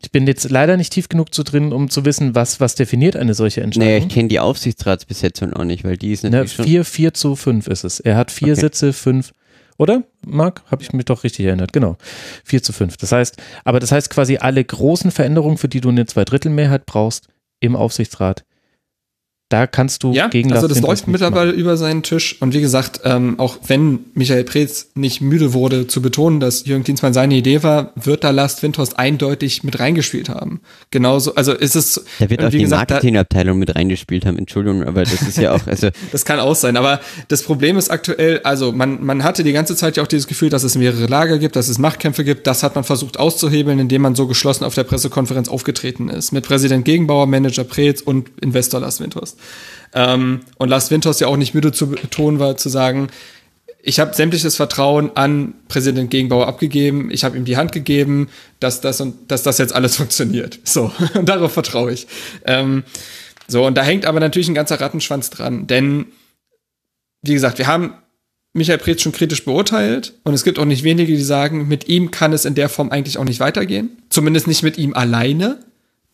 Speaker 3: Ich bin jetzt leider nicht tief genug zu drin, um zu wissen, was, was definiert eine solche
Speaker 5: Naja,
Speaker 3: Entscheidung.
Speaker 5: ich kenne die Aufsichtsratsbesetzung auch nicht, weil die ist
Speaker 3: Ne,
Speaker 5: natürlich schon.
Speaker 3: 4, 4 zu 5 ist es. Er hat vier
Speaker 5: Okay.
Speaker 3: Sitze, fünf. Oder, Marc? Habe ich mich doch richtig erinnert. Genau. 4 zu 5. Das heißt, aber das heißt quasi alle großen Veränderungen, für die du eine Zweidrittelmehrheit brauchst im Aufsichtsrat, da kannst du
Speaker 4: Ja,
Speaker 3: gegen
Speaker 4: also das läuft mittlerweile über seinen Tisch. Und wie gesagt, ähm, auch wenn Michael Preetz nicht müde wurde zu betonen, dass Jürgen Klinsmann seine Idee war, wird da Lars Windhorst eindeutig mit reingespielt haben. Genauso, also ist es,
Speaker 5: Da wird auch die
Speaker 4: gesagt, da-
Speaker 5: Marketingabteilung mit reingespielt haben, Entschuldigung, aber das ist ja auch, also <laughs>
Speaker 4: Das kann auch sein, aber das Problem ist aktuell, also man, man hatte die ganze Zeit ja auch dieses Gefühl, dass es mehrere Lager gibt, dass es Machtkämpfe gibt. Das hat man versucht auszuhebeln, indem man so geschlossen auf der Pressekonferenz aufgetreten ist. Mit Präsident Gegenbauer, Manager Preetz und Investor Lars Windhorst. Ähm, und Lars Windhorst ja auch nicht müde zu betonen war, zu sagen, ich habe sämtliches Vertrauen an Präsident Gegenbauer abgegeben. Ich habe ihm die Hand gegeben, dass das und dass das jetzt alles <laughs> funktioniert. So, und <laughs> darauf vertraue ich. Ähm, so, und da hängt aber natürlich ein ganzer Rattenschwanz dran. Denn, wie gesagt, wir haben Michael Preetz schon kritisch beurteilt und es gibt auch nicht wenige, die sagen, mit ihm kann es in der Form eigentlich auch nicht weitergehen. Zumindest nicht mit ihm alleine.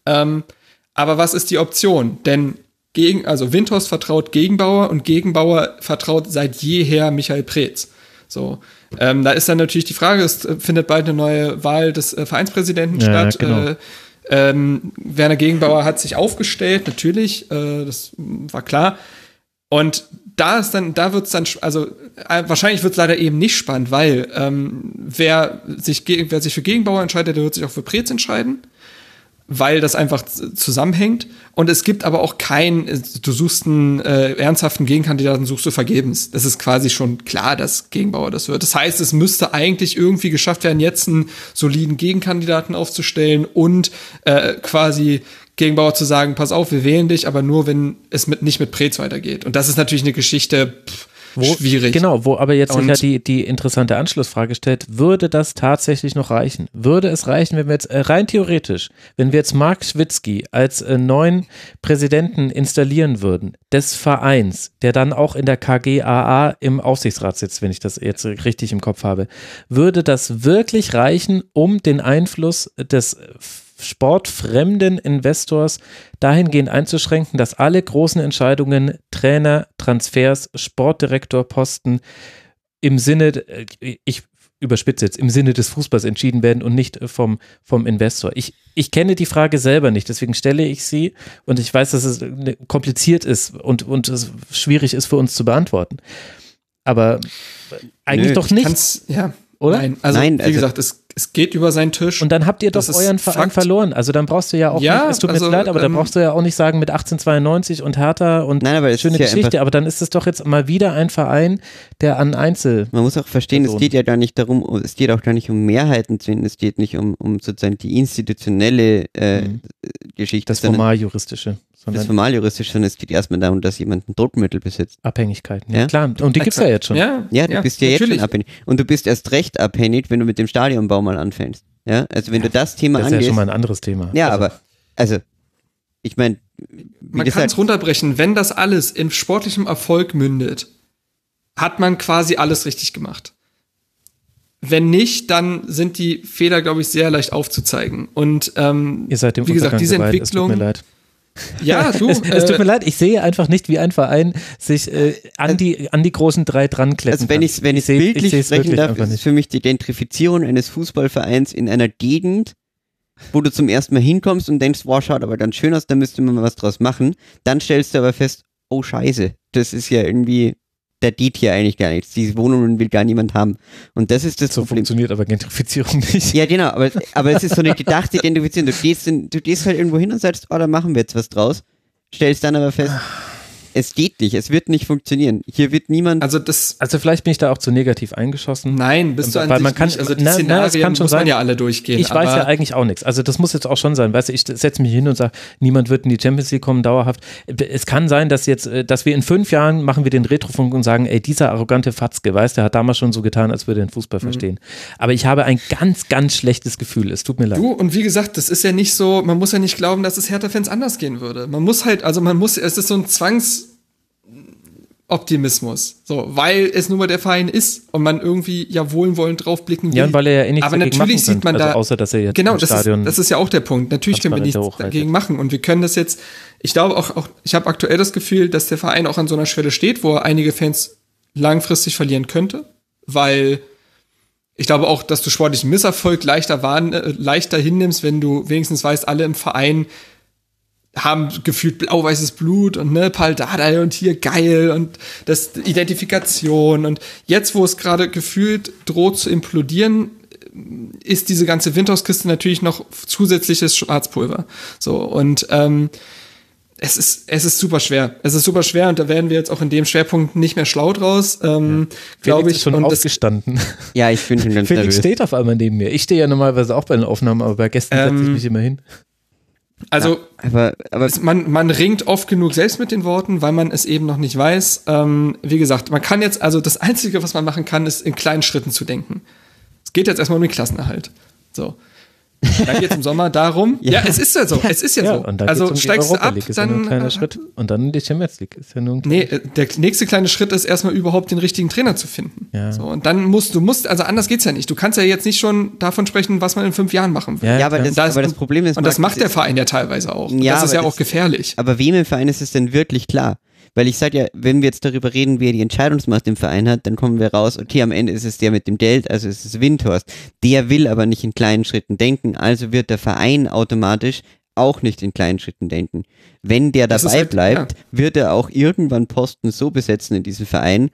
Speaker 4: Ähm, aber was ist die Option? Denn gegen, also Windhorst vertraut Gegenbauer und Gegenbauer vertraut seit jeher Michael Preetz. So, ähm, da ist dann natürlich die Frage, es äh, findet bald eine neue Wahl des äh, Vereinspräsidenten
Speaker 3: Ja,
Speaker 4: statt.
Speaker 3: genau.
Speaker 4: Äh, ähm, Werner Gegenbauer hat sich aufgestellt, natürlich, äh, das war klar. Und da ist dann, da wird's dann, also äh, wahrscheinlich wird's leider eben nicht spannend, weil ähm, wer sich wer sich für Gegenbauer entscheidet, der wird sich auch für Preetz entscheiden, weil das einfach zusammenhängt. Und es gibt aber auch keinen, äh, du suchst einen äh, ernsthaften Gegenkandidaten, suchst du vergebens. Das ist quasi schon klar, dass Gegenbauer das wird. Das heißt, es müsste eigentlich irgendwie geschafft werden, jetzt einen soliden Gegenkandidaten aufzustellen und äh, quasi Gegenbauer zu sagen, pass auf, wir wählen dich, aber nur, wenn es mit, nicht mit Preetz weitergeht. Und das ist natürlich eine Geschichte pff, schwierig.
Speaker 3: Genau, wo aber jetzt ja die, die interessante Anschlussfrage stellt, würde das tatsächlich noch reichen? Würde es reichen, wenn wir jetzt äh, rein theoretisch, wenn wir jetzt Mark Schwitzky als äh, neuen Präsidenten installieren würden, des Vereins, der dann auch in der KGAA im Aufsichtsrat sitzt, wenn ich das jetzt richtig im Kopf habe, würde das wirklich reichen, um den Einfluss des sportfremden Investors dahingehend einzuschränken, dass alle großen Entscheidungen, Trainer, Transfers, Sportdirektor, Posten im Sinne, äh, ich überspitze jetzt, im Sinne des Fußballs entschieden werden und nicht äh, vom, vom Investor. Ich, ich kenne die Frage selber nicht, deswegen stelle ich sie und ich weiß, dass es äh, kompliziert ist und, und es schwierig ist für uns zu beantworten. Aber eigentlich
Speaker 5: Nö,
Speaker 3: doch
Speaker 4: Ich
Speaker 3: nicht.
Speaker 4: ja.
Speaker 3: Oder?
Speaker 4: Nein, also
Speaker 5: Nein,
Speaker 4: wie
Speaker 5: also-
Speaker 4: gesagt, es, es geht über seinen Tisch.
Speaker 3: Und dann habt ihr doch euren Verein
Speaker 4: Fakt.
Speaker 3: verloren. Also dann brauchst du ja auch,
Speaker 4: Ja,
Speaker 3: nicht, es tut mir
Speaker 4: also,
Speaker 3: jetzt leid, aber dann
Speaker 4: ähm,
Speaker 3: brauchst du ja auch nicht sagen mit 1892 und Hertha und
Speaker 5: Nein, aber es
Speaker 3: schöne
Speaker 5: ja
Speaker 3: Geschichte,
Speaker 5: einfach-
Speaker 3: aber dann ist es doch jetzt mal wieder ein Verein, der an Einzel.
Speaker 5: Man muss auch verstehen,
Speaker 3: Person.
Speaker 5: es geht ja gar nicht darum, es geht auch gar nicht um Mehrheiten zu finden, es geht nicht um, um sozusagen die institutionelle äh,
Speaker 3: Mhm.
Speaker 5: Geschichte,
Speaker 3: Das
Speaker 5: sondern
Speaker 3: formaljuristische,
Speaker 5: das
Speaker 3: sondern
Speaker 5: formaljuristisch, sondern es geht erstmal darum, dass jemand ein Druckmittel besitzt.
Speaker 3: Abhängigkeiten. Ja,
Speaker 5: Ja?
Speaker 3: klar. Und die gibt's ja jetzt schon.
Speaker 4: Ja,
Speaker 5: Ja, du bist ja jetzt
Speaker 4: natürlich.
Speaker 5: schon abhängig. Und du bist erst recht abhängig, wenn du mit dem Stadionbau mal anfängst. Ja, also wenn du das Thema
Speaker 3: Das ist ja
Speaker 5: angehst.
Speaker 3: schon mal ein anderes Thema.
Speaker 5: ja,
Speaker 3: also,
Speaker 5: aber, also, ich meine,
Speaker 4: Man kann es runterbrechen, wenn das alles in sportlichem Erfolg mündet, hat man quasi alles richtig gemacht. Wenn nicht, dann sind die Fehler, glaube ich, sehr leicht aufzuzeigen. Und ähm,
Speaker 3: Ihr seid dem
Speaker 4: wie gesagt, diese
Speaker 3: geweiht, es tut
Speaker 4: Entwicklung.
Speaker 3: mir leid.
Speaker 4: Ja, <laughs> du.
Speaker 3: Es, es tut
Speaker 4: äh,
Speaker 3: mir leid, ich sehe einfach nicht, wie ein Verein sich äh, an, die, an die großen drei dran kletten
Speaker 5: also wenn ich wenn ich
Speaker 3: seh-
Speaker 5: bildlich
Speaker 3: seh's
Speaker 5: sprechen
Speaker 3: wirklich
Speaker 5: darf, ist es für mich die Gentrifizierung eines Fußballvereins in einer Gegend, wo du zum ersten Mal hinkommst und denkst, wow, schaut aber ganz schön aus, da müsste man mal was draus machen. Dann stellst du aber fest, oh Scheiße, das ist ja irgendwie, da geht hier eigentlich gar nichts. Diese Wohnungen will gar niemand haben. Und das ist das
Speaker 3: So
Speaker 5: Problem.
Speaker 3: funktioniert aber Gentrifizierung nicht.
Speaker 5: Ja, genau, aber, aber es ist so eine gedachte Identifizierung. Du gehst, in, du gehst halt irgendwo hin und sagst, oh, da machen wir jetzt was draus. Stellst dann aber fest, es geht nicht, es wird nicht funktionieren. Hier wird niemand.
Speaker 4: Also das,
Speaker 3: Also vielleicht bin ich da auch zu negativ eingeschossen.
Speaker 4: nein, bist du an
Speaker 3: Weil
Speaker 4: sich
Speaker 3: man kann-
Speaker 4: nicht. Also die
Speaker 3: na, na,
Speaker 4: Szenarien
Speaker 3: kann schon
Speaker 4: muss man
Speaker 3: sein.
Speaker 4: ja alle durchgehen.
Speaker 3: Ich weiß ja eigentlich auch nichts. Also das muss jetzt auch schon sein. Weißt du, ich setze mich hin und sage, niemand wird in die Champions League kommen, dauerhaft. Es kann sein, dass jetzt, äh, dass wir in fünf Jahren machen wir den Retrofunk und sagen, ey, dieser arrogante Fatzke, weißt du, der hat damals schon so getan, als würde er den Fußball
Speaker 4: Mhm.
Speaker 3: verstehen. Aber ich habe ein ganz, ganz schlechtes Gefühl. Es tut mir leid.
Speaker 4: Du, und wie gesagt, das ist ja nicht so, man muss ja nicht glauben, dass es Hertha-Fans anders gehen würde. Man muss halt, also man muss, es ist so ein Zwangsoptimismus. So, weil es nun mal der Verein ist und man irgendwie ja wohlwollend draufblicken will.
Speaker 3: Ja, weil er ja eh nichts
Speaker 4: Aber natürlich sieht man da,
Speaker 3: also außer, dass er jetzt
Speaker 4: genau, das
Speaker 3: Stadion
Speaker 4: ist, das ist ja auch der Punkt. Natürlich können wir nichts dagegen machen und wir können das jetzt, ich glaube auch, auch ich habe aktuell das Gefühl, dass der Verein auch an so einer Schwelle steht, wo er einige Fans langfristig verlieren könnte, weil ich glaube auch, dass du sportlichen Misserfolg leichter, wahrn, äh, leichter hinnimmst, wenn du wenigstens weißt, alle im Verein haben gefühlt blau-weißes Blut und ne, Pal Dardai und hier geil und das Identifikation und jetzt, wo es gerade gefühlt droht zu implodieren, ist diese ganze Windhauskiste natürlich noch zusätzliches Schwarzpulver. So und ähm, es ist, es ist super schwer. Es ist super schwer und da werden wir jetzt auch in dem Schwerpunkt nicht mehr schlau draus, ähm, glaube
Speaker 3: Felix
Speaker 4: ich.
Speaker 3: ist schon
Speaker 4: und das,
Speaker 3: aufgestanden.
Speaker 5: ja, ich bin schon ganz <laughs>
Speaker 3: Felix
Speaker 5: nervös.
Speaker 3: steht auf einmal neben mir. Ich stehe ja normalerweise auch bei den Aufnahmen, aber bei Gästen setze ich
Speaker 4: Ähm,
Speaker 3: mich immer hin.
Speaker 4: Also
Speaker 5: Aber, aber
Speaker 4: es, man, man ringt oft genug selbst mit den Worten, weil man es eben noch nicht weiß. Ähm, wie gesagt, man kann jetzt, also das Einzige, was man machen kann, ist in kleinen Schritten zu denken. Es geht jetzt erstmal um den Klassenerhalt. So. Dann geht es im Sommer darum. <laughs> ja. es ist ja so. Es ist ja,
Speaker 3: Ja,
Speaker 4: so.
Speaker 3: und dann
Speaker 4: also
Speaker 3: um
Speaker 4: steigst du ab,
Speaker 3: League, ist ja nur
Speaker 4: dann.
Speaker 3: ein kleiner
Speaker 4: äh,
Speaker 3: Schritt. Und dann die Champions League ist ja nur ein
Speaker 4: Nee, der nächste kleine Schritt ist erstmal überhaupt den richtigen Trainer zu finden.
Speaker 3: Ja.
Speaker 4: So, und dann musst du musst, also anders geht's ja nicht. Du kannst ja jetzt nicht schon davon sprechen, was man in fünf Jahren machen will.
Speaker 5: ja, aber das,
Speaker 4: Da ist-
Speaker 5: aber das Problem ist,
Speaker 4: und das macht der Verein ja teilweise auch.
Speaker 5: Ja,
Speaker 4: das ist ja auch
Speaker 5: das-
Speaker 4: gefährlich.
Speaker 5: Aber wem im Verein ist es denn wirklich klar? Weil ich sage ja, wenn wir jetzt darüber reden, wer die Entscheidungsmacht im Verein hat, dann kommen wir raus, okay, am Ende ist es der mit dem Geld, also ist es Windhorst. Der will aber nicht in kleinen Schritten denken, also wird der Verein automatisch auch nicht in kleinen Schritten denken. Wenn der dabei
Speaker 4: halt-
Speaker 5: bleibt, wird er auch irgendwann Posten so besetzen in diesem Verein,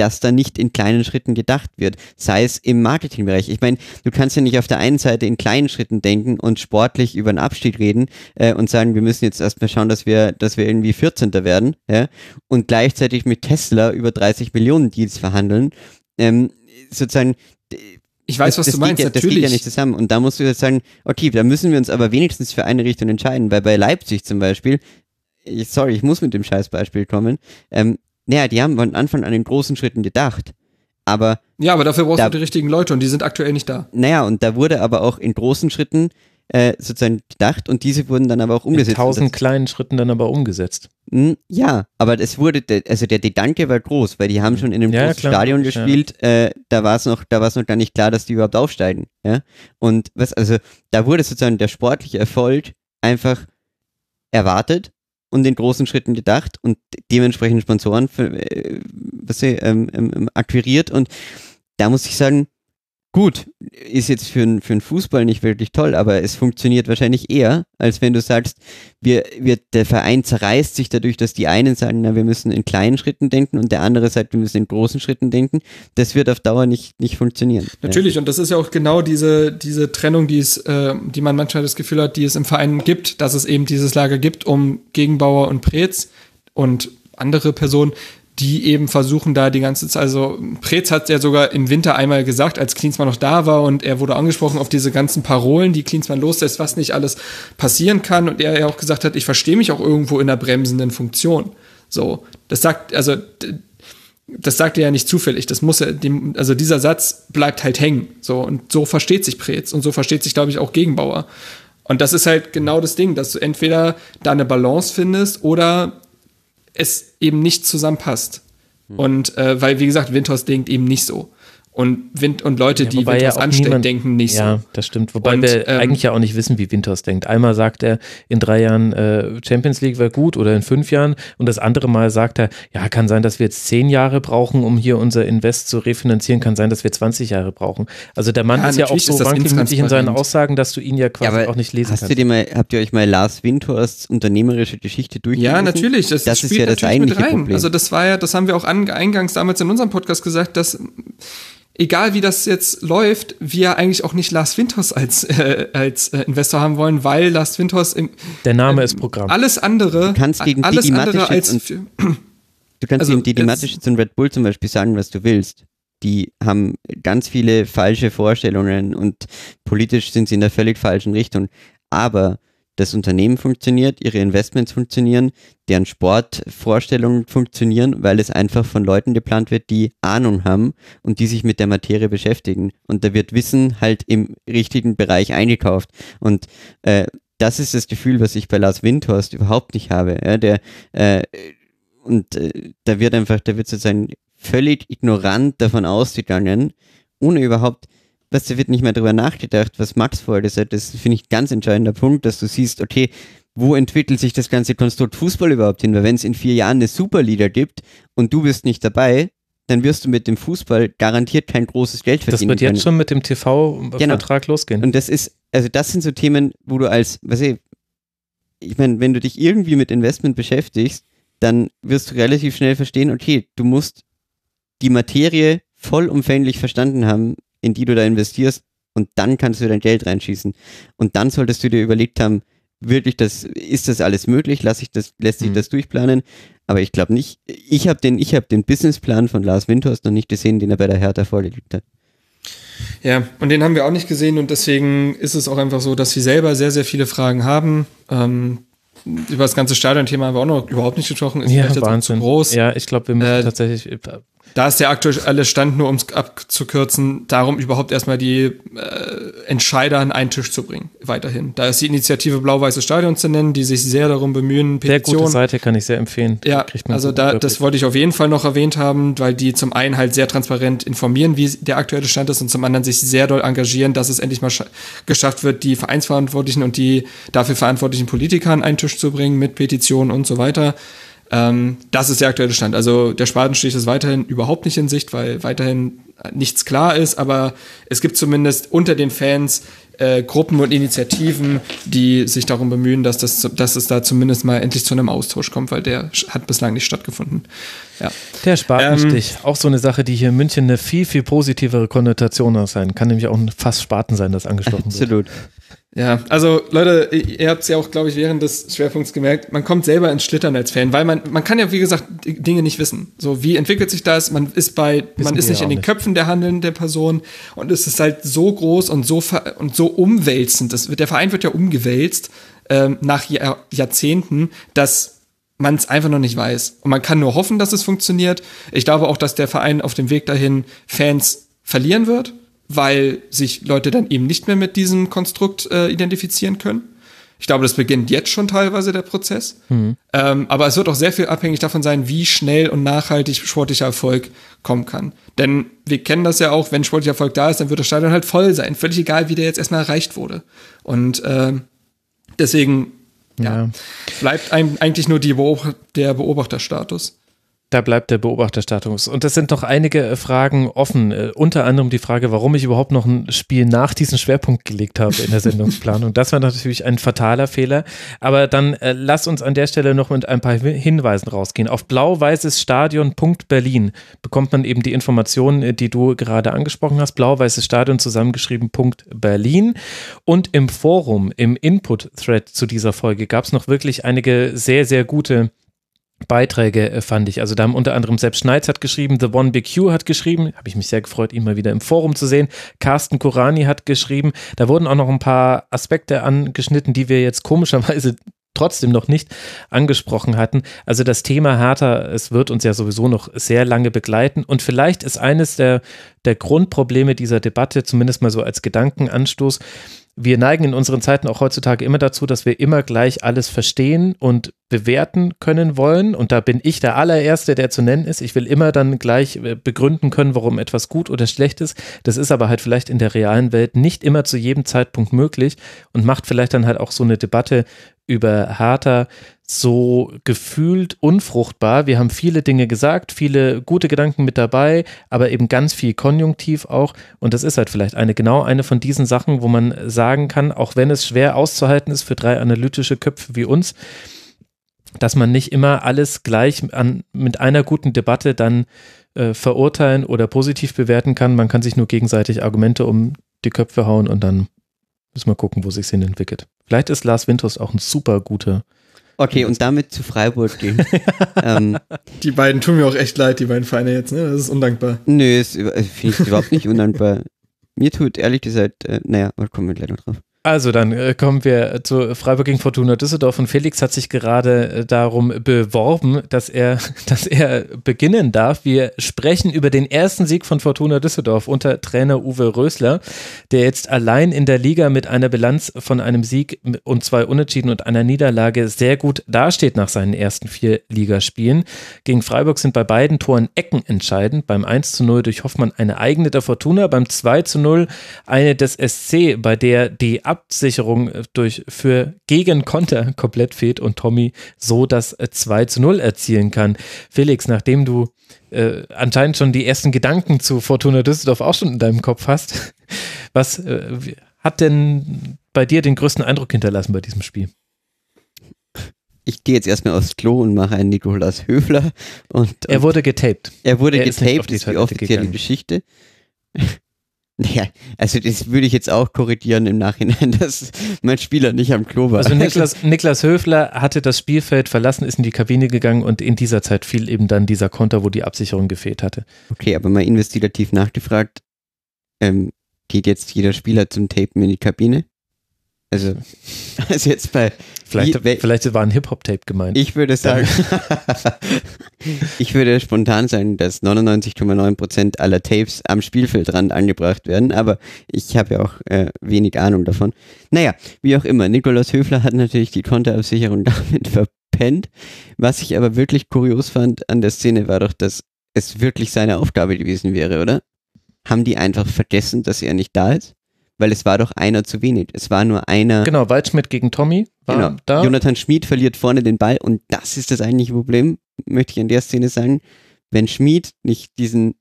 Speaker 5: dass da nicht in kleinen Schritten gedacht wird, sei es im Marketingbereich. Ich meine, du kannst ja nicht auf der einen Seite in kleinen Schritten denken und sportlich über einen Abstieg reden äh, und sagen, wir müssen jetzt erstmal schauen, dass wir, dass wir irgendwie 14. werden, ja, und gleichzeitig mit Tesla über 30 Millionen Deals verhandeln. Ähm, sozusagen,
Speaker 4: Ich weiß, was
Speaker 5: das
Speaker 4: du meinst,
Speaker 5: ja, Das
Speaker 4: natürlich.
Speaker 5: geht ja nicht zusammen. Und da musst du jetzt sagen, okay, da müssen wir uns aber wenigstens für eine Richtung entscheiden, weil bei Leipzig zum Beispiel, ich, sorry, ich muss mit dem Scheißbeispiel kommen, ähm, naja, die haben von Anfang an in großen Schritten gedacht. Aber,
Speaker 4: Ja, aber dafür brauchst
Speaker 5: Da-
Speaker 4: du die richtigen Leute und die sind aktuell nicht da.
Speaker 5: naja, und da wurde aber auch in großen Schritten äh, sozusagen gedacht und diese wurden dann aber auch
Speaker 3: in
Speaker 5: umgesetzt. Und
Speaker 3: tausend kleinen Schritten dann aber umgesetzt.
Speaker 5: mh, ja, aber es wurde, de- also der Gedanke war groß, weil die haben schon in einem
Speaker 3: Ja,
Speaker 5: großen
Speaker 3: klar.
Speaker 5: Stadion
Speaker 3: Ja.
Speaker 5: gespielt, äh, da war es noch, da war es noch gar nicht klar, dass die überhaupt aufsteigen. Ja? Und was, also da wurde sozusagen der sportliche Erfolg einfach erwartet und in großen Schritten gedacht und dementsprechend Sponsoren für, äh, was ähm, ähm, akquiriert. Und da muss ich sagen, gut, ist jetzt für, n- für einen Fußball nicht wirklich toll, aber es funktioniert wahrscheinlich eher, als wenn du sagst, wir, wir, der Verein zerreißt sich dadurch, dass die einen sagen, na, wir müssen in kleinen Schritten denken und der andere sagt, wir müssen in großen Schritten denken. Das wird auf Dauer nicht, nicht funktionieren.
Speaker 4: Natürlich, und das ist ja auch genau diese, diese Trennung, die es, äh, die man manchmal das Gefühl hat, die es im Verein gibt, dass es eben dieses Lager gibt um Gegenbauer und Preetz und andere Personen, die eben versuchen da die ganze Zeit, also Preetz hat ja sogar im Winter einmal gesagt, als Klinsmann noch da war und er wurde angesprochen auf diese ganzen Parolen, die Klinsmann loslässt, was nicht alles passieren kann und er ja auch gesagt hat, ich verstehe mich auch irgendwo in der bremsenden Funktion. So, das sagt, also das sagt er ja nicht zufällig. Das muss er, dem, also dieser Satz bleibt halt hängen. So und so versteht sich Preetz und so versteht sich, glaube ich, auch Gegenbauer. Und das ist halt genau das Ding, dass du entweder da eine Balance findest oder es eben nicht zusammenpasst. Und äh, weil, wie gesagt, Windhorst denkt eben nicht so. Und, Wind, und Leute,
Speaker 3: Ja,
Speaker 4: die Winters
Speaker 3: ja auch
Speaker 4: anstellen,
Speaker 3: niemand-
Speaker 4: denken nicht
Speaker 3: Ja,
Speaker 4: so.
Speaker 3: das stimmt. Wobei
Speaker 4: Und,
Speaker 3: wir
Speaker 4: ähm,
Speaker 3: eigentlich ja auch nicht wissen, wie Winters denkt. Einmal sagt er, in drei Jahren äh, Champions League wäre gut oder in fünf Jahren. Und das andere Mal sagt er, ja, kann sein, dass wir jetzt zehn Jahre brauchen, um hier unser Invest zu refinanzieren. Kann sein, dass wir 20 Jahre brauchen. Also der Mann
Speaker 4: Ja,
Speaker 3: ist ja auch so
Speaker 4: ist
Speaker 3: wankelmütig in seinen. Aussagen, dass du ihn ja quasi auch nicht lesen
Speaker 5: hast
Speaker 3: kannst.
Speaker 5: du dir mal, habt ihr euch mal Lars Windhorsts unternehmerische Geschichte durchgelesen?
Speaker 4: Ja, natürlich. Das,
Speaker 5: Das ist
Speaker 4: spielt
Speaker 5: ja das
Speaker 4: natürlich mit
Speaker 5: eigentliche
Speaker 4: rein.
Speaker 5: Problem.
Speaker 4: Also das war ja, das haben wir auch an, eingangs damals in unserem Podcast gesagt, dass egal wie das jetzt läuft, wir eigentlich auch nicht Lars Winters als, äh, als äh, Investor haben wollen, weil Lars Winters im,
Speaker 3: der Name ist Programm.
Speaker 4: alles andere,
Speaker 5: Du kannst gegen
Speaker 4: alles
Speaker 5: Didi
Speaker 4: andere als
Speaker 5: und- Du kannst
Speaker 4: Also
Speaker 5: also, Didi
Speaker 4: jetzt-
Speaker 5: Mateschitz und Red Bull zum Beispiel sagen, was du willst. Die haben ganz viele falsche Vorstellungen und politisch sind sie in der völlig falschen Richtung. Aber das Unternehmen funktioniert, ihre Investments funktionieren, deren Sportvorstellungen funktionieren, weil es einfach von Leuten geplant wird, die Ahnung haben und die sich mit der Materie beschäftigen. Und da wird Wissen halt im richtigen Bereich eingekauft. Und äh, das ist das Gefühl, was ich bei Lars Windhorst überhaupt nicht habe. Ja, der äh, und äh, da wird einfach, da wird sozusagen völlig ignorant davon ausgegangen, ohne überhaupt, was da wird nicht mehr darüber nachgedacht, was Max vorher gesagt hat. Das finde ich ein ganz entscheidender Punkt, dass du siehst, okay, wo entwickelt sich das ganze Konstrukt Fußball überhaupt hin? Weil wenn es in vier Jahren eine Superliga gibt und du bist nicht dabei, dann wirst du mit dem Fußball garantiert kein großes Geld
Speaker 3: Das
Speaker 5: verdienen
Speaker 3: wird
Speaker 5: können.
Speaker 3: jetzt schon mit dem TV-Vertrag losgehen.
Speaker 5: Und das ist, also das sind so Themen, wo du als, weiß ich, ich meine, wenn du dich irgendwie mit Investment beschäftigst, dann wirst du relativ schnell verstehen, okay, du musst die Materie vollumfänglich verstanden haben, in die du da investierst, und dann kannst du dein Geld reinschießen. Und dann solltest du dir überlegt haben, wirklich, das, ist das alles möglich? Lass ich das, lässt sich
Speaker 3: Mhm.
Speaker 5: das durchplanen? Aber ich glaube nicht, ich habe den, ich habe den Businessplan von Lars Windhorst noch nicht gesehen, den er bei der Hertha vorgelegt hat.
Speaker 4: Ja, und den haben wir auch nicht gesehen und deswegen ist es auch einfach so, dass wir selber sehr, sehr viele Fragen haben. Ähm, über das ganze Stadion-Thema haben wir auch noch überhaupt nicht gesprochen. Ist
Speaker 3: ja,
Speaker 4: vielleicht jetzt auch
Speaker 3: Wahnsinn.
Speaker 4: zu groß.
Speaker 3: Ja, ich glaube, wir müssen
Speaker 4: Äh,
Speaker 3: tatsächlich.
Speaker 4: Da ist der aktuelle Stand nur, um es abzukürzen, darum überhaupt erstmal die äh, Entscheider an einen Tisch zu bringen, weiterhin. Da ist die Initiative Blau-Weiße Stadion zu nennen, die sich sehr darum bemühen,
Speaker 3: Sehr gute Seite kann ich sehr empfehlen.
Speaker 4: Ja, also da, das wollte ich auf jeden Fall noch erwähnt haben, weil die zum einen halt sehr transparent informieren, wie der aktuelle Stand ist und zum anderen sich sehr doll engagieren, dass es endlich mal scha- geschafft wird, die Vereinsverantwortlichen und die dafür verantwortlichen Politiker an einen Tisch zu bringen mit Petitionen und so weiter. Ähm, das ist der aktuelle Stand. Also der Spatenstich ist weiterhin überhaupt nicht in Sicht, weil weiterhin nichts klar ist, aber es gibt zumindest unter den Fans äh, Gruppen und Initiativen, die sich darum bemühen, dass, das, dass es da zumindest mal endlich zu einem Austausch kommt, weil der hat bislang nicht stattgefunden. Ja.
Speaker 3: Der Spatenstich,
Speaker 4: Ähm,
Speaker 3: auch so eine Sache, die hier in München eine viel, viel positivere Konnotation hat sein. Kann nämlich auch ein fast Spaten sein, das angestochen wird.
Speaker 5: Absolut.
Speaker 4: Ja, also Leute, ihr habt es ja auch, glaube ich, während des Schwerpunkts gemerkt, man kommt selber ins Schlittern als Fan, weil man, man kann ja, wie gesagt, Dinge nicht wissen. So, wie entwickelt sich das? Man ist bei, man ist nicht in den
Speaker 3: nicht.
Speaker 4: Köpfen der handelnden Person und es ist halt so groß und so und so umwälzend. Das, der Verein wird ja umgewälzt ähm, nach Jahr, Jahrzehnten, dass man es einfach noch nicht weiß. Und man kann nur hoffen, dass es funktioniert. Ich glaube auch, dass der Verein auf dem Weg dahin Fans verlieren wird, weil sich Leute dann eben nicht mehr mit diesem Konstrukt äh, identifizieren können. Ich glaube, das beginnt jetzt schon teilweise der Prozess. Ähm, aber es wird auch sehr viel abhängig davon sein, wie schnell und nachhaltig sportlicher Erfolg kommen kann. Denn wir kennen das ja auch, wenn sportlicher Erfolg da ist, dann wird das Stadion halt voll sein. Völlig egal, wie der jetzt erstmal erreicht wurde. Und ähm, deswegen ja.
Speaker 3: Ja.
Speaker 4: bleibt einem eigentlich nur die Beobacht der Beobachterstatus.
Speaker 3: Da bleibt der Beobachterstatus. Und es sind noch einige äh, Fragen offen. Äh, unter anderem die Frage, warum ich überhaupt noch ein Spiel nach diesem Schwerpunkt gelegt habe in der Sendungsplanung. Das war natürlich ein fataler Fehler. Aber dann äh, lass uns an der Stelle noch mit ein paar Hin- Hinweisen rausgehen. Auf blau-weißes Stadion.berlin bekommt man eben die Informationen, äh, die du gerade angesprochen hast. Blau-weißes Stadion zusammengeschrieben. Und im Forum, im Input-Thread zu dieser Folge gab es noch wirklich einige sehr, sehr gute Beiträge äh, fand ich. Also da haben unter anderem Sepp Schneitz hat geschrieben, The One Big Q hat geschrieben, habe ich mich sehr gefreut, ihn mal wieder im Forum zu sehen. Carsten Kurani hat geschrieben. Da wurden auch noch ein paar Aspekte angeschnitten, die wir jetzt komischerweise <laughs> trotzdem noch nicht angesprochen hatten. Also das Thema Hertha, es wird uns ja sowieso noch sehr lange begleiten und vielleicht ist eines der, der Grundprobleme dieser Debatte, zumindest mal so als Gedankenanstoß, wir neigen in unseren Zeiten auch heutzutage immer dazu, dass wir immer gleich alles verstehen und bewerten können wollen. Und da bin ich der allererste, der zu nennen ist. Ich will immer dann gleich äh, begründen können, warum etwas gut oder schlecht ist. Das ist aber halt vielleicht in der realen Welt nicht immer zu jedem Zeitpunkt möglich und macht vielleicht dann halt auch so eine Debatte über Hertha so gefühlt unfruchtbar. Wir haben viele Dinge gesagt, viele gute Gedanken mit dabei, aber eben ganz viel Konjunktiv auch. Und das ist halt vielleicht eine genau eine von diesen Sachen, wo man sagen kann, auch wenn es schwer auszuhalten ist für drei analytische Köpfe wie uns, dass man nicht immer alles gleich an, mit einer guten Debatte dann äh, verurteilen oder positiv bewerten kann. Man kann sich nur gegenseitig Argumente um die Köpfe hauen und dann müssen wir gucken, wo sich hin entwickelt. Vielleicht ist Lars Winters auch ein super guter
Speaker 5: Okay, und damit zu Freiburg gehen. <laughs> ähm,
Speaker 4: die beiden tun mir auch echt leid, die beiden Vereine jetzt, ne? Das ist undankbar.
Speaker 5: Nö, das finde ich überhaupt nicht undankbar. Mir tut ehrlich gesagt, äh, naja, kommen wir gleich noch drauf.
Speaker 3: Also dann äh, kommen wir zu Freiburg gegen Fortuna Düsseldorf und Felix hat sich gerade äh, darum beworben, dass er, <laughs> dass er beginnen darf. Wir sprechen über den ersten Sieg von Fortuna Düsseldorf unter Trainer Uwe Rösler, der jetzt allein in der Liga mit einer Bilanz von einem Sieg und zwei Unentschieden und einer Niederlage sehr gut dasteht nach seinen ersten vier Ligaspielen. Gegen Freiburg sind bei beiden Toren Ecken entscheidend. Beim 1 zu 0 durch Hoffmann eine eigene der Fortuna, beim 2 zu 0 eine des SC, bei der die Absicherung äh, durch für gegen Konter komplett fehlt und Tommy so das 2 äh, zu 0 erzielen kann. Felix, nachdem du äh, anscheinend schon die ersten Gedanken zu Fortuna Düsseldorf auch schon in deinem Kopf hast, <laughs> was äh, hat denn bei dir den größten Eindruck hinterlassen bei diesem Spiel?
Speaker 5: ich gehe jetzt erstmal aufs Klo und mache einen Nikolaus Höfler. Und, und
Speaker 3: er wurde getaped.
Speaker 5: Er wurde er getaped, ist, ist die offizielle gegangen. Geschichte. <laughs> Ja, also das würde ich jetzt auch korrigieren im Nachhinein, <laughs> dass mein Spieler nicht am Klo war.
Speaker 3: Also <laughs> Niklas, Niklas Höfler hatte das Spielfeld verlassen, ist in die Kabine gegangen und in dieser Zeit fiel eben dann dieser Konter, wo die Absicherung gefehlt hatte.
Speaker 5: Okay, aber mal investigativ nachgefragt, ähm, geht jetzt jeder Spieler zum Tapen in die Kabine? Also, <laughs> also jetzt bei.
Speaker 3: Vielleicht, wie, vielleicht war ein Hip-Hop-Tape gemeint.
Speaker 5: Ich würde sagen, <laughs> ich würde spontan sagen, dass 99,9% aller Tapes am Spielfeldrand angebracht werden, aber ich habe ja auch äh, wenig Ahnung davon. Naja, wie auch immer, Nikolaus Höfler hat natürlich die Konterabsicherung <laughs> damit verpennt. Was ich aber wirklich kurios fand an der Szene war doch, dass es wirklich seine Aufgabe gewesen wäre, oder? Haben die einfach vergessen, dass er nicht da ist? Weil es war doch einer zu wenig. Es war nur einer.
Speaker 3: Genau, Waldschmidt gegen Tommy war genau. da.
Speaker 5: Jonathan Schmid verliert vorne den Ball und das ist das eigentliche Problem, möchte ich an der Szene sagen. Wenn Schmid nicht diesen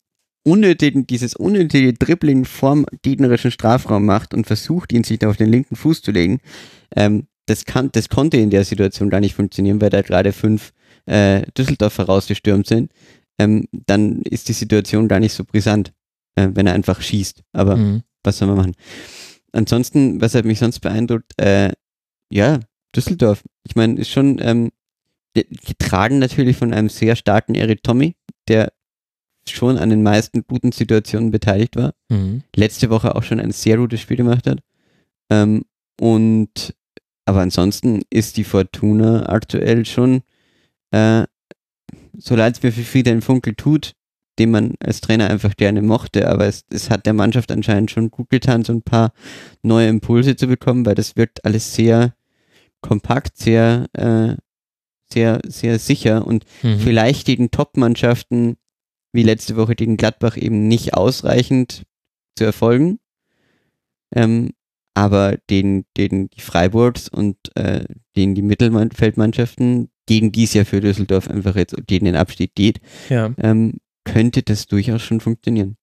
Speaker 5: unnötigen, dieses unnötige Dribbling vorm gegnerischen Strafraum macht und versucht, ihn sich da auf den linken Fuß zu legen, ähm, das, kann, das konnte in der Situation gar nicht funktionieren, weil da gerade fünf äh, Düsseldorfer rausgestürmt sind. Ähm, dann ist die Situation gar nicht so brisant, äh, wenn er einfach schießt. Aber mhm was soll man machen? Ansonsten, was hat mich sonst beeindruckt, äh, ja, Düsseldorf. Ich meine, ist schon ähm, getragen natürlich von einem sehr starken Eric Tommy, der schon an den meisten guten Situationen beteiligt war. Mhm. Letzte Woche auch schon ein sehr gutes Spiel gemacht hat. Ähm, und aber ansonsten ist die Fortuna aktuell schon, äh, so leid es mir für Friedhelm Funkel tut, den man als Trainer einfach gerne mochte. Aber es, es hat der Mannschaft anscheinend schon gut getan, so ein paar neue Impulse zu bekommen, weil das wirkt alles sehr kompakt, sehr, äh, sehr, sehr sicher und mhm. vielleicht gegen Top-Mannschaften wie letzte Woche gegen Gladbach eben nicht ausreichend zu erfolgen. Ähm, aber den, den die Freiburgs und äh, den die Mittelfeldmannschaften, gegen die es ja für Düsseldorf einfach jetzt gegen den Abstieg geht, ja. ähm, könnte das durchaus schon funktionieren.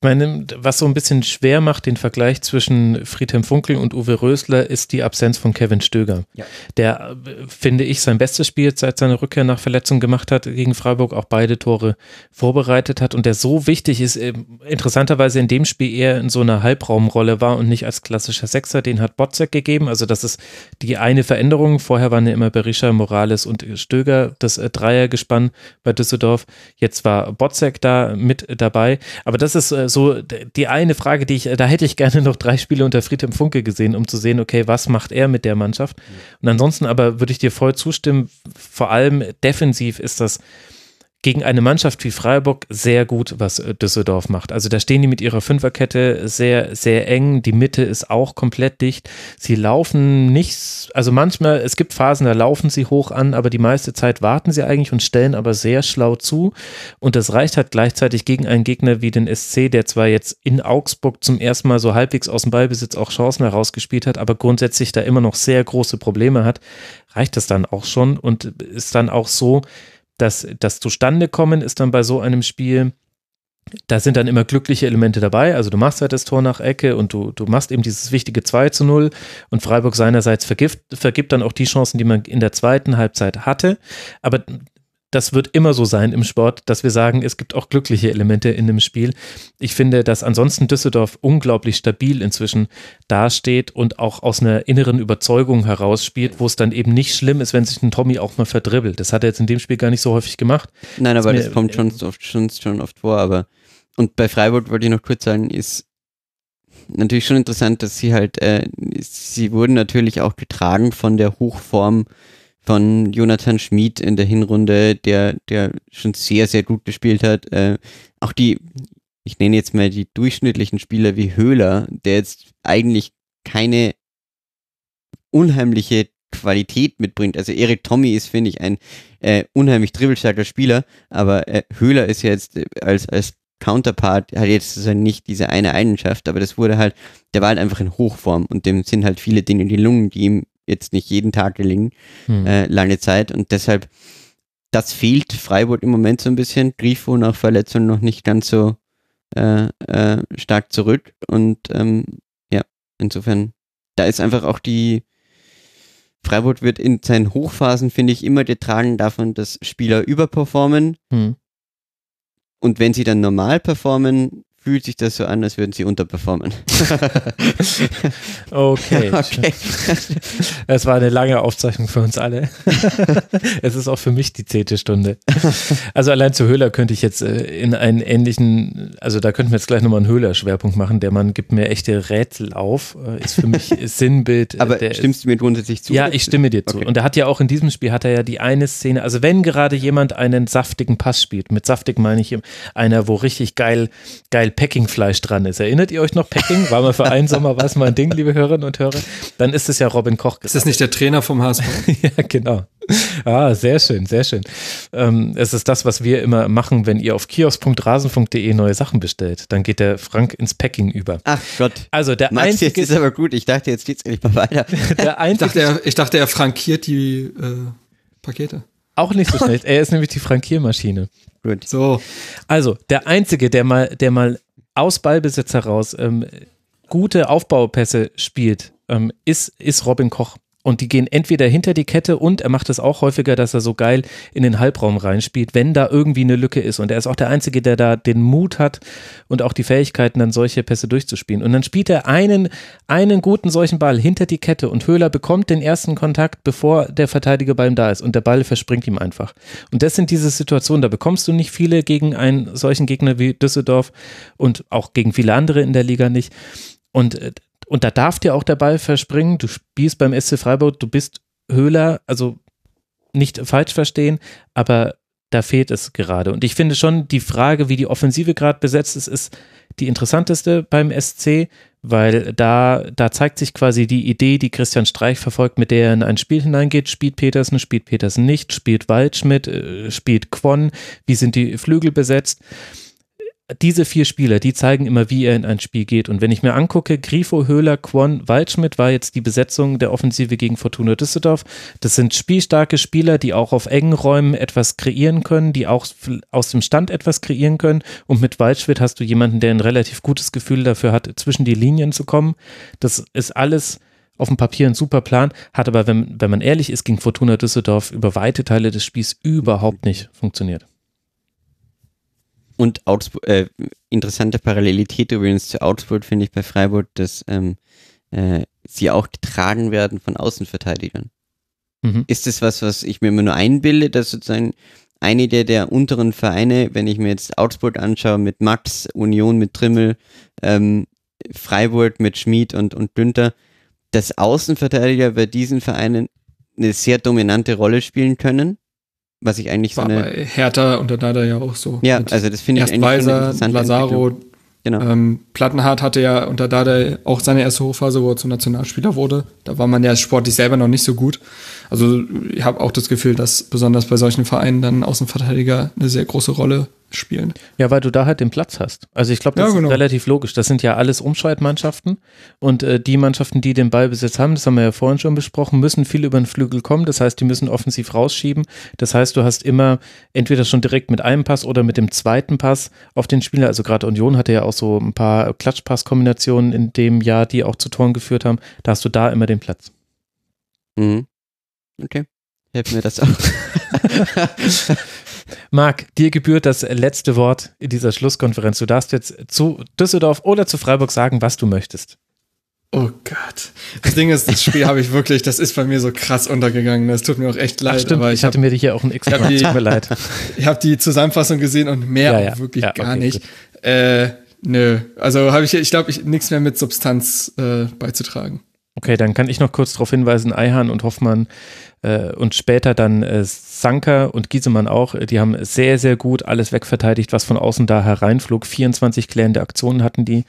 Speaker 3: Ich meine, was so ein bisschen schwer macht den Vergleich zwischen Friedhelm Funkel und Uwe Rösler, ist die Absenz von Kevin Stöger. Ja. Der, finde ich, sein bestes Spiel seit seiner Rückkehr nach Verletzung gemacht hat gegen Freiburg, auch beide Tore vorbereitet hat und der so wichtig ist, äh, interessanterweise in dem Spiel eher in so einer Halbraumrolle war und nicht als klassischer Sechser, den hat Botzek gegeben. Also das ist die eine Veränderung. Vorher waren ja immer Berisha, Morales und Stöger das äh, Dreiergespann bei Düsseldorf. Jetzt war Botzek da mit dabei. Aber das ist äh, so die eine Frage, die ich, da hätte ich gerne noch drei Spiele unter Friedhelm Funke gesehen, um zu sehen, okay, was macht er mit der Mannschaft? Und ansonsten aber würde ich dir voll zustimmen, vor allem defensiv ist das gegen eine Mannschaft wie Freiburg sehr gut, was äh, Düsseldorf macht. Also da stehen die mit ihrer Fünferkette sehr, sehr eng. Die Mitte ist auch komplett dicht. Sie laufen nicht, also manchmal, es gibt Phasen, da laufen sie hoch an, aber die meiste Zeit warten sie eigentlich und stellen aber sehr schlau zu. Und das reicht halt gleichzeitig gegen einen Gegner wie den SC, der zwar jetzt in Augsburg zum ersten Mal so halbwegs aus dem Ballbesitz auch Chancen herausgespielt hat, aber grundsätzlich da immer noch sehr große Probleme hat, reicht das dann auch schon und ist dann auch so, dass das Zustandekommen ist dann bei so einem Spiel, da sind dann immer glückliche Elemente dabei. Also du machst halt das Tor nach Ecke und du, du machst eben dieses wichtige 2 zu 0 und Freiburg seinerseits vergift, vergibt dann auch die Chancen, die man in der zweiten Halbzeit hatte. Aber das wird immer so sein im Sport, dass wir sagen, es gibt auch glückliche Elemente in dem Spiel. Ich finde, dass ansonsten Düsseldorf unglaublich stabil inzwischen dasteht und auch aus einer inneren Überzeugung heraus spielt, wo es dann eben nicht schlimm ist, wenn sich ein Tommy auch mal verdribbelt. Das hat er jetzt in dem Spiel gar nicht so häufig gemacht.
Speaker 5: Nein, aber das, das kommt schon oft, schon, schon oft vor. Aber und bei Freiburg wollte ich noch kurz sagen, ist natürlich schon interessant, dass sie halt, äh, sie wurden natürlich auch getragen von der Hochform von Jonathan Schmid in der Hinrunde, der, der schon sehr, sehr gut gespielt hat. Äh, auch die, ich nenne jetzt mal die durchschnittlichen Spieler wie Höhler, der jetzt eigentlich keine unheimliche Qualität mitbringt. Also Erik Tommy ist, finde ich, ein äh, unheimlich dribbelstarker Spieler, aber äh, Höhler ist jetzt als, als Counterpart, hat jetzt sozusagen nicht diese eine Eigenschaft, aber das wurde halt, der war halt einfach in Hochform und dem sind halt viele Dinge in die Lungen, die ihm jetzt nicht jeden Tag gelingen, hm. äh, lange Zeit. Und deshalb, das fehlt Freiburg im Moment so ein bisschen. Grifo nach Verletzung noch nicht ganz so äh, äh, stark zurück. Und ähm, ja, insofern, da ist einfach auch die, Freiburg wird in seinen Hochphasen, finde ich, immer getragen davon, dass Spieler überperformen. Hm. Und wenn sie dann normal performen, fühlt sich das so an, als würden sie unterperformen. <laughs>
Speaker 3: okay. <laughs> okay. <laughs> Es war eine lange Aufzeichnung für uns alle. es ist auch für mich die zehnte Stunde. Also allein zu Höhler könnte ich jetzt äh, in einen ähnlichen, also da könnten wir jetzt gleich nochmal einen Höhler-Schwerpunkt machen. Der Mann gibt mir echte Rätsel auf, äh, ist für mich Sinnbild.
Speaker 5: Äh, Aber stimmst du mir grundsätzlich zu?
Speaker 3: Ja, ich stimme dir zu. Okay. Und er hat ja auch in diesem Spiel, hat er ja die eine Szene, also wenn gerade jemand einen saftigen Pass spielt, mit saftig meine ich einer, wo richtig geil, geil Packing-Fleisch dran ist. Erinnert ihr euch noch Packing? War mal für einen <laughs> Sommer was mal ein Ding, liebe Hörerinnen und Hörer? Dann ist es ja Robin Koch.
Speaker 4: Ist das nicht der Trainer vom HSV? <laughs>
Speaker 3: ja, genau. Ah, sehr schön, sehr schön. Ähm, es ist das, was wir immer machen, wenn ihr auf kiosk.rasen.de neue Sachen bestellt. Dann geht der Frank ins Packing über.
Speaker 5: Ach Gott.
Speaker 3: Also der
Speaker 5: Max,
Speaker 3: einzige.
Speaker 5: Jetzt ist aber gut. Ich dachte, jetzt geht's endlich mal weiter. <laughs>
Speaker 4: Der einzige, ich, dachte, er, ich dachte, er frankiert die äh, Pakete.
Speaker 3: Auch nicht so schlecht. Er ist nämlich die Frankiermaschine.
Speaker 4: Gut. So.
Speaker 3: Also, der Einzige, der mal, der mal aus Ballbesitz heraus ähm, gute Aufbaupässe spielt, ähm, ist, ist Robin Koch. Und die gehen entweder hinter die Kette und er macht es auch häufiger, dass er so geil in den Halbraum reinspielt, wenn da irgendwie eine Lücke ist. Und er ist auch der Einzige, der da den Mut hat und auch die Fähigkeiten, dann solche Pässe durchzuspielen. Und dann spielt er einen, einen guten solchen Ball hinter die Kette und Höhler bekommt den ersten Kontakt, bevor der Verteidiger bei ihm da ist. Und der Ball verspringt ihm einfach. Und das sind diese Situationen, da bekommst du nicht viele gegen einen solchen Gegner wie Düsseldorf und auch gegen viele andere in der Liga nicht. Und äh, und da darf dir auch der Ball verspringen. Du spielst beim SC Freiburg, du bist Höhler, also nicht falsch verstehen, aber da fehlt es gerade. Und ich finde schon, die Frage, wie die Offensive gerade besetzt ist, ist die interessanteste beim SC, weil da, da zeigt sich quasi die Idee, die Christian Streich verfolgt, mit der er in ein Spiel hineingeht. Spielt Petersen, spielt Petersen nicht, spielt Waldschmidt, äh, spielt Quon, wie sind die Flügel besetzt? Diese vier Spieler, die zeigen immer, wie er in ein Spiel geht. Und wenn ich mir angucke, Grifo, Höhler, Kwon, Waldschmidt war jetzt die Besetzung der Offensive gegen Fortuna Düsseldorf. Das sind spielstarke Spieler, die auch auf engen Räumen etwas kreieren können, die auch aus dem Stand etwas kreieren können. Und mit Waldschmidt hast du jemanden, der ein relativ gutes Gefühl dafür hat, zwischen die Linien zu kommen. Das ist alles auf dem Papier ein super Plan, hat aber, wenn, wenn man ehrlich ist, gegen Fortuna Düsseldorf über weite Teile des Spiels überhaupt nicht funktioniert.
Speaker 5: Und Augsburg, äh, interessante Parallelität übrigens zu Augsburg finde ich bei Freiburg, dass ähm, äh, sie auch getragen werden von Außenverteidigern. Mhm. Ist das was, was ich mir immer nur einbilde, dass sozusagen eine der, der unteren Vereine, wenn ich mir jetzt Augsburg anschaue, mit Max, Union mit Trimmel, ähm, Freiburg mit Schmid und, und Günther, dass Außenverteidiger bei diesen Vereinen eine sehr dominante Rolle spielen können was ich eigentlich
Speaker 4: War
Speaker 5: so eine.
Speaker 4: bei Hertha unter Dada ja auch so.
Speaker 5: Ja, also das finde ich
Speaker 4: erst
Speaker 5: eigentlich schon
Speaker 4: Weiser,
Speaker 5: interessante
Speaker 4: Lazaro.
Speaker 5: Genau.
Speaker 4: Ähm, Plattenhardt hatte ja unter Dada auch seine erste Hochphase, wo er zum Nationalspieler wurde. Da war man ja sportlich selber noch nicht so gut. Also ich habe auch das Gefühl, dass besonders bei solchen Vereinen dann Außenverteidiger eine sehr große Rolle spielen.
Speaker 3: Ja, weil du da halt den Platz hast. Also ich glaube, das
Speaker 4: Ja, genau.
Speaker 3: ist relativ logisch. Das sind ja alles Umschaltmannschaften und äh, die Mannschaften, die den Ballbesitz haben, das haben wir ja vorhin schon besprochen, müssen viel über den Flügel kommen. Das heißt, die müssen offensiv rausschieben. Das heißt, du hast immer entweder schon direkt mit einem Pass oder mit dem zweiten Pass auf den Spieler. Also gerade Union hatte ja auch so ein paar Klatschpass-Kombinationen in dem Jahr, die auch zu Toren geführt haben. Da hast du da immer den Platz.
Speaker 5: Mhm. Okay. Helfen mir das auch. <laughs>
Speaker 3: Marc, dir gebührt das letzte Wort in dieser Schlusskonferenz. Du darfst jetzt zu Düsseldorf oder zu Freiburg sagen, was du möchtest.
Speaker 4: Oh Gott. Das Ding ist, das Spiel habe ich wirklich, das ist bei mir so krass untergegangen. Das tut mir auch echt leid.
Speaker 3: Ach, stimmt,
Speaker 4: aber
Speaker 3: ich
Speaker 4: ich
Speaker 3: hatte
Speaker 4: habe
Speaker 3: mir hier auch ein X
Speaker 4: Ich hab
Speaker 3: gemacht.
Speaker 4: die-
Speaker 3: Tut mir leid.
Speaker 4: ich hab die Zusammenfassung gesehen und mehr
Speaker 3: Ja,
Speaker 4: auch
Speaker 3: ja.
Speaker 4: wirklich
Speaker 3: Ja,
Speaker 4: gar
Speaker 3: okay,
Speaker 4: nicht. Äh, nö. Also habe ich, ich glaube, ich nichts mehr mit Substanz äh, beizutragen.
Speaker 3: Okay, dann kann ich noch kurz darauf hinweisen, Eihan und Hoffmann äh, und später dann äh, Sanker und Giesemann auch, äh, die haben sehr, sehr gut alles wegverteidigt, was von außen da hereinflog. 24 klärende Aktionen hatten die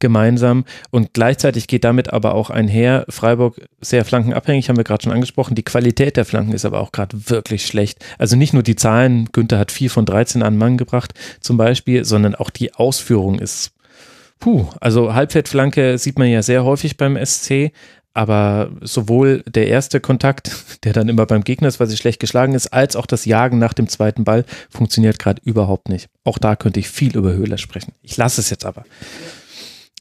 Speaker 3: gemeinsam und gleichzeitig geht damit aber auch einher, Freiburg sehr flankenabhängig, haben wir gerade schon angesprochen, die Qualität der Flanken ist aber auch gerade wirklich schlecht. Also nicht nur die Zahlen, Günther hat 4 von 13 an Mann gebracht zum Beispiel, sondern auch die Ausführung ist Puh, also Halbfeldflanke sieht man ja sehr häufig beim SC, aber sowohl der erste Kontakt, <laughs> der dann immer beim Gegner ist, weil sie schlecht geschlagen ist, als auch das Jagen nach dem zweiten Ball funktioniert gerade überhaupt nicht. Auch da könnte ich viel über Höhler sprechen. Ich lasse es jetzt aber.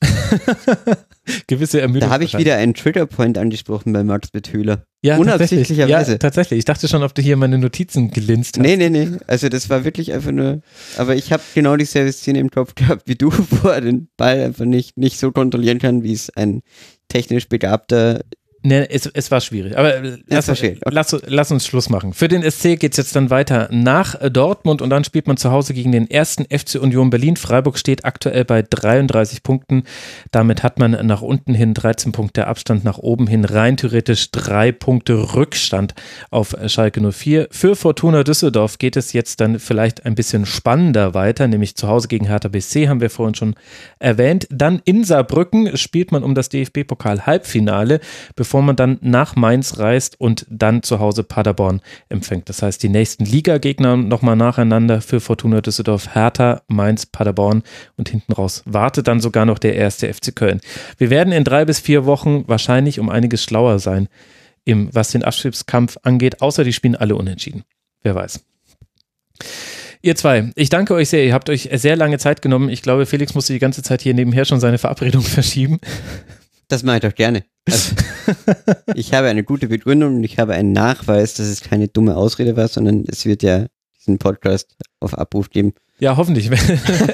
Speaker 3: <laughs> <laughs> Gewisse Ermüdung.
Speaker 5: Da habe ich wieder einen Triggerpoint angesprochen bei Max Bethühler.
Speaker 3: ja, tatsächlich.
Speaker 5: unabsichtlicherweise.
Speaker 3: Ja, tatsächlich. Ich dachte schon, ob du hier meine Notizen gelinst hast.
Speaker 5: Nee, nee, nee. Also das war wirklich einfach nur. Aber ich habe genau dieselbe Szene im Kopf gehabt wie du, <laughs> wo er den Ball einfach nicht, nicht so kontrollieren kann, wie es ein technisch begabter.
Speaker 3: Nee, es, es war schwierig. Aber äh, lass.
Speaker 5: Okay.
Speaker 3: lass, lass uns Schluss machen. Für den SC geht es jetzt dann weiter nach äh, Dortmund und dann spielt man zu Hause gegen den ersten FC Union Berlin. Freiburg steht aktuell bei 33 Punkten. Damit hat man nach unten hin 13 Punkte Abstand, nach oben hin rein theoretisch drei Punkte Rückstand auf äh, Schalke 04. Für Fortuna Düsseldorf geht es jetzt dann vielleicht ein bisschen spannender weiter, nämlich zu Hause gegen Hertha BSC haben wir vorhin schon erwähnt. Dann in Saarbrücken spielt man um das DFB-Pokal-Halbfinale, bevor man dann nach Mainz reist und dann zu Hause Paderborn empfängt. Das heißt, die nächsten Liga-Gegner nochmal nacheinander für Fortuna Düsseldorf, Hertha, Mainz, Paderborn und hinten raus wartet dann sogar noch der erste FC Köln. Wir werden in drei bis vier Wochen wahrscheinlich um einiges schlauer sein, im, was den Abstiegskampf angeht, außer die spielen alle unentschieden. Wer weiß. Ihr zwei, ich danke euch sehr. Ihr habt euch sehr lange Zeit genommen. Ich glaube, Felix musste die ganze Zeit hier nebenher schon seine Verabredung <laughs> verschieben.
Speaker 5: Das mache ich doch gerne. Also, <laughs> ich habe eine gute Begründung und ich habe einen Nachweis, dass es keine dumme Ausrede war, sondern es wird ja diesen Podcast auf Abruf geben.
Speaker 3: Ja, hoffentlich.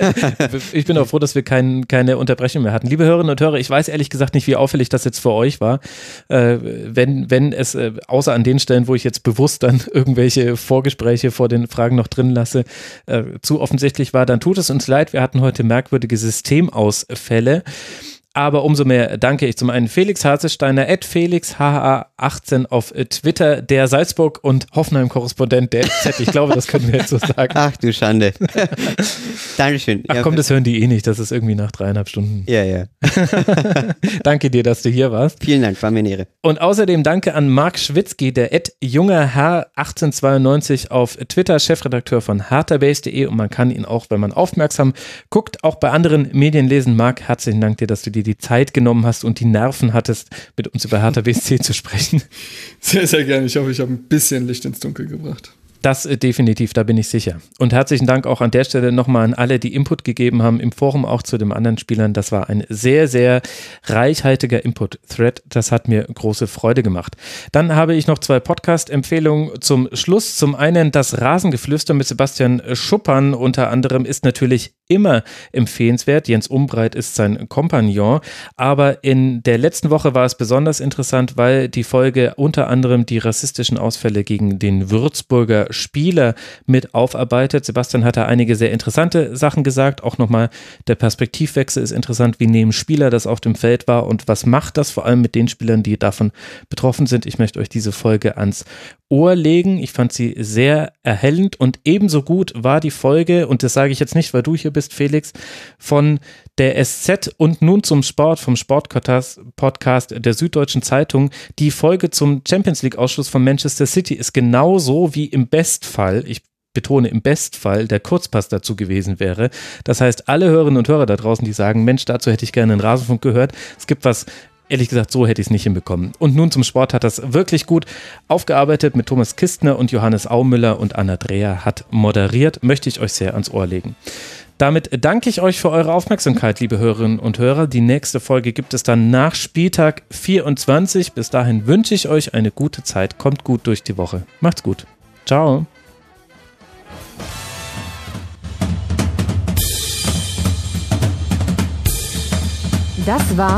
Speaker 3: <laughs> ich bin auch froh, dass wir kein, keine Unterbrechung mehr hatten. Liebe Hörerinnen und Hörer, ich weiß ehrlich gesagt nicht, wie auffällig das jetzt für euch war. Äh, wenn, wenn es, äh, außer an den Stellen, wo ich jetzt bewusst dann <laughs> irgendwelche Vorgespräche vor den Fragen noch drin lasse, äh, zu offensichtlich war, dann tut es uns leid. Wir hatten heute merkwürdige Systemausfälle. Aber umso mehr danke ich zum einen Felix Harzesteiner, at FelixHA18 auf Twitter, der Salzburg- und Hoffenheim-Korrespondent der FZ. Ich glaube, das können wir jetzt so sagen.
Speaker 5: Ach du Schande. <laughs> Dankeschön.
Speaker 3: Ach komm, das hören die eh nicht. Das ist irgendwie nach dreieinhalb Stunden.
Speaker 5: Ja, ja. <laughs>
Speaker 3: danke dir, dass du hier warst.
Speaker 5: Vielen Dank, war mir eine Ehre.
Speaker 3: Und außerdem danke an Marc Schwitzky, der at jungerherr1892 auf Twitter, Chefredakteur von herterbase.de und man kann ihn auch, wenn man aufmerksam guckt, auch bei anderen Medien lesen. Marc, herzlichen Dank dir, dass du dir die Zeit genommen hast und die Nerven hattest, mit uns über Hertha BSC zu sprechen.
Speaker 4: Sehr, sehr gerne. Ich hoffe, ich habe ein bisschen Licht ins Dunkel gebracht.
Speaker 3: Das äh, definitiv, da bin ich sicher. Und herzlichen Dank auch an der Stelle nochmal an alle, die Input gegeben haben, im Forum auch zu den anderen Spielern. Das war ein sehr, sehr reichhaltiger Input-Thread. Das hat mir große Freude gemacht. Dann habe ich noch zwei Podcast-Empfehlungen zum Schluss. Zum einen das Rasengeflüster mit Sebastian Schuppern unter anderem ist natürlich immer empfehlenswert. Jens Umbreit ist sein Kompagnon. Aber in der letzten Woche war es besonders interessant, weil die Folge unter anderem die rassistischen Ausfälle gegen den Würzburger Spieler mit aufarbeitet. Sebastian hat da einige sehr interessante Sachen gesagt. Auch nochmal der Perspektivwechsel ist interessant. Wie nehmen Spieler das auf dem Feld wahr und was macht das vor allem mit den Spielern, die davon betroffen sind? Ich möchte euch diese Folge ans Ohr legen. Ich fand sie sehr erhellend und ebenso gut war die Folge, und das sage ich jetzt nicht, weil du hier bist, Felix, von der SZ und nun zum Sport, vom Sportpodcast der Süddeutschen Zeitung. Die Folge zum Champions League-Ausschluss von Manchester City ist genauso wie im Bestfall, ich betone im Bestfall, der Kurzpass dazu gewesen wäre. Das heißt, alle Hörerinnen und Hörer da draußen, die sagen, Mensch, dazu hätte ich gerne einen Rasenfunk gehört. Es gibt was ehrlich gesagt, so hätte ich es nicht hinbekommen. Und nun zum Sport hat das wirklich gut aufgearbeitet mit Thomas Kistner und Johannes Aumüller und Anna Dreher hat moderiert. Möchte ich euch sehr ans Ohr legen. Damit danke ich euch für eure Aufmerksamkeit, liebe Hörerinnen und Hörer. Die nächste Folge gibt es dann nach Spieltag 24. Bis dahin wünsche ich euch eine gute Zeit. Kommt gut durch die Woche. Macht's gut. Ciao.
Speaker 1: Das war